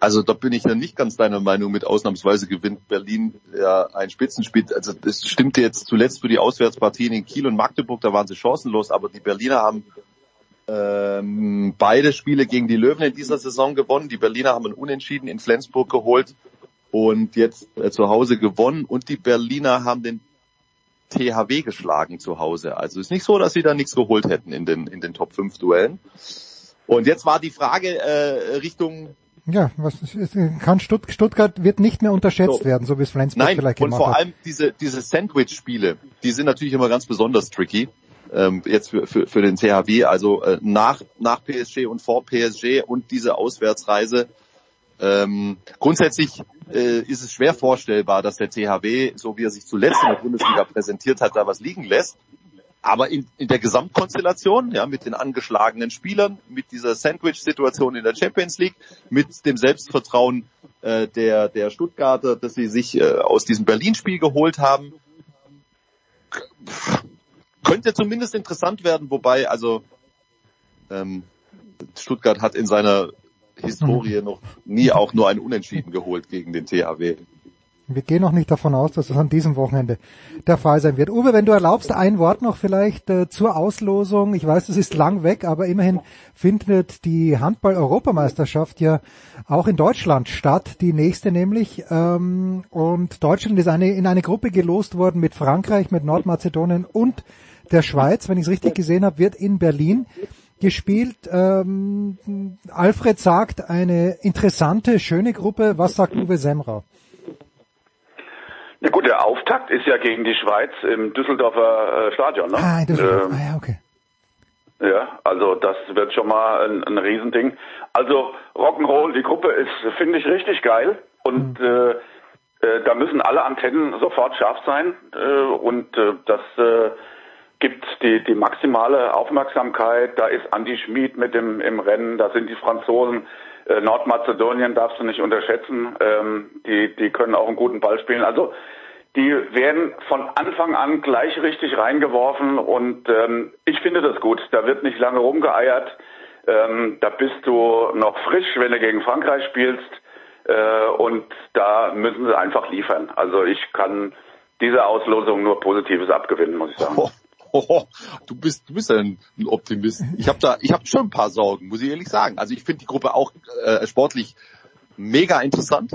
Also da bin ich ja nicht ganz deiner Meinung mit ausnahmsweise gewinnt Berlin ja ein Spitzenspiel. Also das stimmte jetzt zuletzt für die Auswärtspartien in Kiel und Magdeburg, da waren sie chancenlos, aber die Berliner haben ähm, beide Spiele gegen die Löwen in dieser Saison gewonnen. Die Berliner haben ein Unentschieden in Flensburg geholt und jetzt äh, zu Hause gewonnen und die Berliner haben den THW geschlagen zu Hause. Also ist nicht so, dass sie da nichts geholt hätten in den, in den Top 5 Duellen. Und jetzt war die Frage äh, Richtung ja, was kann Stutt Stuttgart wird nicht mehr unterschätzt so. werden, so wie es Flensburg Nein, vielleicht gemacht hat. Und vor allem diese, diese Sandwich-Spiele, die sind natürlich immer ganz besonders tricky. Ähm, jetzt für, für, für den THW, also äh, nach, nach PSG und vor PSG und diese Auswärtsreise. Ähm, grundsätzlich äh, ist es schwer vorstellbar, dass der THW, so wie er sich zuletzt in der Bundesliga präsentiert hat, da was liegen lässt. Aber in, in der Gesamtkonstellation, ja, mit den angeschlagenen Spielern, mit dieser Sandwich-Situation in der Champions League, mit dem Selbstvertrauen äh, der, der Stuttgarter, dass sie sich äh, aus diesem Berlin-Spiel geholt haben, könnte zumindest interessant werden, wobei also ähm, Stuttgart hat in seiner Historie noch nie auch nur ein Unentschieden geholt gegen den THW. Wir gehen noch nicht davon aus, dass das an diesem Wochenende der Fall sein wird. Uwe, wenn du erlaubst, ein Wort noch vielleicht äh, zur Auslosung. Ich weiß, das ist lang weg, aber immerhin findet die Handball-Europameisterschaft ja auch in Deutschland statt, die nächste nämlich. Ähm, und Deutschland ist eine, in eine Gruppe gelost worden mit Frankreich, mit Nordmazedonien und der Schweiz, wenn ich es richtig gesehen habe, wird in Berlin gespielt. Ähm, Alfred sagt, eine interessante, schöne Gruppe. Was sagt Uwe Semra? Na gut, der Auftakt ist ja gegen die Schweiz im Düsseldorfer äh, Stadion. Ne? Ah, in Düsseldorf. Ähm, ah, ja, okay. Ja, also das wird schon mal ein, ein Riesending. Also Rock'n'Roll, die Gruppe ist, finde ich, richtig geil. Und mhm. äh, äh, da müssen alle Antennen sofort scharf sein. Äh, und äh, das äh, gibt die, die maximale Aufmerksamkeit. Da ist Andy Schmid mit dem, im Rennen, da sind die Franzosen. Äh, Nordmazedonien darfst du nicht unterschätzen. Ähm, die, die können auch einen guten Ball spielen. Also die werden von Anfang an gleich richtig reingeworfen und ähm, ich finde das gut. Da wird nicht lange rumgeeiert. Ähm, da bist du noch frisch, wenn du gegen Frankreich spielst. Äh, und da müssen sie einfach liefern. Also ich kann diese Auslosung nur Positives abgewinnen, muss ich sagen. Oh. Oh, du bist, du bist ein, Optimist. Ich habe da, ich habe schon ein paar Sorgen, muss ich ehrlich sagen. Also ich finde die Gruppe auch äh, sportlich mega interessant.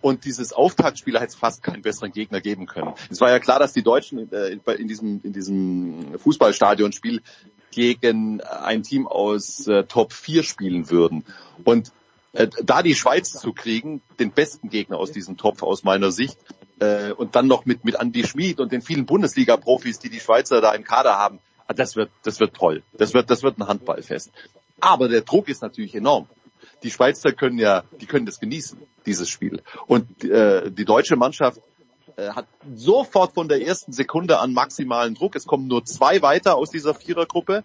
Und dieses Auftaktspiel hätte es fast keinen besseren Gegner geben können. Es war ja klar, dass die Deutschen äh, in diesem, in diesem Fußballstadionspiel gegen ein Team aus äh, Top 4 spielen würden. Und äh, da die Schweiz zu kriegen, den besten Gegner aus diesem Topf aus meiner Sicht, äh, und dann noch mit, mit Andy Schmid und den vielen Bundesliga-Profis, die die Schweizer da im Kader haben, ah, das wird, das wird toll. Das wird, das wird ein Handballfest. Aber der Druck ist natürlich enorm. Die Schweizer können ja, die können das genießen, dieses Spiel. Und äh, die deutsche Mannschaft äh, hat sofort von der ersten Sekunde an maximalen Druck. Es kommen nur zwei weiter aus dieser Vierergruppe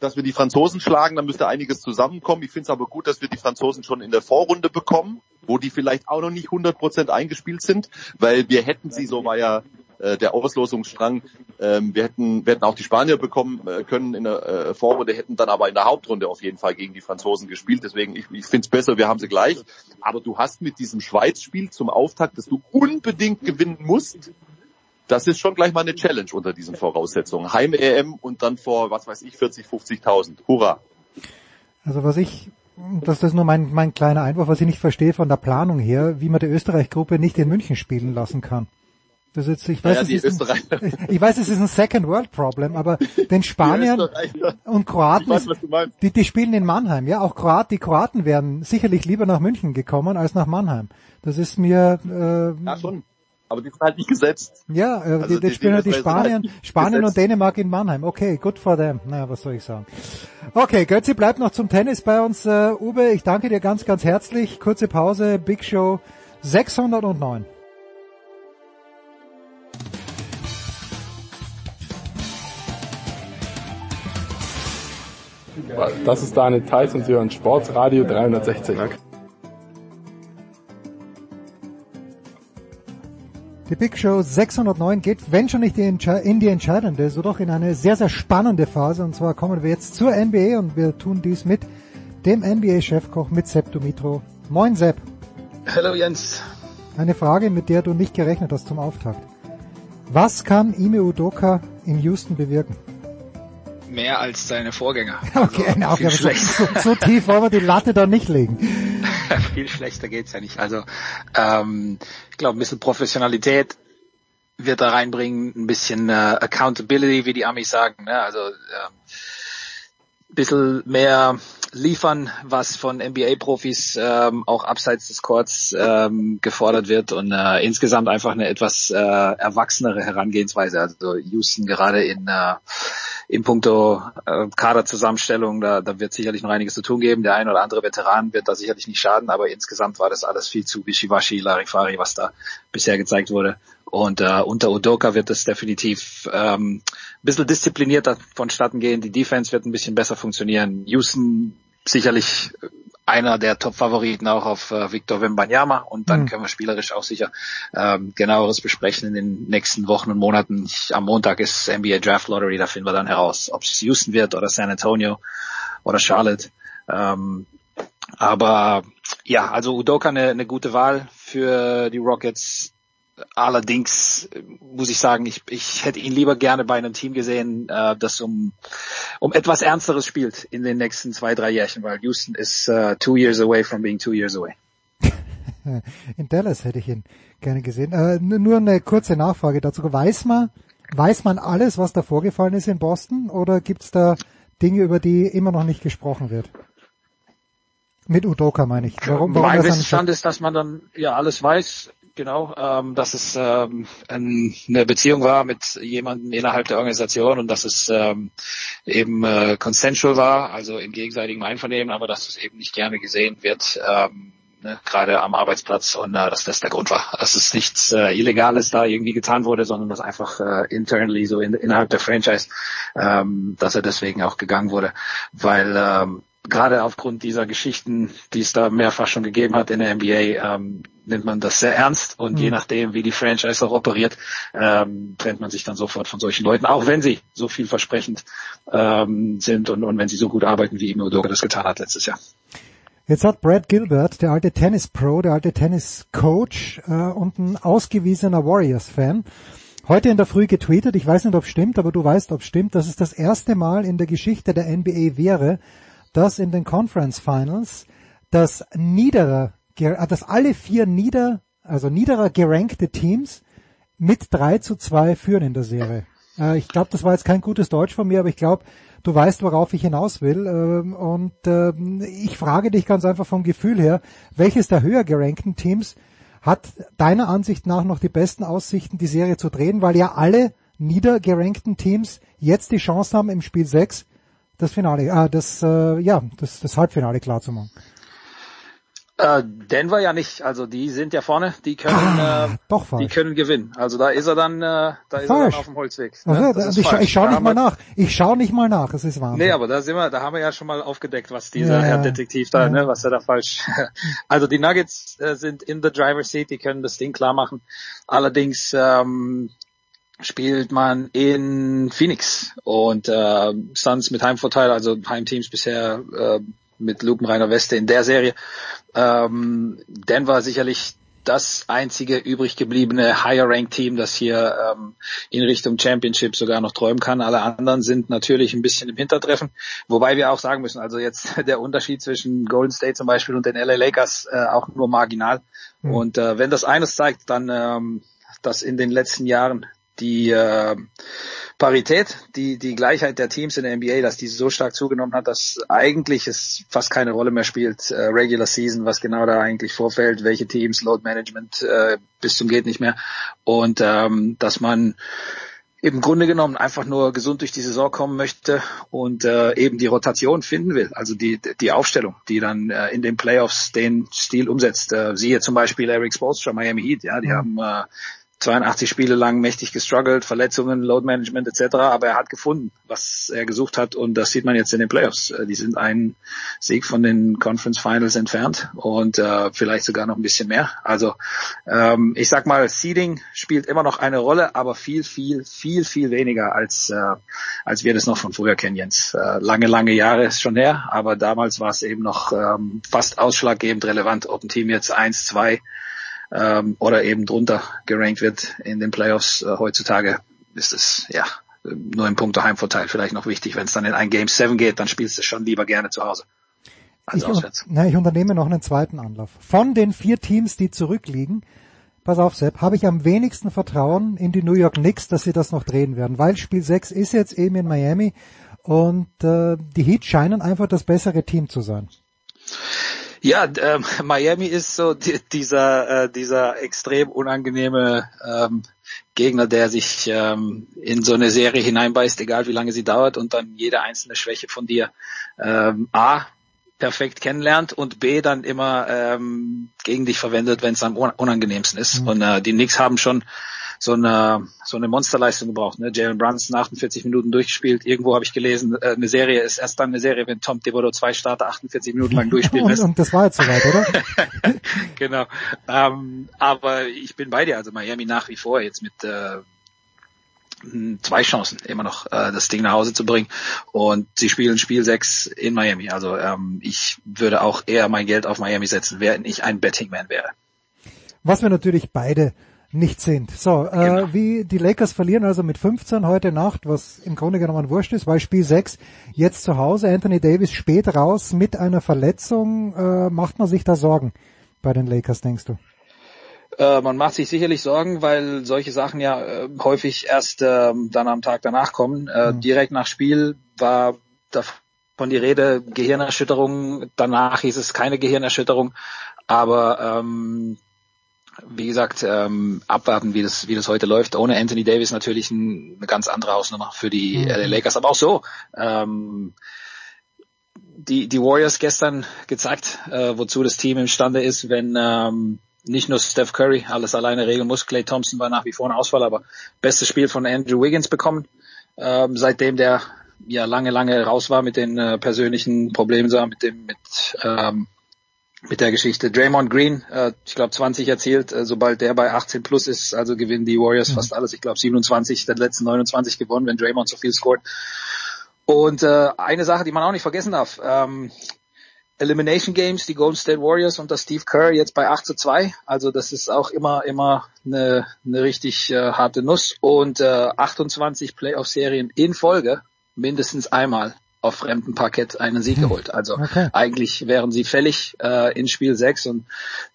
dass wir die Franzosen schlagen, dann müsste einiges zusammenkommen. Ich finde es aber gut, dass wir die Franzosen schon in der Vorrunde bekommen, wo die vielleicht auch noch nicht 100% eingespielt sind, weil wir hätten sie, so war ja äh, der Auslosungsstrang, ähm, wir, hätten, wir hätten auch die Spanier bekommen äh, können in der äh, Vorrunde, hätten dann aber in der Hauptrunde auf jeden Fall gegen die Franzosen gespielt. Deswegen, ich, ich finde es besser, wir haben sie gleich. Aber du hast mit diesem Schweiz-Spiel zum Auftakt, dass du unbedingt gewinnen musst, das ist schon gleich mal eine Challenge unter diesen Voraussetzungen. Heim-EM und dann vor, was weiß ich, 40, 50.000. Hurra! Also was ich, das ist nur mein, mein kleiner Einwurf, was ich nicht verstehe von der Planung her, wie man die Österreich-Gruppe nicht in München spielen lassen kann. Das ist jetzt, ich weiß, ist ein, ich weiß, es ist ein Second World Problem, aber den Spaniern und Kroaten, weiß, die, die spielen in Mannheim, ja, auch Kroat, die Kroaten wären sicherlich lieber nach München gekommen als nach Mannheim. Das ist mir, äh, ja, schon. Aber die sind halt nicht gesetzt. Ja, äh, Also die, die, die- spielen halt die die sind halt Spanien, Spanien gesetzt. und Dänemark in Mannheim. Okay, good for them. Na, was soll ich sagen? Okay, Götzi bleibt noch zum Tennis bei uns. Äh, Uwe, ich danke dir ganz, ganz herzlich. Kurze Pause, Big Show 609. Das ist Daniel Theiss und Sie hören Sportsradio 360. Die Big Show 609 geht, wenn schon nicht die in die entscheidende, so doch in eine sehr, sehr spannende Phase. Und zwar kommen wir jetzt zur NBA und wir tun dies mit dem NBA-Chefkoch, mit Sepp Dumitro. Moin Sepp. Hallo Jens. Eine Frage, mit der du nicht gerechnet hast zum Auftakt. Was kann Ime Udoka in Houston bewirken? Mehr als seine Vorgänger. Okay, Also, viel, aber so, schlechter. so, so tief wollen wir die Latte da nicht legen. viel schlechter geht's ja nicht. Also ähm, ich glaube, ein bisschen Professionalität wird da reinbringen, ein bisschen äh, Accountability, wie die Amis sagen. Ne? Also ähm, bisschen mehr liefern, was von NBA-Profis ähm, auch abseits des Courts ähm, gefordert wird und äh, insgesamt einfach eine etwas äh, erwachsenere Herangehensweise. Also Houston gerade in äh, in puncto äh, Kaderzusammenstellung, da, da wird sicherlich noch einiges zu tun geben. Der ein oder andere Veteran wird da sicherlich nicht schaden, aber insgesamt war das alles viel zu wischiwaschi, Larifari, was da bisher gezeigt wurde. Und äh, unter Udoka wird es definitiv ähm, ein bisschen disziplinierter vonstatten gehen. Die Defense wird ein bisschen besser funktionieren. Houston sicherlich einer der Top-Favoriten auch auf äh, Victor Wembanyama und dann Mhm. können wir spielerisch auch sicher ähm, genaueres besprechen in den nächsten Wochen und Monaten. Ich, am Montag ist NBA Draft Lottery, da finden wir dann heraus, ob es Houston wird oder San Antonio oder Charlotte. Ähm, aber ja, also Udoka eine, eine gute Wahl für die Rockets. Allerdings äh, muss ich sagen, ich, ich hätte ihn lieber gerne bei einem Team gesehen, äh, das um, um etwas Ernsteres spielt in den nächsten zwei, drei Jährchen, weil Houston ist uh, two years away from being two years away. In Dallas hätte ich ihn gerne gesehen. Äh, nur eine kurze Nachfrage dazu. Weiß man, weiß man alles, was da vorgefallen ist in Boston oder gibt's da Dinge, über die immer noch nicht gesprochen wird? Mit Udoka meine ich. Warum, warum mein Wissensstand ist, dass man dann ja alles weiß, genau, ähm, dass es ähm, ein, eine Beziehung war mit jemandem innerhalb der Organisation und dass es ähm, eben äh, consensual war, also im gegenseitigen Einvernehmen, aber dass es eben nicht gerne gesehen wird. Ähm, ne, gerade am Arbeitsplatz und äh, dass das der Grund war. Dass es nichts äh, Illegales da irgendwie getan wurde, sondern dass einfach äh, internally so in, innerhalb der Franchise, ähm, dass er deswegen auch gegangen wurde. Weil ähm, gerade aufgrund dieser Geschichten, die es da mehrfach schon gegeben hat in der NBA, ähm, nimmt man das sehr ernst und Mhm. je nachdem, wie die Franchise auch operiert, ähm, trennt man sich dann sofort von solchen Leuten, auch wenn sie so vielversprechend ähm, sind und, und wenn sie so gut arbeiten, wie Ime Udoka das getan hat letztes Jahr. Jetzt hat Brad Gilbert, der alte Tennis-Pro, der alte Tennis-Coach äh, und ein ausgewiesener Warriors-Fan, heute in der Früh getweetet, ich weiß nicht, ob es stimmt, aber du weißt, ob es stimmt, dass es das erste Mal in der Geschichte der NBA wäre, dass in den Conference Finals das äh, dass alle vier nieder, also niederer gerankte Teams mit 3 zu 2 führen in der Serie. Äh, ich glaube, das war jetzt kein gutes Deutsch von mir, aber ich glaube, du weißt, worauf ich hinaus will. Ähm, und ähm, ich frage dich ganz einfach vom Gefühl her, welches der höher gerankten Teams hat deiner Ansicht nach noch die besten Aussichten, die Serie zu drehen, weil ja alle niedergerankten Teams jetzt die Chance haben, im Spiel 6 das Finale, äh, das, äh, ja, das, das Halbfinale klar zu machen. Äh, Denver ja nicht, also die sind ja vorne, die können, äh, Doch die können gewinnen. Also da ist er dann, äh, da ist er dann auf dem Holzweg. ne? Also, Das ist ich, falsch. ich schaue nicht mal nach. Ich schaue nicht mal nach. Es ist Wahnsinn. Nee, aber da sind wir, da haben wir ja schon mal aufgedeckt, was dieser Ja, Herr. Detektiv da, Ja. ne, was er da falsch. Also die Nuggets äh, sind in the driver's seat, die können das Ding klar machen. Allerdings ähm, spielt man in Phoenix und äh, Suns mit Heimvorteil, also Heimteams bisher äh, mit lupenreiner Weste in der Serie. Ähm, Denver sicherlich das einzige übrig gebliebene Higher-Rank-Team, das hier ähm, in Richtung Championship sogar noch träumen kann. Alle anderen sind natürlich ein bisschen im Hintertreffen, wobei wir auch sagen müssen, also jetzt der Unterschied zwischen Golden State zum Beispiel und den LA Lakers äh, auch nur marginal. Mhm. Und äh, wenn das eines zeigt, dann, ähm, dass in den letzten Jahren die äh, Parität, die, die Gleichheit der Teams in der NBA, dass die so stark zugenommen hat, dass eigentlich es fast keine Rolle mehr spielt, äh, Regular Season, was genau da eigentlich vorfällt, welche Teams, Load Management äh, bis zum geht nicht mehr. Und ähm, dass man im Grunde genommen einfach nur gesund durch die Saison kommen möchte und äh, eben die Rotation finden will, also die die Aufstellung, die dann äh, in den Playoffs den Stil umsetzt. Äh, siehe zum Beispiel Eric Spoelstra, Miami Heat, ja, die mhm. haben äh, 82 Spiele lang mächtig gestruggelt, Verletzungen, Load Management etc., aber er hat gefunden, was er gesucht hat und das sieht man jetzt in den Playoffs. Äh, die sind einen Sieg von den Conference Finals entfernt und äh, vielleicht sogar noch ein bisschen mehr. Also ähm, ich sag mal, Seeding spielt immer noch eine Rolle, aber viel, viel, viel, viel weniger als äh, als wir das noch von früher kennen, Jens. Äh, lange, lange Jahre ist schon her, aber damals war es eben noch ähm, fast ausschlaggebend relevant, ob ein Team jetzt eins, zwei ähm, oder eben drunter gerankt wird in den Playoffs. Äh, heutzutage ist es ja nur im Punkto Heimvorteil vielleicht noch wichtig. Wenn es dann in ein Game 7 geht, dann spielst du schon lieber gerne zu Hause. Als ich, auswärts. Na, ich unternehme noch einen zweiten Anlauf. Von den vier Teams, die zurückliegen, pass auf Sepp, habe ich am wenigsten Vertrauen in die New York Knicks, dass sie das noch drehen werden, weil Spiel 6 ist jetzt eben in Miami und äh, die Heat scheinen einfach das bessere Team zu sein. Ja, äh, Miami ist so die, dieser äh, dieser extrem unangenehme ähm, Gegner, der sich ähm, in so eine Serie hineinbeißt, egal wie lange sie dauert, und dann jede einzelne Schwäche von dir ähm, a perfekt kennenlernt und b dann immer ähm, gegen dich verwendet, wenn es am unangenehmsten ist. Mhm. Und äh, die Knicks haben schon so eine, so eine Monsterleistung gebraucht. Ne? Jalen Brunson 48 Minuten durchgespielt. Irgendwo habe ich gelesen, äh, eine Serie ist erst dann eine Serie, wenn Tom Thibodeau zwei Starter 48 Minuten lang durchspielen lässt. und, und das war jetzt soweit, oder? genau. Ähm, aber ich bin bei dir, also Miami nach wie vor jetzt mit äh, zwei Chancen immer noch äh, das Ding nach Hause zu bringen und sie spielen Spiel 6 in Miami. Also ähm, ich würde auch eher mein Geld auf Miami setzen, wenn ich ein Bettingman wäre. Was wir natürlich beide nicht sind. So, äh, genau. wie die Lakers verlieren also mit 15 heute Nacht, was im Grunde genommen wurscht ist, weil Spiel 6 jetzt zu Hause, Anthony Davis spät raus mit einer Verletzung, äh, macht man sich da Sorgen bei den Lakers, denkst du? Äh, man macht sich sicherlich Sorgen, weil solche Sachen ja äh, häufig erst äh, dann am Tag danach kommen. Äh, mhm. Direkt nach Spiel war davon die Rede, Gehirnerschütterung, danach hieß es keine Gehirnerschütterung, aber ähm, wie gesagt, ähm, abwarten, wie das, wie das heute läuft. Ohne Anthony Davis natürlich ein, eine ganz andere Hausnummer für die mhm. LA Lakers, aber auch so. Ähm, die, die Warriors gestern gezeigt, äh, wozu das Team imstande ist, wenn ähm, nicht nur Steph Curry alles alleine regeln muss. Clay Thompson war nach wie vor ein Ausfall, aber bestes Spiel von Andrew Wiggins bekommen, ähm, seitdem der ja lange, lange raus war mit den äh, persönlichen Problemen, mit dem, mit ähm, mit der Geschichte. Draymond Green, äh, ich glaube 20 erzielt, äh, sobald der bei 18 plus ist, also gewinnen die Warriors mhm. fast alles. Ich glaube 27 der letzten 29 gewonnen, wenn Draymond so viel scored. Und äh, eine Sache, die man auch nicht vergessen darf, ähm, Elimination Games, die Golden State Warriors und das Steve Kerr jetzt bei 8 zu 2. Also das ist auch immer, immer eine, eine richtig äh, harte Nuss. Und äh, 28 Playoff-Serien in Folge, mindestens einmal auf fremdem Parkett einen Sieg hm. geholt. Also okay. eigentlich wären sie fällig äh, in Spiel 6 und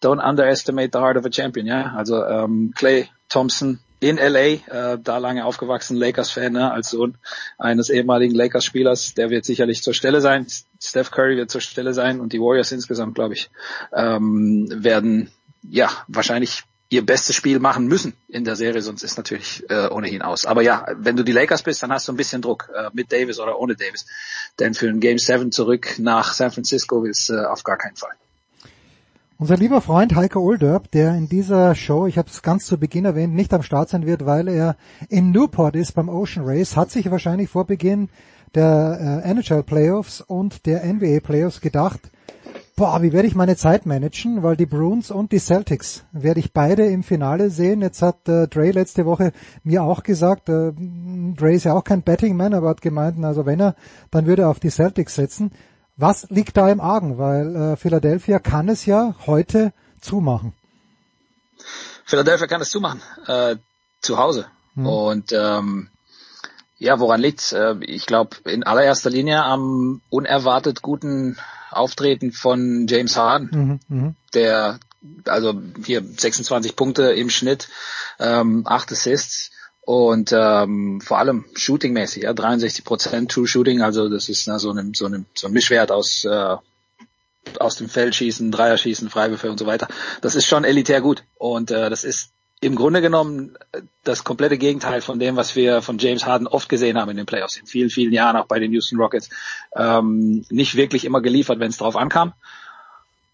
don't underestimate the heart of a champion, ja. Also ähm, Clay Thompson in LA, äh, da lange aufgewachsen, Lakers-Fan, ne, als Sohn eines ehemaligen Lakers-Spielers, der wird sicherlich zur Stelle sein. Steph Curry wird zur Stelle sein und die Warriors insgesamt, glaube ich, ähm, werden ja wahrscheinlich ihr bestes Spiel machen müssen in der Serie, sonst ist natürlich äh, ohnehin aus. Aber ja, wenn du die Lakers bist, dann hast du ein bisschen Druck äh, mit Davis oder ohne Davis. Denn für ein Game 7 zurück nach San Francisco du äh, auf gar keinen Fall. Unser lieber Freund Heiko Olderb, der in dieser Show, ich habe es ganz zu Beginn erwähnt, nicht am Start sein wird, weil er in Newport ist beim Ocean Race, hat sich wahrscheinlich vor Beginn der äh, NHL Playoffs und der NBA Playoffs gedacht, boah, wie werde ich meine Zeit managen, weil die Bruins und die Celtics werde ich beide im Finale sehen. Jetzt hat äh, Dre letzte Woche mir auch gesagt, äh, Dre ist ja auch kein Betting-Man, aber hat gemeint, also wenn er, dann würde er auf die Celtics setzen. Was liegt da im Argen? Weil äh, Philadelphia kann es ja heute zumachen. Philadelphia kann es zumachen, äh, zu Hause. Hm. Und ähm, ja, woran liegt's? Äh, ich glaube in allererster Linie am unerwartet guten Auftreten von James Harden, mhm, mhm, der also hier 26 Punkte im Schnitt, ähm, 8 Assists und ähm, vor allem shootingmäßig, ja, 63 Prozent True Shooting, also das ist na, so, ein, so, ein, so ein Mischwert aus äh, aus dem Feld schießen, Dreierschießen, Freiwürfe und so weiter. Das ist schon elitär gut und äh, das ist im Grunde genommen das komplette Gegenteil von dem, was wir von James Harden oft gesehen haben in den Playoffs, in vielen, vielen Jahren auch bei den Houston Rockets. Ähm, nicht wirklich immer geliefert, wenn es drauf ankam.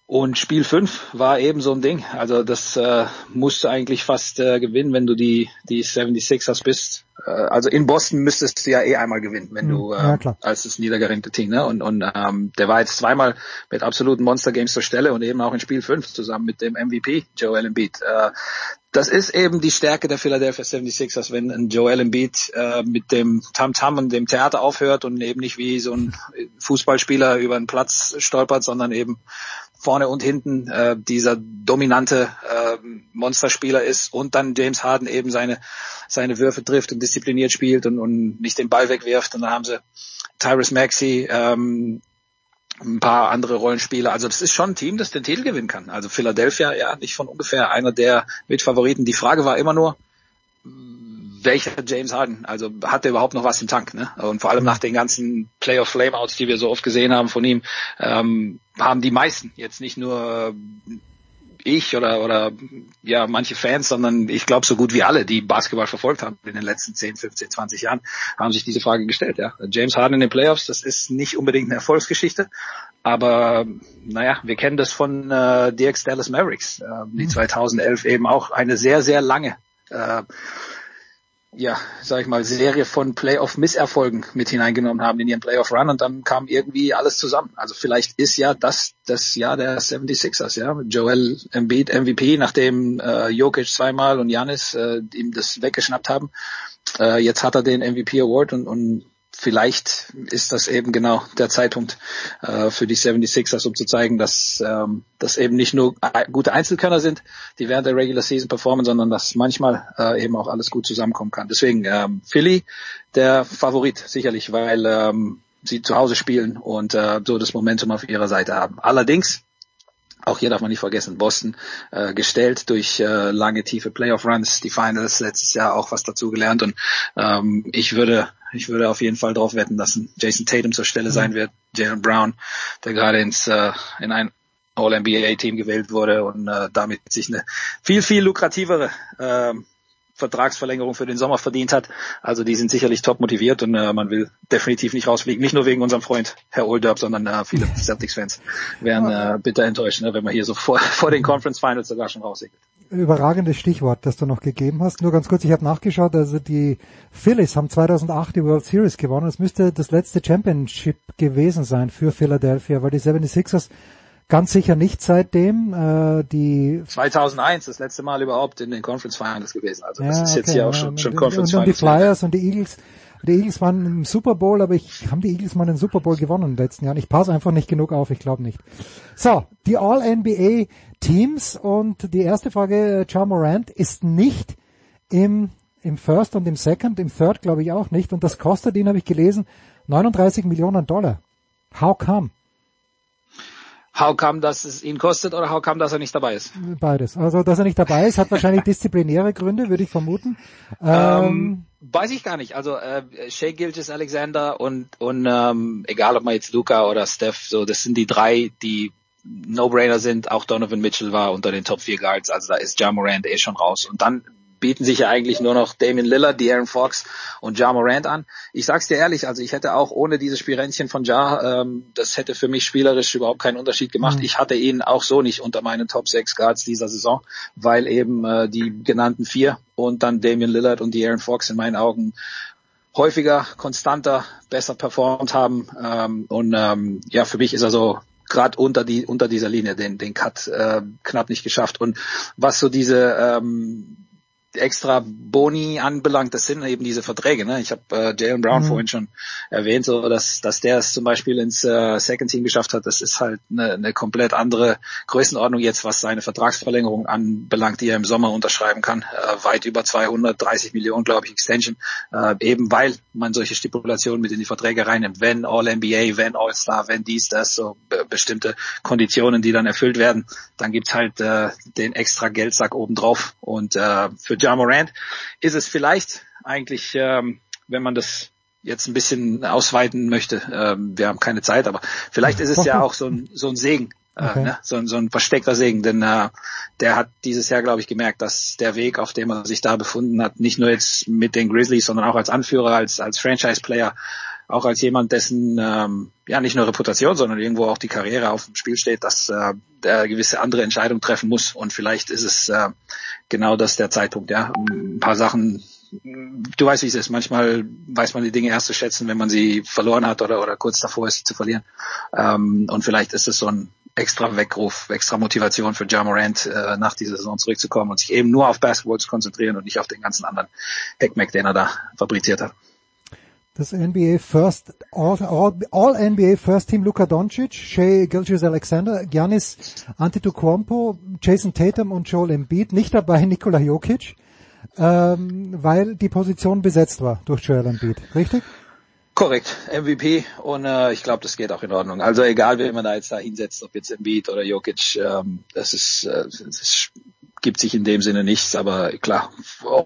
Und Spiel 5 war eben so ein Ding. Also das äh, musst du eigentlich fast äh, gewinnen, wenn du die, die 76ers bist. Äh, also in Boston müsstest du ja eh einmal gewinnen, wenn du äh, ja, als das niedergeringte Team. Ne? Und, und ähm, der war jetzt zweimal mit absoluten Monster Games zur Stelle und eben auch in Spiel 5 zusammen mit dem MVP Joel Embiid. Äh, das ist eben die Stärke der Philadelphia 76ers, wenn ein Joel Embiid äh, mit dem Tamtam -Tam und dem Theater aufhört und eben nicht wie so ein Fußballspieler über den Platz stolpert, sondern eben vorne und hinten äh, dieser dominante äh, Monsterspieler ist und dann James Harden eben seine seine Würfe trifft und diszipliniert spielt und, und nicht den Ball wegwirft und dann haben sie Tyrus Maxey, ähm, ein paar andere Rollenspieler. Also das ist schon ein Team, das den Titel gewinnen kann. Also Philadelphia, ja, nicht von ungefähr einer der Mitfavoriten. Die Frage war immer nur, welcher James Harden? Also hat er überhaupt noch was im Tank? Ne? Und vor allem nach den ganzen Playoff Flameouts, die wir so oft gesehen haben von ihm, ähm, haben die meisten jetzt nicht nur ich oder oder ja manche Fans, sondern ich glaube so gut wie alle, die Basketball verfolgt haben in den letzten 10, 15, 20 Jahren, haben sich diese Frage gestellt. Ja, James Harden in den Playoffs, das ist nicht unbedingt eine Erfolgsgeschichte, aber naja, wir kennen das von äh, DX Dallas Mavericks, äh, die 2011 mhm. eben auch eine sehr sehr lange äh, ja, sag ich mal, Serie von Playoff-Misserfolgen mit hineingenommen haben in ihren Playoff-Run und dann kam irgendwie alles zusammen. Also vielleicht ist ja das das Jahr der 76ers, ja. Joel Embiid MVP, nachdem äh, Jokic zweimal und Janis äh, ihm das weggeschnappt haben. Äh, jetzt hat er den MVP Award und, und vielleicht ist das eben genau der Zeitpunkt äh, für die 76ers, um zu zeigen, dass ähm, das eben nicht nur gute Einzelkönner sind, die während der Regular Season performen, sondern dass manchmal äh, eben auch alles gut zusammenkommen kann. Deswegen ähm, Philly der Favorit sicherlich, weil ähm, sie zu Hause spielen und äh, so das Momentum auf ihrer Seite haben. Allerdings auch hier darf man nicht vergessen, Boston äh, gestellt durch äh, lange tiefe Playoff-Runs, die Finals letztes Jahr auch was dazu gelernt und ähm, ich würde ich würde auf jeden Fall darauf wetten, dass ein Jason Tatum zur Stelle sein mhm. wird, Jalen Brown, der gerade ins äh, in ein All-NBA-Team gewählt wurde und äh, damit sich eine viel viel lukrativere äh, Vertragsverlängerung für den Sommer verdient hat. Also die sind sicherlich top motiviert und äh, man will definitiv nicht rausfliegen. Nicht nur wegen unserem Freund Herr Olderb, sondern äh, viele Celtics-Fans wären äh, bitter enttäuscht, ne, wenn man hier so vor, vor den Conference Finals sogar schon raussegelt. Überragendes Stichwort, das du noch gegeben hast. Nur ganz kurz, ich habe nachgeschaut, also die Phillies haben 2008 die World Series gewonnen. Es müsste das letzte Championship gewesen sein für Philadelphia, weil die 76ers Ganz sicher nicht seitdem. Äh, die 2001 das letzte Mal überhaupt in den Conference Finals gewesen. Also das ja, ist jetzt okay, hier auch schon, schon Conference und, und die Flyers und die Eagles. Die Eagles waren im Super Bowl, aber ich haben die Eagles mal den Super Bowl gewonnen in den letzten Jahren. Ich passe einfach nicht genug auf, ich glaube nicht. So, die All-NBA Teams und die erste Frage, Ja Morant ist nicht im, im First und im Second, im Third glaube ich auch nicht und das kostet ihn, habe ich gelesen, 39 Millionen Dollar. How come? How come, dass es ihn kostet oder how come, dass er nicht dabei ist? Beides. Also, dass er nicht dabei ist, hat wahrscheinlich disziplinäre Gründe, würde ich vermuten. Ähm, ähm, weiß ich gar nicht. Also äh, Shea Gilgis Alexander und und ähm, egal ob man jetzt Luca oder Steph, so das sind die drei, die No-Brainer sind. Auch Donovan Mitchell war unter den Top 4 Guards, also da ist Ja Morant eh schon raus. Und dann bieten sich ja eigentlich nur noch Damien Lillard, De'Aaron Fox und Ja Morant an. Ich sag's dir ehrlich, also ich hätte auch ohne diese Spielränzchen von Ja, ähm, das hätte für mich spielerisch überhaupt keinen Unterschied gemacht. Mhm. Ich hatte ihn auch so nicht unter meinen Top 6 Guards dieser Saison, weil eben äh, die genannten vier und dann Damien Lillard und De'Aaron Fox in meinen Augen häufiger, konstanter, besser performt haben. Ähm, und ähm, ja, für mich ist er so gerade unter die unter dieser Linie den den Cut äh, knapp nicht geschafft und was so diese ähm, extra Boni anbelangt, das sind eben diese Verträge. Ne? Ich habe äh, Jalen Brown mhm. vorhin schon erwähnt, so dass dass der es zum Beispiel ins äh, Second Team geschafft hat. Das ist halt eine, eine komplett andere Größenordnung jetzt, was seine Vertragsverlängerung anbelangt, die er im Sommer unterschreiben kann. Äh, weit über 230 Millionen, glaube ich, Extension. Äh, eben weil man solche Stipulationen mit in die Verträge reinnimmt. Wenn All NBA, wenn All Star, wenn dies, das, so be bestimmte Konditionen, die dann erfüllt werden, dann gibt's halt äh, den extra Geldsack obendrauf und äh, für Ja Morant ist es vielleicht eigentlich, ähm, wenn man das jetzt ein bisschen ausweiten möchte, ähm, wir haben keine Zeit, aber vielleicht ist es ja auch so ein, so ein Segen, äh, okay. ne? so, ein, so ein versteckter Segen, denn äh, der hat dieses Jahr, glaube ich, gemerkt, dass der Weg, auf dem er sich da befunden hat, nicht nur jetzt mit den Grizzlies, sondern auch als Anführer, als, als Franchise-Player, auch als jemand, dessen ähm, ja nicht nur Reputation, sondern irgendwo auch die Karriere auf dem Spiel steht, dass äh, der gewisse andere Entscheidung treffen muss. Und vielleicht ist es äh, genau das der Zeitpunkt, ja. Ein paar Sachen du weißt, wie es ist. Manchmal weiß man die Dinge erst zu schätzen, wenn man sie verloren hat oder, oder kurz davor ist, sie zu verlieren. Ähm, und vielleicht ist es so ein extra Weckruf, extra Motivation für Ja Morant, äh, nach dieser Saison zurückzukommen und sich eben nur auf Basketball zu konzentrieren und nicht auf den ganzen anderen Heckmeck, den er da fabriziert hat. Das NBA First, All, All, All NBA First Team Luka Doncic, Shea Gilgis Alexander, Giannis Antetokounmpo, Jason Tatum und Joel Embiid, nicht dabei Nikola Jokic ähm, weil die Position besetzt war durch Joel Embiid, richtig? Korrekt, MVP und äh, ich glaube, das geht auch in Ordnung. Also egal, wer man da jetzt da hinsetzt, ob jetzt Embiid oder Jokic, ähm, das ist, äh, das gibt sich in dem Sinne nichts, aber klar,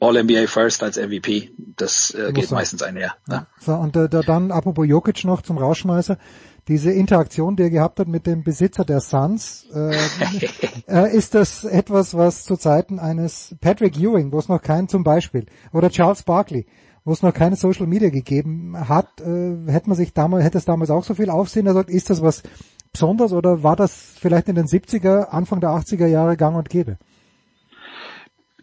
All NBA First als MVP, das äh, geht meistens einher. Ja. So, und äh, dann apropos Jokic noch zum Rausschmeißer diese Interaktion, die er gehabt hat mit dem Besitzer der Suns, äh, äh, ist das etwas, was zu Zeiten eines Patrick Ewing, wo es noch keinen zum Beispiel, oder Charles Barkley, wo es noch keine Social Media gegeben hat, äh, hätte man sich damals, hätte es damals auch so viel Aufsehen er sagt, ist das was Besonderes oder war das vielleicht in den 70er, Anfang der 80er Jahre gang und gäbe?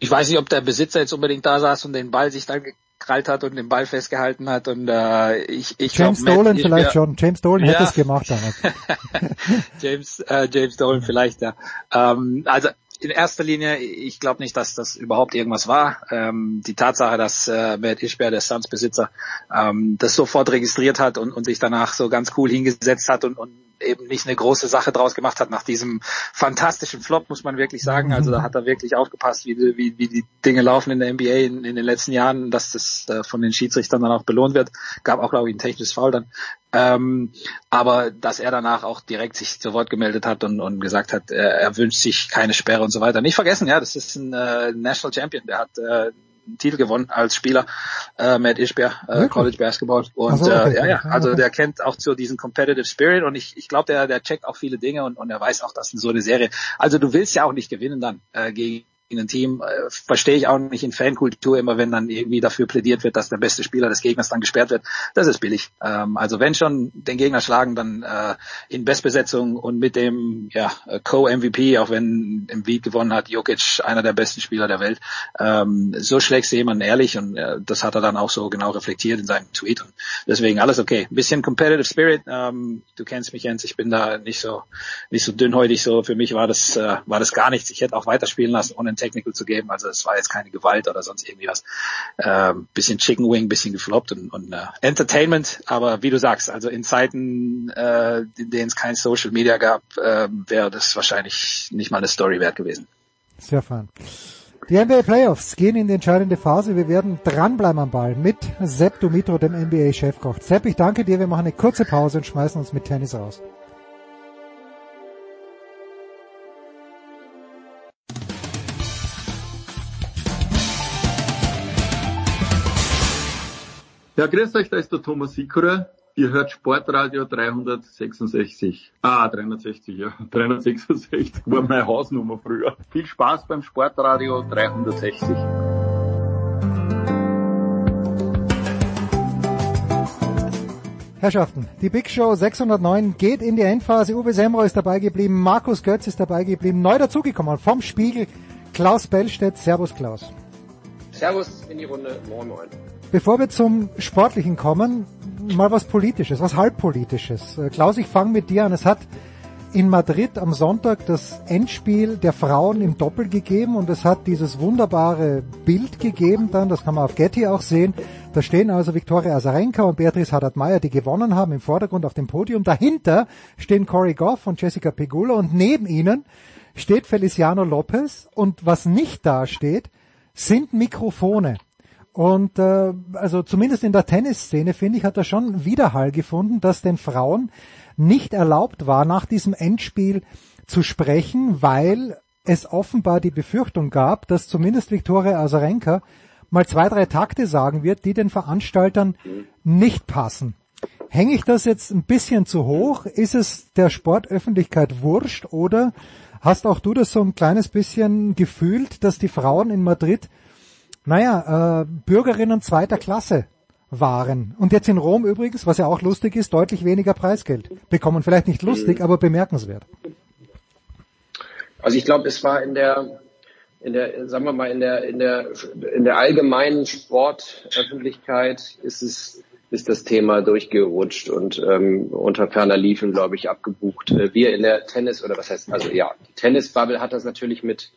Ich weiß nicht, ob der Besitzer jetzt unbedingt da saß und den Ball sich dann gekrallt hat und den Ball festgehalten hat und äh, ich, ich James glaub, Dolan vielleicht wär, schon. James Dolan ja. hätte es gemacht damals. James äh, James Dolan vielleicht ja. Ähm, also in erster Linie, ich glaube nicht, dass das überhaupt irgendwas war. Ähm, die Tatsache, dass äh, Matt Ischber, der Suns-Besitzer, ähm, das sofort registriert hat und, und sich danach so ganz cool hingesetzt hat und, und eben nicht eine große Sache draus gemacht hat nach diesem fantastischen Flop, muss man wirklich sagen. Also da hat er wirklich aufgepasst, wie, wie, wie die Dinge laufen in der NBA in, in den letzten Jahren, dass das äh, von den Schiedsrichtern dann auch belohnt wird. Gab auch, glaube ich, ein technisches Foul dann. Ähm, aber dass er danach auch direkt sich zu Wort gemeldet hat und, und gesagt hat, er, er wünscht sich keine Sperre und so weiter. Nicht vergessen, ja, das ist ein äh, National Champion, der hat äh, einen Titel gewonnen als Spieler, äh, Matt Ishbeer, äh, College Basketball. Und so, okay. äh, ja, ja, also der kennt auch so diesen Competitive Spirit und ich, ich glaube, der, der checkt auch viele Dinge und, und er weiß auch, dass so eine Serie, also du willst ja auch nicht gewinnen dann äh, gegen ein Team äh, verstehe ich auch nicht in Fankultur immer, wenn dann irgendwie dafür plädiert wird, dass der beste Spieler des Gegners dann gesperrt wird. Das ist billig. Ähm, also wenn schon den Gegner schlagen, dann äh, in Bestbesetzung und mit dem ja, Co-MVP, auch wenn Embiid gewonnen hat, Jokic einer der besten Spieler der Welt. Ähm, so schlägst du jemanden ehrlich und äh, das hat er dann auch so genau reflektiert in seinem Tweet. Und deswegen alles okay. Ein bisschen Competitive Spirit. Ähm, du kennst mich, Jens. Ich bin da nicht so nicht so dünnhäutig. So für mich war das äh, war das gar nichts. Ich hätte auch weiterspielen lassen ohne Technical zu geben. Also es war jetzt keine Gewalt oder sonst irgendwie was. Ähm, bisschen Chicken Wing, bisschen gefloppt und, und uh, Entertainment. Aber wie du sagst, also in Zeiten, äh, in denen es kein Social Media gab, äh, wäre das wahrscheinlich nicht mal eine Story wert gewesen. Sehr fein. Die NBA Playoffs gehen in die entscheidende Phase. Wir werden dranbleiben am Ball mit Sepp Dumitro, dem NBA-Chefkoch. Sepp, ich danke dir. Wir machen eine kurze Pause und schmeißen uns mit Tennis raus. Ja, grüß euch, da ist der Thomas Sikora. Ihr hört Sportradio 366. Ah, 360, ja. 366 war meine Hausnummer früher. Viel Spaß beim Sportradio 360. Herrschaften, die Big Show 609 geht in die Endphase. Uwe Semro ist dabei geblieben, Markus Götz ist dabei geblieben, neu dazugekommen vom Spiegel, Klaus Bellstedt. Servus Klaus. Servus in die Runde, moin moin. Bevor wir zum Sportlichen kommen, mal was Politisches, was Halbpolitisches. Äh, Klaus, ich fange mit dir an. Es hat in Madrid am Sonntag das Endspiel der Frauen im Doppel gegeben und es hat dieses wunderbare Bild gegeben dann, das kann man auf Getty auch sehen. Da stehen also Viktoria Azarenka und Beatrice Haddad-Meyer, die gewonnen haben, im Vordergrund auf dem Podium. Dahinter stehen Corey Goff und Jessica Pegula und neben ihnen steht Feliciano Lopez und was nicht da steht, sind Mikrofone. Und äh, also zumindest in der Tennisszene, finde ich, hat er schon Widerhall gefunden, dass den Frauen nicht erlaubt war, nach diesem Endspiel zu sprechen, weil es offenbar die Befürchtung gab, dass zumindest Viktoria Azarenka mal zwei, drei Takte sagen wird, die den Veranstaltern nicht passen. Hänge ich das jetzt ein bisschen zu hoch? Ist es der Sportöffentlichkeit wurscht oder hast auch du das so ein kleines bisschen gefühlt, dass die Frauen in Madrid, naja, äh, Bürgerinnen zweiter Klasse waren. Und jetzt in Rom übrigens, was ja auch lustig ist, deutlich weniger Preisgeld bekommen. Vielleicht nicht lustig, Mhm. aber bemerkenswert. Also ich glaube, es war in der, in der, sagen wir mal, in der, in der, in der allgemeinen Sportöffentlichkeit ist es, ist das Thema durchgerutscht und ähm, unter ferner Liefen, glaube ich, abgebucht. Äh, Wir in der Tennis, oder was heißt, also ja, die Tennisbubble hat das natürlich mit,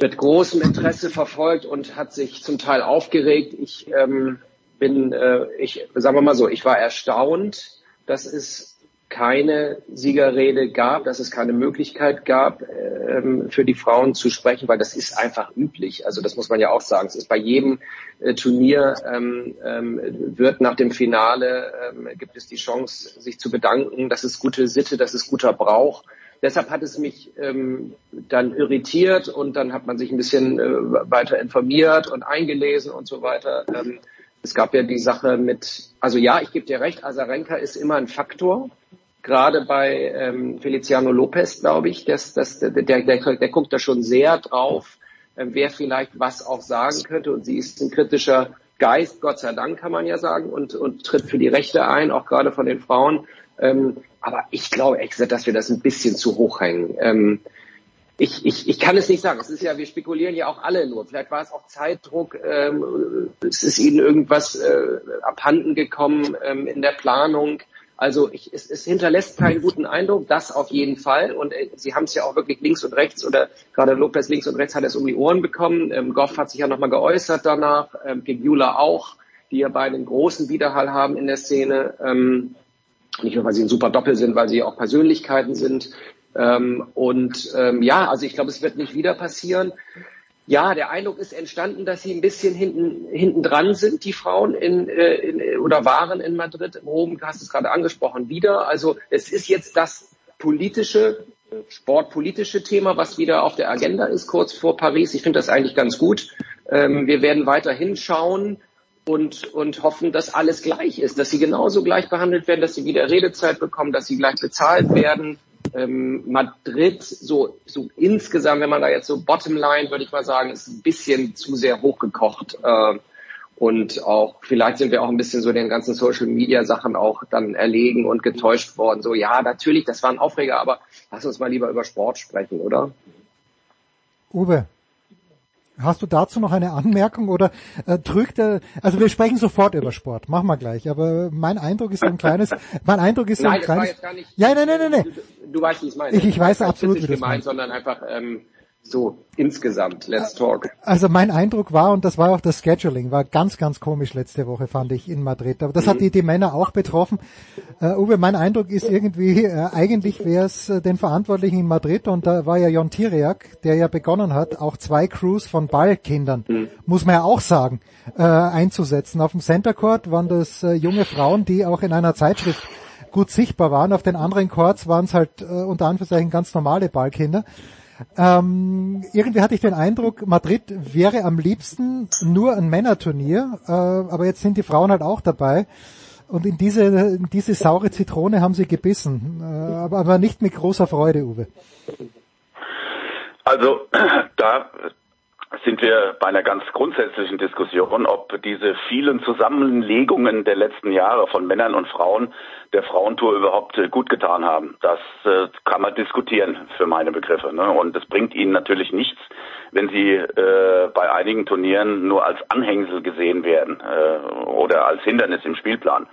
mit großem Interesse verfolgt und hat sich zum Teil aufgeregt. Ich ähm, bin, äh, ich sagen wir mal so, ich war erstaunt, dass es keine Siegerrede gab, dass es keine Möglichkeit gab, ähm, für die Frauen zu sprechen, weil das ist einfach üblich. Also das muss man ja auch sagen. Es ist bei jedem äh, Turnier ähm, ähm, wird nach dem Finale ähm, gibt es die Chance, sich zu bedanken. Das ist gute Sitte, das ist guter Brauch. Deshalb hat es mich ähm, dann irritiert und dann hat man sich ein bisschen äh, weiter informiert und eingelesen und so weiter. Ähm, es gab ja die Sache mit, also ja, ich gebe dir recht, Azarenka ist immer ein Faktor. Gerade bei ähm, Feliciano Lopez, glaube ich, das, das, der, der, der, der guckt da schon sehr drauf, ähm, wer vielleicht was auch sagen könnte. Und sie ist ein kritischer Geist, Gott sei Dank kann man ja sagen, und, und tritt für die Rechte ein, auch gerade von den Frauen. Ähm, aber ich glaube ehrlich gesagt, dass wir das ein bisschen zu hoch hängen. Ähm, ich, ich, ich kann es nicht sagen. Es ist ja, wir spekulieren ja auch alle nur. Vielleicht war es auch Zeitdruck. Ähm, es ist ihnen irgendwas äh, abhanden gekommen ähm, in der Planung. Also ich, es, es hinterlässt keinen guten Eindruck, das auf jeden Fall. Und äh, sie haben es ja auch wirklich links und rechts oder gerade Lopez links und rechts hat es um die Ohren bekommen. Ähm, Goff hat sich ja nochmal geäußert danach, ähm, Pegula auch, die ja beide einen großen Widerhall haben in der Szene. Ähm, nicht nur, weil sie ein super Doppel sind, weil sie auch Persönlichkeiten sind. Ähm, und ähm, ja, also ich glaube, es wird nicht wieder passieren. Ja, der Eindruck ist entstanden, dass sie ein bisschen hinten, hinten dran sind, die Frauen in, äh, in, oder waren in Madrid. Im Rom, du hast es gerade angesprochen, wieder. Also es ist jetzt das politische, sportpolitische Thema, was wieder auf der Agenda ist, kurz vor Paris. Ich finde das eigentlich ganz gut. Ähm, wir werden weiter hinschauen und, und hoffen, dass alles gleich ist, dass sie genauso gleich behandelt werden, dass sie wieder Redezeit bekommen, dass sie gleich bezahlt werden. Ähm, Madrid, so, so insgesamt, wenn man da jetzt so Bottomline, würde ich mal sagen, ist ein bisschen zu sehr hochgekocht. Äh, und auch, vielleicht sind wir auch ein bisschen so den ganzen Social Media Sachen auch dann erlegen und getäuscht worden. So, ja, natürlich, das war ein Aufreger, aber lass uns mal lieber über Sport sprechen, oder? Uwe, hast du dazu noch eine Anmerkung oder äh, trügt er, also wir sprechen sofort über Sport, machen wir gleich, aber mein Eindruck ist so ein kleines, mein Eindruck ist so Nein, ein das war kleines, jetzt gar nicht. ja, nein, nein, nein, nein. Du, du weißt, wie ich meine. Ich- ich weiß Das absolut, nicht wie du es gemeint, meinst. sondern einfach ähm, so insgesamt. Let's talk. Also mein Eindruck war, und das war auch das Scheduling, war ganz, ganz komisch letzte Woche, fand ich, in Madrid. Aber das hat die, die Männer auch betroffen. Äh, Uwe, mein Eindruck ist irgendwie, äh, eigentlich wäre es äh, den Verantwortlichen in Madrid, und da war ja Jon Tiriak, der ja begonnen hat, auch zwei Crews von Ballkindern, muss man ja auch sagen, äh, einzusetzen. Auf dem Center Court waren das junge Frauen, die auch in einer Zeitschrift gut sichtbar waren. Auf den anderen Courts waren es halt äh, unter Anführungszeichen ganz normale Ballkinder. Ähm, irgendwie hatte ich den Eindruck, Madrid wäre am liebsten nur ein Männerturnier, äh, aber jetzt sind die Frauen halt auch dabei. Und in diese, in diese saure Zitrone haben sie gebissen, äh, aber, aber nicht mit großer Freude, Uwe. Also da sind wir bei einer ganz grundsätzlichen Diskussion, ob diese vielen Zusammenlegungen der letzten Jahre von Männern und Frauen der Frauentour überhaupt äh, gut getan haben. Das äh, kann man diskutieren für meine Begriffe. Ne? Und es bringt ihnen natürlich nichts, wenn sie äh, bei einigen Turnieren nur als Anhängsel gesehen werden äh, oder als Hindernis im Spielplan.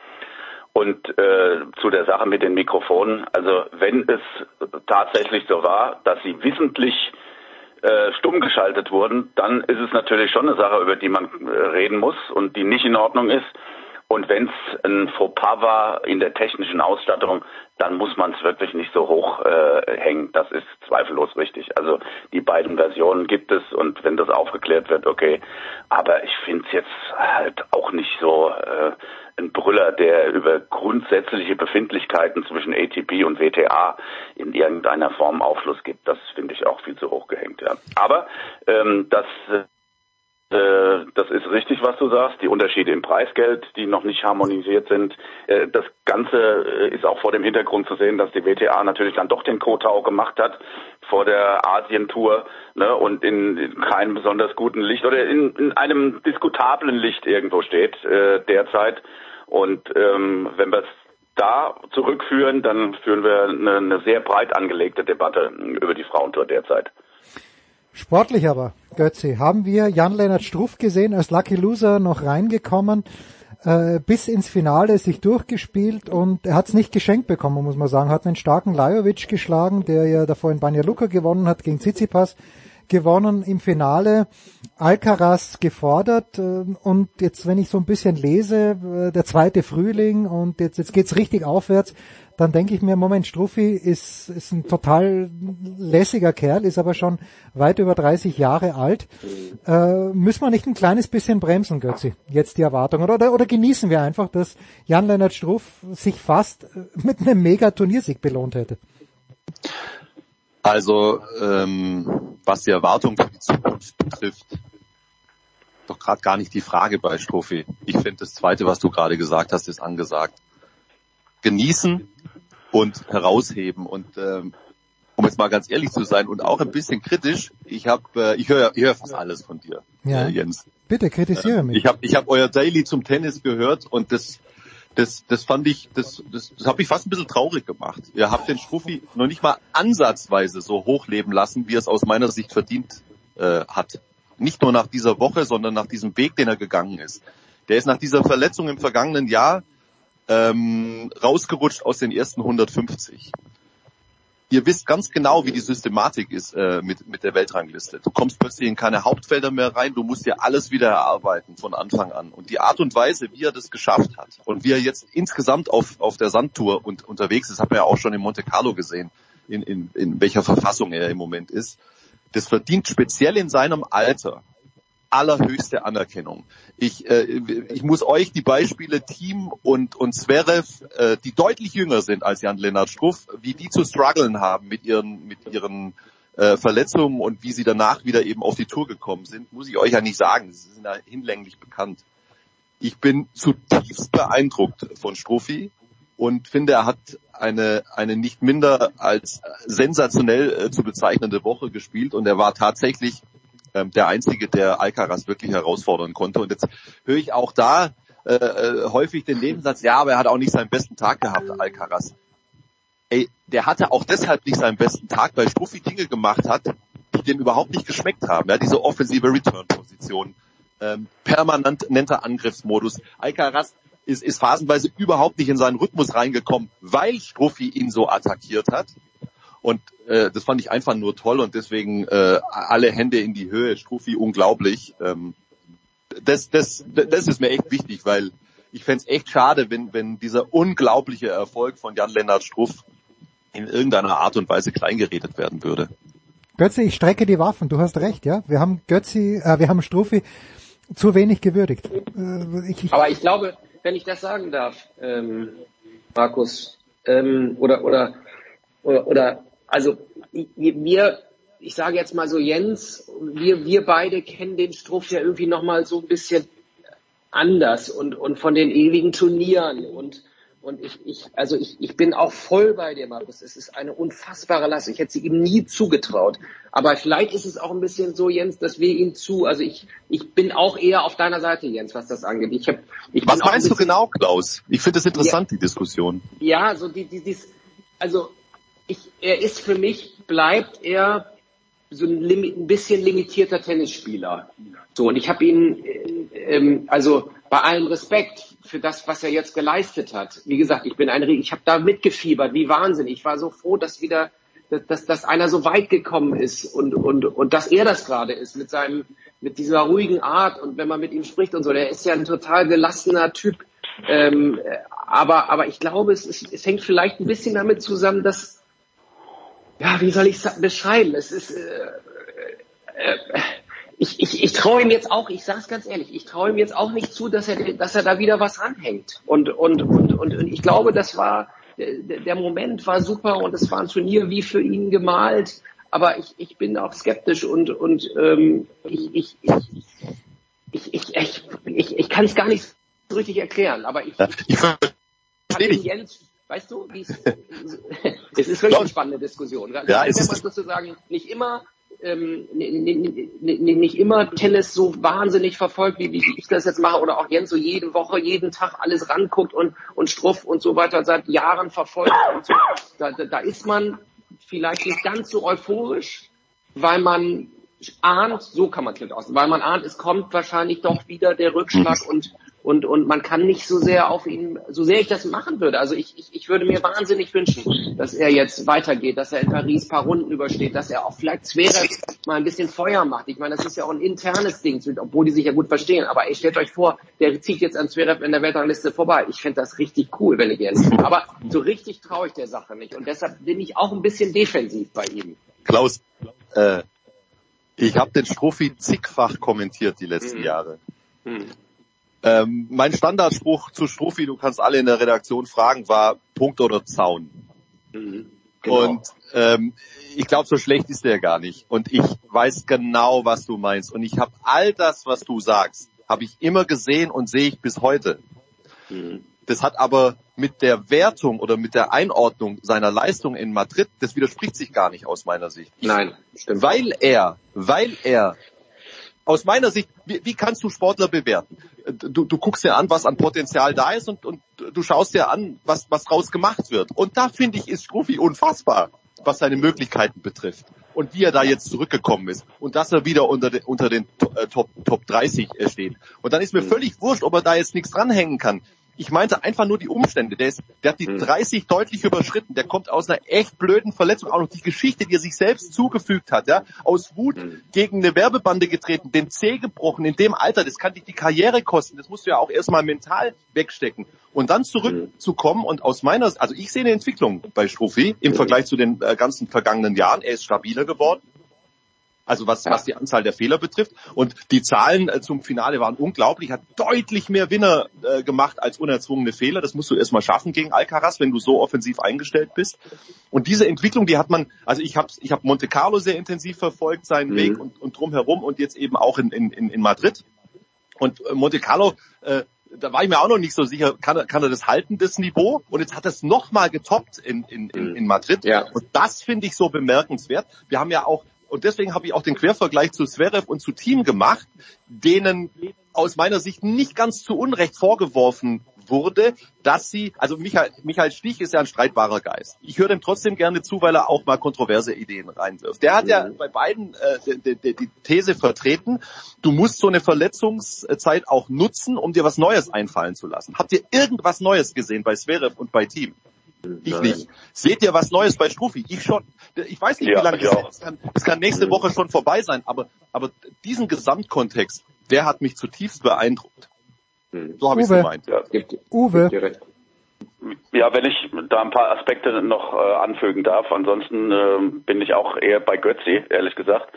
Und äh, zu der Sache mit den Mikrofonen, also wenn es tatsächlich so war, dass sie wissentlich äh, stumm geschaltet wurden, dann ist es natürlich schon eine Sache, über die man äh, reden muss und die nicht in Ordnung ist. Und wenn es ein Fauxpas war in der technischen Ausstattung, dann muss man es wirklich nicht so hoch äh, hängen. Das ist zweifellos richtig. Also die beiden Versionen gibt es und wenn das aufgeklärt wird, okay. Aber ich finde es jetzt halt auch nicht so äh, ein Brüller, der über grundsätzliche Befindlichkeiten zwischen ATP und WTA in irgendeiner Form Aufschluss gibt. Das finde ich auch viel zu hoch gehängt. Ja. Aber ähm, das äh, das ist richtig, was du sagst. Die Unterschiede im Preisgeld, die noch nicht harmonisiert sind. Äh, das Ganze äh, ist auch vor dem Hintergrund zu sehen, dass die WTA natürlich dann doch den Kotau gemacht hat vor der Asientour ne, und in, keinem besonders guten Licht oder in, in einem diskutablen Licht irgendwo steht äh, derzeit. Und ähm, wenn wir es da zurückführen, dann führen wir eine, eine sehr breit angelegte Debatte über die Frauentour derzeit. Sportlich aber, Götzi, haben wir Jan-Lennart Struff gesehen als Lucky Loser noch reingekommen, äh, bis ins Finale sich durchgespielt und er hat es nicht geschenkt bekommen, muss man sagen. Hat einen starken Lajovic geschlagen, der ja davor in Banja Luka gewonnen hat gegen Tsitsipas gewonnen im Finale, Alcaraz gefordert äh, und jetzt, wenn ich so ein bisschen lese, äh, der zweite Frühling und jetzt, jetzt geht's richtig aufwärts, dann denke ich mir, Moment, Struffi ist, ist ein total lässiger Kerl, ist aber schon weit über 30 Jahre alt. Äh, müssen wir nicht ein kleines bisschen bremsen, Götzi, jetzt die Erwartungen? Oder, oder genießen wir einfach, dass Jan-Lennart Struff sich fast äh, mit einem Mega-Turniersieg belohnt hätte? Also, ähm, was die Erwartung für die Zukunft betrifft, doch gerade gar nicht die Frage bei Strophi. Ich finde das Zweite, was du gerade gesagt hast, ist angesagt genießen und herausheben. Und ähm, um jetzt mal ganz ehrlich zu sein und auch ein bisschen kritisch, ich habe, äh, ich höre ich hör fast alles von dir, ja. äh, Jens. Bitte kritisiere äh, mich. Ich habe ich hab euer Daily zum Tennis gehört und das das, das fand ich, das, das, das hat mich fast ein bisschen traurig gemacht. Ihr habt den Struffi noch nicht mal ansatzweise so hochleben lassen, wie er es aus meiner Sicht verdient äh, hat. Nicht nur nach dieser Woche, sondern nach diesem Weg, den er gegangen ist. Der ist nach dieser Verletzung im vergangenen Jahr ähm, rausgerutscht aus den ersten 150. Ihr wisst ganz genau, wie die Systematik ist äh, mit, mit der Weltrangliste. Du kommst plötzlich in keine Hauptfelder mehr rein, du musst dir alles wieder erarbeiten von Anfang an. Und die Art und Weise, wie er das geschafft hat und wie er jetzt insgesamt auf, auf der Sandtour und, unterwegs ist, hat man ja auch schon in Monte Carlo gesehen, in, in, in welcher Verfassung er im Moment ist. Das verdient speziell in seinem Alter allerhöchste Anerkennung. Ich, äh, ich muss euch die Beispiele Team und, und Zverev, äh, die deutlich jünger sind als Jan-Lennart Struff, wie die zu strugglen haben mit ihren, mit ihren äh, Verletzungen und wie sie danach wieder eben auf die Tour gekommen sind, muss ich euch ja nicht sagen. Sie sind ja hinlänglich bekannt. Ich bin zutiefst beeindruckt von Struffi und finde, er hat eine, eine nicht minder als sensationell äh, zu bezeichnende Woche gespielt und er war tatsächlich ähm, der Einzige, der Alcaraz wirklich herausfordern konnte. Und jetzt höre ich auch da äh, äh, häufig den Nebensatz, ja, aber er hat auch nicht seinen besten Tag gehabt, Alcaraz. Ey, der hatte auch deshalb nicht seinen besten Tag, weil Struffi Dinge gemacht hat, die dem überhaupt nicht geschmeckt haben. Ja, diese offensive Return-Position, ähm, permanenter Angriffsmodus. Alcaraz ist, ist phasenweise überhaupt nicht in seinen Rhythmus reingekommen, weil Struffi ihn so attackiert hat. Und äh, das fand ich einfach nur toll und deswegen äh, alle Hände in die Höhe, Strufi, unglaublich. Ähm, das, das, das ist mir echt wichtig, weil ich fände es echt schade, wenn, wenn dieser unglaubliche Erfolg von Jan-Lennart Struff in irgendeiner Art und Weise kleingeredet werden würde. Götze, ich strecke die Waffen, du hast recht, ja. Wir haben Götzi, äh, wir haben Struffi zu wenig gewürdigt. Äh, ich, ich Aber ich glaube, wenn ich das sagen darf, ähm, Markus, ähm, oder, oder, oder, oder also wir, ich sage jetzt mal so Jens, wir, wir beide kennen den Struff ja irgendwie nochmal so ein bisschen anders und, und von den ewigen Turnieren und und ich, ich, also ich, ich bin auch voll bei dir, Markus. Es ist eine unfassbare Last. Ich hätte sie ihm nie zugetraut. Aber vielleicht ist es auch ein bisschen so, Jens, dass wir ihn zu, also ich, ich bin auch eher auf deiner Seite, Jens, was das angeht. Ich hab, ich was meinst du genau, Klaus? Ich finde das interessant, ja, die Diskussion. Ja, so die, die, dies, also ich, er ist für mich, bleibt er so ein, ein bisschen limitierter Tennisspieler. So, und ich habe ihn, äh, ähm, also bei allem Respekt für das, was er jetzt geleistet hat. Wie gesagt, ich bin ein, ich habe da mitgefiebert, wie Wahnsinn. Ich war so froh, dass wieder, dass, dass einer so weit gekommen ist und, und, und dass er das gerade ist mit seinem, mit dieser ruhigen Art und wenn man mit ihm spricht und so. Der ist ja ein total gelassener Typ Ähm, aber, aber ich glaube, es, es, es hängt vielleicht ein bisschen damit zusammen, dass, ja, wie soll ich es beschreiben? Es ist, äh, äh, ich, ich, ich traue ihm jetzt auch, ich sage es ganz ehrlich, ich traue ihm jetzt auch nicht zu, dass er, dass er da wieder was anhängt. Und, und, und, und, und ich glaube, das war, der, der Moment war super und es war ein Turnier wie für ihn gemalt. Aber ich, ich bin auch skeptisch und, und ähm, ich, ich, ich, ich, ich, ich, ich, ich kann es gar nicht so richtig erklären. Aber ich, ich, ich Jens, weißt du, wie es, es ist wirklich eine spannende Diskussion. Ja, wenn man sozusagen nicht immer ähm, nicht immer Tennis so wahnsinnig verfolgt, wie, wie ich das jetzt mache, oder auch Jens so jede Woche, jeden Tag alles ranguckt und, und Struff und so weiter seit Jahren verfolgt. Und so. da, da ist man vielleicht nicht ganz so euphorisch, weil man ahnt, so kann man es aus, weil man ahnt, es kommt wahrscheinlich doch wieder der Rückschlag und und, und man kann nicht so sehr auf ihn, so sehr ich das machen würde. Also ich, ich, ich würde mir wahnsinnig wünschen, dass er jetzt weitergeht, dass er in Paris ein paar Runden übersteht, dass er auch vielleicht Zverev mal ein bisschen Feuer macht. Ich meine, das ist ja auch ein internes Ding, obwohl die sich ja gut verstehen. Aber ich stellt euch vor, der zieht jetzt an Zverev in der Weltrangliste vorbei. Ich fände das richtig cool, wenn ich ehrlich bin. Aber so richtig traue ich der Sache nicht. Und deshalb bin ich auch ein bisschen defensiv bei ihm. Klaus, äh, ich habe den Strophi zigfach kommentiert die letzten hm. Jahre. Hm. Ähm, mein Standardspruch zu Strophi, du kannst alle in der Redaktion fragen, war Punkt oder Zaun. Mhm, genau. Und ähm, ich glaube, so schlecht ist der gar nicht. Und ich weiß genau, was du meinst. Und ich habe all das, was du sagst, habe ich immer gesehen und sehe ich bis heute. Mhm. Das hat aber mit der Wertung oder mit der Einordnung seiner Leistung in Madrid, das widerspricht sich gar nicht aus meiner Sicht. Nein, stimmt. Weil er, weil er aus meiner Sicht, wie, wie kannst du Sportler bewerten? Du, du guckst dir an, was an Potenzial da ist und, und du schaust dir an, was, was draus gemacht wird. Und da finde ich, ist Struffi unfassbar, was seine Möglichkeiten betrifft. Und wie er da jetzt zurückgekommen ist. Und dass er wieder unter, de, unter den äh, Top, Top 30 äh, steht. Und dann ist mir völlig wurscht, ob er da jetzt nichts dranhängen kann. Ich meinte einfach nur die Umstände. Der, ist, der hat die 30 hm. deutlich überschritten. Der kommt aus einer echt blöden Verletzung. Auch noch die Geschichte, die er sich selbst zugefügt hat. Ja? Aus Wut hm. gegen eine Werbebande getreten, den Zeh gebrochen in dem Alter. Das kann dich die Karriere kosten. Das musst du ja auch erstmal mental wegstecken. Und dann zurückzukommen hm. und aus meiner, also ich sehe eine Entwicklung bei Strophi im Vergleich zu den äh, ganzen vergangenen Jahren. Er ist stabiler geworden. Also was, ja. was die Anzahl der Fehler betrifft. Und die Zahlen äh, zum Finale waren unglaublich. Hat deutlich mehr Winner äh, gemacht als unerzwungene Fehler. Das musst du erstmal schaffen gegen Alcaraz, wenn du so offensiv eingestellt bist. Und diese Entwicklung, die hat man, also ich habe ich hab Monte Carlo sehr intensiv verfolgt, seinen mhm. Weg und, und drumherum und jetzt eben auch in, in, in Madrid. Und äh, Monte Carlo, äh, da war ich mir auch noch nicht so sicher, kann er, kann er das halten, das Niveau? Und jetzt hat er es nochmal getoppt in, in, in, in Madrid. Ja. Und das finde ich so bemerkenswert. Wir haben ja auch und deswegen habe ich auch den Quervergleich zu Zverev und zu Team gemacht, denen aus meiner Sicht nicht ganz zu Unrecht vorgeworfen wurde, dass sie, also Michael, Michael Stich ist ja ein streitbarer Geist. Ich höre dem trotzdem gerne zu, weil er auch mal kontroverse Ideen reinwirft. Der hat ja bei beiden äh, die, die, die These vertreten, du musst so eine Verletzungszeit auch nutzen, um dir was Neues einfallen zu lassen. Habt ihr irgendwas Neues gesehen bei Zverev und bei Team? Ich Nein. nicht. Seht ihr was Neues bei Struffi? Ich schon. Ich weiß nicht, ja, wie lange das ist. Kann, es kann nächste Woche schon vorbei sein, aber, aber diesen Gesamtkontext, der hat mich zutiefst beeindruckt. Hm. So habe ich es gemeint. Ja, gibt, Uwe. Gibt ja, wenn ich da ein paar Aspekte noch äh, anfügen darf. Ansonsten äh, bin ich auch eher bei Götzi, ehrlich gesagt.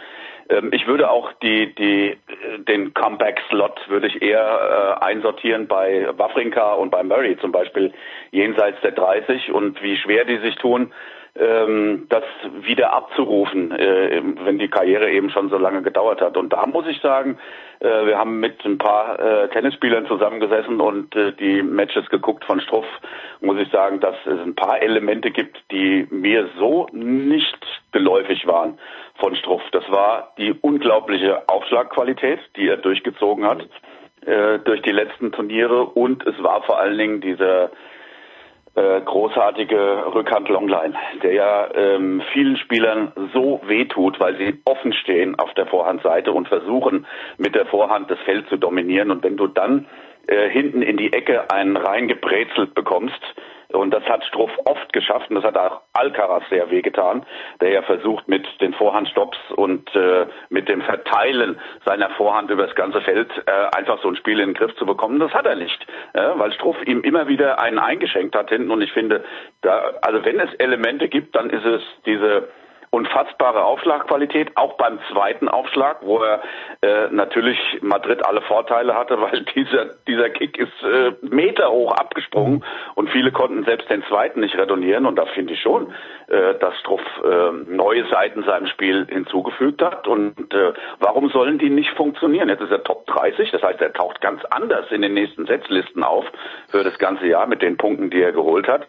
Ähm, ich würde auch die, die, den Comeback-Slot würde ich eher äh, einsortieren bei Wawrinka und bei Murray zum Beispiel jenseits der 30 und wie schwer die sich tun, ähm, das wieder abzurufen, äh, wenn die Karriere eben schon so lange gedauert hat. Und da muss ich sagen, äh, wir haben mit ein paar äh, Tennisspielern zusammengesessen und äh, die Matches geguckt von Struff, muss ich sagen, dass es ein paar Elemente gibt, die mir so nicht geläufig waren von Struff. Das war die unglaubliche Aufschlagqualität, die er durchgezogen hat äh, durch die letzten Turniere und es war vor allen Dingen dieser äh, großartige Rückhand Longline, der ja ähm, vielen Spielern so wehtut, weil sie offen stehen auf der Vorhandseite und versuchen mit der Vorhand das Feld zu dominieren. Und wenn du dann äh, hinten in die Ecke einen reingebrezelt bekommst. Und das hat Struff oft geschafft und das hat auch Alcaraz sehr wehgetan, der ja versucht mit den Vorhandstops und äh, mit dem Verteilen seiner Vorhand über das ganze Feld äh, einfach so ein Spiel in den Griff zu bekommen. Das hat er nicht, äh, weil Struff ihm immer wieder einen eingeschenkt hat hinten und ich finde, da, also wenn es Elemente gibt, dann ist es diese unfassbare Aufschlagqualität, auch beim zweiten Aufschlag, wo er äh, natürlich Madrid alle Vorteile hatte, weil dieser, dieser Kick ist äh, Meter hoch abgesprungen und viele konnten selbst den zweiten nicht retournieren und da finde ich schon, äh, dass Struff äh, neue Seiten seinem Spiel hinzugefügt hat und äh, warum sollen die nicht funktionieren? Jetzt ist er Top 30, das heißt, er taucht ganz anders in den nächsten Setzlisten auf für das ganze Jahr mit den Punkten, die er geholt hat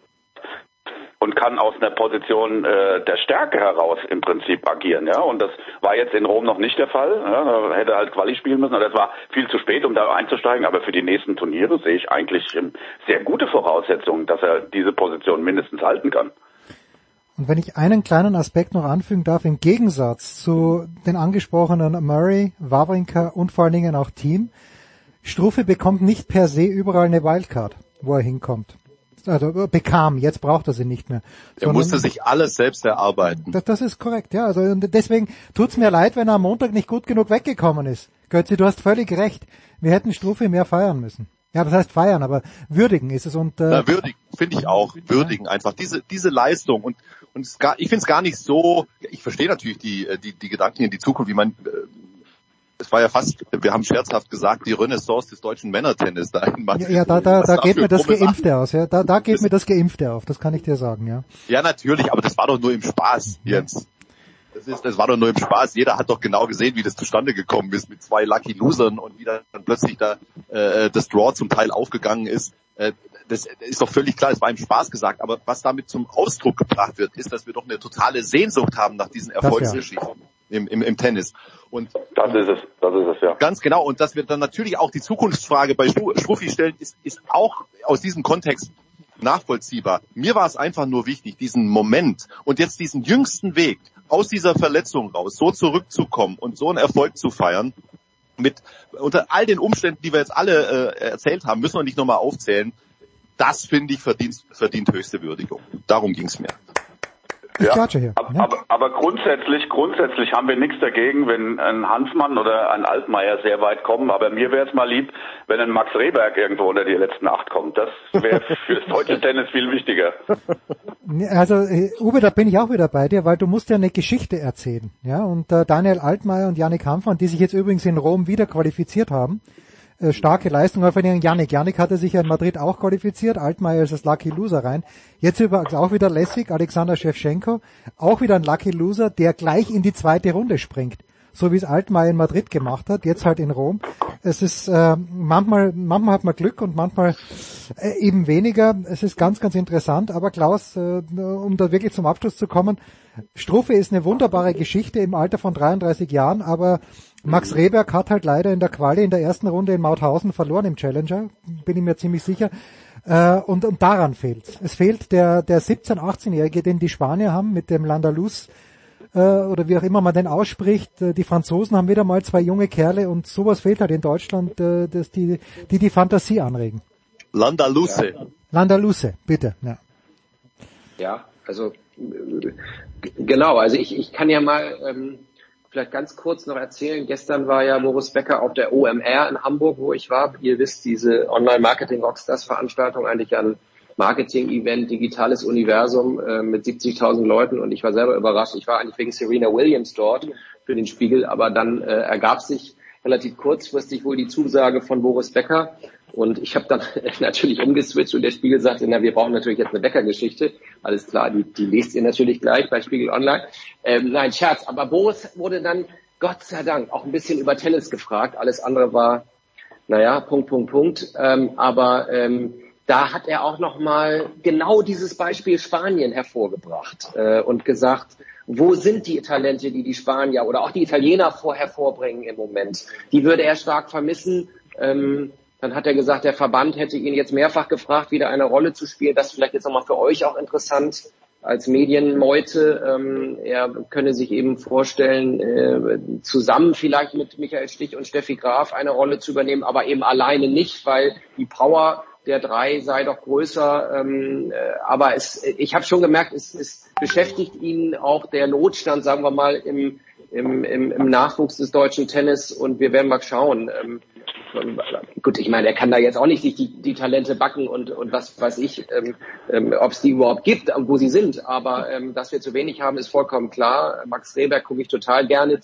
und kann aus einer Position äh, der Stärke heraus im Prinzip agieren. Ja, und das war jetzt in Rom noch nicht der Fall. Ja, da hätte halt Quali spielen müssen. Oder es war viel zu spät, um da einzusteigen. Aber für die nächsten Turniere sehe ich eigentlich ähm, sehr gute Voraussetzungen, dass er diese Position mindestens halten kann. Und wenn ich einen kleinen Aspekt noch anfügen darf, im Gegensatz zu den angesprochenen Murray, Wawrinka und vor allen Dingen auch Team, Strufe bekommt nicht per se überall eine Wildcard, wo er hinkommt also bekam, jetzt braucht er sie nicht mehr. Er musste sich alles selbst erarbeiten. Das, das ist korrekt, ja. Also deswegen tut's mir leid, wenn er am Montag nicht gut genug weggekommen ist. Götzi, du hast völlig recht. Wir hätten Strufe mehr feiern müssen. Ja, das heißt feiern, aber würdigen ist es und äh, Na, würdigen finde ich auch, würdigen einfach diese diese Leistung und und es gar, ich finde es gar nicht so. Ich verstehe natürlich die äh, die die Gedanken in die Zukunft, wie man äh, es war ja fast, wir haben scherzhaft gesagt, die Renaissance des deutschen Männertennis. Da ja, ja, da, da, da geht mir das Geimpfte aus. Ja. Da, da geht das mir das Geimpfte auf, das kann ich dir sagen. Ja, ja natürlich, aber das war doch nur im Spaß, Jens. Das, ist, das war doch nur im Spaß. Jeder hat doch genau gesehen, wie das zustande gekommen ist mit zwei Lucky Losern und wie dann plötzlich da äh, das Draw zum Teil aufgegangen ist. Äh, das ist doch völlig klar, es war im Spaß gesagt, aber was damit zum Ausdruck gebracht wird, ist, dass wir doch eine totale Sehnsucht haben nach diesen Erfolgsgeschichten ja. im, im, im Tennis. Und das ist es, das ist es, ja. Ganz genau. Und dass wir dann natürlich auch die Zukunftsfrage bei Struffi stellen, ist, ist auch aus diesem Kontext nachvollziehbar. Mir war es einfach nur wichtig, diesen Moment und jetzt diesen jüngsten Weg aus dieser Verletzung raus, so zurückzukommen und so einen Erfolg zu feiern, mit unter all den Umständen, die wir jetzt alle äh, erzählt haben, müssen wir nicht nochmal aufzählen. Das finde ich verdient, verdient höchste Würdigung. Darum ging es mir. Ja, aber, aber, aber, grundsätzlich, grundsätzlich haben wir nichts dagegen, wenn ein Hansmann oder ein Altmaier sehr weit kommen. Aber mir wäre es mal lieb, wenn ein Max Rehberg irgendwo unter die letzten acht kommt. Das wäre für das deutsche Tennis viel wichtiger. Also äh, Uwe, da bin ich auch wieder bei dir, weil du musst ja eine Geschichte erzählen. Ja, und äh, Daniel Altmaier und Janik Hanfmann, die sich jetzt übrigens in Rom wieder qualifiziert haben, äh, starke Leistung, aber von Janik. Janik hatte sich ja in Madrid auch qualifiziert, Altmaier ist das Lucky Loser rein. Jetzt übrigens auch wieder lässig, Alexander Shevchenko, auch wieder ein Lucky Loser, der gleich in die zweite Runde springt. So wie es Altmaier in Madrid gemacht hat, jetzt halt in Rom. Es ist äh, manchmal, manchmal hat man Glück und manchmal äh, eben weniger. Es ist ganz, ganz interessant. Aber Klaus, äh, um da wirklich zum Abschluss zu kommen, Strophe ist eine wunderbare Geschichte im Alter von 33 Jahren, aber Max Rehberg hat halt leider in der Quali in der ersten Runde in Mauthausen verloren im Challenger, bin ich mir ziemlich sicher. Äh, und, und daran fehlt es. fehlt der, der 17-, 18-Jährige, den die Spanier haben mit dem Landalus äh, oder wie auch immer man den ausspricht. Äh, die Franzosen haben wieder mal zwei junge Kerle und sowas fehlt halt in Deutschland, äh, dass die, die die Fantasie anregen. Landaluse. Ja. Landaluse, bitte. Ja, ja also äh, genau, also ich, ich kann ja mal ähm, vielleicht ganz kurz noch erzählen. Gestern war ja Boris Becker auf der OMR in Hamburg, wo ich war. Ihr wisst, diese Online-Marketing-Rockstars-Veranstaltung eigentlich ein Marketing-Event, digitales Universum äh, mit 70.000 Leuten und ich war selber überrascht. Ich war eigentlich wegen Serena Williams dort für den Spiegel, aber dann äh, ergab sich relativ kurzfristig wohl die Zusage von Boris Becker und ich habe dann natürlich umgeswitcht und der Spiegel sagte, na, wir brauchen natürlich jetzt eine Bäckergeschichte. Alles klar, die, die lest ihr natürlich gleich bei Spiegel Online. Ähm, nein, Scherz. Aber Boris wurde dann, Gott sei Dank, auch ein bisschen über Tennis gefragt. Alles andere war, naja, Punkt, Punkt, Punkt. Ähm, aber ähm, da hat er auch nochmal genau dieses Beispiel Spanien hervorgebracht äh, und gesagt, wo sind die Talente, die die Spanier oder auch die Italiener vor hervorbringen im Moment? Die würde er stark vermissen. Ähm, dann hat er gesagt, der Verband hätte ihn jetzt mehrfach gefragt, wieder eine Rolle zu spielen. Das vielleicht jetzt nochmal für euch auch interessant. als Medienmeute. Ähm, er könne sich eben vorstellen, äh, zusammen vielleicht mit Michael Stich und Steffi Graf eine Rolle zu übernehmen, aber eben alleine nicht, weil die Power der drei sei doch größer. Ähm, äh, aber es, ich habe schon gemerkt, es, es beschäftigt ihn auch der Notstand, sagen wir mal, im, im, im, im Nachwuchs des deutschen Tennis und wir werden mal schauen. Ähm, gut, ich meine, er kann da jetzt auch nicht sich die, die Talente backen und, und was weiß ich, ähm, ähm, ob es die überhaupt gibt, wo sie sind. Aber ähm, dass wir zu wenig haben, ist vollkommen klar. Max Rehberg gucke ich total gerne